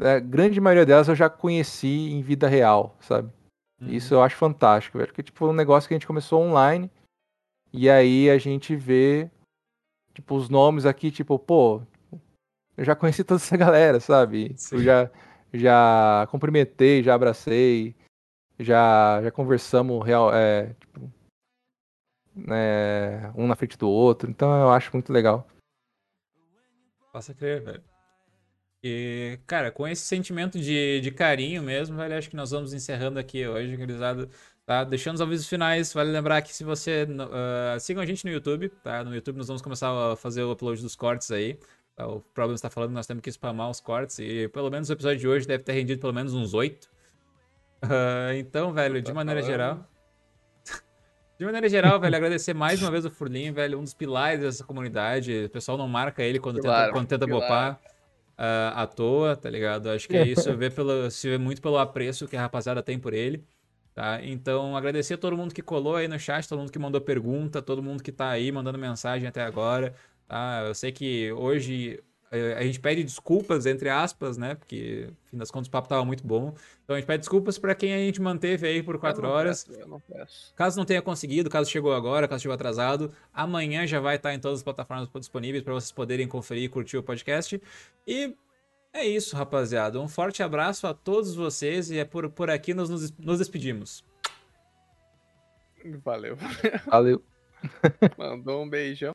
a é, grande maioria delas eu já conheci em vida real, sabe? Uhum. Isso eu acho fantástico, velho. Porque, tipo, um negócio que a gente começou online e aí a gente vê, tipo, os nomes aqui, tipo, pô, eu já conheci toda essa galera, sabe? Sim. Eu já, já cumprimentei, já abracei, já, já conversamos real, é, tipo, é, um na frente do outro. Então eu acho muito legal. Possa crer, velho. E, cara, com esse sentimento de, de carinho mesmo, velho, acho que nós vamos encerrando aqui hoje, gurizada. Tá? Deixando os avisos finais, vale lembrar que se você. Uh, sigam a gente no YouTube, tá? No YouTube nós vamos começar a fazer o upload dos cortes aí. Tá? O Problem está falando que nós temos que spamar os cortes. E pelo menos o episódio de hoje deve ter rendido pelo menos uns oito. Uh, então, velho, de maneira geral. De maneira geral, velho, agradecer mais uma vez o Furlinho, velho, um dos pilares dessa comunidade. O pessoal não marca ele quando pilar, tenta, quando tenta bopar uh, à toa, tá ligado? Acho que é isso vê pelo, se vê muito pelo apreço que a rapaziada tem por ele. Tá? Então, agradecer a todo mundo que colou aí no chat, todo mundo que mandou pergunta, todo mundo que tá aí mandando mensagem até agora. Tá? Eu sei que hoje é, a gente pede desculpas, entre aspas, né? Porque, no fim das contas, o papo tava muito bom. Então a gente pede desculpas para quem a gente manteve aí por quatro horas. Peço, não caso não tenha conseguido, caso chegou agora, caso chegou atrasado, amanhã já vai estar em todas as plataformas disponíveis para vocês poderem conferir e curtir o podcast. E é isso, rapaziada. Um forte abraço a todos vocês e é por, por aqui nós nos, nos despedimos. Valeu. Valeu. Mandou um beijão.